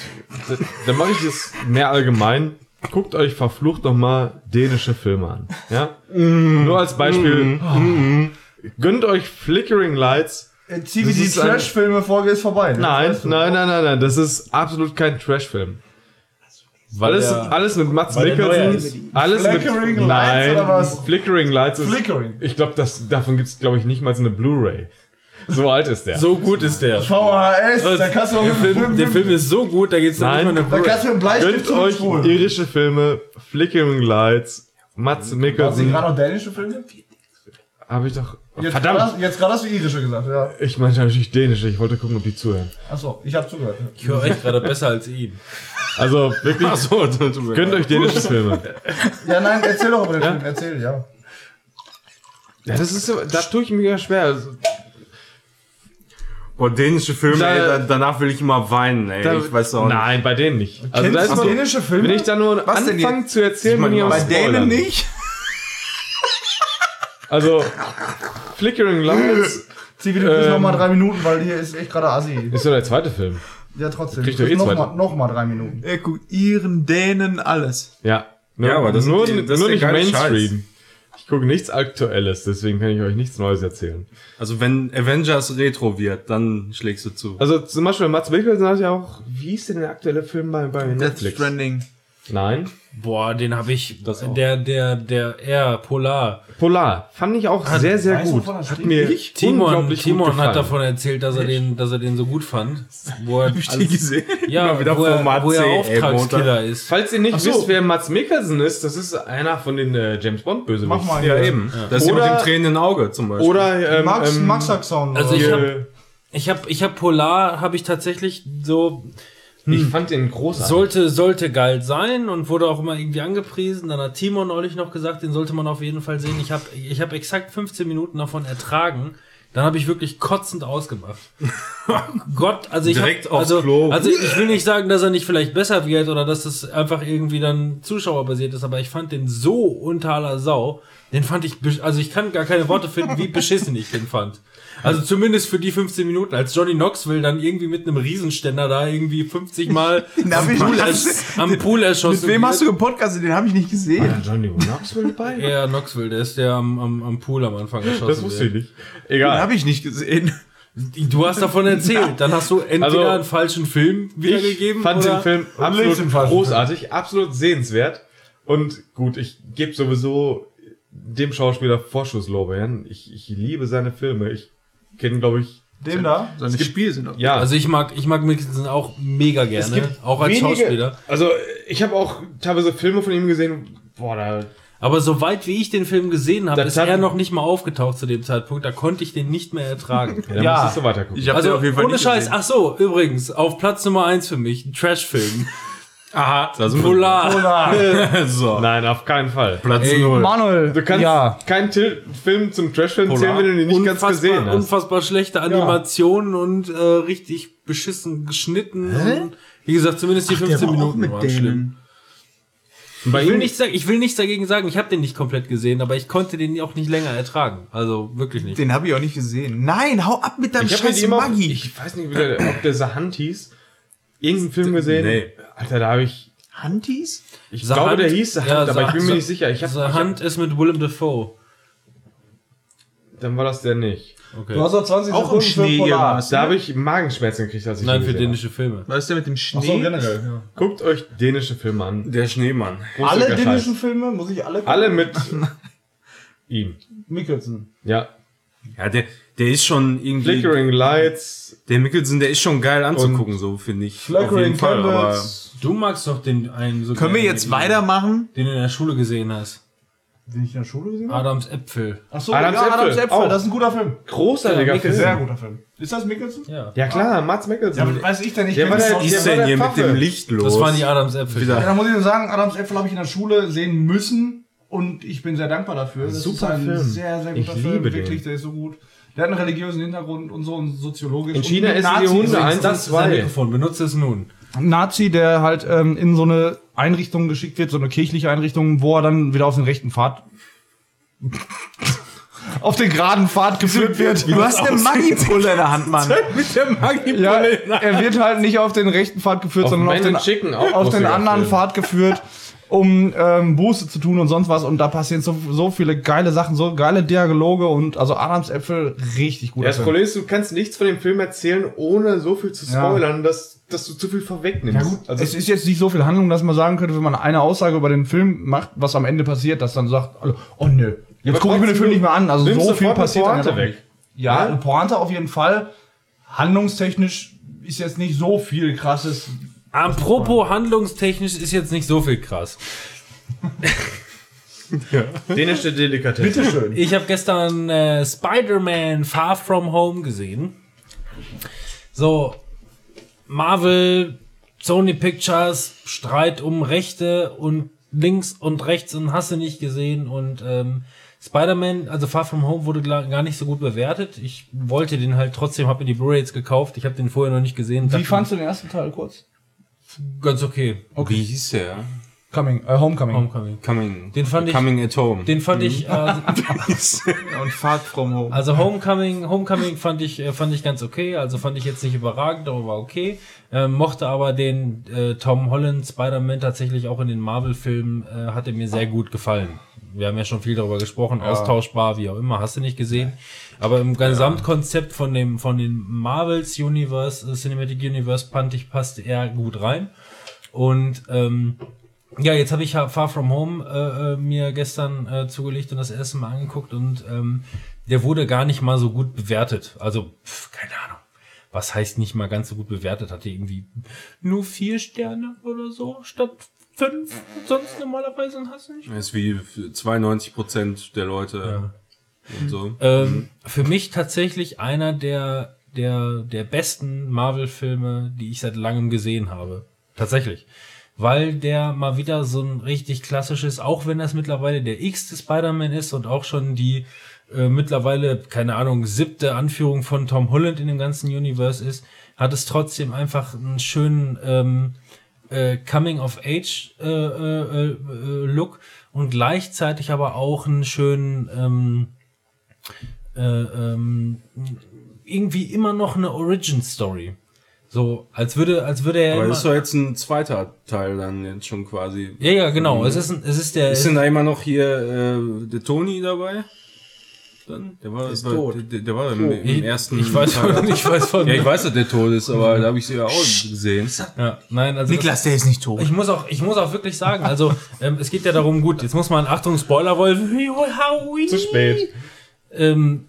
dann mache ich das mehr allgemein. Guckt euch verflucht noch mal dänische Filme an. Ja? Nur als Beispiel. Gönnt euch Flickering Lights. Zieh wie Das die ist ein- Trash-Filme-Folge ist vorbei. ne? Nein, nein, nein, nein, nein. Das ist absolut kein Trash-Film. Weil Alles, er- alles mit Mats Mikkelsen. Alles mit, Flickering Lights nein, oder was? Flickering Lights ist, Flickering. ich glaube, das, davon gibt's glaube ich, nicht mal so eine Blu-ray. So alt ist der. so gut ist der. VHS, da kannst du auch Der Film, der Film ist so gut, da geht's Nein. nicht mal Da kannst du dem Bleistift Gönnt euch irische Filme, Flickering Lights, Mats Hast du Mikkelsen. gerade noch dänische Filme? Habe ich doch. Jetzt Verdammt! Grad, jetzt gerade hast du irische gesagt, ja. Ich meinte natürlich dänische. Ich wollte gucken, ob die zuhören. Achso, ich habe zugehört. Ich höre euch gerade besser als ihn. Also wirklich, So, tut mir gönnt euch dänische Filme. Ja, nein, erzähl doch über den Film. Erzähl, ja. Ja, das ist so, da tue ich mir ja schwer. Also, Boah, dänische Filme, Da- ey, da, danach will ich immer weinen, ey. da- ich weiß auch nicht. Nein, bei denen nicht. Also Kennst da ist du man, dänische Filme? wenn ich da nur Was denn anfange zu erzählen, bin ich bei Spoilern. nicht? Also Flickering Lights Zieh wieder ähm, Ähm. noch mal drei Minuten, weil hier ist echt gerade Assi. ist ja der zweite Film. Ja, trotzdem. Kriegt doch eh noch, zwei. mal, noch mal drei Minuten. Er guckt Iren, Dänen, alles. Ja. Nur, Ja, aber das nur, die- das ist nur nicht Mainstream. Ich gucke nichts Aktuelles, deswegen kann ich euch nichts Neues erzählen. Also wenn Avengers Retro wird, dann schlägst du zu. Also zum Beispiel Mats Mikkelsen hat ja auch, wie ist denn der aktuelle Film bei, bei Death Netflix? Stranding. Nein. Boah, den habe ich. der, der, der R, Polar. Polar. Fand ich auch sehr, sehr du, gut. das Hat mir Timon, unglaublich Timon hat davon erzählt, dass er den, dass er den so gut fand. Wo er, Hab ich die gesehen? ja, wieder wo er, Format wo er ey, Auftragskiller ist. Falls ihr nicht so. wisst, wer Mats Mikkelsen ist, das ist einer von den äh, James Bond Bösewichten. Mach mal ja, hier. eben. Das ist ja mit Oder- dem tränenden Auge zum Beispiel. Oder ähm, Max, ähm, Max Saxon. Also ich hier- hab- Ich habe ich hab Polar, habe ich tatsächlich so, ich fand den großartig. sollte, sollte geil sein und wurde auch immer irgendwie angepriesen. Dann hat Timon neulich noch gesagt, den sollte man auf jeden Fall sehen. Ich habe ich hab exakt 15 Minuten davon ertragen. Dann habe ich wirklich kotzend ausgemacht. Gott, also ich Direkt hab, also, Klo. also ich will nicht sagen, dass er nicht vielleicht besser wird oder dass es einfach irgendwie dann zuschauerbasiert ist, aber ich fand den so unter aller Sau. Den fand ich, also ich kann gar keine Worte finden, wie beschissen ich den fand. Also zumindest für die 15 Minuten, als Johnny Knoxville dann irgendwie mit einem Riesenständer da irgendwie 50 Mal Den am, Pool am Pool erschossen. Mit wem hast du gepodcastet? Den habe ich nicht gesehen. Ja, Johnny Knoxville dabei? Ja, Knoxville, der ist der am, am, am Pool am Anfang erschossen. Das wusste ich nicht. Den Egal. habe ich nicht gesehen. Du hast davon erzählt. Dann hast du entweder Also, einen falschen Film wiedergegeben Ich fand oder den Film absolut großartig, absolut sehenswert. Und gut, ich gebe sowieso dem Schauspieler Vorschusslorbeeren. Ich, ich liebe seine Filme. Ich kenne, glaube ich, Dem da? Seine Spiele sind doch. ja. Also ich mag, ich mag Mikkelsen auch mega gerne, auch als wenige- Schauspieler. Also ich habe auch teilweise Filme von ihm gesehen. Boah, da Aber soweit wie ich den Film gesehen habe, Das ist er noch nicht mal aufgetaucht zu dem Zeitpunkt. Da konnte ich den nicht mehr ertragen. ja, Ja. musstest du weitergucken. Ich habe Also den auf jeden Fall ohne nicht Scheiß. gesehen. Ach so, übrigens auf Platz Nummer eins für mich ein Trashfilm. Aha, da sind Polar. Oder? so. Nein, auf keinen Fall. Platz Ey, null. Manuel. Du kannst Ja. keinen Til Film zum Trashfilm Polar. zählen, wenn du ihn nicht ganz gesehen Unfassbar, hast. unfassbar schlechte Animationen und äh, richtig beschissen geschnitten. Und, wie gesagt, zumindest die 15 Minuten waren schlimm. Und Bei Ich will, nichts, sagen- ich will nichts dagegen sagen, ich habe den nicht komplett gesehen, aber ich konnte den auch nicht länger ertragen. Also wirklich nicht. Den habe ich auch nicht gesehen. Nein, hau ab mit deinem ich scheiß Maggi. ich weiß nicht, der, ob der Sahant hieß, irgendeinen Film gesehen. Nee. Alter, da habe ich, Hantis? ich The glaube, Hunt? der hieß Sahant, Ja, aber ich bin The- mir nicht sicher. Ich hab, The ich hab, Hand ist mit Willem Dafoe. dann war das der nicht. Okay. Du hast noch 20 Auch im Sekunden Schnee für Polar. irgendwas. Da habe ich Magenschmerzen gekriegt, als ich Nein, für dänische Filme. Was ist der mit dem Schnee? Ach so, generell. Ja. Guckt euch dänische Filme an. Der Schneemann. Großer Alle Scheiß. dänischen Filme? Muss ich alle gucken? Alle mit ihm. Mikkelsen. Ja. Ja, der, der ist schon irgendwie. Flickering Lights. Der Mickelson, der ist schon geil anzugucken, so finde ich. Auf jeden Flackering Fall, aber. Du magst doch den einen so Können wir gerne, jetzt den- weitermachen? Den du in der Schule gesehen hast. Den ich in der Schule gesehen habe? Adams Äpfel. Achso, Adams ja, Adams Äpfel. Äpfel, Auch. das ist ein guter Film. Großartiger Film. Sehr guter Film. Ist das Mickelson? Ja. Ja klar, Mats Mikkelsen. Ja, weiß ich denn nicht. Der war der- ja, Was ist war denn der hier mit Pfaffe. dem Licht los? Das waren die Adams Äpfel. Wieder. da muss ich nur sagen, Adams Äpfel habe ich in der Schule sehen müssen und ich bin sehr dankbar dafür. Das Super ist ein Film. sehr, sehr Ich guter Film. liebe den. Wirklich, der ist so gut. Der hat einen religiösen Hintergrund und so und soziologisch. In China mit essen die Nazis. Hunde eins und Das ist ein zwei. Mikrofon, benutze es nun. Nazi, der halt ähm, in so eine Einrichtung geschickt wird, so eine kirchliche Einrichtung, wo er dann wieder auf den rechten Pfad auf den geraden Pfad geführt wird. Du hast eine Maggi-Pulle in der Hand, Mann. mit der Magie. Ja, er wird halt nicht auf den rechten Pfad geführt, Auf sondern auf den, auf den anderen. Pfad geführt, um ähm, Buße zu tun und sonst was. Und da passieren so, so viele geile Sachen, so geile Dialoge und also Adams Äpfel richtig gut. Ja, das Problem ist, du kannst nichts von dem Film erzählen, ohne so viel zu Ja. spoilern, dass, dass du zu viel vorwegnimmst. Ja gut, also es ist jetzt nicht so viel Handlung, dass man sagen könnte, wenn man eine Aussage über den Film macht, was am Ende passiert, dass dann sagt, oh nö, jetzt gucke ich mir den Film nicht mehr an. Also so viel sofort eine passiert dann ja weg. Ja, Ja? eine Pointe auf jeden Fall. Handlungstechnisch ist jetzt nicht so viel krasses. Apropos handlungstechnisch ist jetzt nicht so viel krass. dänische Delikatesse. Bitteschön. Ich habe gestern äh, Spider-Man Far From Home gesehen. So, Marvel, Sony Pictures, Streit um Rechte und links und rechts und hast du nicht gesehen und ähm, Spider-Man, also Far From Home wurde gar nicht so gut bewertet. Ich wollte den halt trotzdem, habe mir die Blu-ray jetzt gekauft. Ich habe den vorher noch nicht gesehen. Wie fandst du den ersten Teil kurz? Ganz okay. Wie hieß der? Coming, äh, Homecoming. Homecoming. Coming. Den fand ich- Coming at Home. Den fand ich, äh, Und Fahrt from Home. Also Homecoming, Homecoming fand ich, äh, fand ich ganz okay. Also fand ich jetzt nicht überragend, aber war okay. Ähm, mochte aber den äh, Tom Holland Spider-Man tatsächlich auch in den Marvel-Filmen, äh, hatte mir sehr gut gefallen. Wir haben ja schon viel darüber gesprochen, austauschbar, wie auch immer, hast du nicht gesehen. Aber im Gesamtkonzept von dem, von den Marvels Universe, äh, Cinematic Universe, fand ich, passte er gut rein. Und ähm, ja, jetzt habe ich ja Far From Home äh, äh, mir gestern äh, zugelegt und das erste Mal angeguckt und ähm, der wurde gar nicht mal so gut bewertet. Also, pf, keine Ahnung. Was heißt nicht mal ganz so gut bewertet? Hatte irgendwie nur vier Sterne oder so statt fünf. Sonst normalerweise hast du nicht. Das ist wie für 92 Prozent der Leute und so. Ähm, für mich tatsächlich einer der, der, der besten Marvel-Filme, die ich seit langem gesehen habe. Tatsächlich. Weil der mal wieder so ein richtig klassisches, auch wenn das mittlerweile der x-te Spider-Man ist und auch schon die äh, mittlerweile, keine Ahnung, siebte Anführung von Tom Holland in dem ganzen Universe ist, hat es trotzdem einfach einen schönen ähm, äh, Coming-of-Age-Look äh, äh, äh, Look und gleichzeitig aber auch einen schönen ähm, äh, ähm, irgendwie immer noch eine Origin-Story. So, als würde, als würde er Aber immer, das ist doch jetzt ein zweiter Teil dann jetzt schon quasi. Ja, ja, genau. Es ist, ein, es ist der. Ist denn da immer noch hier äh, der Toni dabei? Dann? Der war, ist war tot. Der, der war im, im ich, ersten ich weiß von, ich weiß von. Ja, ich weiß, dass der tot ist, aber da habe ich sie ja auch gesehen. Ja, nein, also das- Niklas, der ist nicht tot. Ich muss auch, ich muss auch wirklich sagen, also ähm, es geht ja darum, gut, jetzt muss man, Achtung, Spoilerwolf, Zu spät. ähm,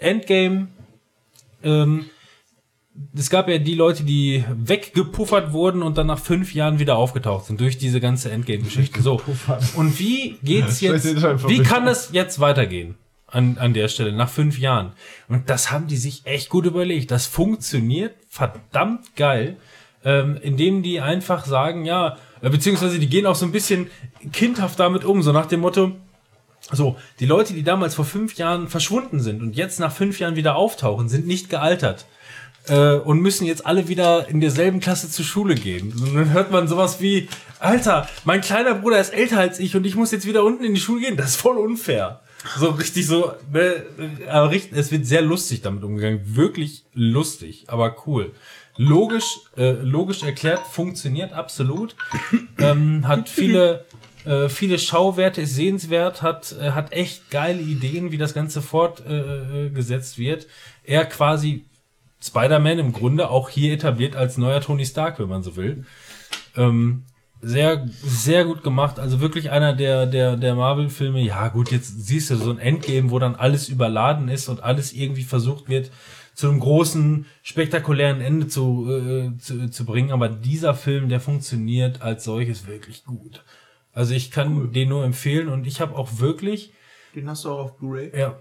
Endgame, ähm, es gab ja die Leute, die weggepuffert wurden und dann nach fünf Jahren wieder aufgetaucht sind durch diese ganze Endgame-Geschichte. So. Und wie geht's jetzt, wie kann das jetzt weitergehen? An, an der Stelle, nach fünf Jahren. Und das haben die sich echt gut überlegt. Das funktioniert verdammt geil, ähm, indem die einfach sagen, ja, äh, beziehungsweise die gehen auch so ein bisschen kindhaft damit um, so nach dem Motto, so, die Leute, die damals vor fünf Jahren verschwunden sind und jetzt nach fünf Jahren wieder auftauchen, sind nicht gealtert. Äh, und müssen jetzt alle wieder in derselben Klasse zur Schule gehen. Und dann hört man sowas wie, Alter, mein kleiner Bruder ist älter als ich und ich muss jetzt wieder unten in die Schule gehen. Das ist voll unfair. So richtig so, ne, aber richtig, es wird sehr lustig damit umgegangen. Wirklich lustig, aber cool. Logisch, äh, logisch erklärt, funktioniert absolut. ähm, hat viele, äh, viele Schauwerte, ist sehenswert, hat, äh, hat echt geile Ideen, wie das Ganze fortgesetzt äh, äh, wird. Er quasi Spider-Man im Grunde auch hier etabliert als neuer Tony Stark, wenn man so will. Ähm, sehr, sehr gut gemacht. Also wirklich einer der, der, der Marvel-Filme. Ja, gut, jetzt siehst du so ein Endgame, wo dann alles überladen ist und alles irgendwie versucht wird, zu einem großen, spektakulären Ende zu, äh, zu, zu bringen. Aber dieser Film, der funktioniert als solches wirklich gut. Also ich kann den nur empfehlen und ich habe auch wirklich, Den hast du auch auf Blu-ray. ja,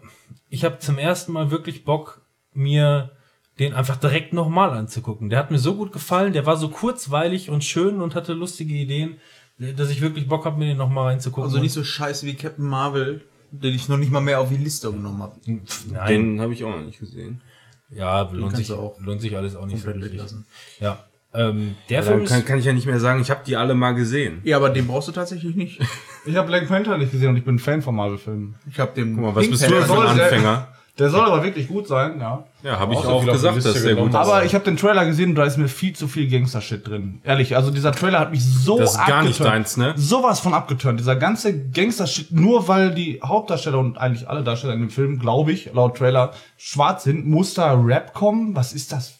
ich habe zum ersten Mal wirklich Bock, mir den einfach direkt nochmal anzugucken. Der hat mir so gut gefallen, der war so kurzweilig und schön und hatte lustige Ideen, dass ich wirklich Bock habe, mir den nochmal reinzugucken. Also nicht so scheiße wie Captain Marvel, den ich noch nicht mal mehr auf die Liste genommen habe. Nein, Den habe ich auch noch nicht gesehen. ja, lohnt sich, du auch lohnt sich alles auch nicht so wirklich. weglassen. Ja, ähm, der Dann Film kann, kann ich ja nicht mehr sagen, ich habe die alle mal gesehen. Ja, aber den brauchst du tatsächlich nicht. Ich habe Black Panther nicht gesehen und ich bin Fan von Marvel-Filmen. Ich habe den. Guck mal, was Pink bist du denn Panther für ein Anfänger? Der soll aber wirklich gut sein, ja. Ja, habe ich Auch gesagt, dass der gut ist. Aber ich habe den Trailer gesehen und da ist mir viel zu viel Gangster-Shit drin. Ehrlich, also dieser Trailer hat mich so Das ist gar nicht deins, ne? Sowas von abgeturnt. Dieser ganze Gangster-Shit, nur weil die Hauptdarsteller und eigentlich alle Darsteller in dem Film, glaube ich, laut Trailer, schwarz sind, muss da Rap kommen? Was ist das?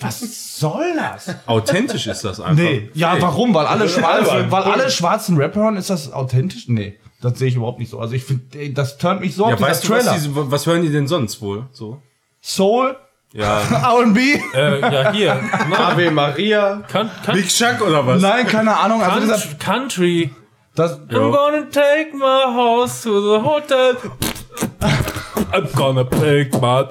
Was soll das? Authentisch ist das einfach. Nee, ja, warum? Weil alle, schwarzen, weil alle schwarzen Rap hören, ist das authentisch? Nee, das sehe ich überhaupt nicht so. Also ich finde, das turnt mich so Ja, auf weißt du, was, Trailer. diese, was hören die denn sonst wohl? So? Soul, Ja. R&B? äh, ja hier, Ave Maria. Can, can, Big Chuck oder was? Nein, keine Ahnung. Also Country, Country. das, I'm gonna take my horse to the hotel. I'm gonna take my.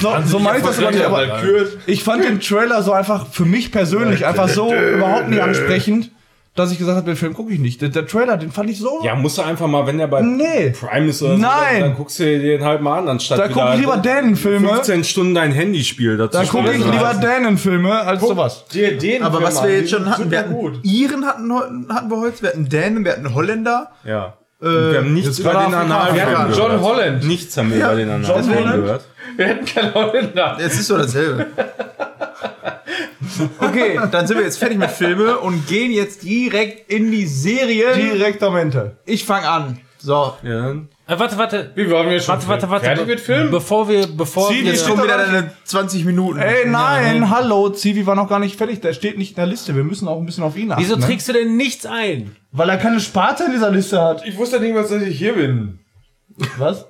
so, so meine ich das gar nicht, aber ich fand den Trailer so einfach für mich persönlich einfach so überhaupt nicht ansprechend, dass ich gesagt habe, den Film gucke ich nicht. Der, der Trailer, den fand ich so. Ja, musst du einfach mal, wenn der bei Nee. Prime ist oder so, Nein. dann, dann guckst du dir den halt mal an, anstatt Da gucke ich lieber Dänen-Filme. 15 Stunden dein Handyspiel dazu. Da gucke ich lieber Dänen-Filme als sowas. Dir den Aber Film was wir jetzt schon hatten, wir hatten gut. Iren hatten, hatten wir heute, wir hatten Dänen, wir hatten Holländer. Ja. wir haben nichts über den Analfilm Wir hatten gehört. John Holland. Nichts haben wir über den Analfilm gehört. Wir hätten keinen Holländer. Es ist so dasselbe. Okay, dann sind wir jetzt fertig mit Filme und gehen jetzt direkt in die Serie. Direktamente. Ich fange an. So. Ja. Äh, warte, warte. Wie waren wir schon? Warte, warte, warte. Fertig mit Film? Bevor wir, bevor Zieh wir. kommen wieder deine 20 Minuten. Ey, nein, hallo, Zivi war noch gar nicht fertig. Der steht nicht in der Liste. Wir müssen auch ein bisschen auf ihn achten. Wieso ne? trägst du denn nichts ein? Weil er keine Sparte in dieser Liste hat. Ich wusste nicht mal, dass ich hier bin. Was?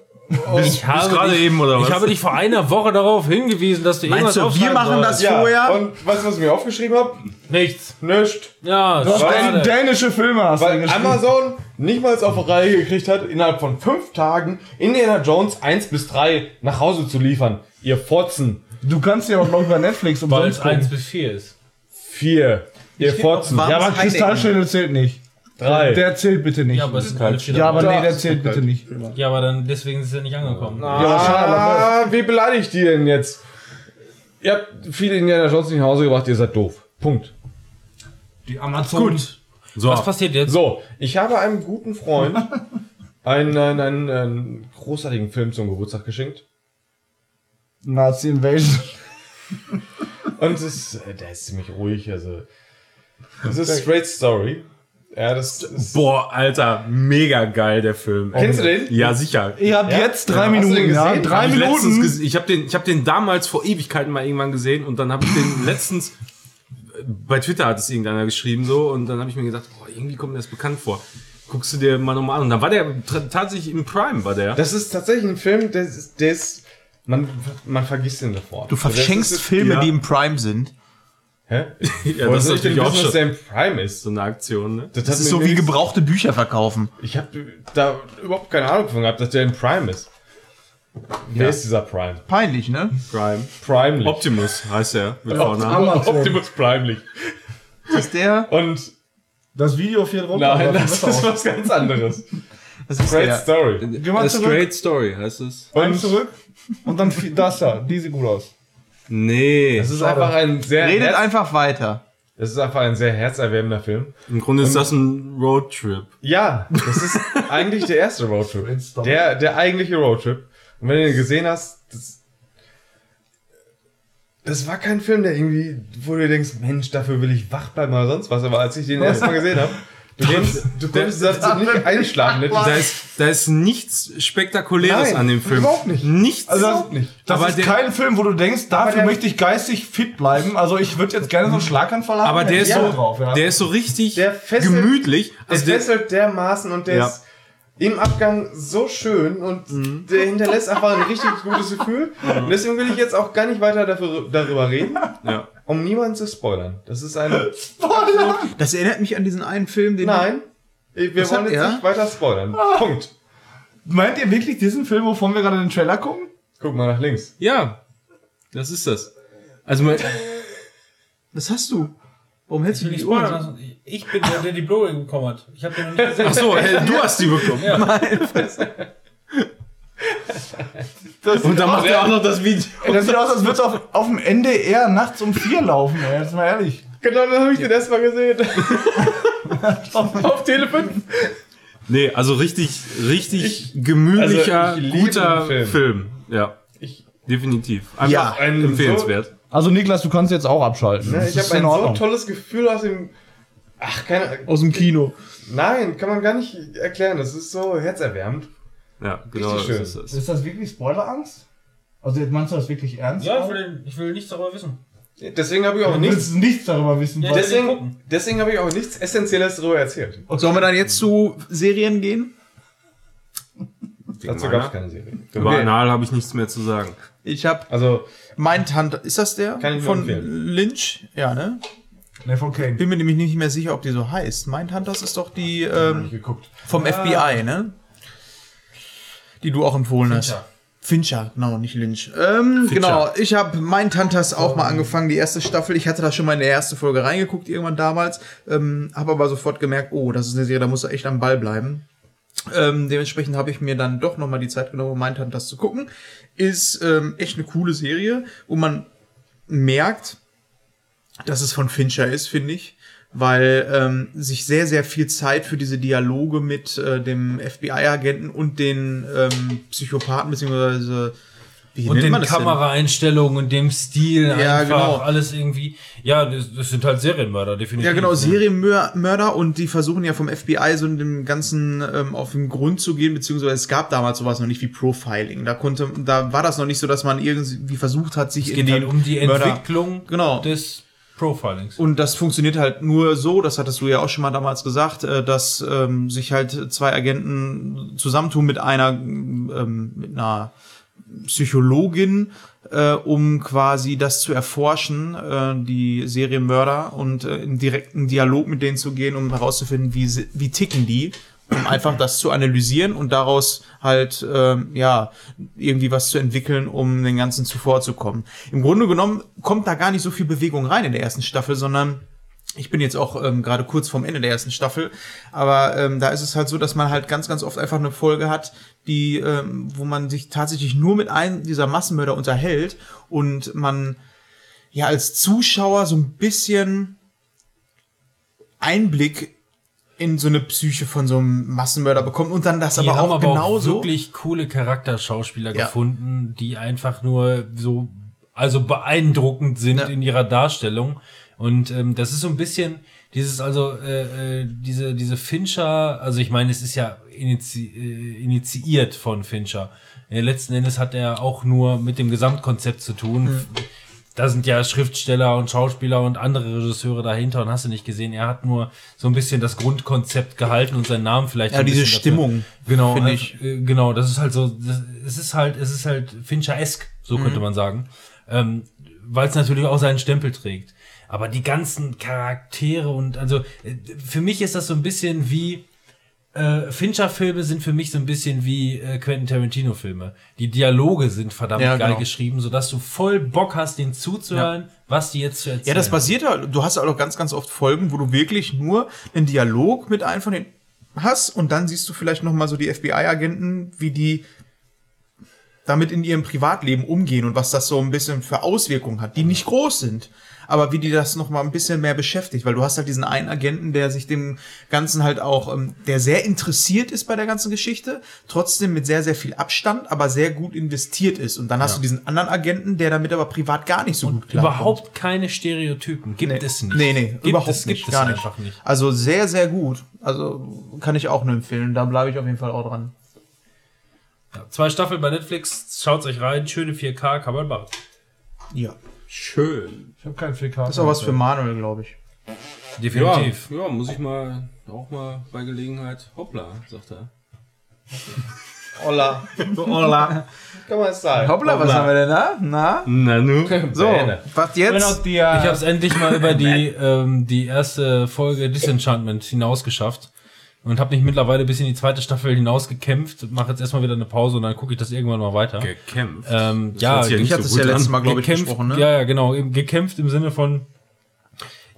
Ich habe gerade dich, eben, oder Ich was? habe dich vor einer Woche darauf hingewiesen, dass du Meinst irgendwas du, wir machen das vorher? Und weißt du, was ich mir aufgeschrieben habe? Nichts. Nichts. Ja, Du hast schade. dänische Filme hast Weil. Amazon nicht mal auf die Reihe gekriegt hat, innerhalb von fünf Tagen Indiana Jones 1 bis 3 nach Hause zu liefern. Ihr Fotzen. Du kannst ja auch noch über Netflix Weil umsonst es 1 gucken. bis 4 ist. 4. Ihr Fotzen. Ja, aber. Kristallschädel zählt nicht. 3. Der zählt bitte nicht. Ja, aber, es sind alle vier Ja, aber nee, der zählt bitte nicht. ja, aber dann deswegen ist es ja nicht angekommen. Ja, aber schade, aber Ah, wie beleidigt die denn jetzt? Ihr habt viele Indiana Jones nicht nach Hause gebracht, ihr seid doof. Punkt. die Amazon. Gut. So. Was passiert jetzt? So, ich habe einem guten Freund einen, einen, einen, einen großartigen Film zum Geburtstag geschenkt. Nazi Invasion. Und es ist, äh, der ist ziemlich ruhig, also. Es ist Straight Story. Ja, das ist. Boah, Alter, mega geil, der Film. Kennst du den? Ja, sicher. Ihr habt Ja? jetzt drei Ja, Minuten, ja? gesehen? Drei Hab ich Minuten. gese- Ich habe den, ich hab den damals vor Ewigkeiten mal irgendwann gesehen und dann habe ich den letztens bei Twitter hat es irgendeiner geschrieben so und dann habe ich mir gedacht, boah, irgendwie kommt mir das bekannt vor. Guckst du dir mal nochmal an und dann war der tatsächlich im Prime, war der. Das ist tatsächlich ein Film, der ist, der ist man, man vergisst ihn sofort. Du verschenkst Das ist- Filme, ja. die im Prime sind. Hä? ja, Woher das ist natürlich auch schon der im Prime ist. so eine Aktion, ne? Das, Das ist so wie gebrauchte Bücher verkaufen. Ich habe da überhaupt keine Ahnung von gehabt, dass der im Prime ist. Wer ist dieser Prime? Peinlich, ne? Prime. Prime. Optimus heißt er mit Vornamen. Amazon. Optimus Primely. Das ist der. Und Das Video fährt runter. nein, aber das besser ist was ganz anderes. Das ist Great der. Story. Geh mal A zurück. Straight Story heißt es. Eins zurück. Und dann das da. Die sieht gut aus. Nee. Das ist einfach ein sehr Redet herz, einfach weiter. das ist einfach ein sehr herzerwärmender Film. Im Grunde ist das ein Roadtrip. Ja, das ist eigentlich der erste Roadtrip. Der, der eigentliche Roadtrip. Und wenn du den gesehen hast, das, das war kein Film, der irgendwie, wo du denkst, Mensch, dafür will ich wach bleiben oder sonst was. Aber als ich den erstmal gesehen habe, du denkst, du dass du nicht einschlafen. Ne? Da ist, da ist nichts Spektakuläres Nein, an dem Film. überhaupt nicht. Nichts. Also das, Überhaupt nicht. das Aber ist der- kein Film, wo du denkst, dafür möchte ich geistig fit bleiben. Also ich würde jetzt gerne so einen Schlaganfall haben. aber der ist so, drauf, ja. der ist so richtig Der fesselt- gemütlich. Also der fesselt dermaßen und der Ja. ist im Abgang so schön und der hinterlässt einfach ein richtig gutes Gefühl. Und deswegen will ich jetzt auch gar nicht weiter dafür, darüber reden. ja. Um niemanden zu spoilern. Das ist ein. Das erinnert mich an diesen einen Film, den. Nein. Wir Was wollen hat jetzt er? nicht weiter spoilern. Punkt. Meint ihr wirklich diesen Film, wovon wir gerade den Trailer gucken? Guck mal nach links. Ja, das ist das. Also mein, Was hast du? Warum hältst du Ich, die Ohren? ich bin der, der die Blu-ray bekommen hat. Ich habe den noch nicht gesehen. ach so, du hast die bekommen. Und dann macht er auch noch das Video. Ey, das sieht aus, als würde es auf, auf dem NDR nachts um vier laufen, ey. Jetzt mal ehrlich. Genau, dann habe ich den erstmal gesehen. Auf Tele 5. Nee, also richtig, richtig gemütlicher, also ich guter Film. Film. Ja, Ich, definitiv. Einfach Ja, ein empfehlenswert. Also Niklas, du kannst jetzt auch abschalten. ne, Das ich habe in ein so tolles Gefühl aus dem. Ach, keine Aus dem Kino. Nein, kann man gar nicht erklären. Das ist so herzerwärmend. Ja, genau. Richtig schön. das ist das. Ist das wirklich Spoilerangst? Also jetzt meinst du das wirklich ernst? Ja, ich will, ich will nichts darüber wissen. Deswegen habe ich auch Du nichts. willst nichts darüber wissen. Ja, deswegen- Deswegen, habe ich auch nichts Essentielles darüber erzählt. Sollen wir dann jetzt zu Serien gehen? Dazu gab es keine Serie. Über Anal habe ich nichts mehr zu sagen. Ich habe Also, Mindhunter. Ist das der? Kann ich nur Von empfehlen. Lynch? Ja, ne? Ne, von Kane. Bin mir nämlich nicht mehr sicher, ob die so heißt. Mindhunters ist doch die ähm, geguckt. vom FBI, ne? Die du auch empfohlen hast. Fincher, genau, nicht Lynch. Ähm, genau, ich habe Mindhunters auch mal angefangen, die erste Staffel. Ich hatte da schon mal in der erste Folge reingeguckt, irgendwann damals. Ähm, habe aber sofort gemerkt, oh, das ist eine Serie, da muss er echt am Ball bleiben. Ähm, dementsprechend habe ich mir dann doch nochmal die Zeit genommen, um Mindhunters zu gucken. Ist ähm, echt eine coole Serie, wo man merkt, dass es von Fincher ist, finde ich, weil ähm, sich sehr, sehr viel Zeit für diese Dialoge mit äh, dem FBI-Agenten und den ähm, Psychopathen, beziehungsweise wie Und den? Kameraeinstellungen und dem Stil Ja, einfach genau. alles irgendwie. Ja, das, das sind halt Serienmörder, definitiv. Ja, genau, ne? Serienmörder und die versuchen ja vom FBI so dem Ganzen ähm, auf den Grund zu gehen, beziehungsweise es gab damals sowas noch nicht wie Profiling. Da konnte, da war das noch nicht so, dass man irgendwie versucht hat, sich Es geht um die Mörder- Entwicklung Genau. des Profilings. Und das funktioniert halt nur so, das hattest du ja auch schon mal damals gesagt, äh, dass ähm, sich halt zwei Agenten zusammentun mit einer, ähm, mit einer Psychologin, äh, um quasi das zu erforschen, äh, die Serienmörder und äh, in direkten Dialog mit denen zu gehen, um herauszufinden, wie, wie ticken die, um einfach das zu analysieren und daraus halt ähm, ja irgendwie was zu entwickeln, um den ganzen zuvorzukommen. Im Grunde genommen kommt da gar nicht so viel Bewegung rein in der ersten Staffel, sondern ich bin jetzt auch ähm, gerade kurz vorm Ende der ersten Staffel, aber ähm, da ist es halt so, dass man halt ganz, ganz oft einfach eine Folge hat, die, ähm, wo man sich tatsächlich nur mit einem dieser Massenmörder unterhält und man ja als Zuschauer so ein bisschen Einblick in so eine Psyche von so einem Massenmörder bekommt und dann das Die aber haben auch aber auch genauso. wirklich coole Charakterschauspieler Ja. gefunden, die einfach nur so, also beeindruckend sind Ja. in ihrer Darstellung. Und ähm, das ist so ein bisschen dieses, also äh, äh, diese diese Fincher, also ich meine, es ist ja inizi äh, initiiert von Fincher. Äh, letzten Endes hat er auch nur mit dem Gesamtkonzept zu tun. Hm. Da sind ja Schriftsteller und Schauspieler und andere Regisseure dahinter und hast du nicht gesehen. Er hat nur so ein bisschen das Grundkonzept gehalten und seinen Namen vielleicht. Ja, diese bisschen dafür- Stimmung, Genau, finde also, äh, genau, das ist halt so, das, es ist halt, es ist halt Fincher-esk, so Mhm. könnte man sagen, ähm, weil es natürlich auch seinen Stempel trägt. Aber die ganzen Charaktere und also äh, für mich ist das so ein bisschen wie äh, Fincher-Filme sind für mich so ein bisschen wie äh, Quentin Tarantino-Filme. Die Dialoge sind verdammt Ja, geil genau. geschrieben, sodass du voll Bock hast, denen zuzuhören, was die jetzt zu erzählen. Ja, das basiert ja, du hast auch ganz, ganz oft Folgen, wo du wirklich nur einen Dialog mit einem von den hast und dann siehst du vielleicht noch mal so die FBI-Agenten, wie die damit in ihrem Privatleben umgehen und was das so ein bisschen für Auswirkungen hat, die nicht groß sind, aber wie die das noch mal ein bisschen mehr beschäftigt, weil du hast halt diesen einen Agenten, der sich dem Ganzen halt auch, ähm, der sehr interessiert ist bei der ganzen Geschichte, trotzdem mit sehr, sehr viel Abstand, aber sehr gut investiert ist. Und dann hast du diesen anderen Agenten, der damit aber privat gar nicht so gut klarkommt. Überhaupt keine Stereotypen. Gibt es nicht. Nee, nee, gibt überhaupt es, nicht. Gibt es gar nicht. einfach nicht. Also sehr, sehr gut. Also kann ich auch nur empfehlen. Da bleibe ich auf jeden Fall auch dran. Ja, zwei Staffeln bei Netflix, schaut euch rein, schöne 4K, kann man machen. Ja. Schön. Ich habe keinen 4K. Das ist auch was für Manuel, glaube ich. Definitiv. Ja, ja, muss ich mal auch mal bei Gelegenheit. Hoppla, sagt er. Holla. Hola. Kann man es sagen. Hoppla, was haben wir denn da? Na? Na nu. So, was jetzt? die, Ich habe es endlich mal über die, ähm, die erste Folge Disenchantment hinausgeschafft und habe mich mittlerweile bis in die zweite Staffel hinausgekämpft. Mache jetzt erstmal wieder eine Pause und dann gucke ich das irgendwann mal weiter. Gekämpft. Ähm, Das ja, sich Ich hatte so es ja letztes. Mal, glaube ich, gekämpft, besprochen, ne? Ja, ja, genau. Gekämpft im Sinne von,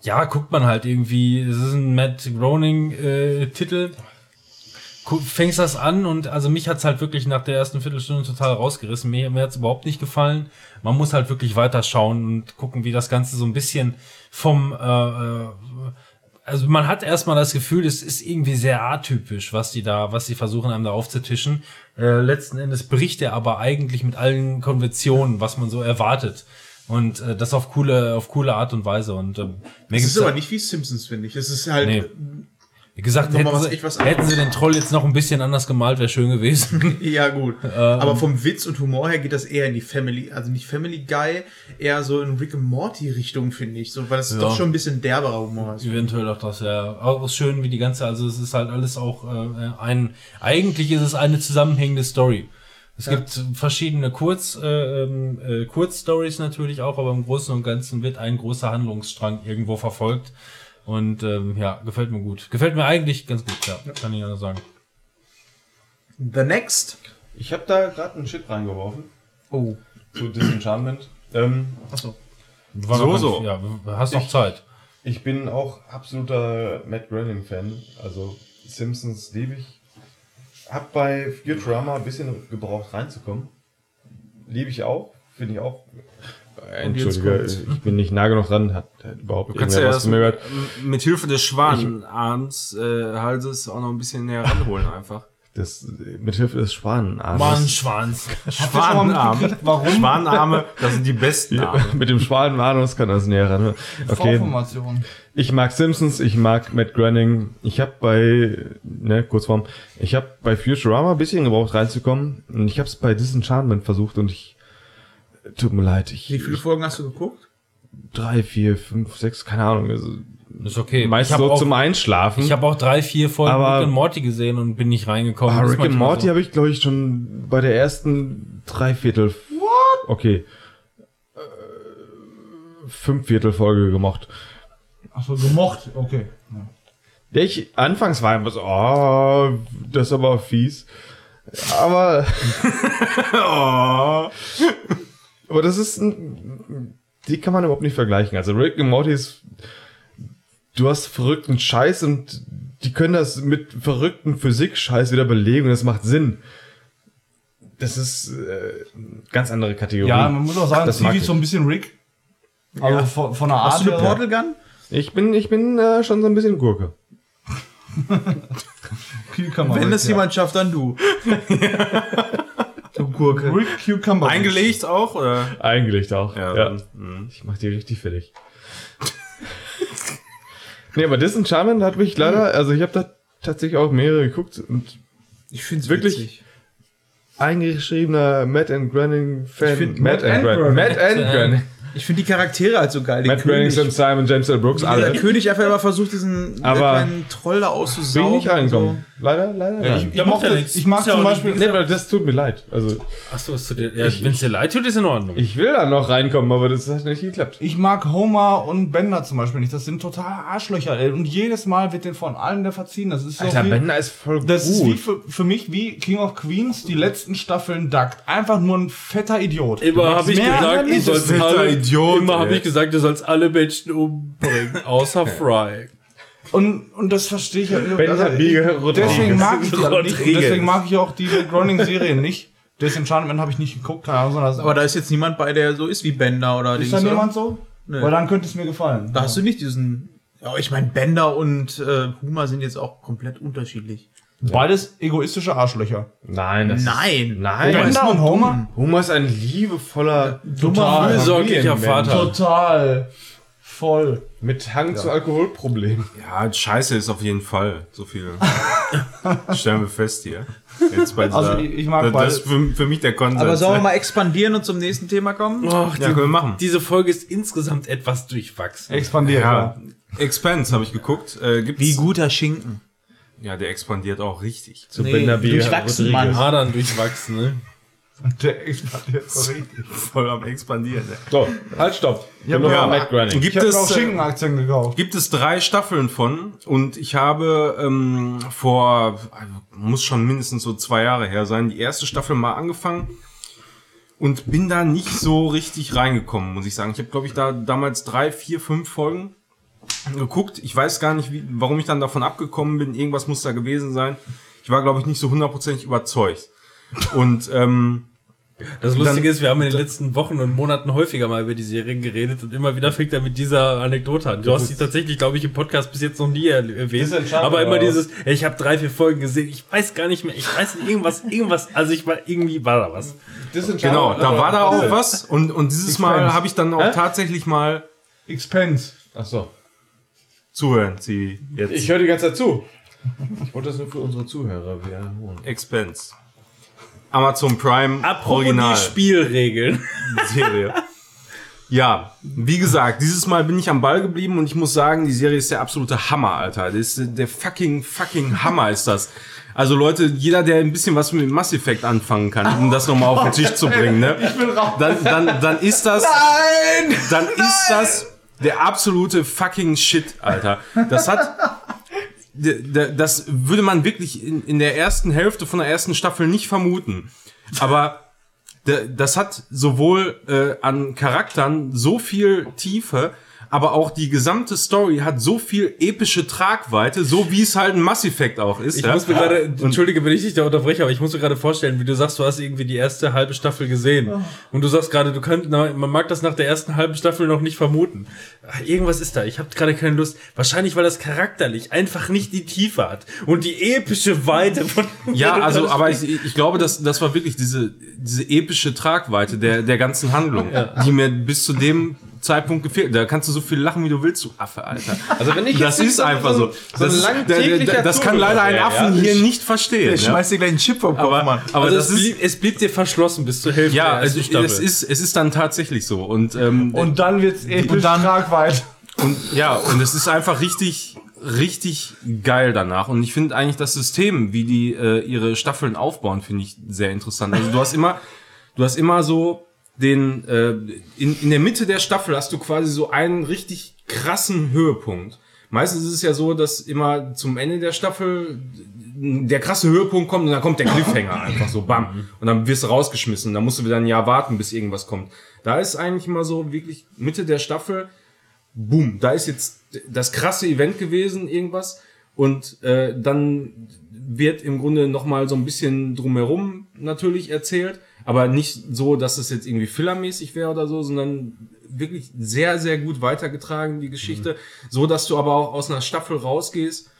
ja, guckt man halt irgendwie. Es ist ein Matt Groening-Titel. fängst das an und also mich hat's halt wirklich nach der ersten Viertelstunde total rausgerissen. Mir, mir hat's überhaupt nicht gefallen. Man muss halt wirklich weiterschauen und gucken, wie das Ganze so ein bisschen vom äh, äh, also man hat erstmal das Gefühl, es ist irgendwie sehr atypisch, was die da, was sie versuchen einem da aufzutischen. Äh, letzten Endes bricht er aber eigentlich mit allen Konventionen, was man so erwartet. Und äh, das auf coole, auf coole Art und Weise. Und ähm, mir Es ist aber nicht wie Simpsons, finde ich. Es ist halt. Nee. Wie gesagt, hätten, was- sie, was hätten sie den Troll jetzt noch ein bisschen anders gemalt, wäre schön gewesen. Ja, gut. Aber vom Witz und Humor her geht das eher in die Family, also nicht Family Guy, eher so in Rick and Morty Richtung, finde ich. So, weil das Ja. doch schon ein bisschen derberer Humor ist. Eventuell auch das, ja. Auch schön wie die ganze, also es ist halt alles auch äh, ein, eigentlich ist es eine zusammenhängende Story. Es gibt verschiedene Kurz, äh, ähm, äh, Kurzstories natürlich auch, aber im Großen und Ganzen wird ein großer Handlungsstrang irgendwo verfolgt. Und ähm, ja, gefällt mir gut. Gefällt mir eigentlich ganz gut, ja, kann ich anders sagen. The Next. Ich habe da gerade einen Shit reingeworfen Oh. zu Disenchantment. Ähm, Achso. War So, so. Ja, hast noch Zeit. ich bin auch absoluter Matt Groening-Fan. Also Simpsons liebe ich. Hab bei Futurama ein bisschen gebraucht reinzukommen. Liebe ich auch. Finde ich auch. Entschuldige, ich bin nicht nah genug dran. Hat, hat überhaupt Du kannst ja was das von mir gehört. mit Hilfe des Schwanenarms, äh, Halses auch noch ein bisschen näher ranholen einfach. Das, mit Hilfe des Schwanenarmes. Mann, Schwanz. Schwanenarme. Warum? Schwanenarme, das sind die besten Ja, Arme. mit dem Schwanenarmes kann das näher ran. Okay. Vorformation. Ich mag Simpsons, ich mag Matt Groening. Ich habe bei, ne, Kurzform, ich habe bei Futurama ein bisschen gebraucht reinzukommen. Und ich habe es bei Disenchantment versucht und ich, tut mir leid, ich, Wie viele Folgen hast du geguckt? drei, vier, fünf, sechs, keine Ahnung. Also, Ist okay. meist ich hab so auch, zum Einschlafen. Ich habe auch drei, vier Folgen Aber- Rick and Morty gesehen und bin nicht reingekommen. Ah, Rick and Morty so. habe ich, glaube ich, schon bei der ersten Dreiviertel. What? Okay. Äh, Fünfviertel Folge gemocht. Achso, gemocht. Okay. Ja. Ich anfangs war immer so, oh, das ist aber fies. Aber. oh. Aber das ist ein, die kann man überhaupt nicht vergleichen. Also Rick and Morty ist, du hast verrückten Scheiß und die können das mit verrückten Physik-Scheiß wieder belegen und das macht Sinn. Das ist äh, ganz andere Kategorie. ja, man muss auch sagen, Das Stevie ich. ist so ein bisschen Rick. Also Ja. von, von der Art Hast du eine Portal Gun? Ich bin, ich bin äh, schon so ein bisschen Gurke. Wenn das ja. jemand schafft, dann du. du Gurke. Rick Cucumber. Eingelegt auch, oder? Eingelegt auch. Ja, Ja. mhm. Ich mach die richtig fertig. nee, aber Disenchantment hat mich leider, also ich habe da tatsächlich auch mehrere geguckt und Ich finde es Wirklich? witzig. eingeschriebener Matt and Groening Fan. Matt, Matt and. Groening. Matt and Groening. Ich finde die Charaktere halt so geil. Den Matt Groening, König. Sam Simon, James L. Brooks, alle. der König einfach immer versucht, diesen Aber kleinen Troll da Bin auszusaugen. ich nicht reingekommen. Leider, leider. Ja, nein. ich, ich, mochte, ich mag ja zum Beispiel. Nee, weil das tut mir leid. Also, Achso, ist zu dir. Ja, wenn es dir leid tut, ist in Ordnung. ich will da noch reinkommen, aber das hat nicht geklappt. Ich mag Homer und Bender zum Beispiel nicht. Das sind total Arschlöcher. Ey. Und jedes Mal wird den von allen der verziehen. Das ist so Alter, wie, Bender ist voll das ist wie gut. für, für mich wie King of Queens die letzten Staffeln Duck. Einfach nur ein fetter Idiot. Immer habe ich gesagt, fetter alle, Idiot, immer habe ich gesagt, du sollst alle Menschen umbringen, außer Fry. Und, und das verstehe ich ja. Bender, Biege, deswegen mag ich die alle nicht. Und deswegen mag ich auch die Groening-Serien nicht. Disenchantment habe ich nicht geguckt, keine Ahnung, sondern Aber da ist jetzt niemand bei, der so ist wie Bender oder ist Dings, da oder? niemand so? Nee. Weil dann könnte es mir gefallen. Da hast du nicht diesen. Ja, ich meine, Bender und äh, Huma sind jetzt auch komplett unterschiedlich. Beides egoistische Arschlöcher. Nein, das Nein. Ist, nein. Homer ist Bender und Homer? Homer ist ein liebevoller, Total. Fürsorglicher. Vater. Total. Voll. Mit Hang zu Alkoholproblemen. Ja, scheiße ist auf jeden Fall. So viel. Stellen wir fest hier. Jetzt bei Also, ich- ich mag das, beide. das ist für, für mich der Konsens. Aber sollen wir mal expandieren und zum nächsten Thema kommen? Och, Ja, können wir machen. Diese Folge ist insgesamt etwas durchwachsen. Expandiert. Ja, Ja. Expense habe ich geguckt. Äh, gibt's, Wie guter Schinken. Ja, der expandiert auch richtig. Zu Nee, Ben Nabi durchwachsen. Mann. Adern durchwachsen, ne? Der expandiert so richtig. Voll am expandieren. Ne? So, halt, stopp. Ja, Genug ja. Matt Groening. Gibt Ich habe es, auch äh, Schinkenaktien gekauft. gibt es drei Staffeln von und ich habe ähm, vor, also muss schon mindestens so zwei Jahre her sein, die erste Staffel mal angefangen und bin da nicht so richtig reingekommen, muss ich sagen. Ich habe, glaube ich, da damals drei, vier, fünf Folgen geguckt. Ich weiß gar nicht, wie, warum ich dann davon abgekommen bin. Irgendwas muss da gewesen sein. Ich war, glaube ich, nicht so hundertprozentig überzeugt. Und ähm, Das Lustige ist, wir haben in den letzten Wochen und Monaten häufiger mal über die Serien geredet und immer wieder fängt er mit dieser Anekdote an. Du hast sie tatsächlich, glaube ich, im Podcast bis jetzt noch nie er- erwähnt. Aber immer dieses, ich habe drei, vier Folgen gesehen, ich weiß gar nicht mehr, ich weiß nicht, irgendwas, irgendwas, also ich war, irgendwie war da was. genau, da war da auch was. Und, und dieses Mal Expense. habe ich dann auch tatsächlich mal Expense. Ach so. Zuhören, sie jetzt. Ich höre die ganze Zeit zu. Ich wollte das nur für unsere Zuhörer wiederholen. Expense. Amazon Prime Apropos Original die Spielregeln. Serie. Ja, wie gesagt, dieses Mal bin ich am Ball geblieben und ich muss sagen, die Serie ist der absolute Hammer, Alter. Das ist der fucking, fucking Hammer ist das. Also Leute, jeder, der ein bisschen was mit Mass Effect anfangen kann, um das nochmal auf den Tisch zu bringen, ne? Ich bin raus. Dann, dann, dann ist das, Nein! dann ist das der absolute fucking Shit, Alter. Das hat, das würde man wirklich in, in der ersten Hälfte von der ersten Staffel nicht vermuten. Aber das hat sowohl äh, an Charakteren so viel Tiefe, aber auch die gesamte Story hat so viel epische Tragweite, so wie es halt ein Mass Effect auch ist. Ich ja? muss mir gerade, entschuldige, wenn ich dich da unterbreche, aber ich muss mir gerade vorstellen, wie du sagst, du hast irgendwie die erste halbe Staffel gesehen. Und du sagst gerade, du kannst, na, man mag das nach der ersten halben Staffel noch nicht vermuten. Ach, Irgendwas ist da. Ich habe gerade keine Lust. Wahrscheinlich, weil das charakterlich einfach nicht die Tiefe hat und die epische Weite von. Ja, also, aber ich, ich glaube, das, das war wirklich diese, diese epische Tragweite der, der ganzen Handlung, die mir bis zu dem Zeitpunkt gefehlt. Da kannst du so viel lachen, wie du willst, du Affe, Alter. Also wenn ich Das jetzt ist so- einfach so. so Das, ist- lang da- da- täglicher das kann leider ein Affen ja. hier nicht verstehen. Ich Ja? schmeiß dir gleich einen Chip vom Kopf, Aber, Mann. aber also das es, ist, blieb, es blieb dir verschlossen bis zur Hälfte ja, ersten es, es ist, es ist dann tatsächlich so. Und, ähm, Und dann wird's episch Und dann- Tragweite. Und ja, und es ist einfach richtig, richtig geil danach. Und ich finde eigentlich das System, wie die äh, ihre Staffeln aufbauen, finde ich sehr interessant. Also du hast immer, du hast immer so den, äh, in, in der Mitte der Staffel hast du quasi so einen richtig krassen Höhepunkt. Meistens ist es ja so, dass immer zum Ende der Staffel der krasse Höhepunkt kommt und dann kommt der Cliffhanger einfach so, bam. Und dann wirst du rausgeschmissen. Und dann musst du wieder ein Jahr warten, bis irgendwas kommt. Da ist eigentlich immer so wirklich Mitte der Staffel, boom, da ist jetzt das krasse Event gewesen, irgendwas. Und äh, dann wird im Grunde nochmal so ein bisschen drumherum natürlich erzählt, aber nicht so, dass es jetzt irgendwie fillermäßig wäre oder so, sondern wirklich sehr, sehr gut weitergetragen, die Geschichte. So, dass du aber auch aus einer Staffel rausgehst.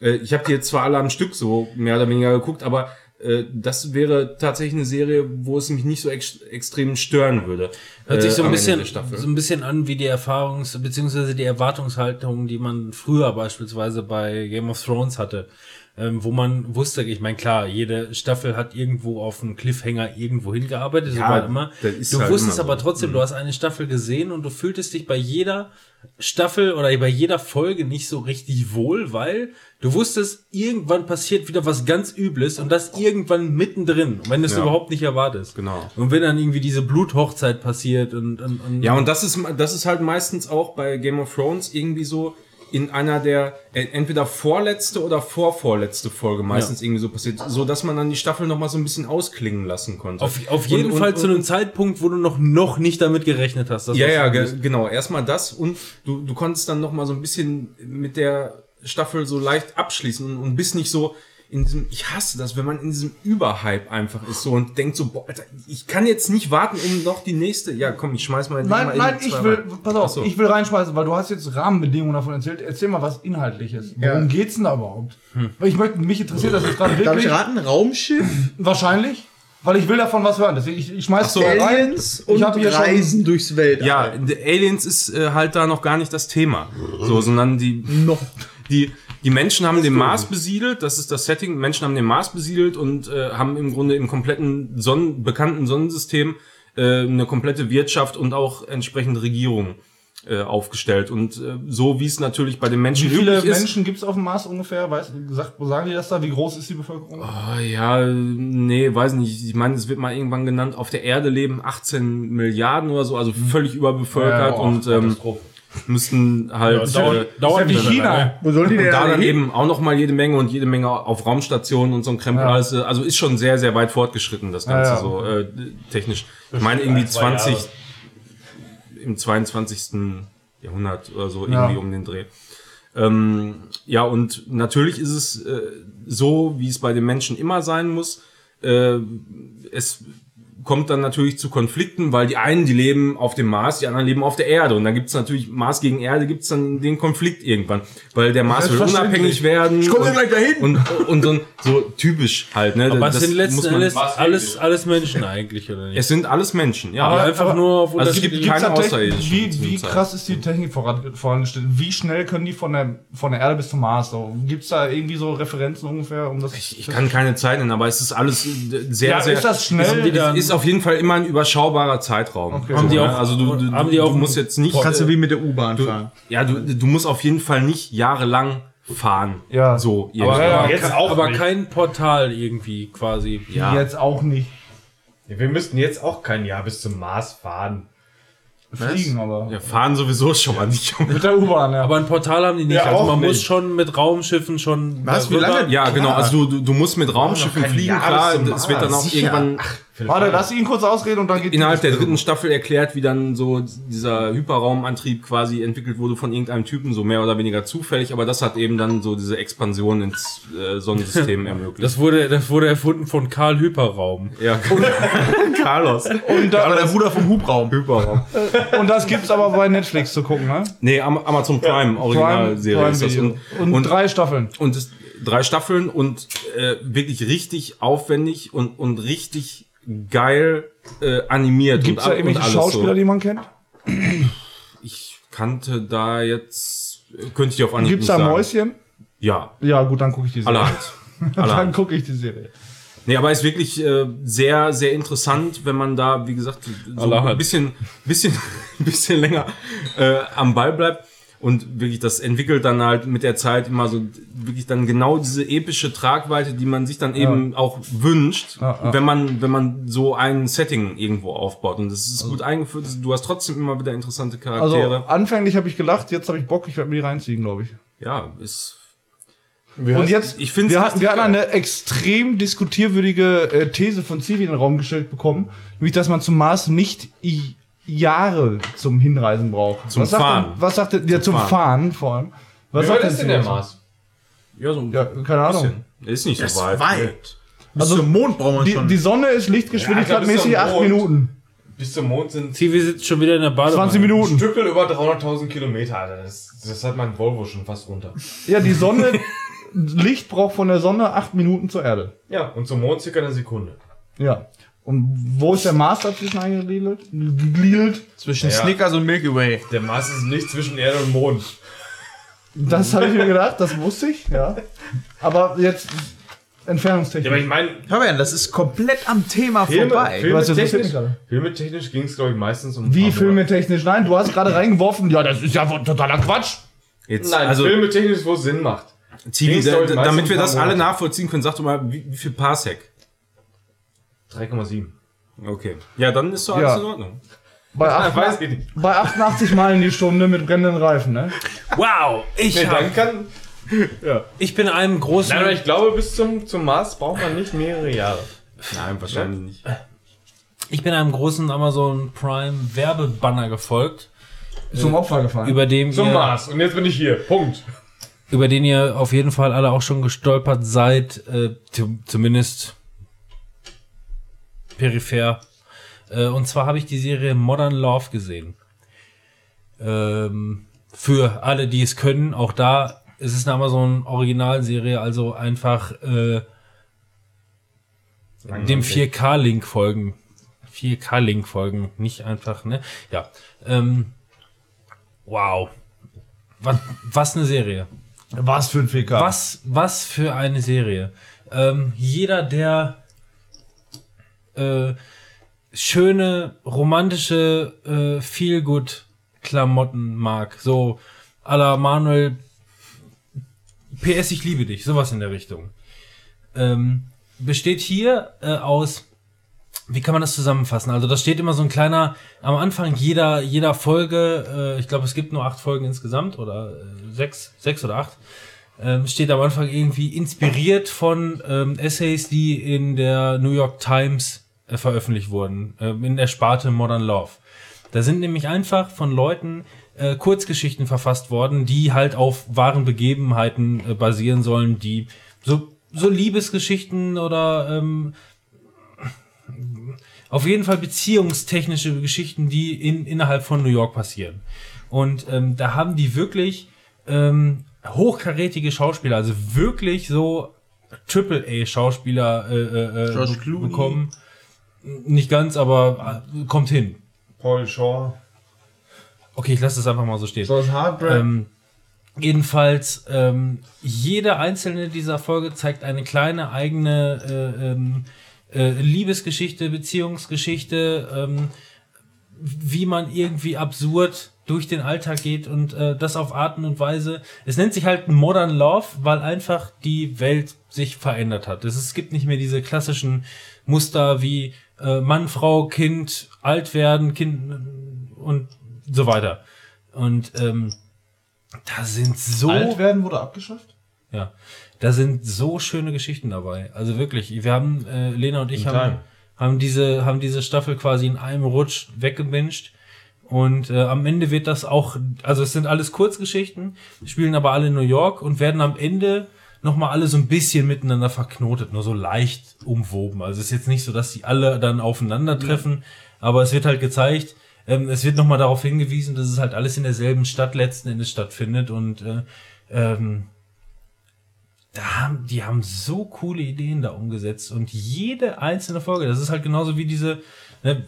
Äh, ich habe die jetzt zwar alle am Stück so mehr oder weniger geguckt, aber äh, das wäre tatsächlich eine Serie, wo es mich nicht so ex extrem stören würde. Hört sich äh, so ein bisschen, so ein bisschen an wie die Erfahrungs- bzw. die Erwartungshaltung, die man früher beispielsweise bei Game of Thrones hatte. Ähm, wo man wusste, ich meine, klar, jede Staffel hat irgendwo auf einen Cliffhanger irgendwo hingearbeitet, so Ja, war immer. Du halt wusstest immer so. aber trotzdem, du hast eine Staffel gesehen und du fühltest dich bei jeder Staffel oder bei jeder Folge nicht so richtig wohl, weil du wusstest, irgendwann passiert wieder was ganz Übles und das irgendwann mittendrin, wenn du es Ja. überhaupt nicht erwartest. Genau. Und wenn dann irgendwie diese Bluthochzeit passiert und, und, und Ja, und das ist, das ist halt meistens auch bei Game of Thrones irgendwie so in einer der äh, entweder vorletzte oder vorvorletzte Folge meistens irgendwie so passiert, so dass man dann die Staffel noch mal so ein bisschen ausklingen lassen konnte. auf, auf jeden Und- Fall und- zu einem Zeitpunkt, wo du noch, noch nicht damit gerechnet hast. Ja, ja, ge genau. Erstmal das und du, du konntest dann noch mal so ein bisschen mit der Staffel so leicht abschließen und bist nicht so in diesem, ich hasse das, wenn man in diesem Überhype einfach ist so und denkt so, boah, Alter, ich kann jetzt nicht warten, um noch die nächste, ja komm, ich schmeiß mal die Nein, mal nein, in ich will, rein. pass auf, so. ich will reinschmeißen, weil du hast jetzt Rahmenbedingungen davon erzählt. Erzähl mal was Inhaltliches. Worum Ja. geht's denn da überhaupt? Weil ich möchte, mich interessiert das jetzt gerade Darf ich wirklich. raten? Raumschiff, Wahrscheinlich. Weil ich will davon was hören. Deswegen, ich, ich schmeiß so, mal rein. Aliens und hab hier schon- Reisen durchs Weltall. Ja, Aliens ist äh, halt da noch gar nicht das Thema. So, sondern die, Noch. die, die Menschen haben den Mars besiedelt, das ist das Setting. Menschen haben den Mars besiedelt und äh, haben im Grunde im kompletten Sonnen, bekannten Sonnensystem äh, eine komplette Wirtschaft und auch entsprechende Regierung äh, aufgestellt. Und äh, so wie es natürlich bei den Menschen Wie viele üblich ist. Menschen gibt es auf dem Mars ungefähr? Weiß, gesagt, wo sagen die das da? Wie groß ist die Bevölkerung? Ah, ja, nee, weiß nicht. Ich meine, es wird mal irgendwann genannt, auf der Erde leben 18 Milliarden oder so, also völlig überbevölkert Ja, und ähm, müssten halt äh, dauert Wie nicht. China. Wo sollen die und denn da alle dann hin? eben auch noch mal jede Menge und jede Menge auf Raumstationen und so ein Krempel Ja. alles. äh, Also ist schon sehr, sehr weit fortgeschritten, das Ganze Ja, ja. so äh, technisch. Ich meine irgendwie zwei Jahre. 20 im 22. Jahrhundert oder so Ja. irgendwie um den Dreh. Ähm, ja, und natürlich ist es äh, so, wie es bei den Menschen immer sein muss. Äh, es kommt dann natürlich zu Konflikten, weil die einen, die leben auf dem Mars, die anderen leben auf der Erde. Und dann gibt's natürlich, Mars gegen Erde, gibt's dann den Konflikt irgendwann. Weil der Mars will unabhängig werden. Ich komm ja gleich dahin. Und, und so, so typisch halt. Ne? Aber es Das sind letzten Endes alles, alles Menschen eigentlich, oder nicht? Es sind alles Menschen, ja. aber einfach aber- nur auf also es gibt keine Außerirdischen Wie, wie krass ist die Technik voran, vorangestellt? Wie schnell können die von der, von der Erde bis zum Mars? So? Gibt's da irgendwie so Referenzen ungefähr? Um das Ich kann keine Zeit nennen, aber es ist alles sehr, ja, sehr. ist das schnell? Es ist auf jeden Fall immer ein überschaubarer Zeitraum. Okay. Haben die So, auch- ne? also du, du, haben die auch- du musst jetzt nicht, Kannst du wie mit der U-Bahn fahren. ja, du, du musst auf jeden Fall nicht jahrelang fahren. Ja. So, aber, aber, jetzt kein- auch aber nicht. kein Portal irgendwie quasi. ja. Jetzt auch nicht Wir müssten jetzt auch kein Jahr bis zum Mars fahren. fliegen, aber. ja, fahren sowieso schon mal nicht. Mit der U-Bahn, ja. Aber ein Portal haben die nicht. Ja, also man muss nicht. schon mit Raumschiffen schon. Was? Wie lange? Ja, genau. Klar. Also du, du, musst mit Raumschiffen fliegen, Jahr klar. Es wird dann auch Sicher. irgendwann Warte, lass ihn kurz ausreden und dann geht innerhalb der dritten Staffel erklärt, wie dann so dieser Hyperraumantrieb quasi entwickelt wurde von irgendeinem Typen, so mehr oder weniger zufällig. Aber das hat eben dann so diese Expansion ins äh, Sonnensystem ermöglicht. Das wurde, das wurde erfunden von Karl Hyperraum. ja, Carlos. Und, da, Aber der Bruder vom Hubraum. Hyperraum. und das gibt's aber bei Netflix zu gucken, ne? Nee, Am Amazon Prime, Originalserie ist das. Video. Und, Und, drei Staffeln. und es, drei Staffeln und äh, wirklich richtig aufwendig und, und richtig geil äh, animiert. Gibt's und, da irgendwelche Schauspieler, so. die man kennt? Ich kannte da jetzt, könnte ich auf Anhieb Gibt's da sagen. Mäuschen? Ja, Ja, gut, dann gucke ich die Serie. allerhand. Dann allerhand. gucke ich die Serie. Nee, aber ist wirklich äh, sehr, sehr interessant, wenn man da, wie gesagt, so Allerhand. ein bisschen, bisschen, bisschen länger äh, am Ball bleibt. Und wirklich, das entwickelt dann halt mit der Zeit immer so wirklich dann genau diese epische Tragweite, die man sich dann eben auch wünscht, Ja, ja. wenn man, wenn man so ein Setting irgendwo aufbaut. Und das ist gut eingeführt. Du hast trotzdem immer wieder interessante Also Charaktere. anfänglich habe ich gelacht, jetzt habe ich Bock, ich werde mir die reinziehen, glaube ich. ja, ist. Und jetzt, ich find's wir hatten, wir hatten eine extrem diskutierwürdige äh, These von Zivi in den Raum gestellt bekommen, nämlich, dass man zum Mars nicht i Jahre zum Hinreisen braucht. Zum was sagt Fahren. Denn, was sagt denn, ja, zum Fahren. Fahren. vor allem. Was Wie sagt weit ist denn der? Mars? Ja, so ein Ja, keine Ahnung. bisschen. Ist nicht so weit. Weit. Bis zum Mond brauchen wir Die, schon. die Sonne ist lichtgeschwindigkeitmäßig Ja, acht zum. Minuten. Bis zum Mond sind Zivi sitzt schon wieder in der Badewanne. 20 Minuten. Stückel über 300.000 Kilometer, Alter. Das, das hat mein Volvo schon fast runter. Ja, die Sonne, Licht braucht von der Sonne acht Minuten zur Erde. Ja, und zum Mond circa eine Sekunde. Ja. Und wo ist der Mars dazwischen eingegliedert? Gegliedert? Zwischen Ja. Snickers und Milky Way. Der Mars ist nicht zwischen Erde und Mond. Das habe ich mir gedacht, das wusste ich, ja. Aber jetzt Entfernungstechnik. Ja, aber ich meine, Fabian, das ist komplett am Thema vorbei. Filme, mich filmetechnisch, filmetechnisch ging es, glaube ich, meistens um. Wie filmetechnisch? Nein, du hast gerade reingeworfen. Ja, das ist ja totaler Quatsch. Jetzt, Nein, also, filmetechnisch, wo es Sinn macht. Zivi, damit wir das alle nachvollziehen können, sag doch mal, wie, wie viel Parsec? 3,7. Okay. Ja, dann ist doch alles Ja. in Ordnung. Bei, Ja, acht, weiß ich nicht. bei 88 Meilen die Stunde mit brennenden Reifen, ne? Wow, ich, Nee, hab, kann. ich bin einem großen. Nein, aber ich glaube, bis zum, zum Mars braucht man nicht mehrere Jahre. Nein, wahrscheinlich nicht. Ich bin einem großen Amazon Prime Werbebanner gefolgt, Zum Opfer gefallen. über dem Zum ihr, Mars. Und jetzt bin ich hier. Punkt. über den ihr auf jeden Fall alle auch schon gestolpert seid, äh, zu- zumindest peripher. Äh, und zwar habe ich die Serie Modern Love gesehen. Ähm, für alle, die es können, auch da ist es eine Amazon Originalserie, also einfach äh, dem 4K-Link folgen. 4K-Link folgen, nicht einfach, ne? Ja. Ähm, wow. Was, was eine Serie. Was für ein FK. Was, was für eine Serie. Ähm, jeder, der äh, schöne, romantische, äh, feel good Klamotten mag. So à la Manuel PS, ich liebe dich, sowas in der Richtung. Ähm, besteht hier äh, aus, wie kann man das zusammenfassen? Also da steht immer so ein kleiner, am Anfang jeder, jeder Folge, äh, ich glaube es gibt nur acht Folgen insgesamt oder äh, sechs, sechs oder acht, ähm, steht am Anfang irgendwie inspiriert von ähm, Essays, die in der New York Times äh, veröffentlicht wurden, ähm, in der Sparte Modern Love. Da sind nämlich einfach von Leuten äh, Kurzgeschichten verfasst worden, die halt auf wahren Begebenheiten äh, basieren sollen, die so, so Liebesgeschichten oder ähm, auf jeden Fall beziehungstechnische Geschichten, die in, innerhalb von New York passieren. Und ähm, da haben die wirklich ähm, hochkarätige Schauspieler, also wirklich so Triple-A-Schauspieler äh, äh, äh, be- Clooney. bekommen. Nicht ganz, aber äh, kommt hin. Paul Shaw. Okay, ich lasse das einfach mal so stehen. So ist Heartbreak. Ähm, jedenfalls, ähm, jede einzelne dieser Folge zeigt eine kleine eigene äh, ähm, äh, Liebesgeschichte, Beziehungsgeschichte, ähm, wie man irgendwie absurd durch den Alltag geht und äh, das auf Arten und Weise. Es nennt sich halt Modern Love, weil einfach die Welt sich verändert hat. Es, es gibt nicht mehr diese klassischen Muster wie äh, Mann, Frau, Kind, alt werden, Kind und so weiter. Und ähm, da sind so Alt werden wurde abgeschafft? ja, da sind so schöne Geschichten dabei. Also wirklich, wir haben äh, Lena und ich haben, haben diese haben diese Staffel quasi in einem Rutsch weggebinged und äh, am Ende wird das auch, also es sind alles Kurzgeschichten, spielen aber alle in New York und werden am Ende noch mal alle so ein bisschen miteinander verknotet, nur so leicht umwoben. Also es ist jetzt nicht so, dass die alle dann aufeinandertreffen, aber es wird halt gezeigt, ähm, es wird noch mal darauf hingewiesen, dass es halt alles in derselben Stadt letzten Endes stattfindet und äh, ähm, da haben, die haben so coole Ideen da umgesetzt und jede einzelne Folge, das ist halt genauso wie diese, ne,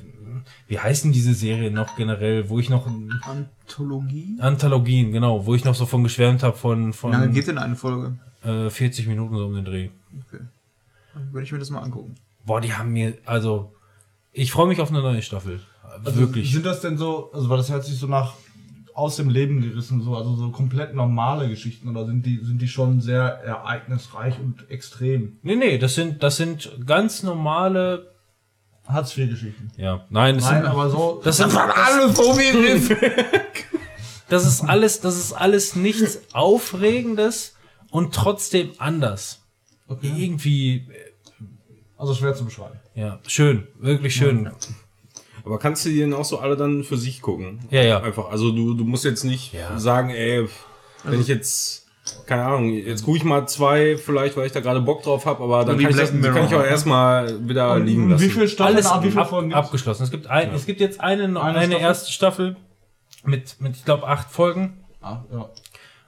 wie heißen diese Serien noch generell, wo ich noch Anthologie? Anthologien, genau, wo ich noch so von geschwärmt habe von Wie lange von geht denn eine Folge? Äh, 40 Minuten so um den Dreh. Okay. Dann würde ich mir das mal angucken. Boah, die haben mir also ich freue mich auf eine neue Staffel. Also Wirklich. Sind das denn so, also weil das hört sich so nach aus dem Leben gerissen, so, also so komplett normale Geschichten oder sind die, sind die schon sehr ereignisreich und extrem? Nee, nee, das sind das sind ganz normale Hartz-IV-Geschichten. ja, nein, das Nein, sind aber so. das sind Alles so wie das ist alles, das ist alles nichts Aufregendes und trotzdem anders. Irgendwie, Also schwer zu beschreiben. ja, schön, wirklich schön. Aber kannst du die denn auch so alle dann für sich gucken? Ja, ja. Einfach, also du, du musst jetzt nicht Ja. sagen, ey, wenn ich jetzt, keine Ahnung, jetzt gucke ich mal zwei, vielleicht, weil ich da gerade Bock drauf habe, aber dann kann ich, das, kann ich auch ne? erstmal wieder liegen Und lassen. wie viele Staffeln, Alles ab, wie viele ab, gibt's? abgeschlossen. Es gibt ein, es gibt jetzt eine, eine, Eine Staffel? erste Staffel mit, mit ich glaube acht Folgen Ah, ja.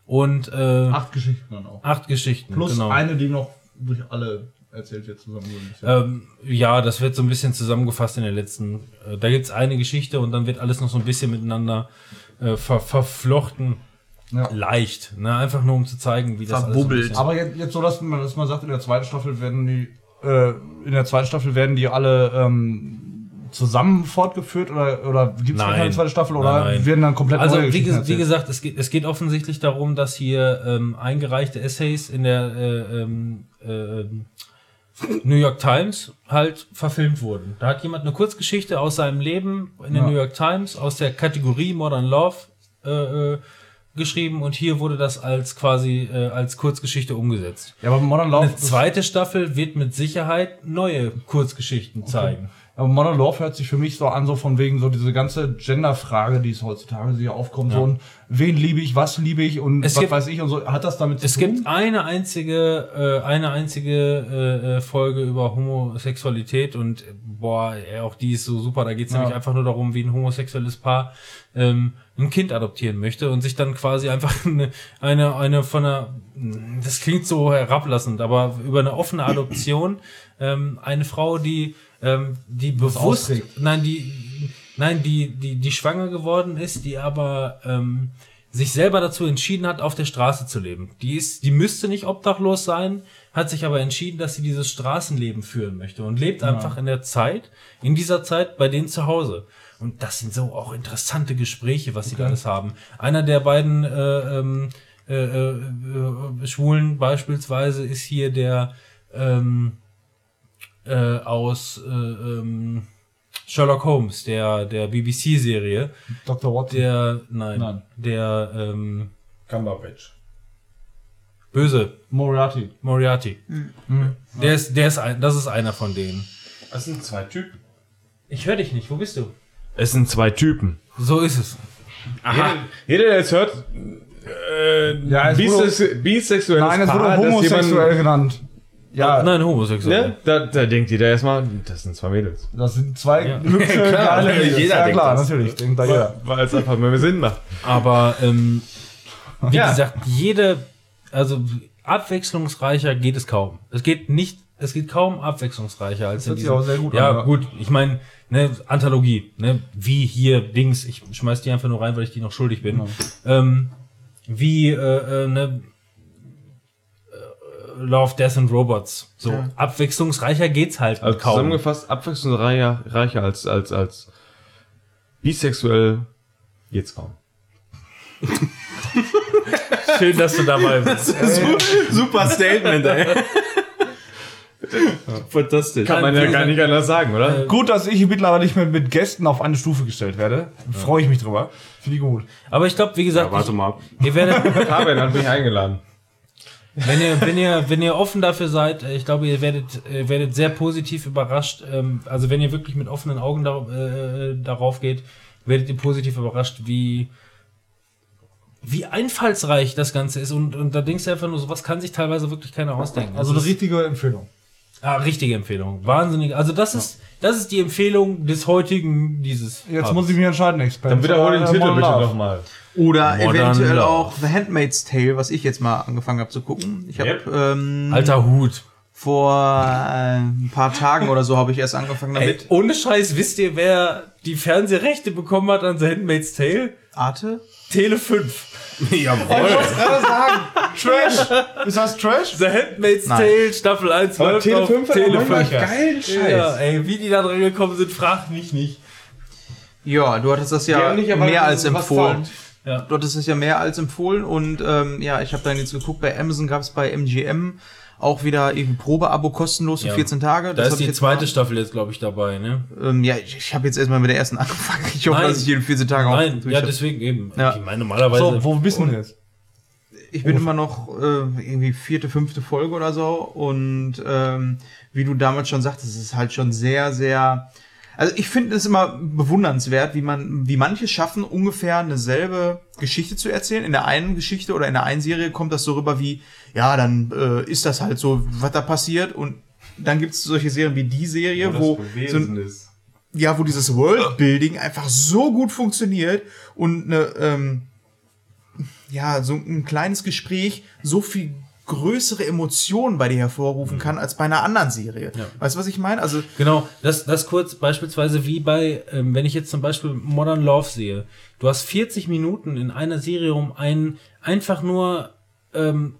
Und äh, Acht Geschichten dann auch. acht Geschichten. Plus genau. eine, die noch durch alle erzählt wird zusammen. so ein bisschen. Ähm, ja, das wird so ein bisschen zusammengefasst in der letzten. Äh, da gibt's eine Geschichte und dann wird alles noch so ein bisschen miteinander äh, ver verflochten. Ja. Leicht, ne? Einfach nur um zu zeigen, wie das alles so Verbubbelt. Aber jetzt, jetzt so, dass man, dass man sagt, in der zweiten Staffel werden die, äh, in der zweiten Staffel werden die alle ähm, zusammen fortgeführt oder, oder gibt es keine zweite Staffel oder Nein, werden dann komplett Also neue wie, ges- wie gesagt, es geht, es geht offensichtlich darum, dass hier ähm, eingereichte Essays in der äh, ähm, äh, New York Times halt verfilmt wurden. Da hat jemand eine Kurzgeschichte aus seinem Leben in der Ja. New York Times aus der Kategorie Modern Love äh, äh, geschrieben und hier wurde das als quasi äh, als Kurzgeschichte umgesetzt. Ja, aber Modern Love, Eine zweite Staffel wird mit Sicherheit neue Kurzgeschichten zeigen. Aber Modern Love hört sich für mich so an, so von wegen so diese ganze Gender-Frage, die es heutzutage hier aufkommt, so ein, wen liebe ich, was liebe ich und Es was gibt- weiß ich und so. Hat das damit Es zu tun? gibt eine einzige, äh, eine einzige äh, äh, Folge über Homosexualität und äh, boah, auch die ist so super. Da geht es nämlich einfach nur darum, wie ein homosexuelles Paar ähm, ein Kind adoptieren möchte und sich dann quasi einfach eine, eine, eine von einer, das klingt so herablassend, aber über eine offene Adoption ähm, eine Frau, die ähm, die bewusst, austrägt. nein, die, nein, die, die, die schwanger geworden ist, die aber ähm, sich selber dazu entschieden hat, auf der Straße zu leben. Die ist, die müsste nicht obdachlos sein, hat sich aber entschieden, dass sie dieses Straßenleben führen möchte und lebt einfach in der Zeit, in dieser Zeit bei denen zu Hause. Und das sind so auch interessante Gespräche, was sie da alles haben. Einer der beiden äh, ähm, äh, äh, äh, Schwulen beispielsweise ist hier der ähm, äh, aus äh, ähm, Sherlock Holmes, der der BBC-Serie, Dr. Watson. der nein, Nein. der ähm, Cumberbatch. böse Moriarty. Moriarty. Der ist der ist ein, das ist einer von denen. Das sind zwei Typen. Ich höre dich nicht. Wo bist du? Es sind zwei Typen. So ist es. Jeder, jeder, der es hört, äh, Ja, es wurde- bisex bisexuelles Nein, es wurde Paar, das homosexuell genannt. Ja, Nein, homosexuell. Ne? Da, da denkt jeder erstmal, das sind zwei Mädels. das sind zwei Ja. hübsche, Klar, geile Mädels. jeder Ja denkt klar, das. natürlich. Denkt da jeder. Weil es einfach mehr Sinn macht. Aber ähm, wie Ja. gesagt, jede, also abwechslungsreicher geht es kaum. Es geht nicht, es geht kaum abwechslungsreicher als in hört sich diesem. auch sehr gut ja, an, ja. gut. Ich meine, ne, Anthologie, ne, wie hier Dings. Ich schmeiß die einfach nur rein, weil ich die noch schuldig bin. Ähm, wie äh, äh, ne, Love, Death and Robots. So abwechslungsreicher geht's halt Also kaum. zusammengefasst, abwechslungsreicher reicher als, als, als bisexuell geht's kaum. Schön, dass du dabei bist. Super Statement, ey. Fantastisch. Kann man ja gar nicht anders sagen, oder? Gut, dass ich mittlerweile nicht mehr mit Gästen auf eine Stufe gestellt werde. Freue ich mich drüber. Finde ich gut. Aber ich glaube, wie gesagt, Warte mal ab. ich, ihr werdet Fabian hat mich eingeladen. Wenn ihr, wenn ihr, wenn ihr offen dafür seid, äh, ich glaube, ihr werdet, ihr werdet sehr positiv überrascht. Ähm, also wenn ihr wirklich mit offenen Augen da, äh, darauf geht, werdet ihr positiv überrascht, wie, wie einfallsreich das Ganze ist. Und, und da denkst du einfach nur, sowas kann sich teilweise wirklich keiner ausdenken. Also eine richtige Empfehlung. ah, richtige Empfehlung. Wahnsinnig. Also das ist, das ist die Empfehlung des heutigen, dieses. Jetzt Abends. muss ich mich entscheiden, Expert. Dann wiederhole den Äh, Titel bitte nochmal. Oder Modern eventuell Love. auch The Handmaid's Tale, was ich jetzt mal angefangen habe zu gucken. Ich habe Yep. ähm, Alter Hut. vor äh, ein paar Tagen oder so habe ich erst angefangen Ey, damit. ohne Scheiß, wisst ihr, wer die Fernsehrechte bekommen hat an The Handmaid's Tale? Arte? Tele 5. Jawohl. gerade sagen, Trash. Ist das Trash? The Handmaid's Nein. Tale, Staffel 1 Aber läuft Tele auf 5 hat Tele auch manchmal 5. geilen Scheiß. Ja, ey, wie die da dran gekommen sind, fragt mich nicht. Ja, du hattest das ja mehr als empfohlen. taugt. Ja. Du hattest es ja mehr als empfohlen und ähm, ja, ich habe dann jetzt geguckt, bei Amazon gab es bei MGM auch wieder irgendwie Probeabo kostenlos für Ja. 14 Tage. Da hab ist die jetzt zweite mal- Staffel jetzt, glaube ich, dabei, ne? Ähm, ja, ich, ich habe jetzt erstmal mit der ersten angefangen. Ich hoffe, Nein. dass ich jeden 14 Tage Nein, auch ja, hab. deswegen eben. Ja. Ich meine, normalerweise. So, wo bist du denn jetzt? Ich bin immer noch äh, irgendwie vierte, fünfte Folge oder so. Und ähm, wie du damals schon sagtest, es ist halt schon sehr, sehr. Also ich finde es immer bewundernswert, wie man, wie manche schaffen, ungefähr eine selbe Geschichte zu erzählen. In der einen Geschichte oder in der einen Serie kommt das so rüber wie, ja, dann äh, ist das halt so, was da passiert. Und dann gibt es solche Serien wie die Serie, wo, so ein, ist. ja, wo dieses Worldbuilding einfach so gut funktioniert und eine, ähm, ja, so ein kleines Gespräch so viel größere Emotionen bei dir hervorrufen kann als bei einer anderen Serie. Weißt du, was ich meine? Also, Genau, das, das kurz beispielsweise wie bei, ähm, wenn ich jetzt zum Beispiel Modern Love sehe. Du hast 40 Minuten in einer Serie, um ein einfach nur ähm,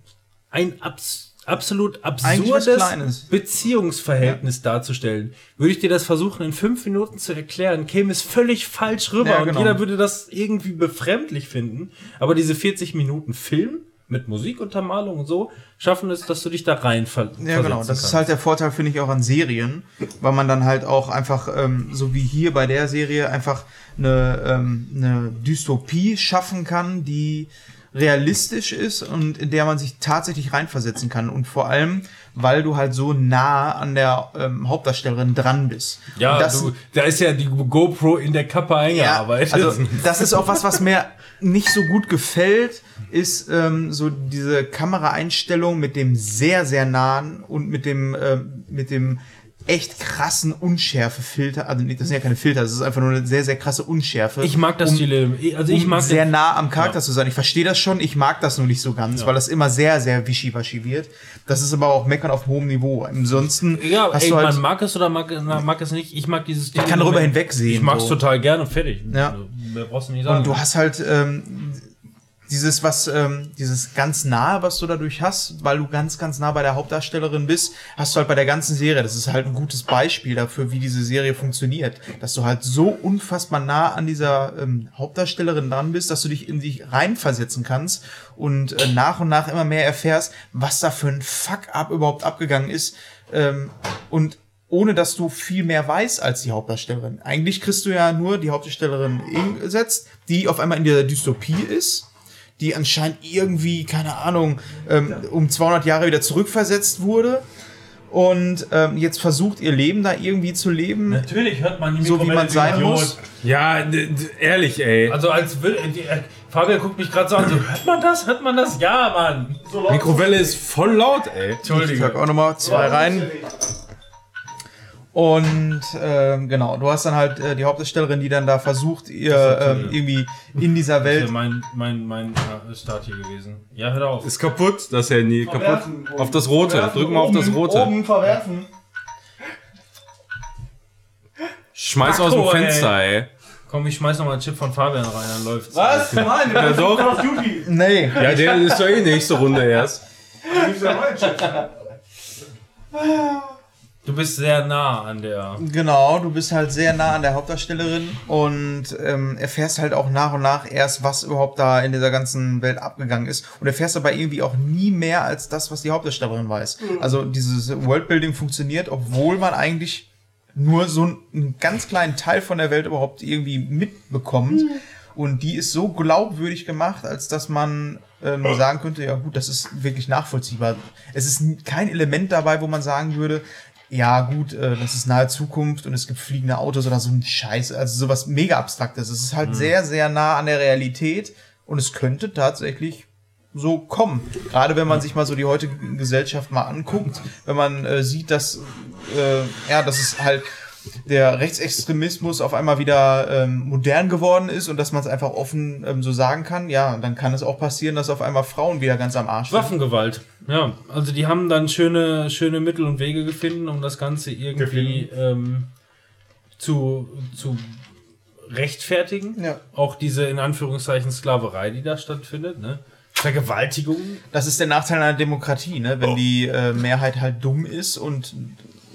ein abs absolut absurdes. Beziehungsverhältnis darzustellen. Würde ich dir das versuchen, in fünf Minuten zu erklären, käme es völlig falsch rüber Ja, und genau. jeder würde das irgendwie befremdlich finden. Aber diese 40 Minuten Film mit Musikuntermalung und so schaffen es, dass du dich da rein ver ja, genau. Das ist halt der Vorteil, finde ich, auch an Serien, weil man dann halt auch einfach, ähm, so wie hier bei der Serie, einfach eine, ähm, eine Dystopie schaffen kann, die realistisch ist und in der man sich tatsächlich reinversetzen kann. Und vor allem, weil du halt so nah an der ähm, Hauptdarstellerin dran bist. Ja, das, du, da ist ja die GoPro in der Kappe ja, eingearbeitet. also das ist auch was, was mir nicht so gut gefällt, ist ähm, so diese Kameraeinstellung mit dem sehr, sehr nahen und mit dem, ähm, mit dem echt krassen Unschärfe-Filter. Also das sind ja keine Filter, das ist einfach nur eine sehr, sehr krasse Unschärfe. ich mag das um, Stil. Also ich um mag sehr nah am Charakter Ja. zu sein. Ich verstehe das schon, ich mag das nur nicht so ganz, weil das immer sehr, sehr wischiwaschi wird. Das ist aber auch Meckern auf hohem Niveau. Ansonsten ja, hast ey, du halt. man mag es oder mag, na, mag es nicht. Ich mag dieses Stil. Ich kann darüber hinwegsehen, Ich mag es so. total gerne, fertig. Ja. Mehr brauchst du nicht sagen. Und du hast halt, ähm, dieses, was, ähm, dieses ganz nahe, was du dadurch hast, weil du ganz, ganz nah bei der Hauptdarstellerin bist, hast du halt bei der ganzen Serie. Das ist halt ein gutes Beispiel dafür, wie diese Serie funktioniert. Dass du halt so unfassbar nah an dieser ähm, Hauptdarstellerin dran bist, dass du dich in dich reinversetzen kannst und äh, nach und nach immer mehr erfährst, was da für ein Fuck-up überhaupt abgegangen ist. Ähm, und ohne dass du viel mehr weißt als die Hauptdarstellerin. Eigentlich kriegst du ja nur die Hauptdarstellerin gesetzt, die auf einmal in der Dystopie ist die anscheinend irgendwie, keine Ahnung, ähm, um 200 Jahre wieder zurückversetzt wurde und ähm, jetzt versucht, ihr Leben da irgendwie zu leben. Natürlich hört man die So wie man sein Idiot. muss. Ja, ehrlich, ey. Also als will, die, äh, Fabian guckt mich gerade so an, so, hört man das? Hört man das? Ja, Mann. Mikrowelle ist voll laut, ey. Ich pack auch nochmal zwei rein. Und ähm, genau, du hast dann halt äh, die Hauptdarstellerin, die dann da versucht, ihr ähm, irgendwie in dieser Das Welt ist mein, mein, mein äh, Start hier gewesen. Ja, hör auf. Ist kaputt, das Handy. Kaputt. Auf das rote. Drück mal auf das rote. Oben verwerfen. Schmeiß aus dem Akku, ey. Fenster, ey. Komm, ich schmeiß noch mal einen Chip von Fabian rein, dann läuft's. Was? Nein, Ja, doch. Call of Duty. Nee. Ja, der ist doch eh nächste Runde erst. Du bist sehr nah an der. Genau, du bist halt sehr nah an der Hauptdarstellerin und ähm, erfährst halt auch nach und nach erst, was überhaupt da in dieser ganzen Welt abgegangen ist. Und erfährst aber irgendwie auch nie mehr als das, was die Hauptdarstellerin weiß. Also dieses Worldbuilding funktioniert, obwohl man eigentlich nur so einen ganz kleinen Teil von der Welt überhaupt irgendwie mitbekommt. Und die ist so glaubwürdig gemacht, als dass man ähm, sagen könnte, ja gut, das ist wirklich nachvollziehbar. Es ist kein Element dabei, wo man sagen würde, ja gut, äh, das ist nahe Zukunft und es gibt fliegende Autos oder so ein Scheiß, also sowas mega abstraktes. Es ist halt sehr, sehr nah an der Realität und es könnte tatsächlich so kommen. Gerade wenn man sich mal so die heutige Gesellschaft mal anguckt, wenn man äh, sieht, dass äh, ja, dass es halt der Rechtsextremismus auf einmal wieder ähm, modern geworden ist und dass man es einfach offen ähm, so sagen kann, ja, dann kann es auch passieren, dass auf einmal Frauen wieder ganz am Arsch sind. Waffengewalt. Ja, also die haben dann schöne, schöne Mittel und Wege gefunden, um das Ganze irgendwie ähm, zu, zu rechtfertigen. Ja. Auch diese in Anführungszeichen Sklaverei, die da stattfindet, ne? Vergewaltigung. Das ist der Nachteil einer Demokratie, ne? Wenn die äh, Mehrheit halt dumm ist und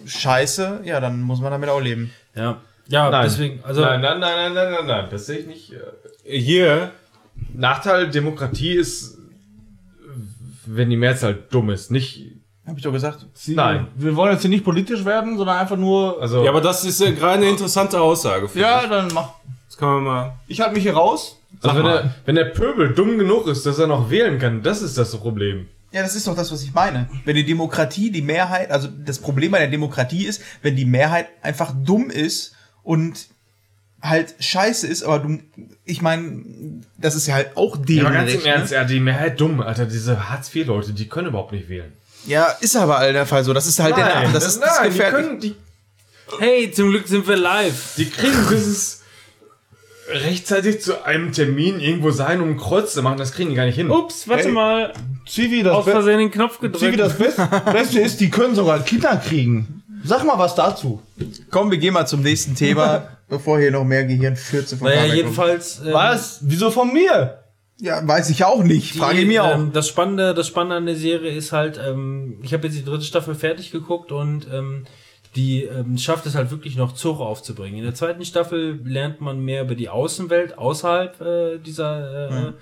scheiße, ja, dann muss man damit auch leben. Ja. Ja, Nein. deswegen, also nein, nein, nein, nein, nein, nein, nein, das sehe ich nicht. Äh, Hier, Nachteil Demokratie ist, wenn die Mehrzahl dumm ist, nicht. Hab ich doch gesagt. Nein. Wir wollen jetzt hier nicht politisch werden, sondern einfach nur. Also, Ja, aber das ist äh, gerade eine interessante Aussage. Ja, ich. dann mach. Das kann man mal. Ich halte mich hier raus. also wenn, der, wenn der Pöbel dumm genug ist, dass er noch wählen kann, das ist das Problem. Ja, das ist doch das, was ich meine. Wenn die Demokratie, die Mehrheit, also das Problem bei der Demokratie ist, wenn die Mehrheit einfach dumm ist und halt scheiße ist, aber du, ich meine, das ist ja halt auch deren Ja, aber ganz im Recht, Ernst, ne? ja, die Mehrheit dumm, Alter, diese Hartz-IV-Leute, die können überhaupt nicht wählen. Ja, ist aber all der Fall so. Das ist halt der, das, ist das nein, die gefährlich. können, die, hey, zum Glück sind wir live. die kriegen dieses rechtzeitig zu einem Termin irgendwo sein, um ein Kreuz zu machen, das kriegen die gar nicht hin. Ups, warte Hey. mal. Zivi, das, Aus Versehen den Knopf Zivi, gedrückt. das Best Beste ist, die können sogar Kinder kriegen. Sag mal was dazu. Komm, wir gehen mal zum nächsten Thema, bevor hier noch mehr Gehirnfürze von Naja, jedenfalls. ähm, Was? Wieso von mir? Ja, weiß ich auch nicht. Frage ich Die, mir auch. Ähm, das Spannende, das Spannende an der Serie ist halt, ähm, ich habe jetzt die dritte Staffel fertig geguckt und ähm, die ähm, schafft es halt wirklich noch Zug aufzubringen. In der zweiten Staffel lernt man mehr über die Außenwelt außerhalb äh, dieser äh,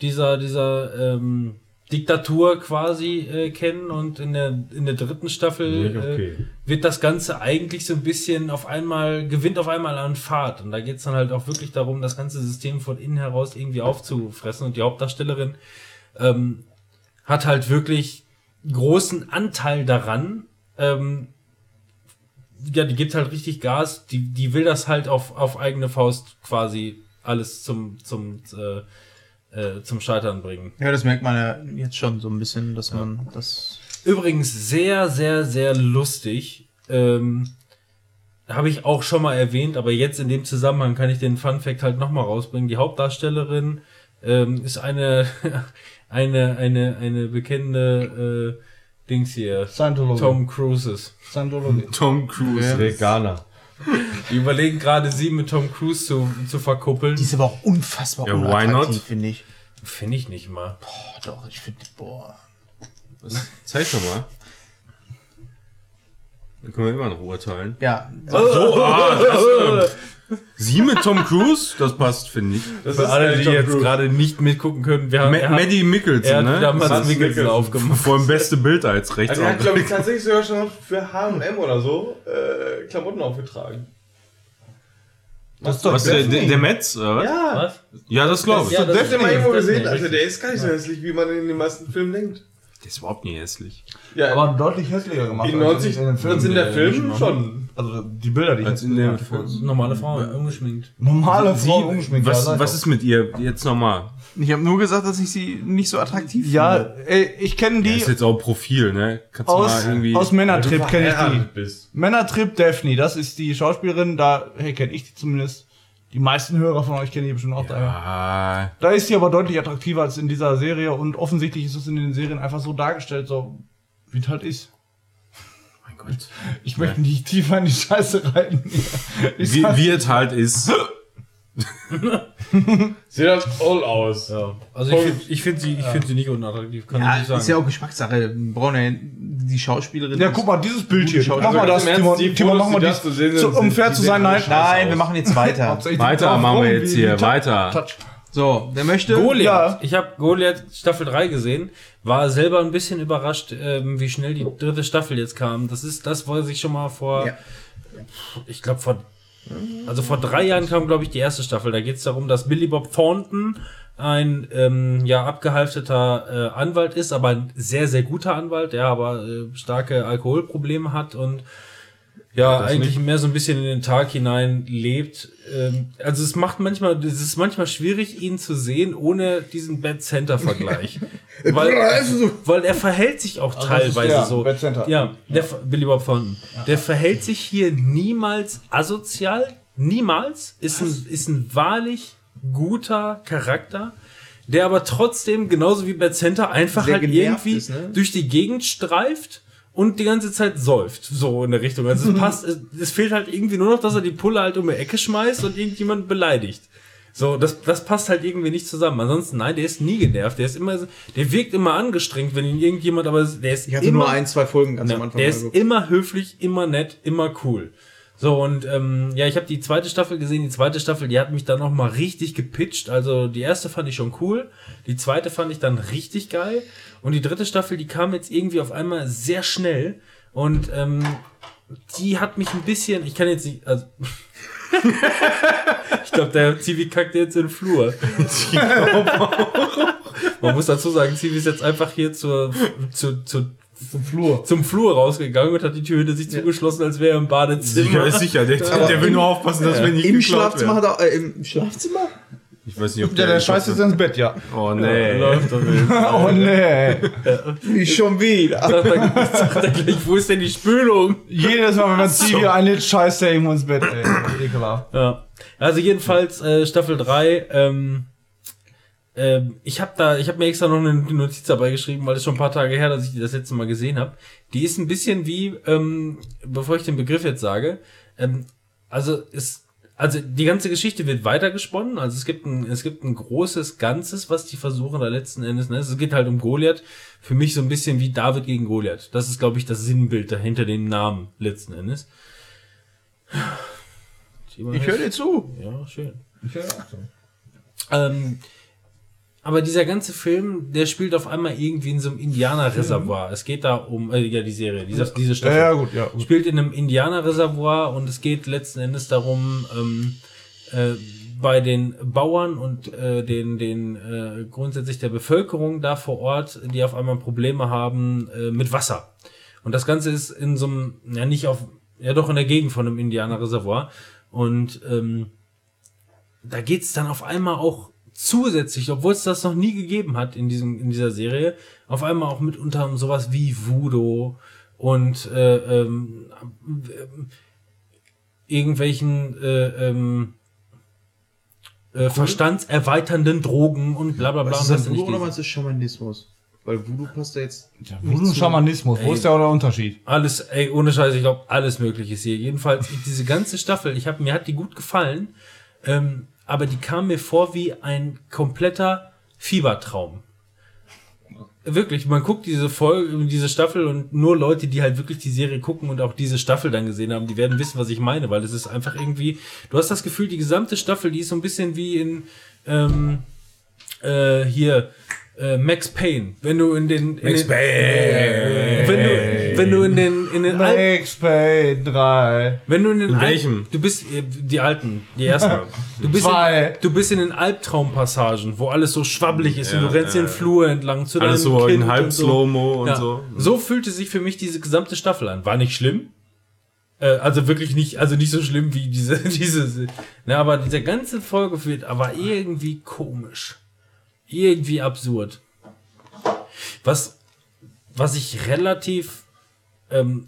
dieser dieser ähm, Diktatur quasi äh, kennen und in der in der dritten Staffel Nicht okay. äh, wird das Ganze eigentlich so ein bisschen auf einmal gewinnt auf einmal an Fahrt und da geht's dann halt auch wirklich darum, das ganze System von innen heraus irgendwie aufzufressen und die Hauptdarstellerin ähm, hat halt wirklich großen Anteil daran. Ähm, ja, die gibt halt richtig Gas. Die, die will das halt auf, auf eigene Faust quasi alles zum, zum, äh, äh, zum Scheitern bringen. Ja, das merkt man ja jetzt schon so ein bisschen, dass man das. Übrigens sehr, sehr, sehr lustig. Ähm, Habe ich auch schon mal erwähnt, aber jetzt in dem Zusammenhang kann ich den Fun Fact halt nochmal rausbringen. Die Hauptdarstellerin ähm, ist eine, eine, eine, eine bekennende äh, Dings hier. Scientology. Tom Cruises. Scientology. Tom Cruise. Veganer. Die überlegen gerade, sie mit Tom Cruise zu, zu verkuppeln. Die ist aber auch unfassbar Ja, why unattraktiv, not? finde ich. Finde ich nicht mal. Boah, doch, ich finde, boah. Zeig doch mal. Dann können wir immer noch urteilen. Ja, Sie mit Tom Cruise? Das passt, finde ich. Das Für alle, die Tom jetzt Cruise. gerade nicht mitgucken können, wir haben Ma er hat- Maddie Mikkelsen, er hat ne? damals Mikkelsen aufgemacht. vor allem beste Bild als rechts. Also er hat, glaube ich, tatsächlich sogar schon für H&M oder so äh, Klamotten aufgetragen. Das ist doch Was, der, der, der Metz, oder was? Ja, Was? Ja, das glaube ich. Ja, das das mal irgendwo gesehen. Also der ist gar nicht so hässlich, wie man in den meisten Filmen denkt. Der ist überhaupt nicht hässlich. Ja, Aber deutlich hässlicher gemacht. in als 90 in den Filmen. in der Film schon. Also die Bilder, die ich Als jetzt in der. Normale Frau, ungeschminkt. Normale Sie, Frau ungeschminkt. was, ja, was ist mit ihr jetzt nochmal? ich habe nur gesagt, dass ich sie nicht so attraktiv Ja, ey, ich kenne Die die ist jetzt auch Profil, ne? Kannst du aus, mal irgendwie. aus Männertrip kenne ich die. Bist. Männertrip Daphne, das ist die Schauspielerin, da hey, kenne ich die zumindest. Die meisten Hörer von euch kennen die bestimmt auch daher. ah, Da ist sie aber deutlich attraktiver als in dieser Serie und offensichtlich ist es in den Serien einfach so dargestellt, so wie es halt ist. Gott. Ich möchte nicht tiefer in die Scheiße reiten. Wie, wie es halt ist. Sieht halt all aus. Ja. Also ich finde ich find sie, ich find sie nicht unattraktiv, kann Ja, ich nicht sagen. ist ja auch Geschmackssache. Braune, die Schauspielerin. ja, guck mal, dieses Bild hier. Mach mal das, Timon. Die Timon, mach mal das zu sehen um fair zu sein, nein. Nein, wir machen jetzt weiter. Weiter machen wir jetzt hier, weiter. Touch. So, wer möchte? Goliath. Ja. Ich habe Goliath Staffel 3 gesehen, war selber ein bisschen überrascht, ähm, wie schnell die dritte Staffel jetzt kam. Das ist das, was ich schon mal vor, Ja. ich glaube vor, also vor drei Jahren kam, glaube ich, die erste Staffel. Da geht es darum, dass Billy Bob Thornton ein ähm, ja abgehalfterter äh, Anwalt ist, aber ein sehr sehr guter Anwalt, der aber äh, starke Alkoholprobleme hat und ja, eigentlich mehr so ein bisschen in den Tag hinein lebt. Ähm, also es macht manchmal, es ist manchmal schwierig, ihn zu sehen, ohne diesen Bad Center Vergleich. weil, weil er verhält sich auch teilweise ja, so. Bad Center. Ja, der Ver- Billy Bob Thornton. Der verhält sich hier niemals asozial. Niemals. Ist ein, ist ein wahrlich guter Charakter. Der aber trotzdem, genauso wie Bad Center, einfach Sehr halt irgendwie ist, ne? durch die Gegend streift und die ganze Zeit säuft, so in der Richtung. Also es passt, es, es fehlt halt irgendwie nur noch, dass er die Pulle halt um die Ecke schmeißt und irgendjemand beleidigt. So, das, das passt halt irgendwie nicht zusammen. Ansonsten, nein, der ist nie genervt. Der ist immer, der wirkt immer angestrengt, wenn ihn irgendjemand, aber der ist Ich hatte immer, nur ein, zwei Folgen ganz am ja, Anfang. der ist immer höflich, immer nett, immer cool. So, und ähm, ja, ich habe die zweite Staffel gesehen. Die zweite Staffel, die hat mich dann noch mal richtig gepitcht. Also die erste fand ich schon cool. Die zweite fand ich dann richtig geil. Und die dritte Staffel, die kam jetzt irgendwie auf einmal sehr schnell. Und ähm, die hat mich ein bisschen, ich kann jetzt nicht, also ich glaube, der Zivi kackt jetzt in den Flur. Man muss dazu sagen, Zivi ist jetzt einfach hier zur, zu, zu, Zum Flur. zum Flur rausgegangen und hat die Tür hinter sich zugeschlossen, als wäre er im Badezimmer. Sicher ist sicher. Der, der will nur aufpassen, dass wir nicht Im Schlafzimmer werden. hat er, äh, im Schlafzimmer? Ich weiß nicht, ob Ja, der scheißt jetzt ins Bett, ja. Oh nee. Läuft doch nicht. Oh nee. Nicht schon wieder. Er, sagt er gleich, wo ist denn die Spülung? Jedes Mal, wenn man Zivi einlädt, scheißt er irgendwo ins Bett, ey. Ekelhaft. Ja. Also jedenfalls äh, Staffel 3, ähm, ähm, ich habe da, ich habe mir extra noch eine Notiz dabei geschrieben, weil es schon ein paar Tage her, dass ich die das letzte Mal gesehen habe. Die ist ein bisschen wie, ähm, bevor ich den Begriff jetzt sage, ähm, also es, also die ganze Geschichte wird weitergesponnen. Also es gibt ein, es gibt ein großes Ganzes, was die versuchen da letzten Endes. Ne? Es geht halt um Goliath. Für mich so ein bisschen wie David gegen Goliath. Das ist, glaube ich, das Sinnbild dahinter dem Namen letzten Endes. Ich höre dir zu. Ja, schön. Ähm, aber dieser ganze Film, der spielt auf einmal irgendwie in so einem Indianerreservoir. Es geht da um, äh, ja, die Serie, diese, diese Ja, Staffel. ja, gut, ja. Gut. Spielt in einem Indianerreservoir und es geht letzten Endes darum, ähm, äh, bei den Bauern und äh, den, den äh, grundsätzlich der Bevölkerung da vor Ort, die auf einmal Probleme haben äh, mit Wasser. Und das Ganze ist in so einem, ja nicht auf, ja doch in der Gegend von einem Indianerreservoir. Und ähm, da geht's dann auf einmal auch zusätzlich, obwohl es das noch nie gegeben hat in diesem in dieser Serie, auf einmal auch mitunter sowas wie Voodoo und äh, ähm, ähm, irgendwelchen äh, ähm, äh, verstandserweiternden Drogen und bla bla bla. Was ist das Voodoo oder was ist Schamanismus? Weil Voodoo passt da jetzt. Voodoo Schamanismus, wo ist der der Unterschied? Alles, ey, ohne Scheiß, ich glaube, alles mögliche ist hier. Jedenfalls, diese ganze Staffel, ich hab, mir hat die gut gefallen, ähm, aber die kam mir vor wie ein kompletter Fiebertraum. Wirklich, man guckt diese Folge, diese Staffel und nur Leute, die halt wirklich die Serie gucken und auch diese Staffel dann gesehen haben, die werden wissen, was ich meine, weil es ist einfach irgendwie, du hast das Gefühl, die gesamte Staffel, die ist so ein bisschen wie in, ähm, äh, hier, äh, Max Payne. Wenn du in den, in Max den Payne. wenn du, wenn du in den, in den Alpen, Max Payne 3. wenn du in den In Alpen, welchem? du bist äh, die alten, die ersten. Du bist, Zwei. in, du bist in den Albtraumpassagen, wo alles so schwabbelig ist und Ja, du rennst ja, den Flur entlang zu Alles deinem so Kind in halb und so. Slow-Mo und Ja. so. So fühlte sich für mich diese gesamte Staffel an. War nicht schlimm. Äh, also wirklich nicht, also nicht so schlimm wie diese, diese, ne, aber diese ganze Folge wird aber irgendwie komisch. Irgendwie absurd. Was, was ich relativ, ähm,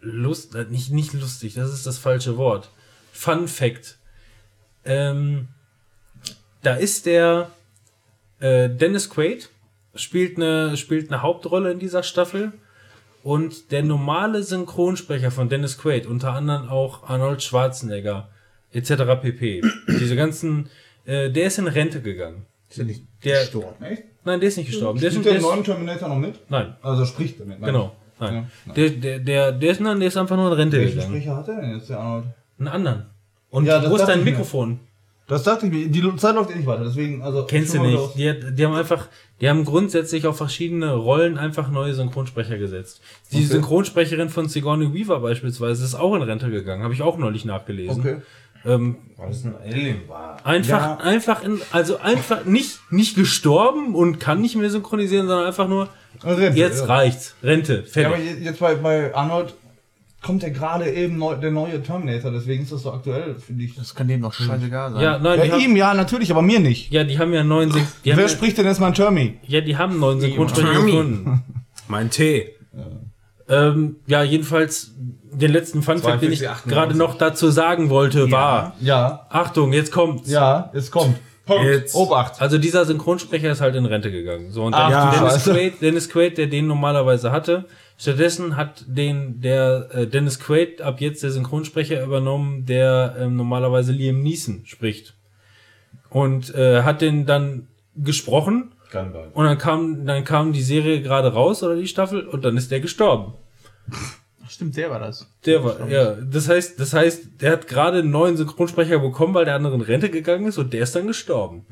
lust, äh, nicht, nicht lustig, das ist das falsche Wort. Fun Fact. Ähm, da ist der, äh, Dennis Quaid spielt eine, spielt eine Hauptrolle in dieser Staffel. Und der normale Synchronsprecher von Dennis Quaid, unter anderem auch Arnold Schwarzenegger, etc. pp. Diese ganzen, äh, der ist in Rente gegangen. Ist ja nicht Der, gestorben. Echt? nein, der ist nicht gestorben. Der ist, Spielt der der neuen Terminator noch mit? nein, Also spricht damit. nein. genau, nein. Ja, Der, der, der, der ist, nein, der ist einfach nur in Rente Welchen gegangen. Sprecher hat er denn jetzt, der Arnold? Einen anderen. Und Ja, wo ist dein mir. Mikrofon? Das dachte ich mir. Die Zeit läuft eh nicht weiter, deswegen, also. Kennst du nicht. Die, hat- die haben einfach, die haben grundsätzlich auf verschiedene Rollen einfach neue Synchronsprecher gesetzt. Die Okay. Synchronsprecherin von Sigourney Weaver beispielsweise ist auch in Rente gegangen. Habe ich auch neulich nachgelesen. Okay. Ähm, Weil es ein Alien war. einfach, Ja. einfach in, also einfach nicht, nicht gestorben und kann nicht mehr synchronisieren, sondern einfach nur, Rente, jetzt ja. reicht's. Rente. Ja, aber Fertig. jetzt bei, bei Arnold kommt ja gerade eben neu, der neue Terminator, deswegen ist das so aktuell, finde ich. Das kann dem doch scheißegal sein. Ja, nein, Ja, haben, ihm ja, natürlich, aber mir nicht. ja, die haben ja neuen, haben Wer ja, spricht denn jetzt mein Termi? ja, die haben Tommy. gefunden. Mein Tee. Ähm, ja, jedenfalls, den letzten Funfact, den ich 42, 98. gerade noch dazu sagen wollte, war, Ja, Achtung, jetzt kommt's. ja, es kommt. Jetzt. Obacht. Also dieser Synchronsprecher ist halt in Rente gegangen. So, und Ach, der du Dennis. Quaid, Dennis Quaid, der den normalerweise hatte, stattdessen hat den der äh, Dennis Quaid ab jetzt der Synchronsprecher übernommen, der ähm, normalerweise Liam Neeson spricht. Und äh, hat den dann gesprochen und dann kam dann kam die Serie gerade raus oder die Staffel und dann ist der gestorben. Stimmt, der war das. Der war, ja, das heißt, das heißt, der hat gerade einen neuen Synchronsprecher bekommen, weil der andere in Rente gegangen ist und der ist dann gestorben.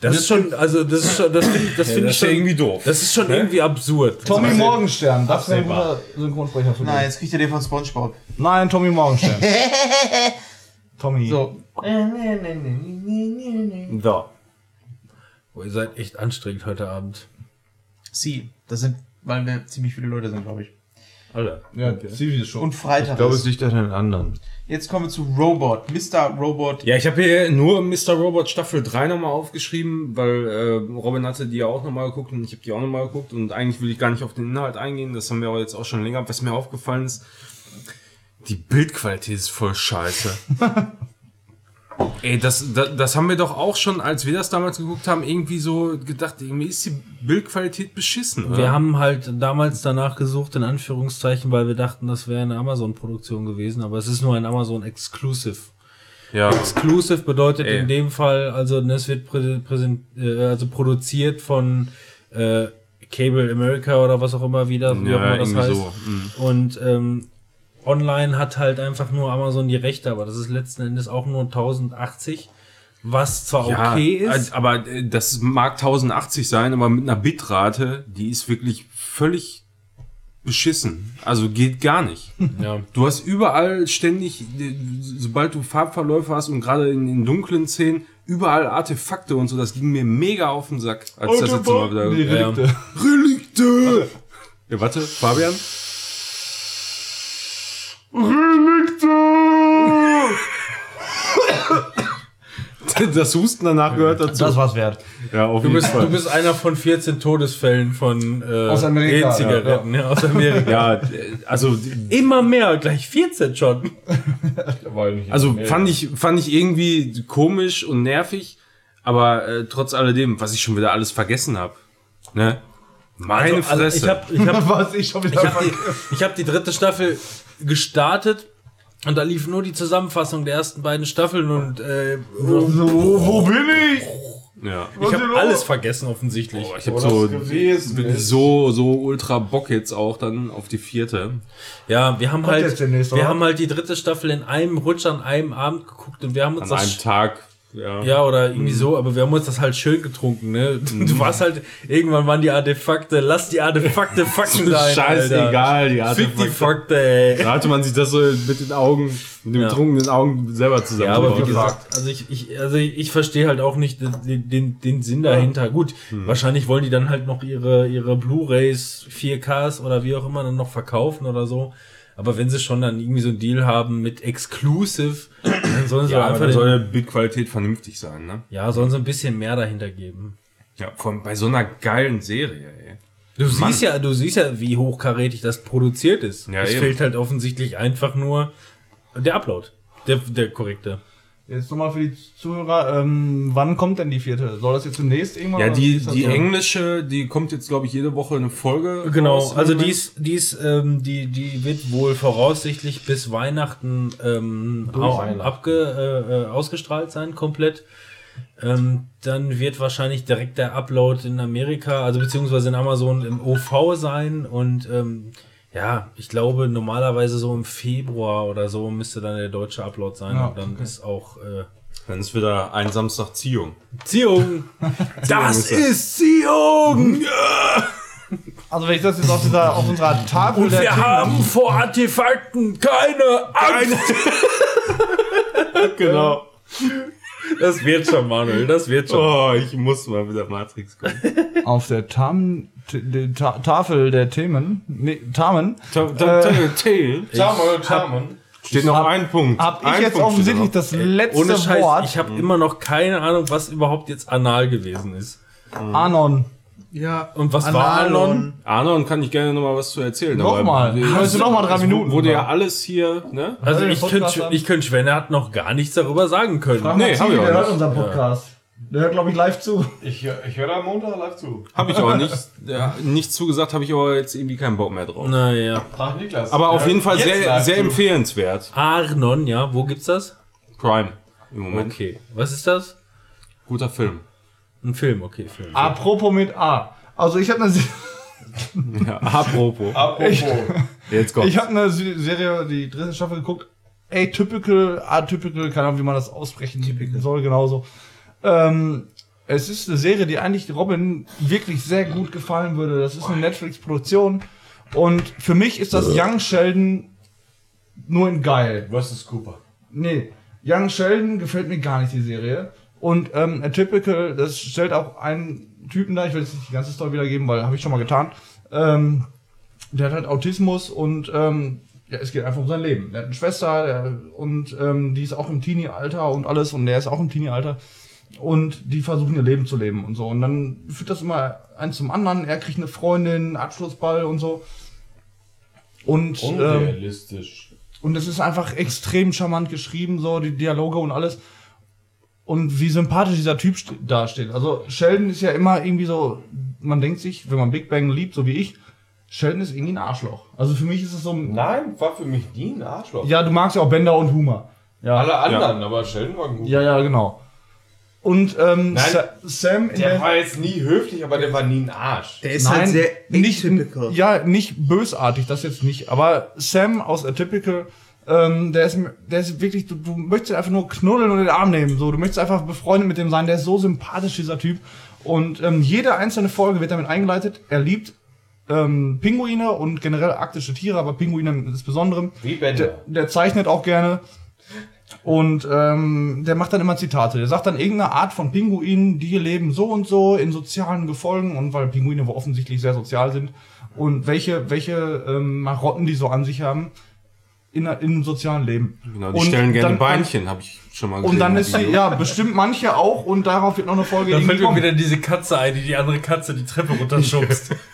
Das ist schon, also das ist schon, das finde ich, das finde das ich ja schon, irgendwie doof. das ist schon irgendwie absurd. Tommy Morgenstern, das wäre ein guter Synchronsprecher für Nein, dich. jetzt kriegt er den von Spongebob. Nein, Tommy Morgenstern. Tommy. So. So. Oh, ihr seid echt anstrengend heute Abend. Sie. Das sind, weil wir ziemlich viele Leute sind, glaube ich. Alter. Ja, Stevie ist schon. Und Freitag. Ich glaube, es liegt an den anderen. Jetzt kommen wir zu Robot. Mr. Robot. Ja, ich habe hier nur Mr. Robot Staffel 3 nochmal aufgeschrieben, weil äh, Robin hatte die ja auch nochmal geguckt und ich habe die auch nochmal geguckt und eigentlich will ich gar nicht auf den Inhalt eingehen, das haben wir aber jetzt auch schon länger. Was mir aufgefallen ist, die Bildqualität ist voll scheiße. Ey, das, das, das haben wir doch auch schon, als wir das damals geguckt haben, irgendwie so gedacht, irgendwie ist die Bildqualität beschissen. Oder? Wir haben halt damals danach gesucht, in Anführungszeichen, weil wir dachten, das wäre eine Amazon-Produktion gewesen, aber es ist nur ein Amazon-Exclusive. ja. Exclusive bedeutet Ey. in dem Fall, also es wird prä präsent, äh, also produziert von äh, Cable America oder was auch immer wieder, wie auch Ja, immer das heißt. so. Mhm. Und ähm, online hat halt einfach nur Amazon die Rechte, aber das ist letzten Endes auch nur 1080, was zwar Ja, okay ist. also, aber äh, das mag 1080 sein, aber mit einer Bitrate, die ist wirklich völlig beschissen. Also geht gar nicht. ja. Du hast überall ständig, äh, sobald du Farbverläufe hast und gerade in den dunklen Szenen, überall Artefakte und so, das ging mir mega auf den Sack, als das jetzt mal wieder. Relikte. Relikte! Ja, warte, Fabian? Relikte! Das Husten danach gehört dazu. Das war's wert. ja, auf Du jeden bist, Fall. du bist einer von 14 Todesfällen von äh, Aus Amerika, E-Zigaretten ja, aus Amerika. ja, also Immer mehr, gleich 14 schon. Also fand ich, fand ich irgendwie komisch und nervig, aber äh, trotz alledem, was ich schon wieder alles vergessen habe. Ne? Meine Also, also Fresse. ich habe ich hab, Was ich schon wieder ich hab die, ich hab die dritte Staffel gestartet und da lief nur die Zusammenfassung der ersten beiden Staffeln und äh, so, wo bin ich? Ja. Ich habe alles vergessen offensichtlich. Ich habe so, bin so, so ultra Bock jetzt auch dann auf die vierte. Ja, wir haben Kommt halt, wir haben halt die dritte Staffel in einem Rutsch an einem Abend geguckt und wir haben uns An das einem Tag. Ja. Ja, oder irgendwie so, aber wir haben uns das halt schön getrunken, ne? Du warst halt, irgendwann waren die Artefakte, lass die Artefakte Fakten sein. Scheißegal, die Alter. Fick die Artefakte. Fakte, ey. Da hatte man sich das so mit den Augen, mit den Ja. betrunkenen Augen selber zusammen. Ja, aber wie gesagt, also ich, ich, also ich, verstehe halt auch nicht den, den, den Sinn dahinter. Gut, wahrscheinlich wollen die dann halt noch ihre, ihre Blu-Rays, 4Ks oder wie auch immer dann noch verkaufen oder so. Aber wenn sie schon dann irgendwie so einen Deal haben mit Exclusive, dann sollen sie Ja, einfach aber da den, soll die Bildqualität vernünftig sein, ne? ja, sollen sie ein bisschen mehr dahinter geben. Ja, vor allem bei so einer geilen Serie, ey. Du siehst ja, du siehst ja, wie hochkarätig das produziert ist. Ja, es fehlt halt offensichtlich einfach nur der Upload. Der, der korrekte. Jetzt nochmal für die Zuhörer, ähm, wann kommt denn die vierte? Soll das jetzt demnächst irgendwann? Ja, die, die so? englische, die kommt jetzt, glaube ich, jede Woche eine Folge. Genau, raus also die ist, die ist, ähm, die, die wird wohl voraussichtlich bis Weihnachten ähm, auch abge, äh, äh, ausgestrahlt sein, komplett. Ähm, dann wird wahrscheinlich direkt der Upload in Amerika, also beziehungsweise in Amazon im OV sein und ähm, ja, ich glaube normalerweise so im Februar oder so müsste dann der deutsche Upload sein Ja, und dann okay. ist auch äh, Dann ist wieder ein Samstag Ziehung. Ziehung. das ist Ziehung. Also wenn ich das jetzt auf, dieser, auf unserer Tafel Und der wir Themen- haben vor Artefakten keine Angst. Genau. Das wird schon, Manuel, das wird schon. Oh, ich muss mal wieder Matrix gucken. auf der Tam, Ta Tafel der Themen, nee, Tamen, Tail. Tamen, Tamen. Steht noch hab- ein Punkt. habe ich Ein jetzt Punkt offensichtlich das letzte Ohne Scheiß, Wort. ich habe immer noch keine Ahnung, was überhaupt jetzt anal gewesen ist. Anon. Ja. Und was war Anon? Analon. noch. Arnon kann ich gerne noch mal was zu erzählen. Nochmal. aber- Hast du noch mal drei Minuten? Wurde ja alles hier, ne? Also ich könnte, an? ich könnte schwören, er hat noch gar nichts darüber sagen können. Nee, hab ich auch der hört unseren Podcast. Der hört, glaube ich, live zu. Ich, ich höre da am Montag live zu. Habe ich auch nicht, ja, nicht zugesagt, habe ich aber jetzt irgendwie keinen Bock mehr drauf. Naja. Frag Niklas. Aber auf jeden Fall sehr, sehr empfehlenswert. Arnon, ja, wo gibt's das? Prime im Moment. Okay. Was ist das? Guter Film. Ein Film, okay, Film. Apropos mit A. Also ich habe eine, Ja, apropos. Apropos. Jetzt kommt. ich hab eine Se- Serie, die dritte Staffel geguckt. Atypical, atypical, keine Ahnung, wie man das aussprechen soll, genauso. Ähm, es ist eine Serie, die eigentlich Robin wirklich sehr gut gefallen würde. Das ist eine Netflix-Produktion. Und für mich ist das Young Sheldon nur in geil. Versus Cooper. Nee, Young Sheldon gefällt mir gar nicht, die Serie. Und ähm, Atypical, das stellt auch einen Typen da, ich will jetzt nicht die ganze Story wiedergeben, weil habe ich schon mal getan. Ähm, der hat halt Autismus und ähm, ja, es geht einfach um sein Leben. Der hat eine Schwester der, und ähm, die ist auch im Teenie-Alter und alles und der ist auch im Teenie-Alter. Und die versuchen ihr Leben zu leben und so. Und dann führt das immer eins zum anderen. Er kriegt eine Freundin, Abschlussball und so. Und ähm, Unrealistisch. und es ist einfach extrem charmant geschrieben, so die Dialoge und alles. Und wie sympathisch dieser Typ st- dasteht. Also Sheldon ist ja immer irgendwie so, man denkt sich, wenn man Big Bang liebt, so wie ich, Sheldon ist irgendwie ein Arschloch. Also für mich ist es so, ein- Nein, war für mich nie ein Arschloch. ja, du magst ja auch Bender und Humor. Ja, Alle anderen, aber Sheldon war gut. ja, ja, genau. Und ähm, Nein, Sa Sam in Der der, war jetzt nie höflich, aber der war nie ein Arsch. Der ist Nein, halt sehr nicht, atypical. ja, nicht bösartig, das jetzt nicht. Aber Sam aus Atypical, ähm, der ist, der ist wirklich, du, du möchtest einfach nur knuddeln und den Arm nehmen. So, du möchtest einfach befreundet mit dem sein. Der ist so sympathisch, dieser Typ. Und ähm, jede einzelne Folge wird damit eingeleitet. Er liebt ähm, Pinguine und generell arktische Tiere, aber Pinguine insbesondere. Wie Der, Bender. der zeichnet auch gerne. Und ähm, der macht dann immer Zitate. Der sagt dann irgendeine Art von Pinguinen, die leben so und so in sozialen Gefolgen und weil Pinguine wohl offensichtlich sehr sozial sind und welche welche ähm, Marotten die so an sich haben in, im sozialen Leben. Genau, die Und stellen gerne dann- Beinchen, habe ich schon mal gesehen. Und dann ist Video. ja bestimmt manche auch und darauf wird noch eine Folge Da irgendwie fällt mir wieder diese Katze ein, die die andere Katze die Treppe runterschubst.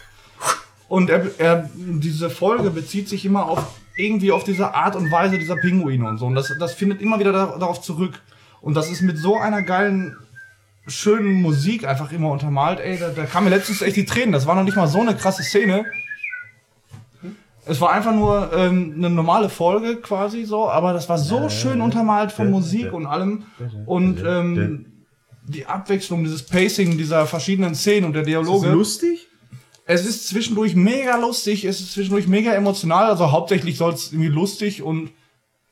Und er, er, diese Folge bezieht sich immer auf irgendwie auf diese Art und Weise dieser Pinguine und so. Und das, das findet immer wieder da, darauf zurück. Und das ist mit so einer geilen, schönen Musik einfach immer untermalt. Ey, da, da kam mir letztens echt die Tränen. Das war noch nicht mal so eine krasse Szene. Es war einfach nur ähm, eine normale Folge quasi so, aber das war so schön untermalt von Musik und allem. Und ähm, die Abwechslung, dieses Pacing dieser verschiedenen Szenen und der Dialoge. lustig? Es ist zwischendurch mega lustig, es ist zwischendurch mega emotional, also hauptsächlich soll es irgendwie lustig und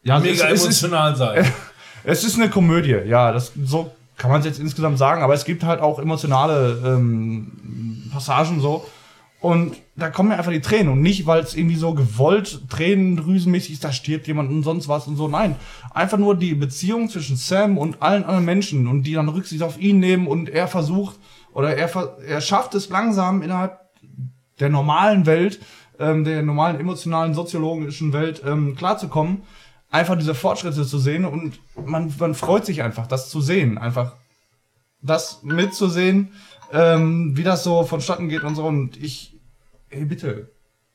ja, Mega es, es, ist, emotional sein. es ist eine Komödie, ja, das so kann man es jetzt insgesamt sagen, aber es gibt halt auch emotionale ähm, Passagen so und da kommen mir einfach die Tränen. Und nicht, weil es irgendwie so gewollt tränendrüsenmäßig ist, da stirbt jemand und sonst was und so, nein, einfach nur die Beziehung zwischen Sam und allen anderen Menschen und die dann Rücksicht auf ihn nehmen und er versucht oder er, er schafft es langsam innerhalb der normalen Welt, ähm, der normalen emotionalen, soziologischen Welt ähm, klarzukommen, einfach diese Fortschritte zu sehen und man, man freut sich einfach, das zu sehen, einfach das mitzusehen, ähm, wie das so vonstatten geht und so und ich, ey, bitte,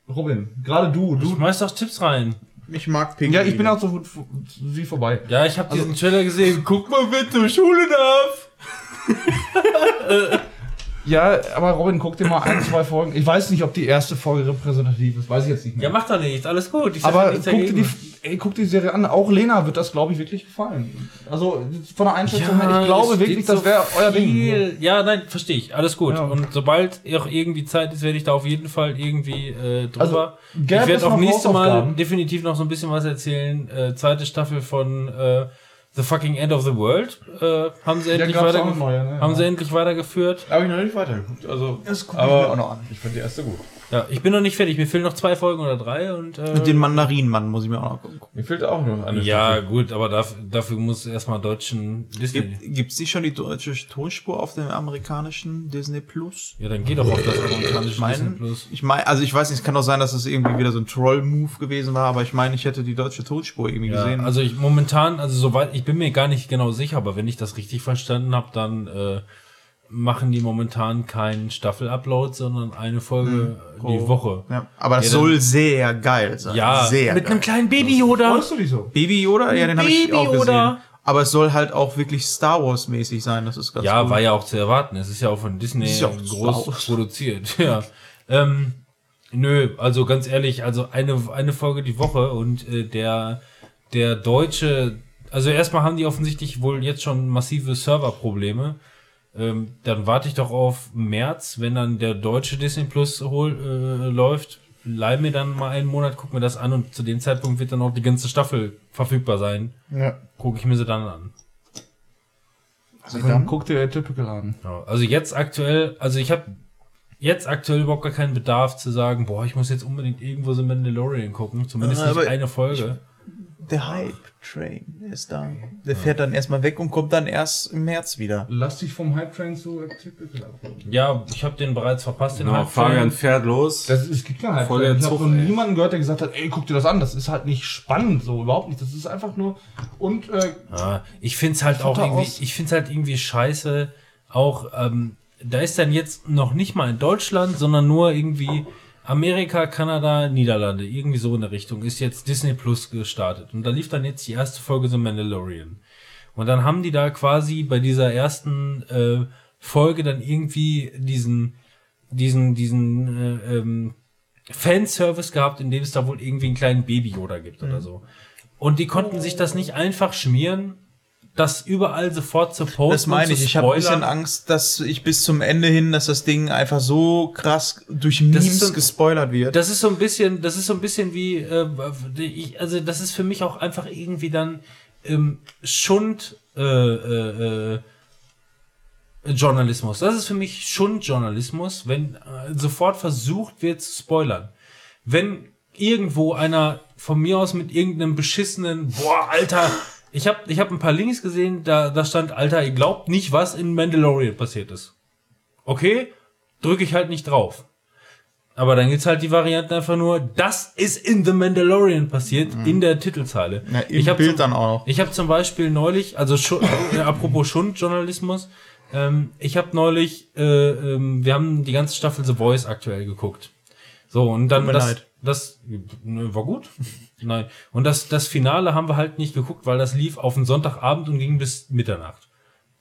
Robin, gerade du, Du du, schmeißt doch Tipps rein. Ich mag Pink. ja, ich bin auch so gut wie vorbei. Ja, ich habe diesen Trailer gesehen. Guck mal, zur Schule darf. Ja, aber Robin, guck dir mal ein, zwei Folgen. Ich weiß nicht, ob die erste Folge repräsentativ ist, weiß ich jetzt nicht mehr. Ja, macht doch nichts. Alles gut. Ich Aber guck dir, die, ey, guck die Serie an. Auch Lena wird das, glaube ich, wirklich gefallen. Also von der Einschätzung her, ich glaube wirklich, steht das so wäre euer Ding. Ja, nein, verstehe ich. Alles gut. Ja. Und sobald auch irgendwie Zeit ist, werde ich da auf jeden Fall irgendwie äh, drüber. Also, ich werde auch noch nächste Mal definitiv noch so ein bisschen was erzählen. Äh, zweite Staffel von äh, The Fucking End of the World äh, haben sie endlich weiter neue, ne? haben Ja. sie endlich weitergeführt. Habe ich noch nicht weitergeguckt. Also, Das guck ich mir auch noch an. Ich fand die erste gut. Ja, ich bin noch nicht fertig. Mir fehlen noch zwei Folgen oder drei und äh, Den Mandarinmann muss ich mir auch noch gucken. Mir fehlt auch noch eine ja, Staffel. gut, aber dafür, dafür muss erstmal deutschen Disney. Gibt, gibt's nicht schon die deutsche Tonspur auf dem amerikanischen Disney Plus? Ja, dann geh doch auf das amerikanische Ich meine, Disney Plus. ich meine, also ich weiß nicht, es kann auch sein, dass es irgendwie wieder so ein Troll-Move gewesen war, aber ich meine, ich hätte die deutsche Tonspur irgendwie Ja, gesehen. also ich momentan, also soweit, ich bin mir gar nicht genau sicher, aber wenn ich das richtig verstanden habe, dann äh, machen die momentan keinen Staffel-Upload, sondern eine Folge die Woche. ja, aber das Ja, soll sehr geil sein. Ja, sehr mit geil. einem kleinen Baby Yoda. Freust du dich so? Baby Yoda, ja, den habe ich Baby auch gesehen. Aber es soll halt auch wirklich Star Wars mäßig sein, das ist ganz Ja, gut. war ja auch zu erwarten. Es ist ja auch von Disney ist ja auch groß produziert. Ja. Ähm, nö, also ganz ehrlich, also eine, eine Folge die Woche und äh, der, der deutsche, also erstmal haben die offensichtlich wohl jetzt schon massive Serverprobleme. Ähm, dann warte ich doch auf März, wenn dann der deutsche Disney Plus hol, äh, läuft. Leih mir dann mal einen Monat, guck mir das an und zu dem Zeitpunkt wird dann auch die ganze Staffel verfügbar sein. Ja. Gucke ich mir sie dann an. Dann guck dir Typical an. Ja, also jetzt aktuell, also ich habe jetzt aktuell überhaupt gar keinen Bedarf zu sagen, boah, ich muss jetzt unbedingt irgendwo so Mandalorian gucken, zumindest Ja, nicht eine Folge. Der Hype-Train ist da. Der fährt dann erstmal weg und kommt dann erst im März wieder. Lass dich vom Hype Train zu Typical ab. Ja, ich habe den bereits verpasst, den Genau, Hype Fabian fährt los. Das ist, es gibt keinen Hype Voll Train. der Ich habe ey. niemanden gehört, der gesagt hat, ey, guck dir das an. Das ist halt nicht spannend, so überhaupt nicht. Das ist einfach nur und äh, Ja, ich find's halt auch irgendwie, aus. ich find's halt irgendwie scheiße. Auch, ähm, da ist dann jetzt noch nicht mal in Deutschland, sondern nur irgendwie Amerika, Kanada, Niederlande, irgendwie so in der Richtung, ist jetzt Disney Plus gestartet. Und da lief dann jetzt die erste Folge The Mandalorian. Und dann haben die da quasi bei dieser ersten äh, Folge dann irgendwie diesen, diesen, diesen äh, ähm, Fanservice gehabt, in dem es da wohl irgendwie einen kleinen Baby Yoda gibt oder so. Und die konnten sich das nicht einfach schmieren, das überall sofort zu posten. Das meine ich. Ich habe ein bisschen. Angst, dass ich bis zum Ende hin, dass das Ding einfach so krass durch Memes so- gespoilert wird. Das ist so ein bisschen, das ist so ein bisschen wie, äh, ich, also das ist für mich auch einfach irgendwie dann ähm, Schund äh, äh, äh, Journalismus. Das ist für mich Schundjournalismus, wenn äh, sofort versucht wird zu spoilern. Wenn irgendwo einer von mir aus mit irgendeinem beschissenen, boah, Alter, ich habe ich hab ein paar Links gesehen, da, da stand, Alter, ihr glaubt nicht, was in Mandalorian passiert ist. Okay, drücke ich halt nicht drauf. Aber dann gibt's halt die Variante einfach nur, das ist in The Mandalorian passiert, in der Titelzeile. Mhm. Im ich hab Bild zum, dann auch noch. Ich habe zum Beispiel neulich, also schon, äh, apropos Schundjournalismus, ähm, ich habe neulich, äh, ähm, wir haben die ganze Staffel The Voice aktuell geguckt. So, und dann das, leid. das ne, war gut. Nein. Und das, das Finale haben wir halt nicht geguckt, weil das lief auf den Sonntagabend und ging bis Mitternacht.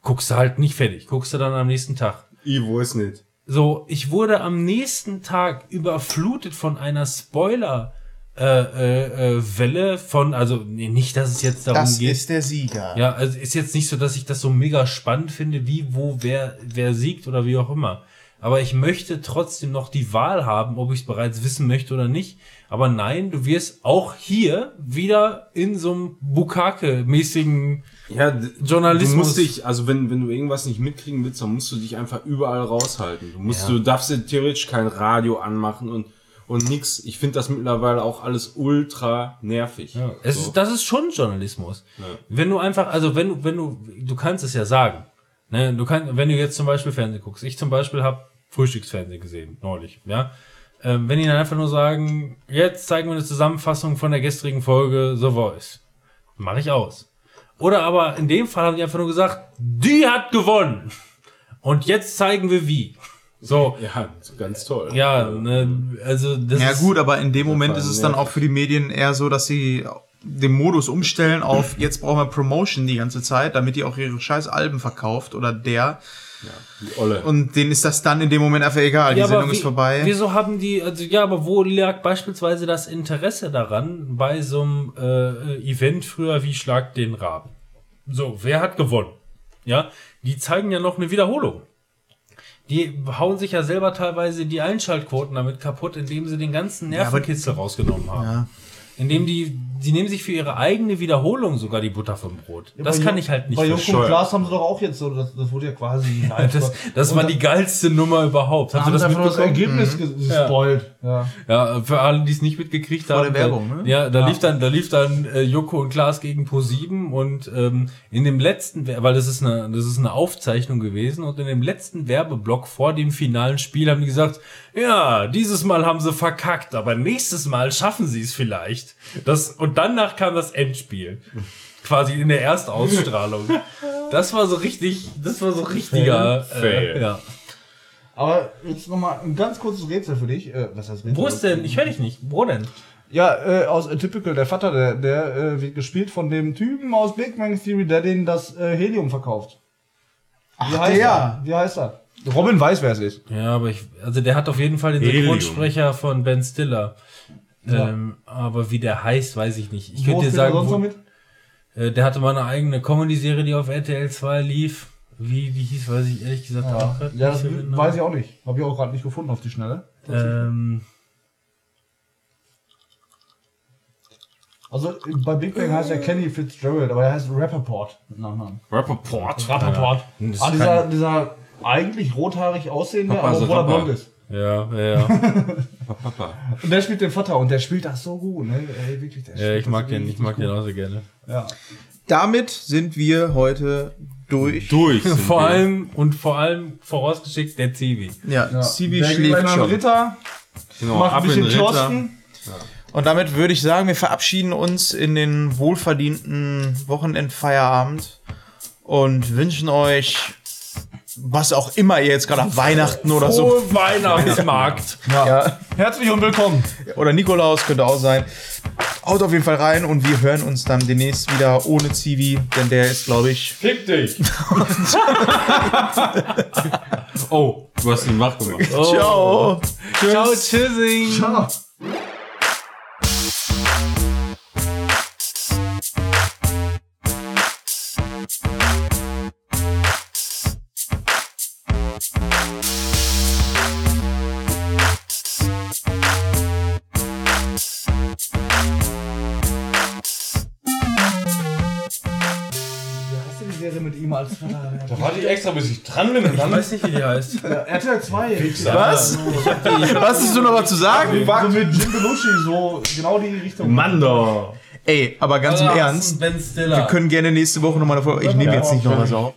Guckst du halt nicht fertig, guckst du dann am nächsten Tag. Ivo ist nicht. So, ich wurde am nächsten Tag überflutet von einer Spoiler, äh, äh, äh, Welle von, also nee, nicht, dass es jetzt darum Das geht. ist der Sieger. Ja, also ist jetzt nicht so, dass ich das so mega spannend finde, wie, wo, wer, wer siegt oder wie auch immer. Aber ich möchte trotzdem noch die Wahl haben, ob ich es bereits wissen möchte oder nicht. Aber nein, du wirst auch hier wieder in so einem Bukake-mäßigen Ja, Journalismus. Du musst dich, also wenn, wenn du irgendwas nicht mitkriegen willst, dann musst du dich einfach überall raushalten. Du musst, du darfst ja theoretisch kein Radio anmachen und, und nix. Ich finde das mittlerweile auch alles ultra nervig. Ja, es ist, das ist schon Journalismus. Wenn du einfach, also wenn du, wenn du, du kannst es ja sagen. Ne, du kannst, wenn du jetzt zum Beispiel Fernsehen guckst. Ich zum Beispiel habe Frühstücksfernsehen gesehen, neulich, ja. Ähm, wenn die dann einfach nur sagen, jetzt zeigen wir eine Zusammenfassung von der gestrigen Folge The Voice. Mache ich aus. Oder aber in dem Fall haben die einfach nur gesagt, die hat gewonnen. Und jetzt zeigen wir wie. So, Ja, ganz toll. ja, ne, also das Ja ist, gut, aber in dem Moment ist es dann auch für die Medien eher so, dass sie den Modus umstellen auf jetzt brauchen wir Promotion die ganze Zeit, damit die auch ihre scheiß Alben verkauft oder der. Die Olle. Und denen ist das dann in dem Moment einfach egal. Die Ja, aber Sendung wie- ist vorbei. Wieso haben die, also ja, aber wo lag beispielsweise das Interesse daran bei so einem äh, Event früher wie Schlag den Raben? So, wer hat gewonnen? Ja, die zeigen ja noch eine Wiederholung. Die hauen sich ja selber teilweise die Einschaltquoten damit kaputt, indem sie den ganzen Nervenkitzel rausgenommen haben. Ja. Indem die, die nehmen sich für ihre eigene Wiederholung sogar die Butter vom Brot. das Bei kann ich halt nicht Bei Joko und Klaas haben sie doch auch jetzt so, das, das wurde ja quasi. Das, das war die geilste Nummer überhaupt. Ihr haben das sie einfach das mitbekommen? Ergebnis ge- gespoilt. Ja. Ja, für alle, die es nicht mitgekriegt Vor haben. der Werbung, da, ne? Ja, da lief dann, da lief dann äh, Joko und Klaas gegen Pro7 und ähm, in dem letzten, weil das ist eine, das ist eine Aufzeichnung gewesen und in dem letzten Werbeblock vor dem finalen Spiel haben die gesagt, ja, dieses Mal haben sie verkackt, aber nächstes Mal schaffen sie es vielleicht. Das und danach kam das Endspiel. Quasi in der Erstausstrahlung. Das war so richtig, das war so richtiger. Fail. Äh, ja. Aber jetzt nochmal ein ganz kurzes Rätsel für dich. Äh, was heißt Rätsel? Wo ist denn? Ich höre dich nicht. Wo denn? Ja, äh, aus Atypical, der Vater, der, der äh, wird gespielt von dem Typen aus Big Bang Theory, der denen das äh, Helium verkauft. Wie heißt der. er? Wie heißt er? Robin weiß, wer es ist. Ja, aber ich, also der hat auf jeden Fall den. Synchronsprecher von Ben Stiller. Ähm, aber wie der heißt, weiß ich nicht. Ich könnte dir sagen, wo, mit? äh, der hatte mal eine eigene Comedy-Serie, die auf RTL 2 lief. Wie, wie hieß, weiß ich ehrlich gesagt auch grad Ja, nicht das so genau. weiß ich auch nicht. Habe ich auch gerade nicht gefunden auf die Schnelle. Ähm, Also bei Big Bang heißt er Kenny Fitzgerald, aber er heißt Rappaport mit Nachnamen. Rappaport. Rappaport. Das Ah, dieser, dieser eigentlich rothaarig aussehende, Papa aber obwohl er Rapper. blond ist. ja, ja, ja. Papa. Und der spielt den Vater und der spielt das so gut, ne? Ey, wirklich, der ja ich mag den, ich mag den gut. auch so gerne. Ja. Damit sind wir heute durch. Durch. Vor wir. allem und vor allem vorausgeschickt der Zivi. Ja, Ja. Civi Der schläft einen schon. Ritter, Genau, macht ein ab in bisschen den Ritter. Thorsten. Und damit würde ich sagen, wir verabschieden uns in den wohlverdienten Wochenendfeierabend und wünschen euch, was auch immer ihr jetzt gerade Weihnachten oder so Frohe Weihnachtsmarkt. ja, Herzlich und willkommen. oder Nikolaus könnte auch sein. Haut auf jeden Fall rein und wir hören uns dann demnächst wieder ohne Zivi, denn der ist, glaube ich, Fick dich! Oh, du hast ihn wach gemacht. Oh. Ciao. Ciao, tschüssing. Ciao. Extra, bis ich dran bin und Ich dann. weiß nicht, wie die heißt. RTL 2. Was? Was hast du noch mal zu sagen? So mit Jim Belushi, so genau die Richtung. Mando. Ey, aber ganz im Ernst, wir können gerne nächste Woche noch mal eine Folge. Ich nehme jetzt nicht noch was auf.